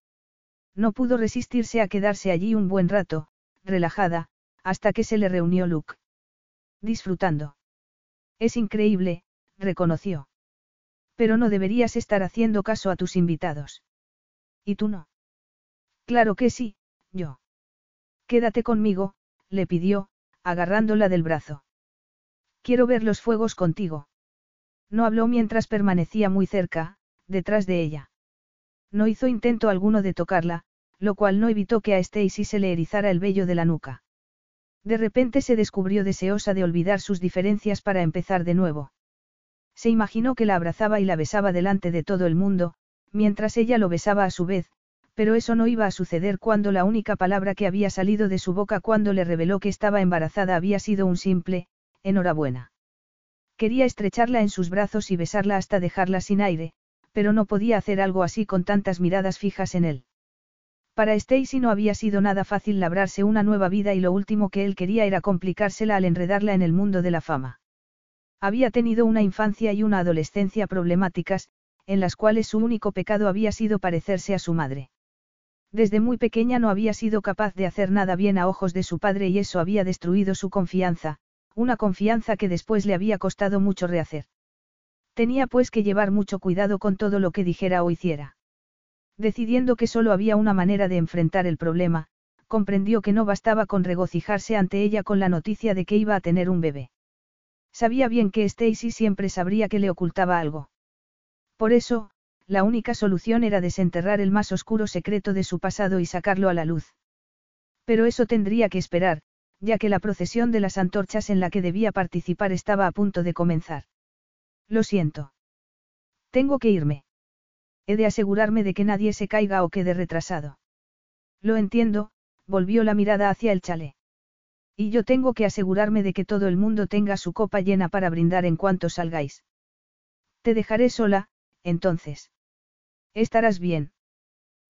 No pudo resistirse a quedarse allí un buen rato, relajada, hasta que se le reunió Luke. Disfrutando. Es increíble, reconoció. Pero no deberías estar haciendo caso a tus invitados. ¿Y tú no? Claro que sí, yo. Quédate conmigo, le pidió, agarrándola del brazo. Quiero ver los fuegos contigo. No habló mientras permanecía muy cerca, detrás de ella. No hizo intento alguno de tocarla, lo cual no evitó que a Stacy se le erizara el vello de la nuca. De repente se descubrió deseosa de olvidar sus diferencias para empezar de nuevo. Se imaginó que la abrazaba y la besaba delante de todo el mundo, mientras ella lo besaba a su vez, pero eso no iba a suceder cuando la única palabra que había salido de su boca cuando le reveló que estaba embarazada había sido un simple, enhorabuena. Quería estrecharla en sus brazos y besarla hasta dejarla sin aire, pero no podía hacer algo así con tantas miradas fijas en él. Para Stacy no había sido nada fácil labrarse una nueva vida y lo último que él quería era complicársela al enredarla en el mundo de la fama. Había tenido una infancia y una adolescencia problemáticas, en las cuales su único pecado había sido parecerse a su madre. Desde muy pequeña no había sido capaz de hacer nada bien a ojos de su padre y eso había destruido su confianza, una confianza que después le había costado mucho rehacer. Tenía pues que llevar mucho cuidado con todo lo que dijera o hiciera. Decidiendo que solo había una manera de enfrentar el problema, comprendió que no bastaba con regocijarse ante ella con la noticia de que iba a tener un bebé. Sabía bien que Stacy siempre sabría que le ocultaba algo. Por eso, la única solución era desenterrar el más oscuro secreto de su pasado y sacarlo a la luz. Pero eso tendría que esperar, ya que la procesión de las antorchas en la que debía participar estaba a punto de comenzar. Lo siento. Tengo que irme. He de asegurarme de que nadie se caiga o quede retrasado. Lo entiendo, volvió la mirada hacia el chalet. Y yo tengo que asegurarme de que todo el mundo tenga su copa llena para brindar en cuanto salgáis. Te dejaré sola, entonces. Estarás bien.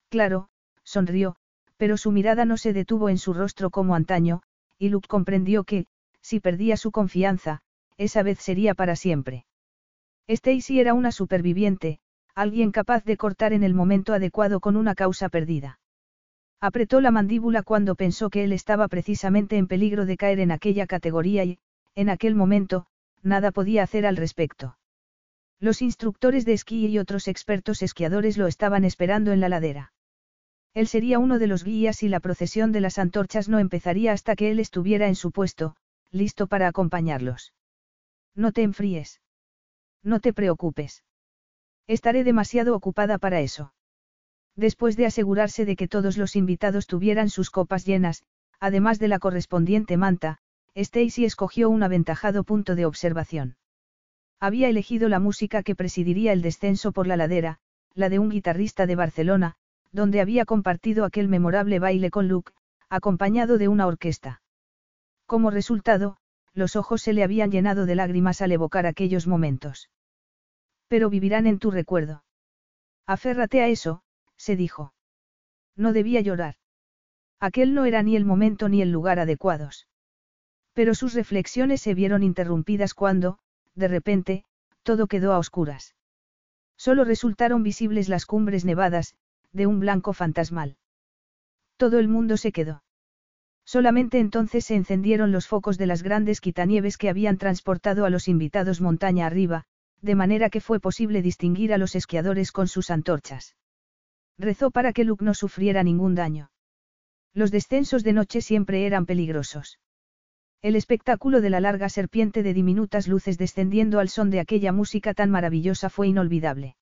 Claro, sonrió, pero su mirada no se detuvo en su rostro como antaño, y Luke comprendió que, si perdía su confianza, esa vez sería para siempre. Stacy era una superviviente, alguien capaz de cortar en el momento adecuado con una causa perdida. Apretó la mandíbula cuando pensó que él estaba precisamente en peligro de caer en aquella categoría y, en aquel momento, nada podía hacer al respecto. Los instructores de esquí y otros expertos esquiadores lo estaban esperando en la ladera. Él sería uno de los guías y la procesión de las antorchas no empezaría hasta que él estuviera en su puesto, listo para acompañarlos. No te enfríes. No te preocupes. Estaré demasiado ocupada para eso. Después de asegurarse de que todos los invitados tuvieran sus copas llenas, además de la correspondiente manta, Stacy escogió un aventajado punto de observación. Había elegido la música que presidiría el descenso por la ladera, la de un guitarrista de Barcelona, donde había compartido aquel memorable baile con Luke, acompañado de una orquesta. Como resultado, los ojos se le habían llenado de lágrimas al evocar aquellos momentos. Pero vivirán en tu recuerdo. Aférrate a eso, se dijo. No debía llorar. Aquel no era ni el momento ni el lugar adecuados. Pero sus reflexiones se vieron interrumpidas cuando, de repente, todo quedó a oscuras. Solo resultaron visibles las cumbres nevadas, de un blanco fantasmal. Todo el mundo se quedó. Solamente entonces se encendieron los focos de las grandes quitanieves que habían transportado a los invitados montaña arriba, de manera que fue posible distinguir a los esquiadores con sus antorchas. Rezó para que Luke no sufriera ningún daño. Los descensos de noche siempre eran peligrosos. El espectáculo de la larga serpiente de diminutas luces descendiendo al son de aquella música tan maravillosa fue inolvidable.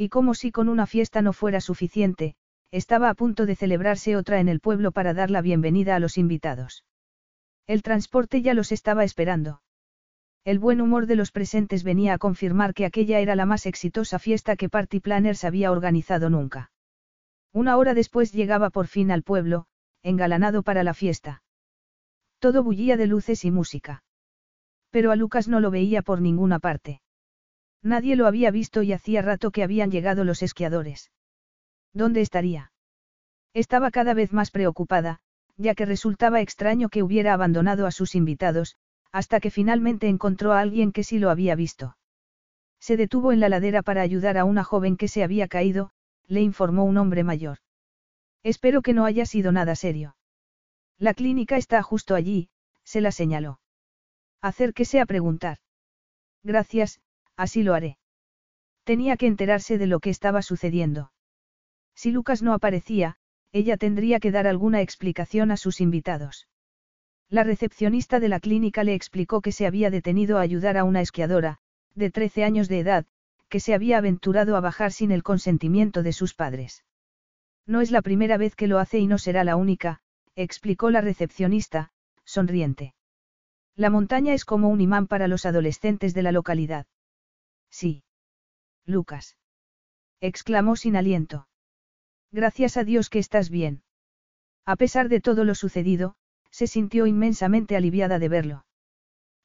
Y como si con una fiesta no fuera suficiente, estaba a punto de celebrarse otra en el pueblo para dar la bienvenida a los invitados. El transporte ya los estaba esperando. El buen humor de los presentes venía a confirmar que aquella era la más exitosa fiesta que Party Planners había organizado nunca. Una hora después llegaba por fin al pueblo, engalanado para la fiesta. Todo bullía de luces y música. Pero a Lucas no lo veía por ninguna parte. Nadie lo había visto y hacía rato que habían llegado los esquiadores. ¿Dónde estaría? Estaba cada vez más preocupada, ya que resultaba extraño que hubiera abandonado a sus invitados, hasta que finalmente encontró a alguien que sí lo había visto. Se detuvo en la ladera para ayudar a una joven que se había caído, le informó un hombre mayor. Espero que no haya sido nada serio. La clínica está justo allí, se la señaló. Acérquese a preguntar. Gracias, así lo haré. Tenía que enterarse de lo que estaba sucediendo. Si Lucas no aparecía, ella tendría que dar alguna explicación a sus invitados. La recepcionista de la clínica le explicó que se había detenido a ayudar a una esquiadora, de 13 años de edad, que se había aventurado a bajar sin el consentimiento de sus padres. No es la primera vez que lo hace y no será la única, explicó la recepcionista, sonriente. La montaña es como un imán para los adolescentes de la localidad. Sí. Lucas. exclamó sin aliento. Gracias a Dios que estás bien. A pesar de todo lo sucedido, se sintió inmensamente aliviada de verlo.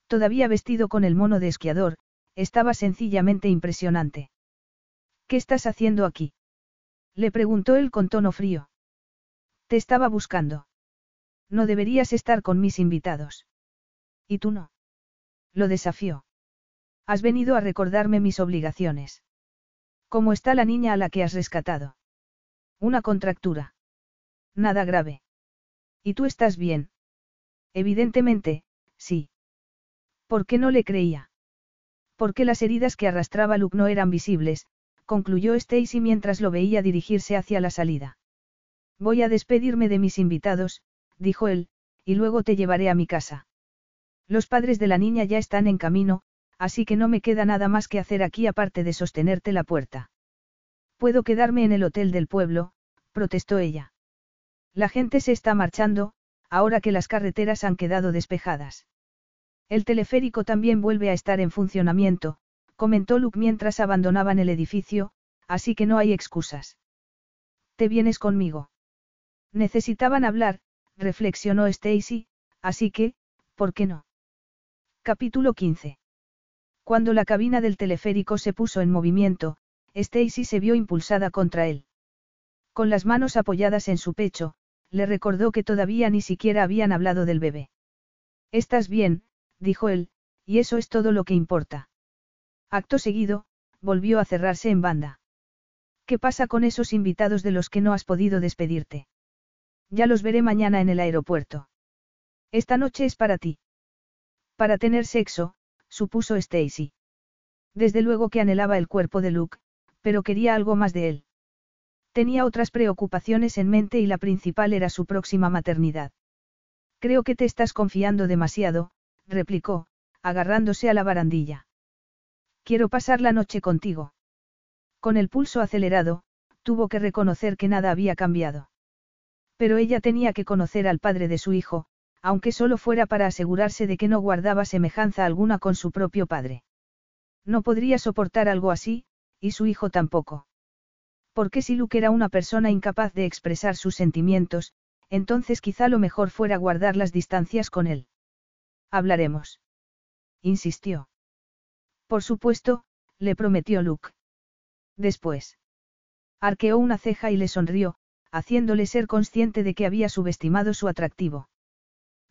Todavía vestido con el mono de esquiador, estaba sencillamente impresionante. ¿Qué estás haciendo aquí? Le preguntó él con tono frío. Te estaba buscando. No deberías estar con mis invitados. ¿Y tú no? Lo desafió. Has venido a recordarme mis obligaciones. ¿Cómo está la niña a la que has rescatado? Una contractura. Nada grave. ¿Y tú estás bien? Evidentemente, sí. ¿Por qué no le creía? Porque las heridas que arrastraba Luke no eran visibles, concluyó Stacy mientras lo veía dirigirse hacia la salida. Voy a despedirme de mis invitados, dijo él, y luego te llevaré a mi casa. Los padres de la niña ya están en camino, así que no me queda nada más que hacer aquí aparte de sostenerte la puerta. Puedo quedarme en el hotel del pueblo, protestó ella. La gente se está marchando, ahora que las carreteras han quedado despejadas. El teleférico también vuelve a estar en funcionamiento, comentó Luke mientras abandonaban el edificio, así que no hay excusas. ¿Te vienes conmigo? Necesitaban hablar, reflexionó Stacy, así que, ¿por qué no? Capítulo 15. Cuando la cabina del teleférico se puso en movimiento, Stacy se vio impulsada contra él. Con las manos apoyadas en su pecho, le recordó que todavía ni siquiera habían hablado del bebé. Estás bien, dijo él, y eso es todo lo que importa. Acto seguido, volvió a cerrarse en banda. ¿Qué pasa con esos invitados de los que no has podido despedirte? Ya los veré mañana en el aeropuerto. Esta noche es para ti. Para tener sexo, supuso Stacy. Desde luego que anhelaba el cuerpo de Luke, pero quería algo más de él. Tenía otras preocupaciones en mente y la principal era su próxima maternidad. Creo que te estás confiando demasiado, replicó, agarrándose a la barandilla. Quiero pasar la noche contigo. Con el pulso acelerado, tuvo que reconocer que nada había cambiado. Pero ella tenía que conocer al padre de su hijo, aunque solo fuera para asegurarse de que no guardaba semejanza alguna con su propio padre. No podría soportar algo así, y su hijo tampoco. Porque si Luke era una persona incapaz de expresar sus sentimientos, entonces quizá lo mejor fuera guardar las distancias con él. Hablaremos. Insistió. Por supuesto, le prometió Luke. Después. Arqueó una ceja y le sonrió, haciéndole ser consciente de que había subestimado su atractivo.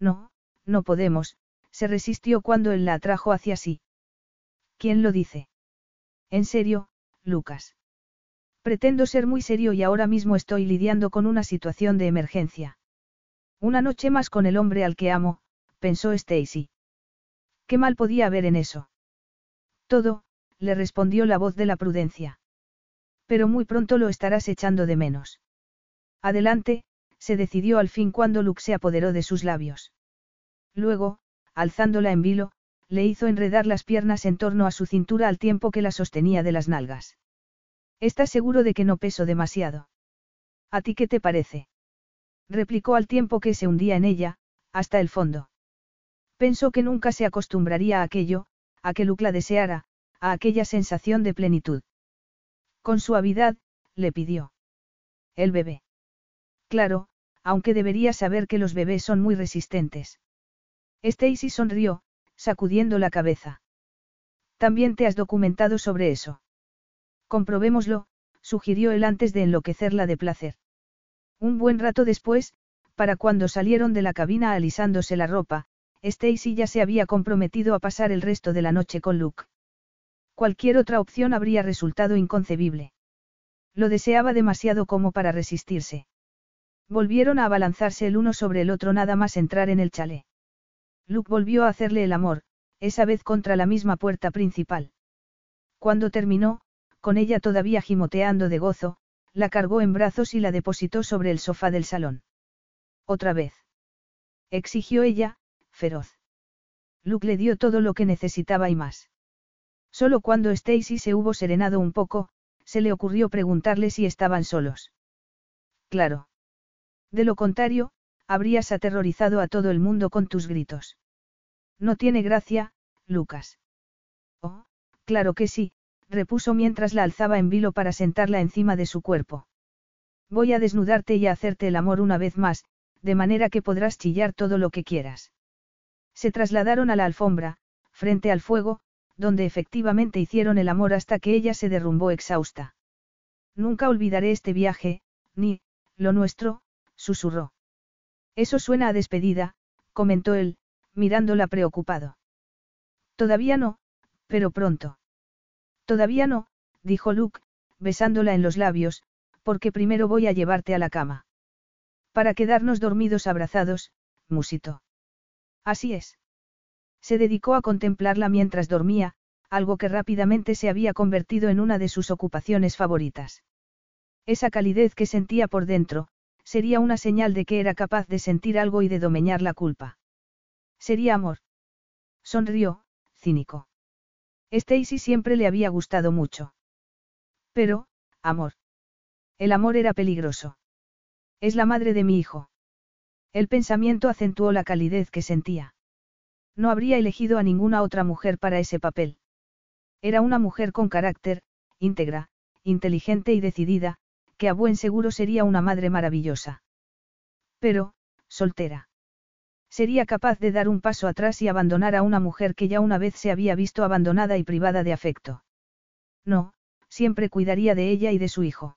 No, no podemos, se resistió cuando él la atrajo hacia sí. ¿Quién lo dice? En serio, Lucas. Pretendo ser muy serio y ahora mismo estoy lidiando con una situación de emergencia. Una noche más con el hombre al que amo, pensó Stacy. ¿Qué mal podía haber en eso? Todo, le respondió la voz de la prudencia. Pero muy pronto lo estarás echando de menos. Adelante, se decidió al fin cuando Luke se apoderó de sus labios. Luego, alzándola en vilo, le hizo enredar las piernas en torno a su cintura al tiempo que la sostenía de las nalgas. ¿Estás seguro de que no peso demasiado? ¿A ti qué te parece? replicó al tiempo que se hundía en ella, hasta el fondo. Pensó que nunca se acostumbraría a aquello, a que Luke la deseara, a aquella sensación de plenitud. Con suavidad, le pidió. El bebé. Claro, aunque debería saber que los bebés son muy resistentes. Stacy sonrió, sacudiendo la cabeza. También te has documentado sobre eso. Comprobémoslo, sugirió él antes de enloquecerla de placer. Un buen rato después, para cuando salieron de la cabina alisándose la ropa, Stacy ya se había comprometido a pasar el resto de la noche con Luke. Cualquier otra opción habría resultado inconcebible. Lo deseaba demasiado como para resistirse. Volvieron a abalanzarse el uno sobre el otro nada más entrar en el chalet. Luke volvió a hacerle el amor, esa vez contra la misma puerta principal. Cuando terminó, con ella todavía gimoteando de gozo, la cargó en brazos y la depositó sobre el sofá del salón. Otra vez. Exigió ella, feroz. Luke le dio todo lo que necesitaba y más. Solo cuando Stacy se hubo serenado un poco, se le ocurrió preguntarle si estaban solos. Claro. De lo contrario, habrías aterrorizado a todo el mundo con tus gritos. No tiene gracia, Lucas. Oh, claro que sí, repuso mientras la alzaba en vilo para sentarla encima de su cuerpo. Voy a desnudarte y a hacerte el amor una vez más, de manera que podrás chillar todo lo que quieras. Se trasladaron a la alfombra, frente al fuego, donde efectivamente hicieron el amor hasta que ella se derrumbó exhausta. Nunca olvidaré este viaje, ni, lo nuestro, susurró. Eso suena a despedida, comentó él, mirándola preocupado. Todavía no, pero pronto. Todavía no, dijo Luke, besándola en los labios, porque primero voy a llevarte a la cama. Para quedarnos dormidos abrazados, musito. Así es. Se dedicó a contemplarla mientras dormía, algo que rápidamente se había convertido en una de sus ocupaciones favoritas. Esa calidez que sentía por dentro, sería una señal de que era capaz de sentir algo y de domeñar la culpa. Sería amor. Sonrió, cínico. Stacy siempre le había gustado mucho. Pero, amor. El amor era peligroso. Es la madre de mi hijo. El pensamiento acentuó la calidez que sentía. No habría elegido a ninguna otra mujer para ese papel. Era una mujer con carácter, íntegra, inteligente y decidida, que a buen seguro sería una madre maravillosa. Pero, soltera. Sería capaz de dar un paso atrás y abandonar a una mujer que ya una vez se había visto abandonada y privada de afecto. No, siempre cuidaría de ella y de su hijo.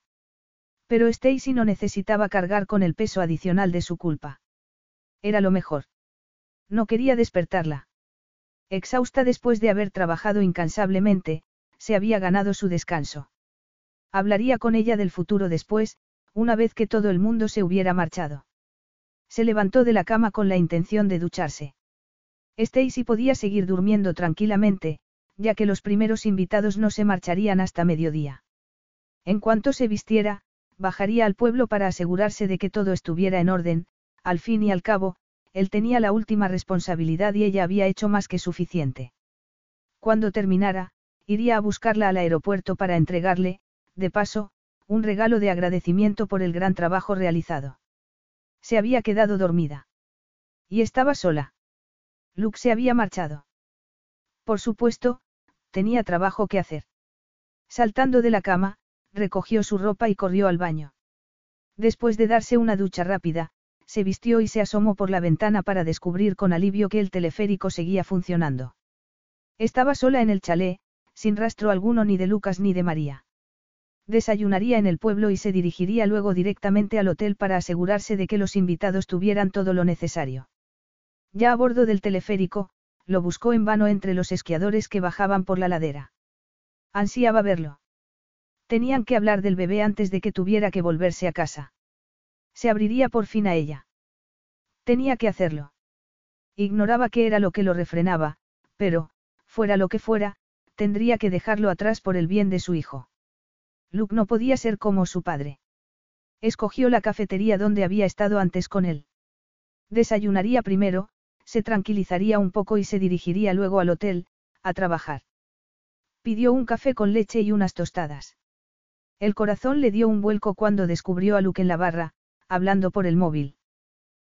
Pero Stacy no necesitaba cargar con el peso adicional de su culpa. Era lo mejor. No quería despertarla. Exhausta después de haber trabajado incansablemente, se había ganado su descanso. Hablaría con ella del futuro después, una vez que todo el mundo se hubiera marchado. Se levantó de la cama con la intención de ducharse. Stacy podía seguir durmiendo tranquilamente, ya que los primeros invitados no se marcharían hasta mediodía. En cuanto se vistiera, bajaría al pueblo para asegurarse de que todo estuviera en orden, al fin y al cabo, él tenía la última responsabilidad y ella había hecho más que suficiente. Cuando terminara, iría a buscarla al aeropuerto para entregarle, de paso, un regalo de agradecimiento por el gran trabajo realizado. Se había quedado dormida. Y estaba sola. Luke se había marchado. Por supuesto, tenía trabajo que hacer. Saltando de la cama, recogió su ropa y corrió al baño. Después de darse una ducha rápida, se vistió y se asomó por la ventana para descubrir con alivio que el teleférico seguía funcionando. Estaba sola en el chalet, sin rastro alguno ni de Lucas ni de María. Desayunaría en el pueblo y se dirigiría luego directamente al hotel para asegurarse de que los invitados tuvieran todo lo necesario. Ya a bordo del teleférico, lo buscó en vano entre los esquiadores que bajaban por la ladera. Ansiaba verlo. Tenían que hablar del bebé antes de que tuviera que volverse a casa. Se abriría por fin a ella. Tenía que hacerlo. Ignoraba qué era lo que lo refrenaba, pero, fuera lo que fuera, tendría que dejarlo atrás por el bien de su hijo. Luke no podía ser como su padre. Escogió la cafetería donde había estado antes con él. Desayunaría primero, se tranquilizaría un poco y se dirigiría luego al hotel, a trabajar. Pidió un café con leche y unas tostadas. El corazón le dio un vuelco cuando descubrió a Luke en la barra, hablando por el móvil.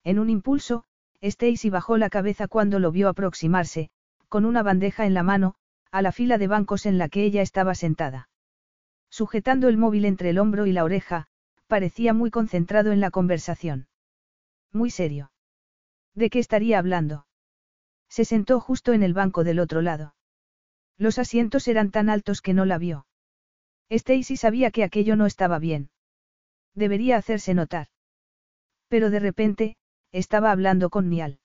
En un impulso, Stacy bajó la cabeza cuando lo vio aproximarse, con una bandeja en la mano, a la fila de bancos en la que ella estaba sentada. Sujetando el móvil entre el hombro y la oreja, parecía muy concentrado en la conversación. Muy serio. ¿De qué estaría hablando? Se sentó justo en el banco del otro lado. Los asientos eran tan altos que no la vio. Stacy sabía que aquello no estaba bien. Debería hacerse notar. Pero de repente, estaba hablando con Nial.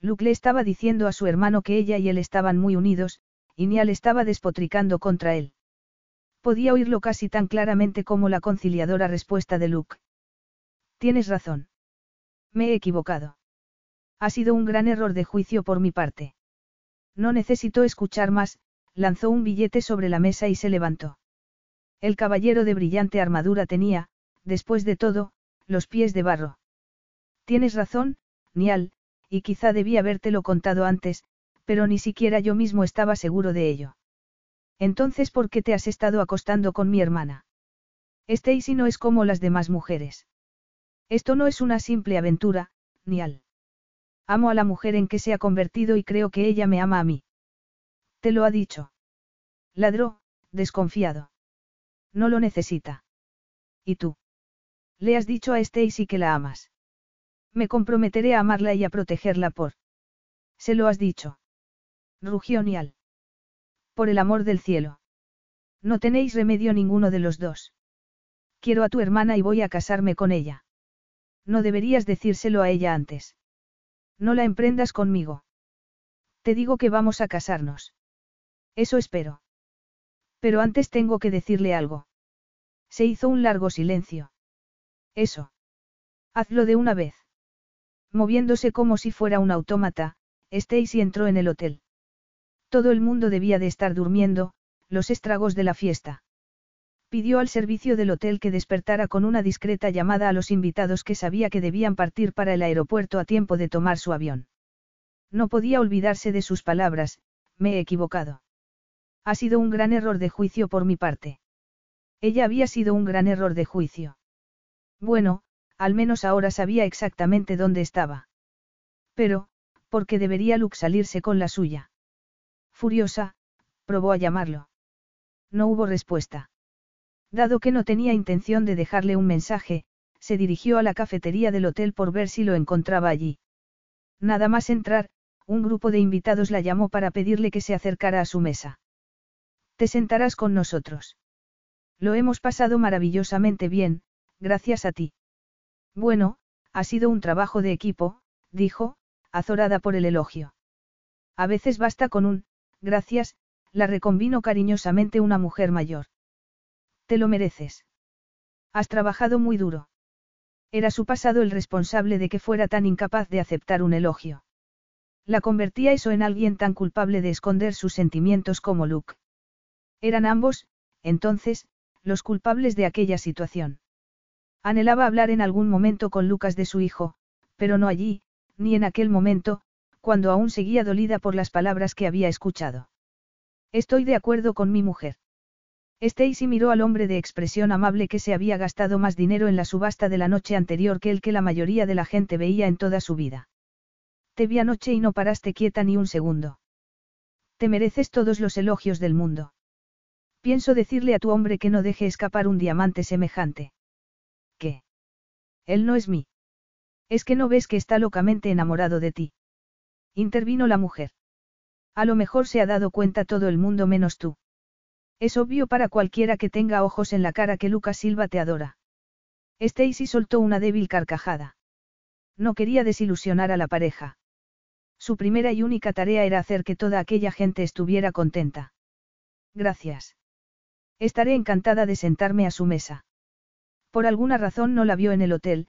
Luke le estaba diciendo a su hermano que ella y él estaban muy unidos, y Nial estaba despotricando contra él. Podía oírlo casi tan claramente como la conciliadora respuesta de Luke. Tienes razón. Me he equivocado. Ha sido un gran error de juicio por mi parte. No necesito escuchar más, lanzó un billete sobre la mesa y se levantó. El caballero de brillante armadura tenía, después de todo, los pies de barro. Tienes razón, Nial, y quizá debí habértelo contado antes, pero ni siquiera yo mismo estaba seguro de ello. Entonces, ¿por qué te has estado acostando con mi hermana? Stacy no es como las demás mujeres. Esto no es una simple aventura, Nial. Amo a la mujer en que se ha convertido y creo que ella me ama a mí. Te lo ha dicho. Ladró, desconfiado. No lo necesita. ¿Y tú? Le has dicho a Stacy que la amas. Me comprometeré a amarla y a protegerla por. Se lo has dicho. Rugió Nial. Por el amor del cielo. No tenéis remedio ninguno de los dos. Quiero a tu hermana y voy a casarme con ella. No deberías decírselo a ella antes. No la emprendas conmigo. Te digo que vamos a casarnos. Eso espero. Pero antes tengo que decirle algo. Se hizo un largo silencio. Eso. Hazlo de una vez. Moviéndose como si fuera un autómata, Stacy entró en el hotel. Todo el mundo debía de estar durmiendo, los estragos de la fiesta. Pidió al servicio del hotel que despertara con una discreta llamada a los invitados que sabía que debían partir para el aeropuerto a tiempo de tomar su avión. No podía olvidarse de sus palabras, me he equivocado. Ha sido un gran error de juicio por mi parte. Ella había sido un gran error de juicio. Bueno, al menos ahora sabía exactamente dónde estaba. Pero, ¿por qué debería Luke salirse con la suya? Furiosa, probó a llamarlo. No hubo respuesta. Dado que no tenía intención de dejarle un mensaje, se dirigió a la cafetería del hotel por ver si lo encontraba allí. Nada más entrar, un grupo de invitados la llamó para pedirle que se acercara a su mesa. Te sentarás con nosotros. Lo hemos pasado maravillosamente bien, gracias a ti. Bueno, ha sido un trabajo de equipo, dijo, azorada por el elogio. A veces basta con un, gracias, la reconvino cariñosamente una mujer mayor. Te lo mereces. Has trabajado muy duro. Era su pasado el responsable de que fuera tan incapaz de aceptar un elogio. La convertía eso en alguien tan culpable de esconder sus sentimientos como Luke. Eran ambos, entonces, los culpables de aquella situación. Anhelaba hablar en algún momento con Lucas de su hijo, pero no allí, ni en aquel momento, cuando aún seguía dolida por las palabras que había escuchado. Estoy de acuerdo con mi mujer. Stacy miró al hombre de expresión amable que se había gastado más dinero en la subasta de la noche anterior que el que la mayoría de la gente veía en toda su vida. Te vi anoche y no paraste quieta ni un segundo. Te mereces todos los elogios del mundo. Pienso decirle a tu hombre que no deje escapar un diamante semejante. ¿Qué? Él no es mí. Es que no ves que está locamente enamorado de ti. Intervino la mujer. A lo mejor se ha dado cuenta todo el mundo menos tú. Es obvio para cualquiera que tenga ojos en la cara que Lucas Silva te adora. Stacy soltó una débil carcajada. No quería desilusionar a la pareja. Su primera y única tarea era hacer que toda aquella gente estuviera contenta. Gracias. Estaré encantada de sentarme a su mesa. Por alguna razón no la vio en el hotel,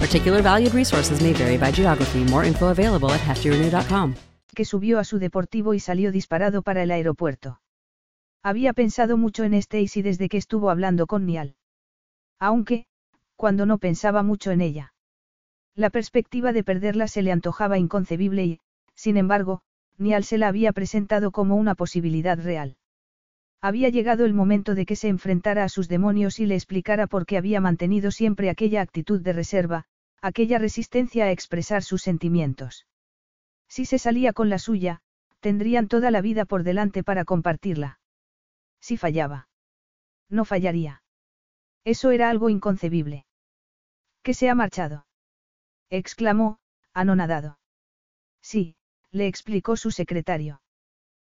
Particular valued resources may vary by geography. More info available at. Que subió a su deportivo y salió disparado para el aeropuerto. Había pensado mucho en Stacy desde que estuvo hablando con Nial. Aunque, cuando no pensaba mucho en ella. La perspectiva de perderla se le antojaba inconcebible y, sin embargo, Nial se la había presentado como una posibilidad real. Había llegado el momento de que se enfrentara a sus demonios y le explicara por qué había mantenido siempre aquella actitud de reserva, aquella resistencia a expresar sus sentimientos. Si se salía con la suya, tendrían toda la vida por delante para compartirla. Si fallaba. No fallaría. Eso era algo inconcebible. ¿Que se ha marchado? exclamó, anonadado. Sí, le explicó su secretario.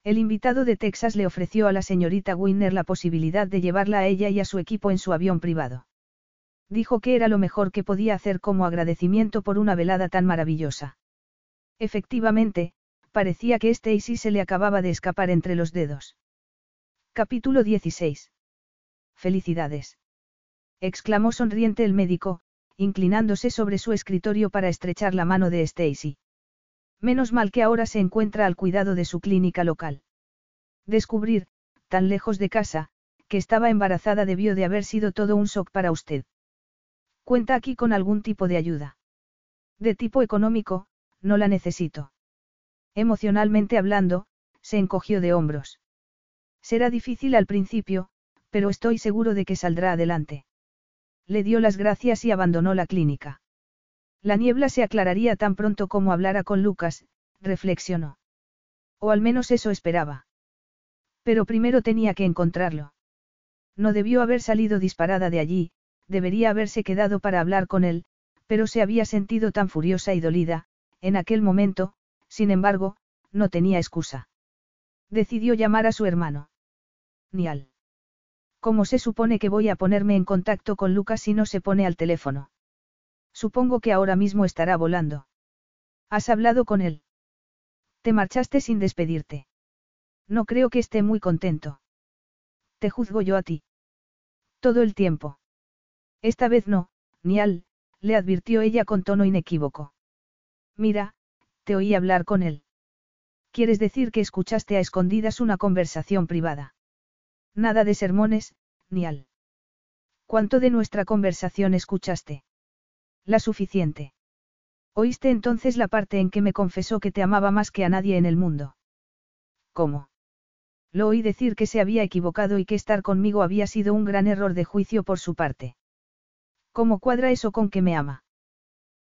El invitado de Texas le ofreció a la señorita Winner la posibilidad de llevarla a ella y a su equipo en su avión privado. Dijo que era lo mejor que podía hacer como agradecimiento por una velada tan maravillosa. Efectivamente, parecía que Stacy se le acababa de escapar entre los dedos. Capítulo 16. Felicidades. exclamó sonriente el médico, inclinándose sobre su escritorio para estrechar la mano de Stacy. Menos mal que ahora se encuentra al cuidado de su clínica local. Descubrir, tan lejos de casa, que estaba embarazada debió de haber sido todo un shock para usted. Cuenta aquí con algún tipo de ayuda. De tipo económico, no la necesito. Emocionalmente hablando, se encogió de hombros. Será difícil al principio, pero estoy seguro de que saldrá adelante le dio las gracias y abandonó la clínica. La niebla se aclararía tan pronto como hablara con Lucas, reflexionó. O al menos eso esperaba. Pero primero tenía que encontrarlo. No debió haber salido disparada de allí, debería haberse quedado para hablar con él, pero se había sentido tan furiosa y dolida, en aquel momento, sin embargo, no tenía excusa. Decidió llamar a su hermano. Nial. ¿Cómo se supone que voy a ponerme en contacto con Lucas si no se pone al teléfono? Supongo que ahora mismo estará volando. ¿Has hablado con él? Te marchaste sin despedirte. No creo que esté muy contento. Te juzgo yo a ti. Todo el tiempo. Esta vez no, Nial, le advirtió ella con tono inequívoco. Mira, te oí hablar con él. ¿Quieres decir que escuchaste a escondidas una conversación privada? Nada de sermones, ni al. ¿Cuánto de nuestra conversación escuchaste? La suficiente. ¿Oíste entonces la parte en que me confesó que te amaba más que a nadie en el mundo? ¿Cómo? Lo oí decir que se había equivocado y que estar conmigo había sido un gran error de juicio por su parte. ¿Cómo cuadra eso con que me ama?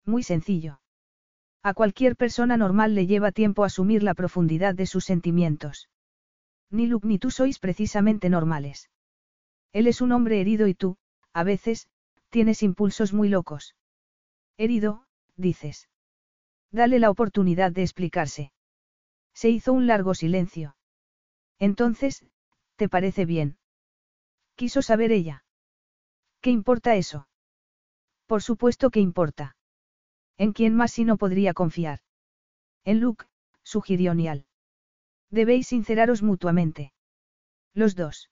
Muy sencillo. A cualquier persona normal le lleva tiempo asumir la profundidad de sus sentimientos. Ni Luke ni tú sois precisamente normales. Él es un hombre herido y tú, a veces, tienes impulsos muy locos. Herido, dices. Dale la oportunidad de explicarse. Se hizo un largo silencio. Entonces, ¿te parece bien? Quiso saber ella. ¿Qué importa eso? Por supuesto que importa. ¿En quién más si no podría confiar? En Luke, sugirió Nial. Debéis sinceraros mutuamente. Los dos.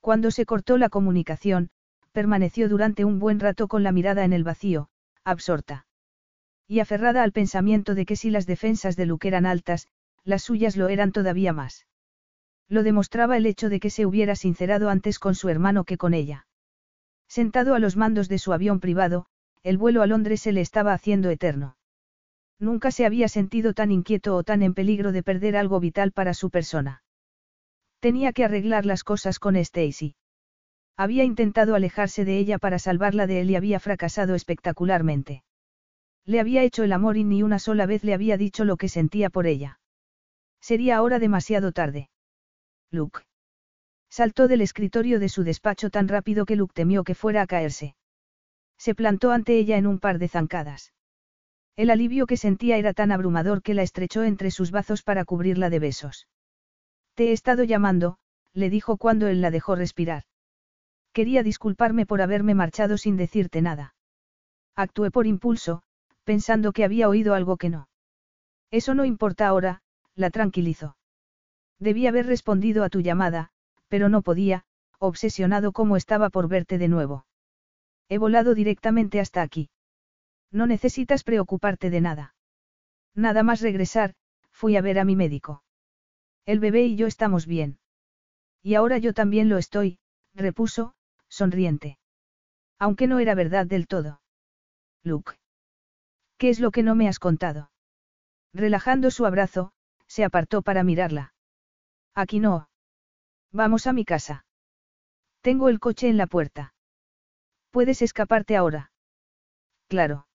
Cuando se cortó la comunicación, permaneció durante un buen rato con la mirada en el vacío, absorta. Y aferrada al pensamiento de que si las defensas de Luke eran altas, las suyas lo eran todavía más. Lo demostraba el hecho de que se hubiera sincerado antes con su hermano que con ella. Sentado a los mandos de su avión privado, el vuelo a Londres se le estaba haciendo eterno. Nunca se había sentido tan inquieto o tan en peligro de perder algo vital para su persona. Tenía que arreglar las cosas con Stacy. Había intentado alejarse de ella para salvarla de él y había fracasado espectacularmente. Le había hecho el amor y ni una sola vez le había dicho lo que sentía por ella. Sería ahora demasiado tarde. Luke. Saltó del escritorio de su despacho tan rápido que Luke temió que fuera a caerse. Se plantó ante ella en un par de zancadas. El alivio que sentía era tan abrumador que la estrechó entre sus brazos para cubrirla de besos. Te he estado llamando, le dijo cuando él la dejó respirar. Quería disculparme por haberme marchado sin decirte nada. Actué por impulso, pensando que había oído algo que no. Eso no importa ahora, la tranquilizó. Debí haber respondido a tu llamada, pero no podía, obsesionado como estaba por verte de nuevo. He volado directamente hasta aquí. No necesitas preocuparte de nada. Nada más regresar, fui a ver a mi médico. El bebé y yo estamos bien. Y ahora yo también lo estoy, repuso, sonriente. Aunque no era verdad del todo. Luke. ¿Qué es lo que no me has contado? Relajando su abrazo, se apartó para mirarla. Aquí no. Vamos a mi casa. Tengo el coche en la puerta. Puedes escaparte ahora. Claro.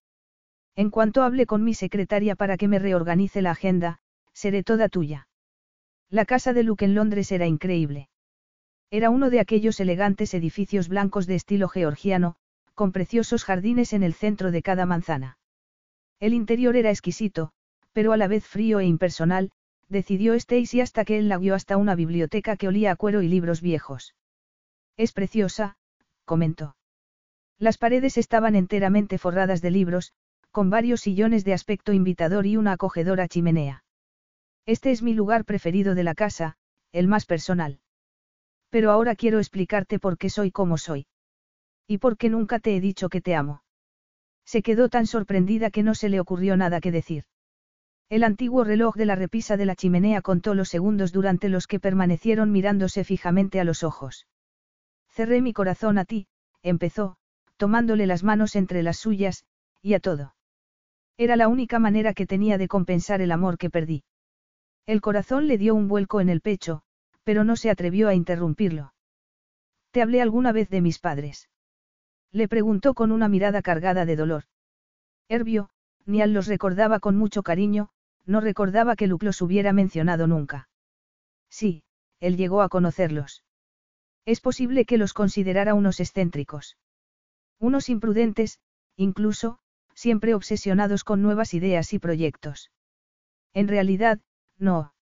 En cuanto hable con mi secretaria para que me reorganice la agenda, seré toda tuya. La casa de Luke en Londres era increíble. Era uno de aquellos elegantes edificios blancos de estilo georgiano, con preciosos jardines en el centro de cada manzana. El interior era exquisito, pero a la vez frío e impersonal, decidió Stacy hasta que él la guió hasta una biblioteca que olía a cuero y libros viejos. Es preciosa, comentó. Las paredes estaban enteramente forradas de libros, con varios sillones de aspecto invitador y una acogedora chimenea. Este es mi lugar preferido de la casa, el más personal. Pero ahora quiero explicarte por qué soy como soy. Y por qué nunca te he dicho que te amo. Se quedó tan sorprendida que no se le ocurrió nada que decir. El antiguo reloj de la repisa de la chimenea contó los segundos durante los que permanecieron mirándose fijamente a los ojos. Cerré mi corazón a ti, empezó, tomándole las manos entre las suyas, y a todo. Era la única manera que tenía de compensar el amor que perdí. El corazón le dio un vuelco en el pecho, pero no se atrevió a interrumpirlo. ¿Te hablé alguna vez de mis padres? Le preguntó con una mirada cargada de dolor. Herbio, Nial los recordaba con mucho cariño, no recordaba que Luke los hubiera mencionado nunca. Sí, él llegó a conocerlos. Es posible que los considerara unos excéntricos. Unos imprudentes, incluso, siempre obsesionados con nuevas ideas y proyectos. En realidad, no.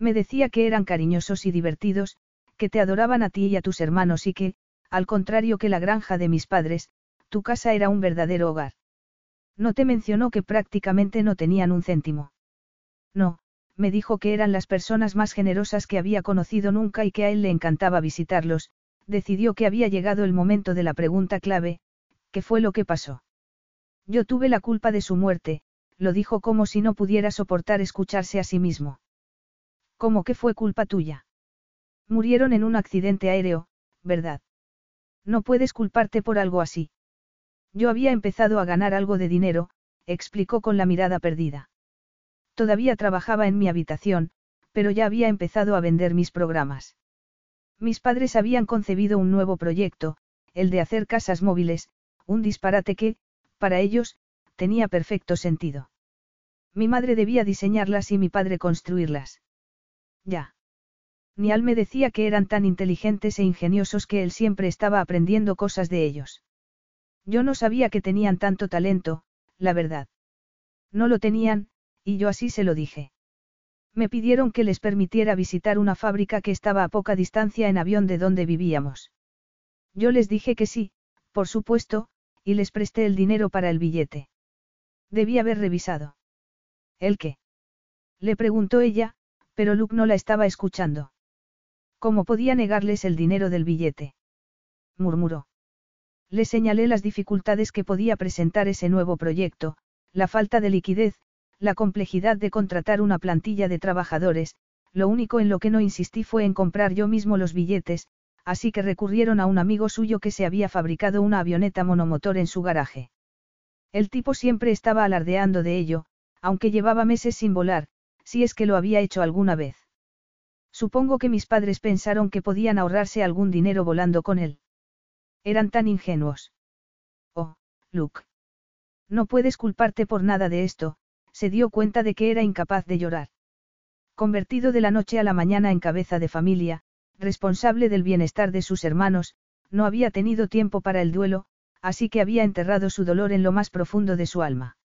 Me decía que eran cariñosos y divertidos, que te adoraban a ti y a tus hermanos y que, al contrario que la granja de mis padres, tu casa era un verdadero hogar. No te mencionó que prácticamente no tenían un céntimo. No, me dijo que eran las personas más generosas que había conocido nunca y que a él le encantaba visitarlos, decidió que había llegado el momento de la pregunta clave, ¿qué fue lo que pasó? Yo tuve la culpa de su muerte, lo dijo como si no pudiera soportar escucharse a sí mismo. ¿Cómo que fue culpa tuya? Murieron en un accidente aéreo, ¿verdad? No puedes culparte por algo así. Yo había empezado a ganar algo de dinero, explicó con la mirada perdida. Todavía trabajaba en mi habitación, pero ya había empezado a vender mis programas. Mis padres habían concebido un nuevo proyecto, el de hacer casas móviles, un disparate que, para ellos, tenía perfecto sentido. Mi madre debía diseñarlas y mi padre construirlas. Ya. Nial me decía que eran tan inteligentes e ingeniosos que él siempre estaba aprendiendo cosas de ellos. Yo no sabía que tenían tanto talento, la verdad. No lo tenían, y yo así se lo dije. Me pidieron que les permitiera visitar una fábrica que estaba a poca distancia en avión de donde vivíamos. Yo les dije que sí, por supuesto, y les presté el dinero para el billete. Debí haber revisado. ¿El qué? Le preguntó ella, pero Luke no la estaba escuchando. ¿Cómo podía negarles el dinero del billete? murmuró. Le señalé las dificultades que podía presentar ese nuevo proyecto, la falta de liquidez, la complejidad de contratar una plantilla de trabajadores, lo único en lo que no insistí fue en comprar yo mismo los billetes, así que recurrieron a un amigo suyo que se había fabricado una avioneta monomotor en su garaje. El tipo siempre estaba alardeando de ello, aunque llevaba meses sin volar, si es que lo había hecho alguna vez. Supongo que mis padres pensaron que podían ahorrarse algún dinero volando con él. Eran tan ingenuos. Oh, Luke. No puedes culparte por nada de esto, se dio cuenta de que era incapaz de llorar. Convertido de la noche a la mañana en cabeza de familia, responsable del bienestar de sus hermanos, no había tenido tiempo para el duelo, así que había enterrado su dolor en lo más profundo de su alma.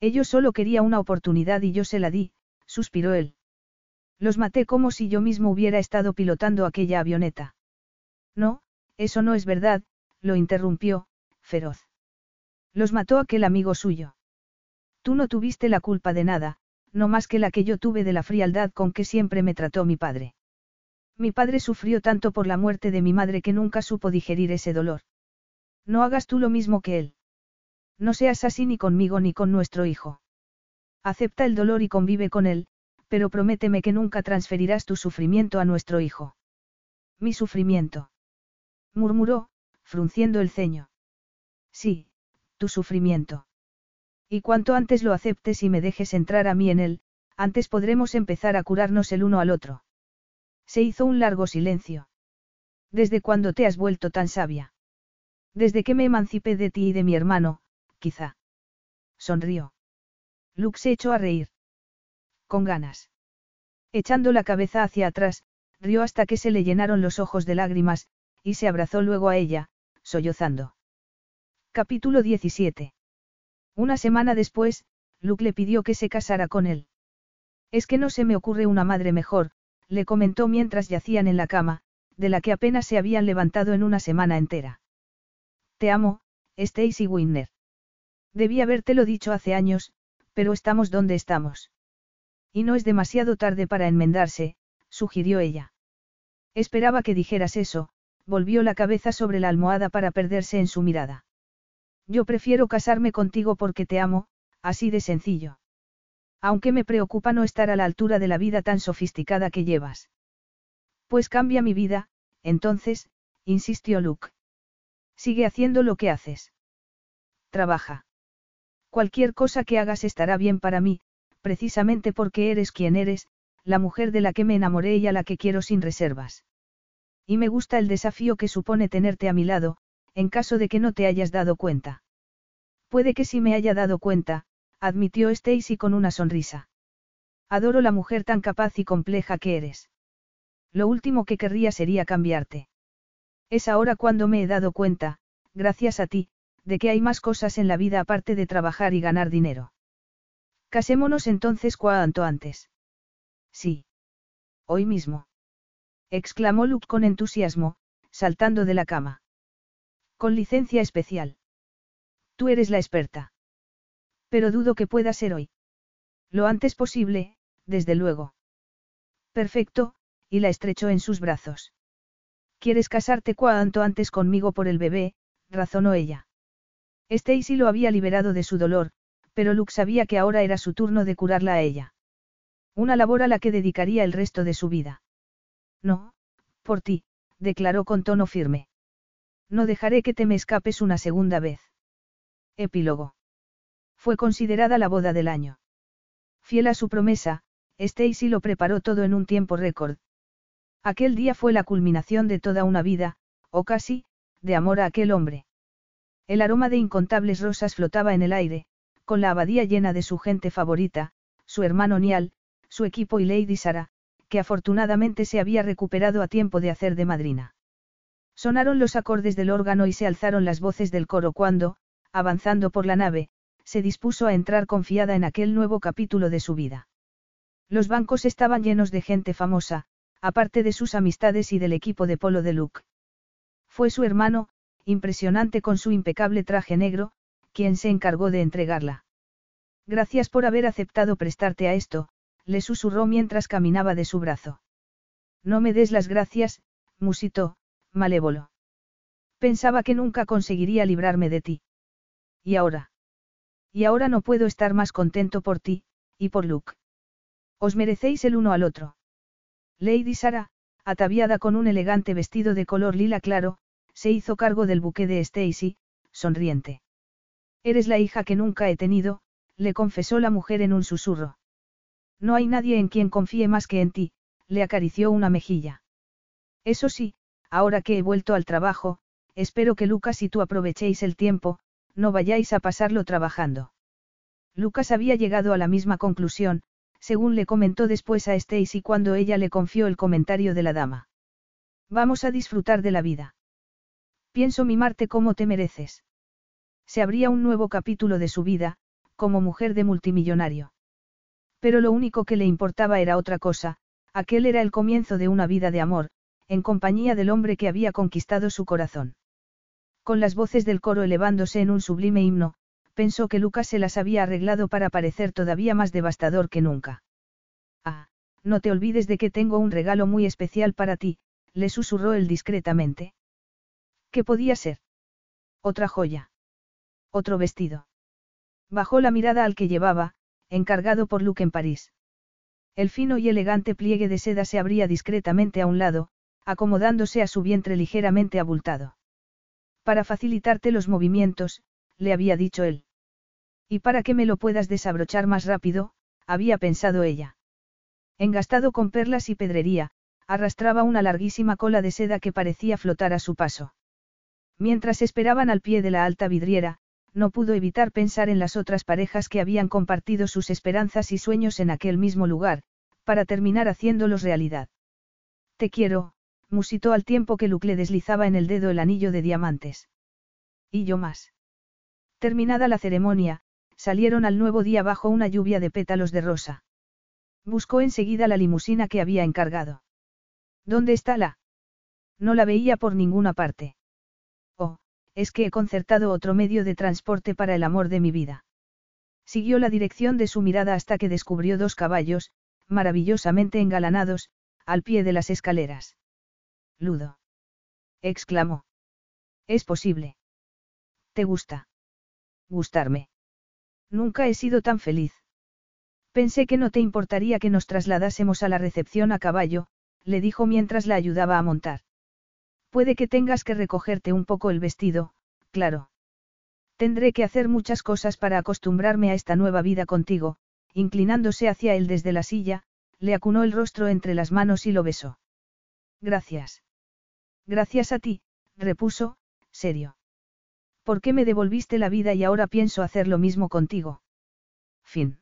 Ellos solo quería una oportunidad y yo se la di, suspiró él. Los maté como si yo mismo hubiera estado pilotando aquella avioneta. No, eso no es verdad, lo interrumpió, feroz. Los mató aquel amigo suyo. Tú no tuviste la culpa de nada, no más que la que yo tuve de la frialdad con que siempre me trató mi padre. Mi padre sufrió tanto por la muerte de mi madre que nunca supo digerir ese dolor. No hagas tú lo mismo que él. No seas así ni conmigo ni con nuestro hijo. Acepta el dolor y convive con él, pero prométeme que nunca transferirás tu sufrimiento a nuestro hijo. Mi sufrimiento. murmuró, frunciendo el ceño. Sí, tu sufrimiento. Y cuanto antes lo aceptes y me dejes entrar a mí en él, antes podremos empezar a curarnos el uno al otro. Se hizo un largo silencio. ¿Desde cuándo te has vuelto tan sabia? Desde que me emancipé de ti y de mi hermano, quizá. Sonrió. Luke se echó a reír. Con ganas. Echando la cabeza hacia atrás, rió hasta que se le llenaron los ojos de lágrimas, y se abrazó luego a ella, sollozando. Capítulo 17. Una semana después, Luke le pidió que se casara con él. Es que no se me ocurre una madre mejor, le comentó mientras yacían en la cama, de la que apenas se habían levantado en una semana entera. Te amo, Stacy Winner. Debí habértelo dicho hace años, pero estamos donde estamos. Y no es demasiado tarde para enmendarse, sugirió ella. Esperaba que dijeras eso, volvió la cabeza sobre la almohada para perderse en su mirada. Yo prefiero casarme contigo porque te amo, así de sencillo. Aunque me preocupa no estar a la altura de la vida tan sofisticada que llevas. Pues cambia mi vida, entonces, insistió Luke. Sigue haciendo lo que haces. Trabaja. Cualquier cosa que hagas estará bien para mí, precisamente porque eres quien eres, la mujer de la que me enamoré y a la que quiero sin reservas. Y me gusta el desafío que supone tenerte a mi lado, en caso de que no te hayas dado cuenta. Puede que sí me haya dado cuenta, admitió Stacy con una sonrisa. Adoro la mujer tan capaz y compleja que eres. Lo último que querría sería cambiarte. Es ahora cuando me he dado cuenta, gracias a ti, de que hay más cosas en la vida aparte de trabajar y ganar dinero. Casémonos entonces cuanto antes. Sí. Hoy mismo. exclamó Luke con entusiasmo, saltando de la cama. Con licencia especial. Tú eres la experta. Pero dudo que pueda ser hoy. Lo antes posible, desde luego. Perfecto, y la estrechó en sus brazos. ¿Quieres casarte cuanto antes conmigo por el bebé? razonó ella. Stacy lo había liberado de su dolor, pero Luke sabía que ahora era su turno de curarla a ella. Una labor a la que dedicaría el resto de su vida. No, por ti, declaró con tono firme. No dejaré que te me escapes una segunda vez. Epílogo. Fue considerada la boda del año. Fiel a su promesa, Stacy lo preparó todo en un tiempo récord. Aquel día fue la culminación de toda una vida, o casi, de amor a aquel hombre. El aroma de incontables rosas flotaba en el aire, con la abadía llena de su gente favorita, su hermano Nial, su equipo y Lady Sara, que afortunadamente se había recuperado a tiempo de hacer de madrina. Sonaron los acordes del órgano y se alzaron las voces del coro cuando, avanzando por la nave, se dispuso a entrar confiada en aquel nuevo capítulo de su vida. Los bancos estaban llenos de gente famosa, aparte de sus amistades y del equipo de polo de Luke. Fue su hermano, impresionante con su impecable traje negro, quien se encargó de entregarla. Gracias por haber aceptado prestarte a esto, le susurró mientras caminaba de su brazo. No me des las gracias, musitó, malévolo. Pensaba que nunca conseguiría librarme de ti. ¿Y ahora? Y ahora no puedo estar más contento por ti, y por Luke. Os merecéis el uno al otro. Lady Sara, ataviada con un elegante vestido de color lila claro, se hizo cargo del buque de Stacy, sonriente. Eres la hija que nunca he tenido, le confesó la mujer en un susurro. No hay nadie en quien confíe más que en ti, le acarició una mejilla. Eso sí, ahora que he vuelto al trabajo, espero que Lucas y tú aprovechéis el tiempo, no vayáis a pasarlo trabajando. Lucas había llegado a la misma conclusión, según le comentó después a Stacy cuando ella le confió el comentario de la dama. Vamos a disfrutar de la vida. Pienso mimarte como te mereces. Se abría un nuevo capítulo de su vida, como mujer de multimillonario. Pero lo único que le importaba era otra cosa, aquel era el comienzo de una vida de amor, en compañía del hombre que había conquistado su corazón. Con las voces del coro elevándose en un sublime himno, pensó que Lucas se las había arreglado para parecer todavía más devastador que nunca. Ah, no te olvides de que tengo un regalo muy especial para ti, le susurró él discretamente. ¿Qué podía ser? Otra joya. Otro vestido. Bajó la mirada al que llevaba, encargado por Luke en París. El fino y elegante pliegue de seda se abría discretamente a un lado, acomodándose a su vientre ligeramente abultado. Para facilitarte los movimientos, le había dicho él. Y para que me lo puedas desabrochar más rápido, había pensado ella. Engastado con perlas y pedrería, arrastraba una larguísima cola de seda que parecía flotar a su paso. Mientras esperaban al pie de la alta vidriera, no pudo evitar pensar en las otras parejas que habían compartido sus esperanzas y sueños en aquel mismo lugar, para terminar haciéndolos realidad. Te quiero, musitó al tiempo que Luke le deslizaba en el dedo el anillo de diamantes. Y yo más. Terminada la ceremonia, salieron al nuevo día bajo una lluvia de pétalos de rosa. Buscó enseguida la limusina que había encargado. ¿Dónde está la? No la veía por ninguna parte. Es que he concertado otro medio de transporte para el amor de mi vida. Siguió la dirección de su mirada hasta que descubrió dos caballos, maravillosamente engalanados, al pie de las escaleras. Ludo. exclamó. Es posible. ¿Te gusta? gustarme. Nunca he sido tan feliz. Pensé que no te importaría que nos trasladásemos a la recepción a caballo, le dijo mientras la ayudaba a montar. Puede que tengas que recogerte un poco el vestido, claro. Tendré que hacer muchas cosas para acostumbrarme a esta nueva vida contigo, inclinándose hacia él desde la silla, le acunó el rostro entre las manos y lo besó. Gracias. Gracias a ti, repuso, serio. ¿Por qué me devolviste la vida y ahora pienso hacer lo mismo contigo? Fin.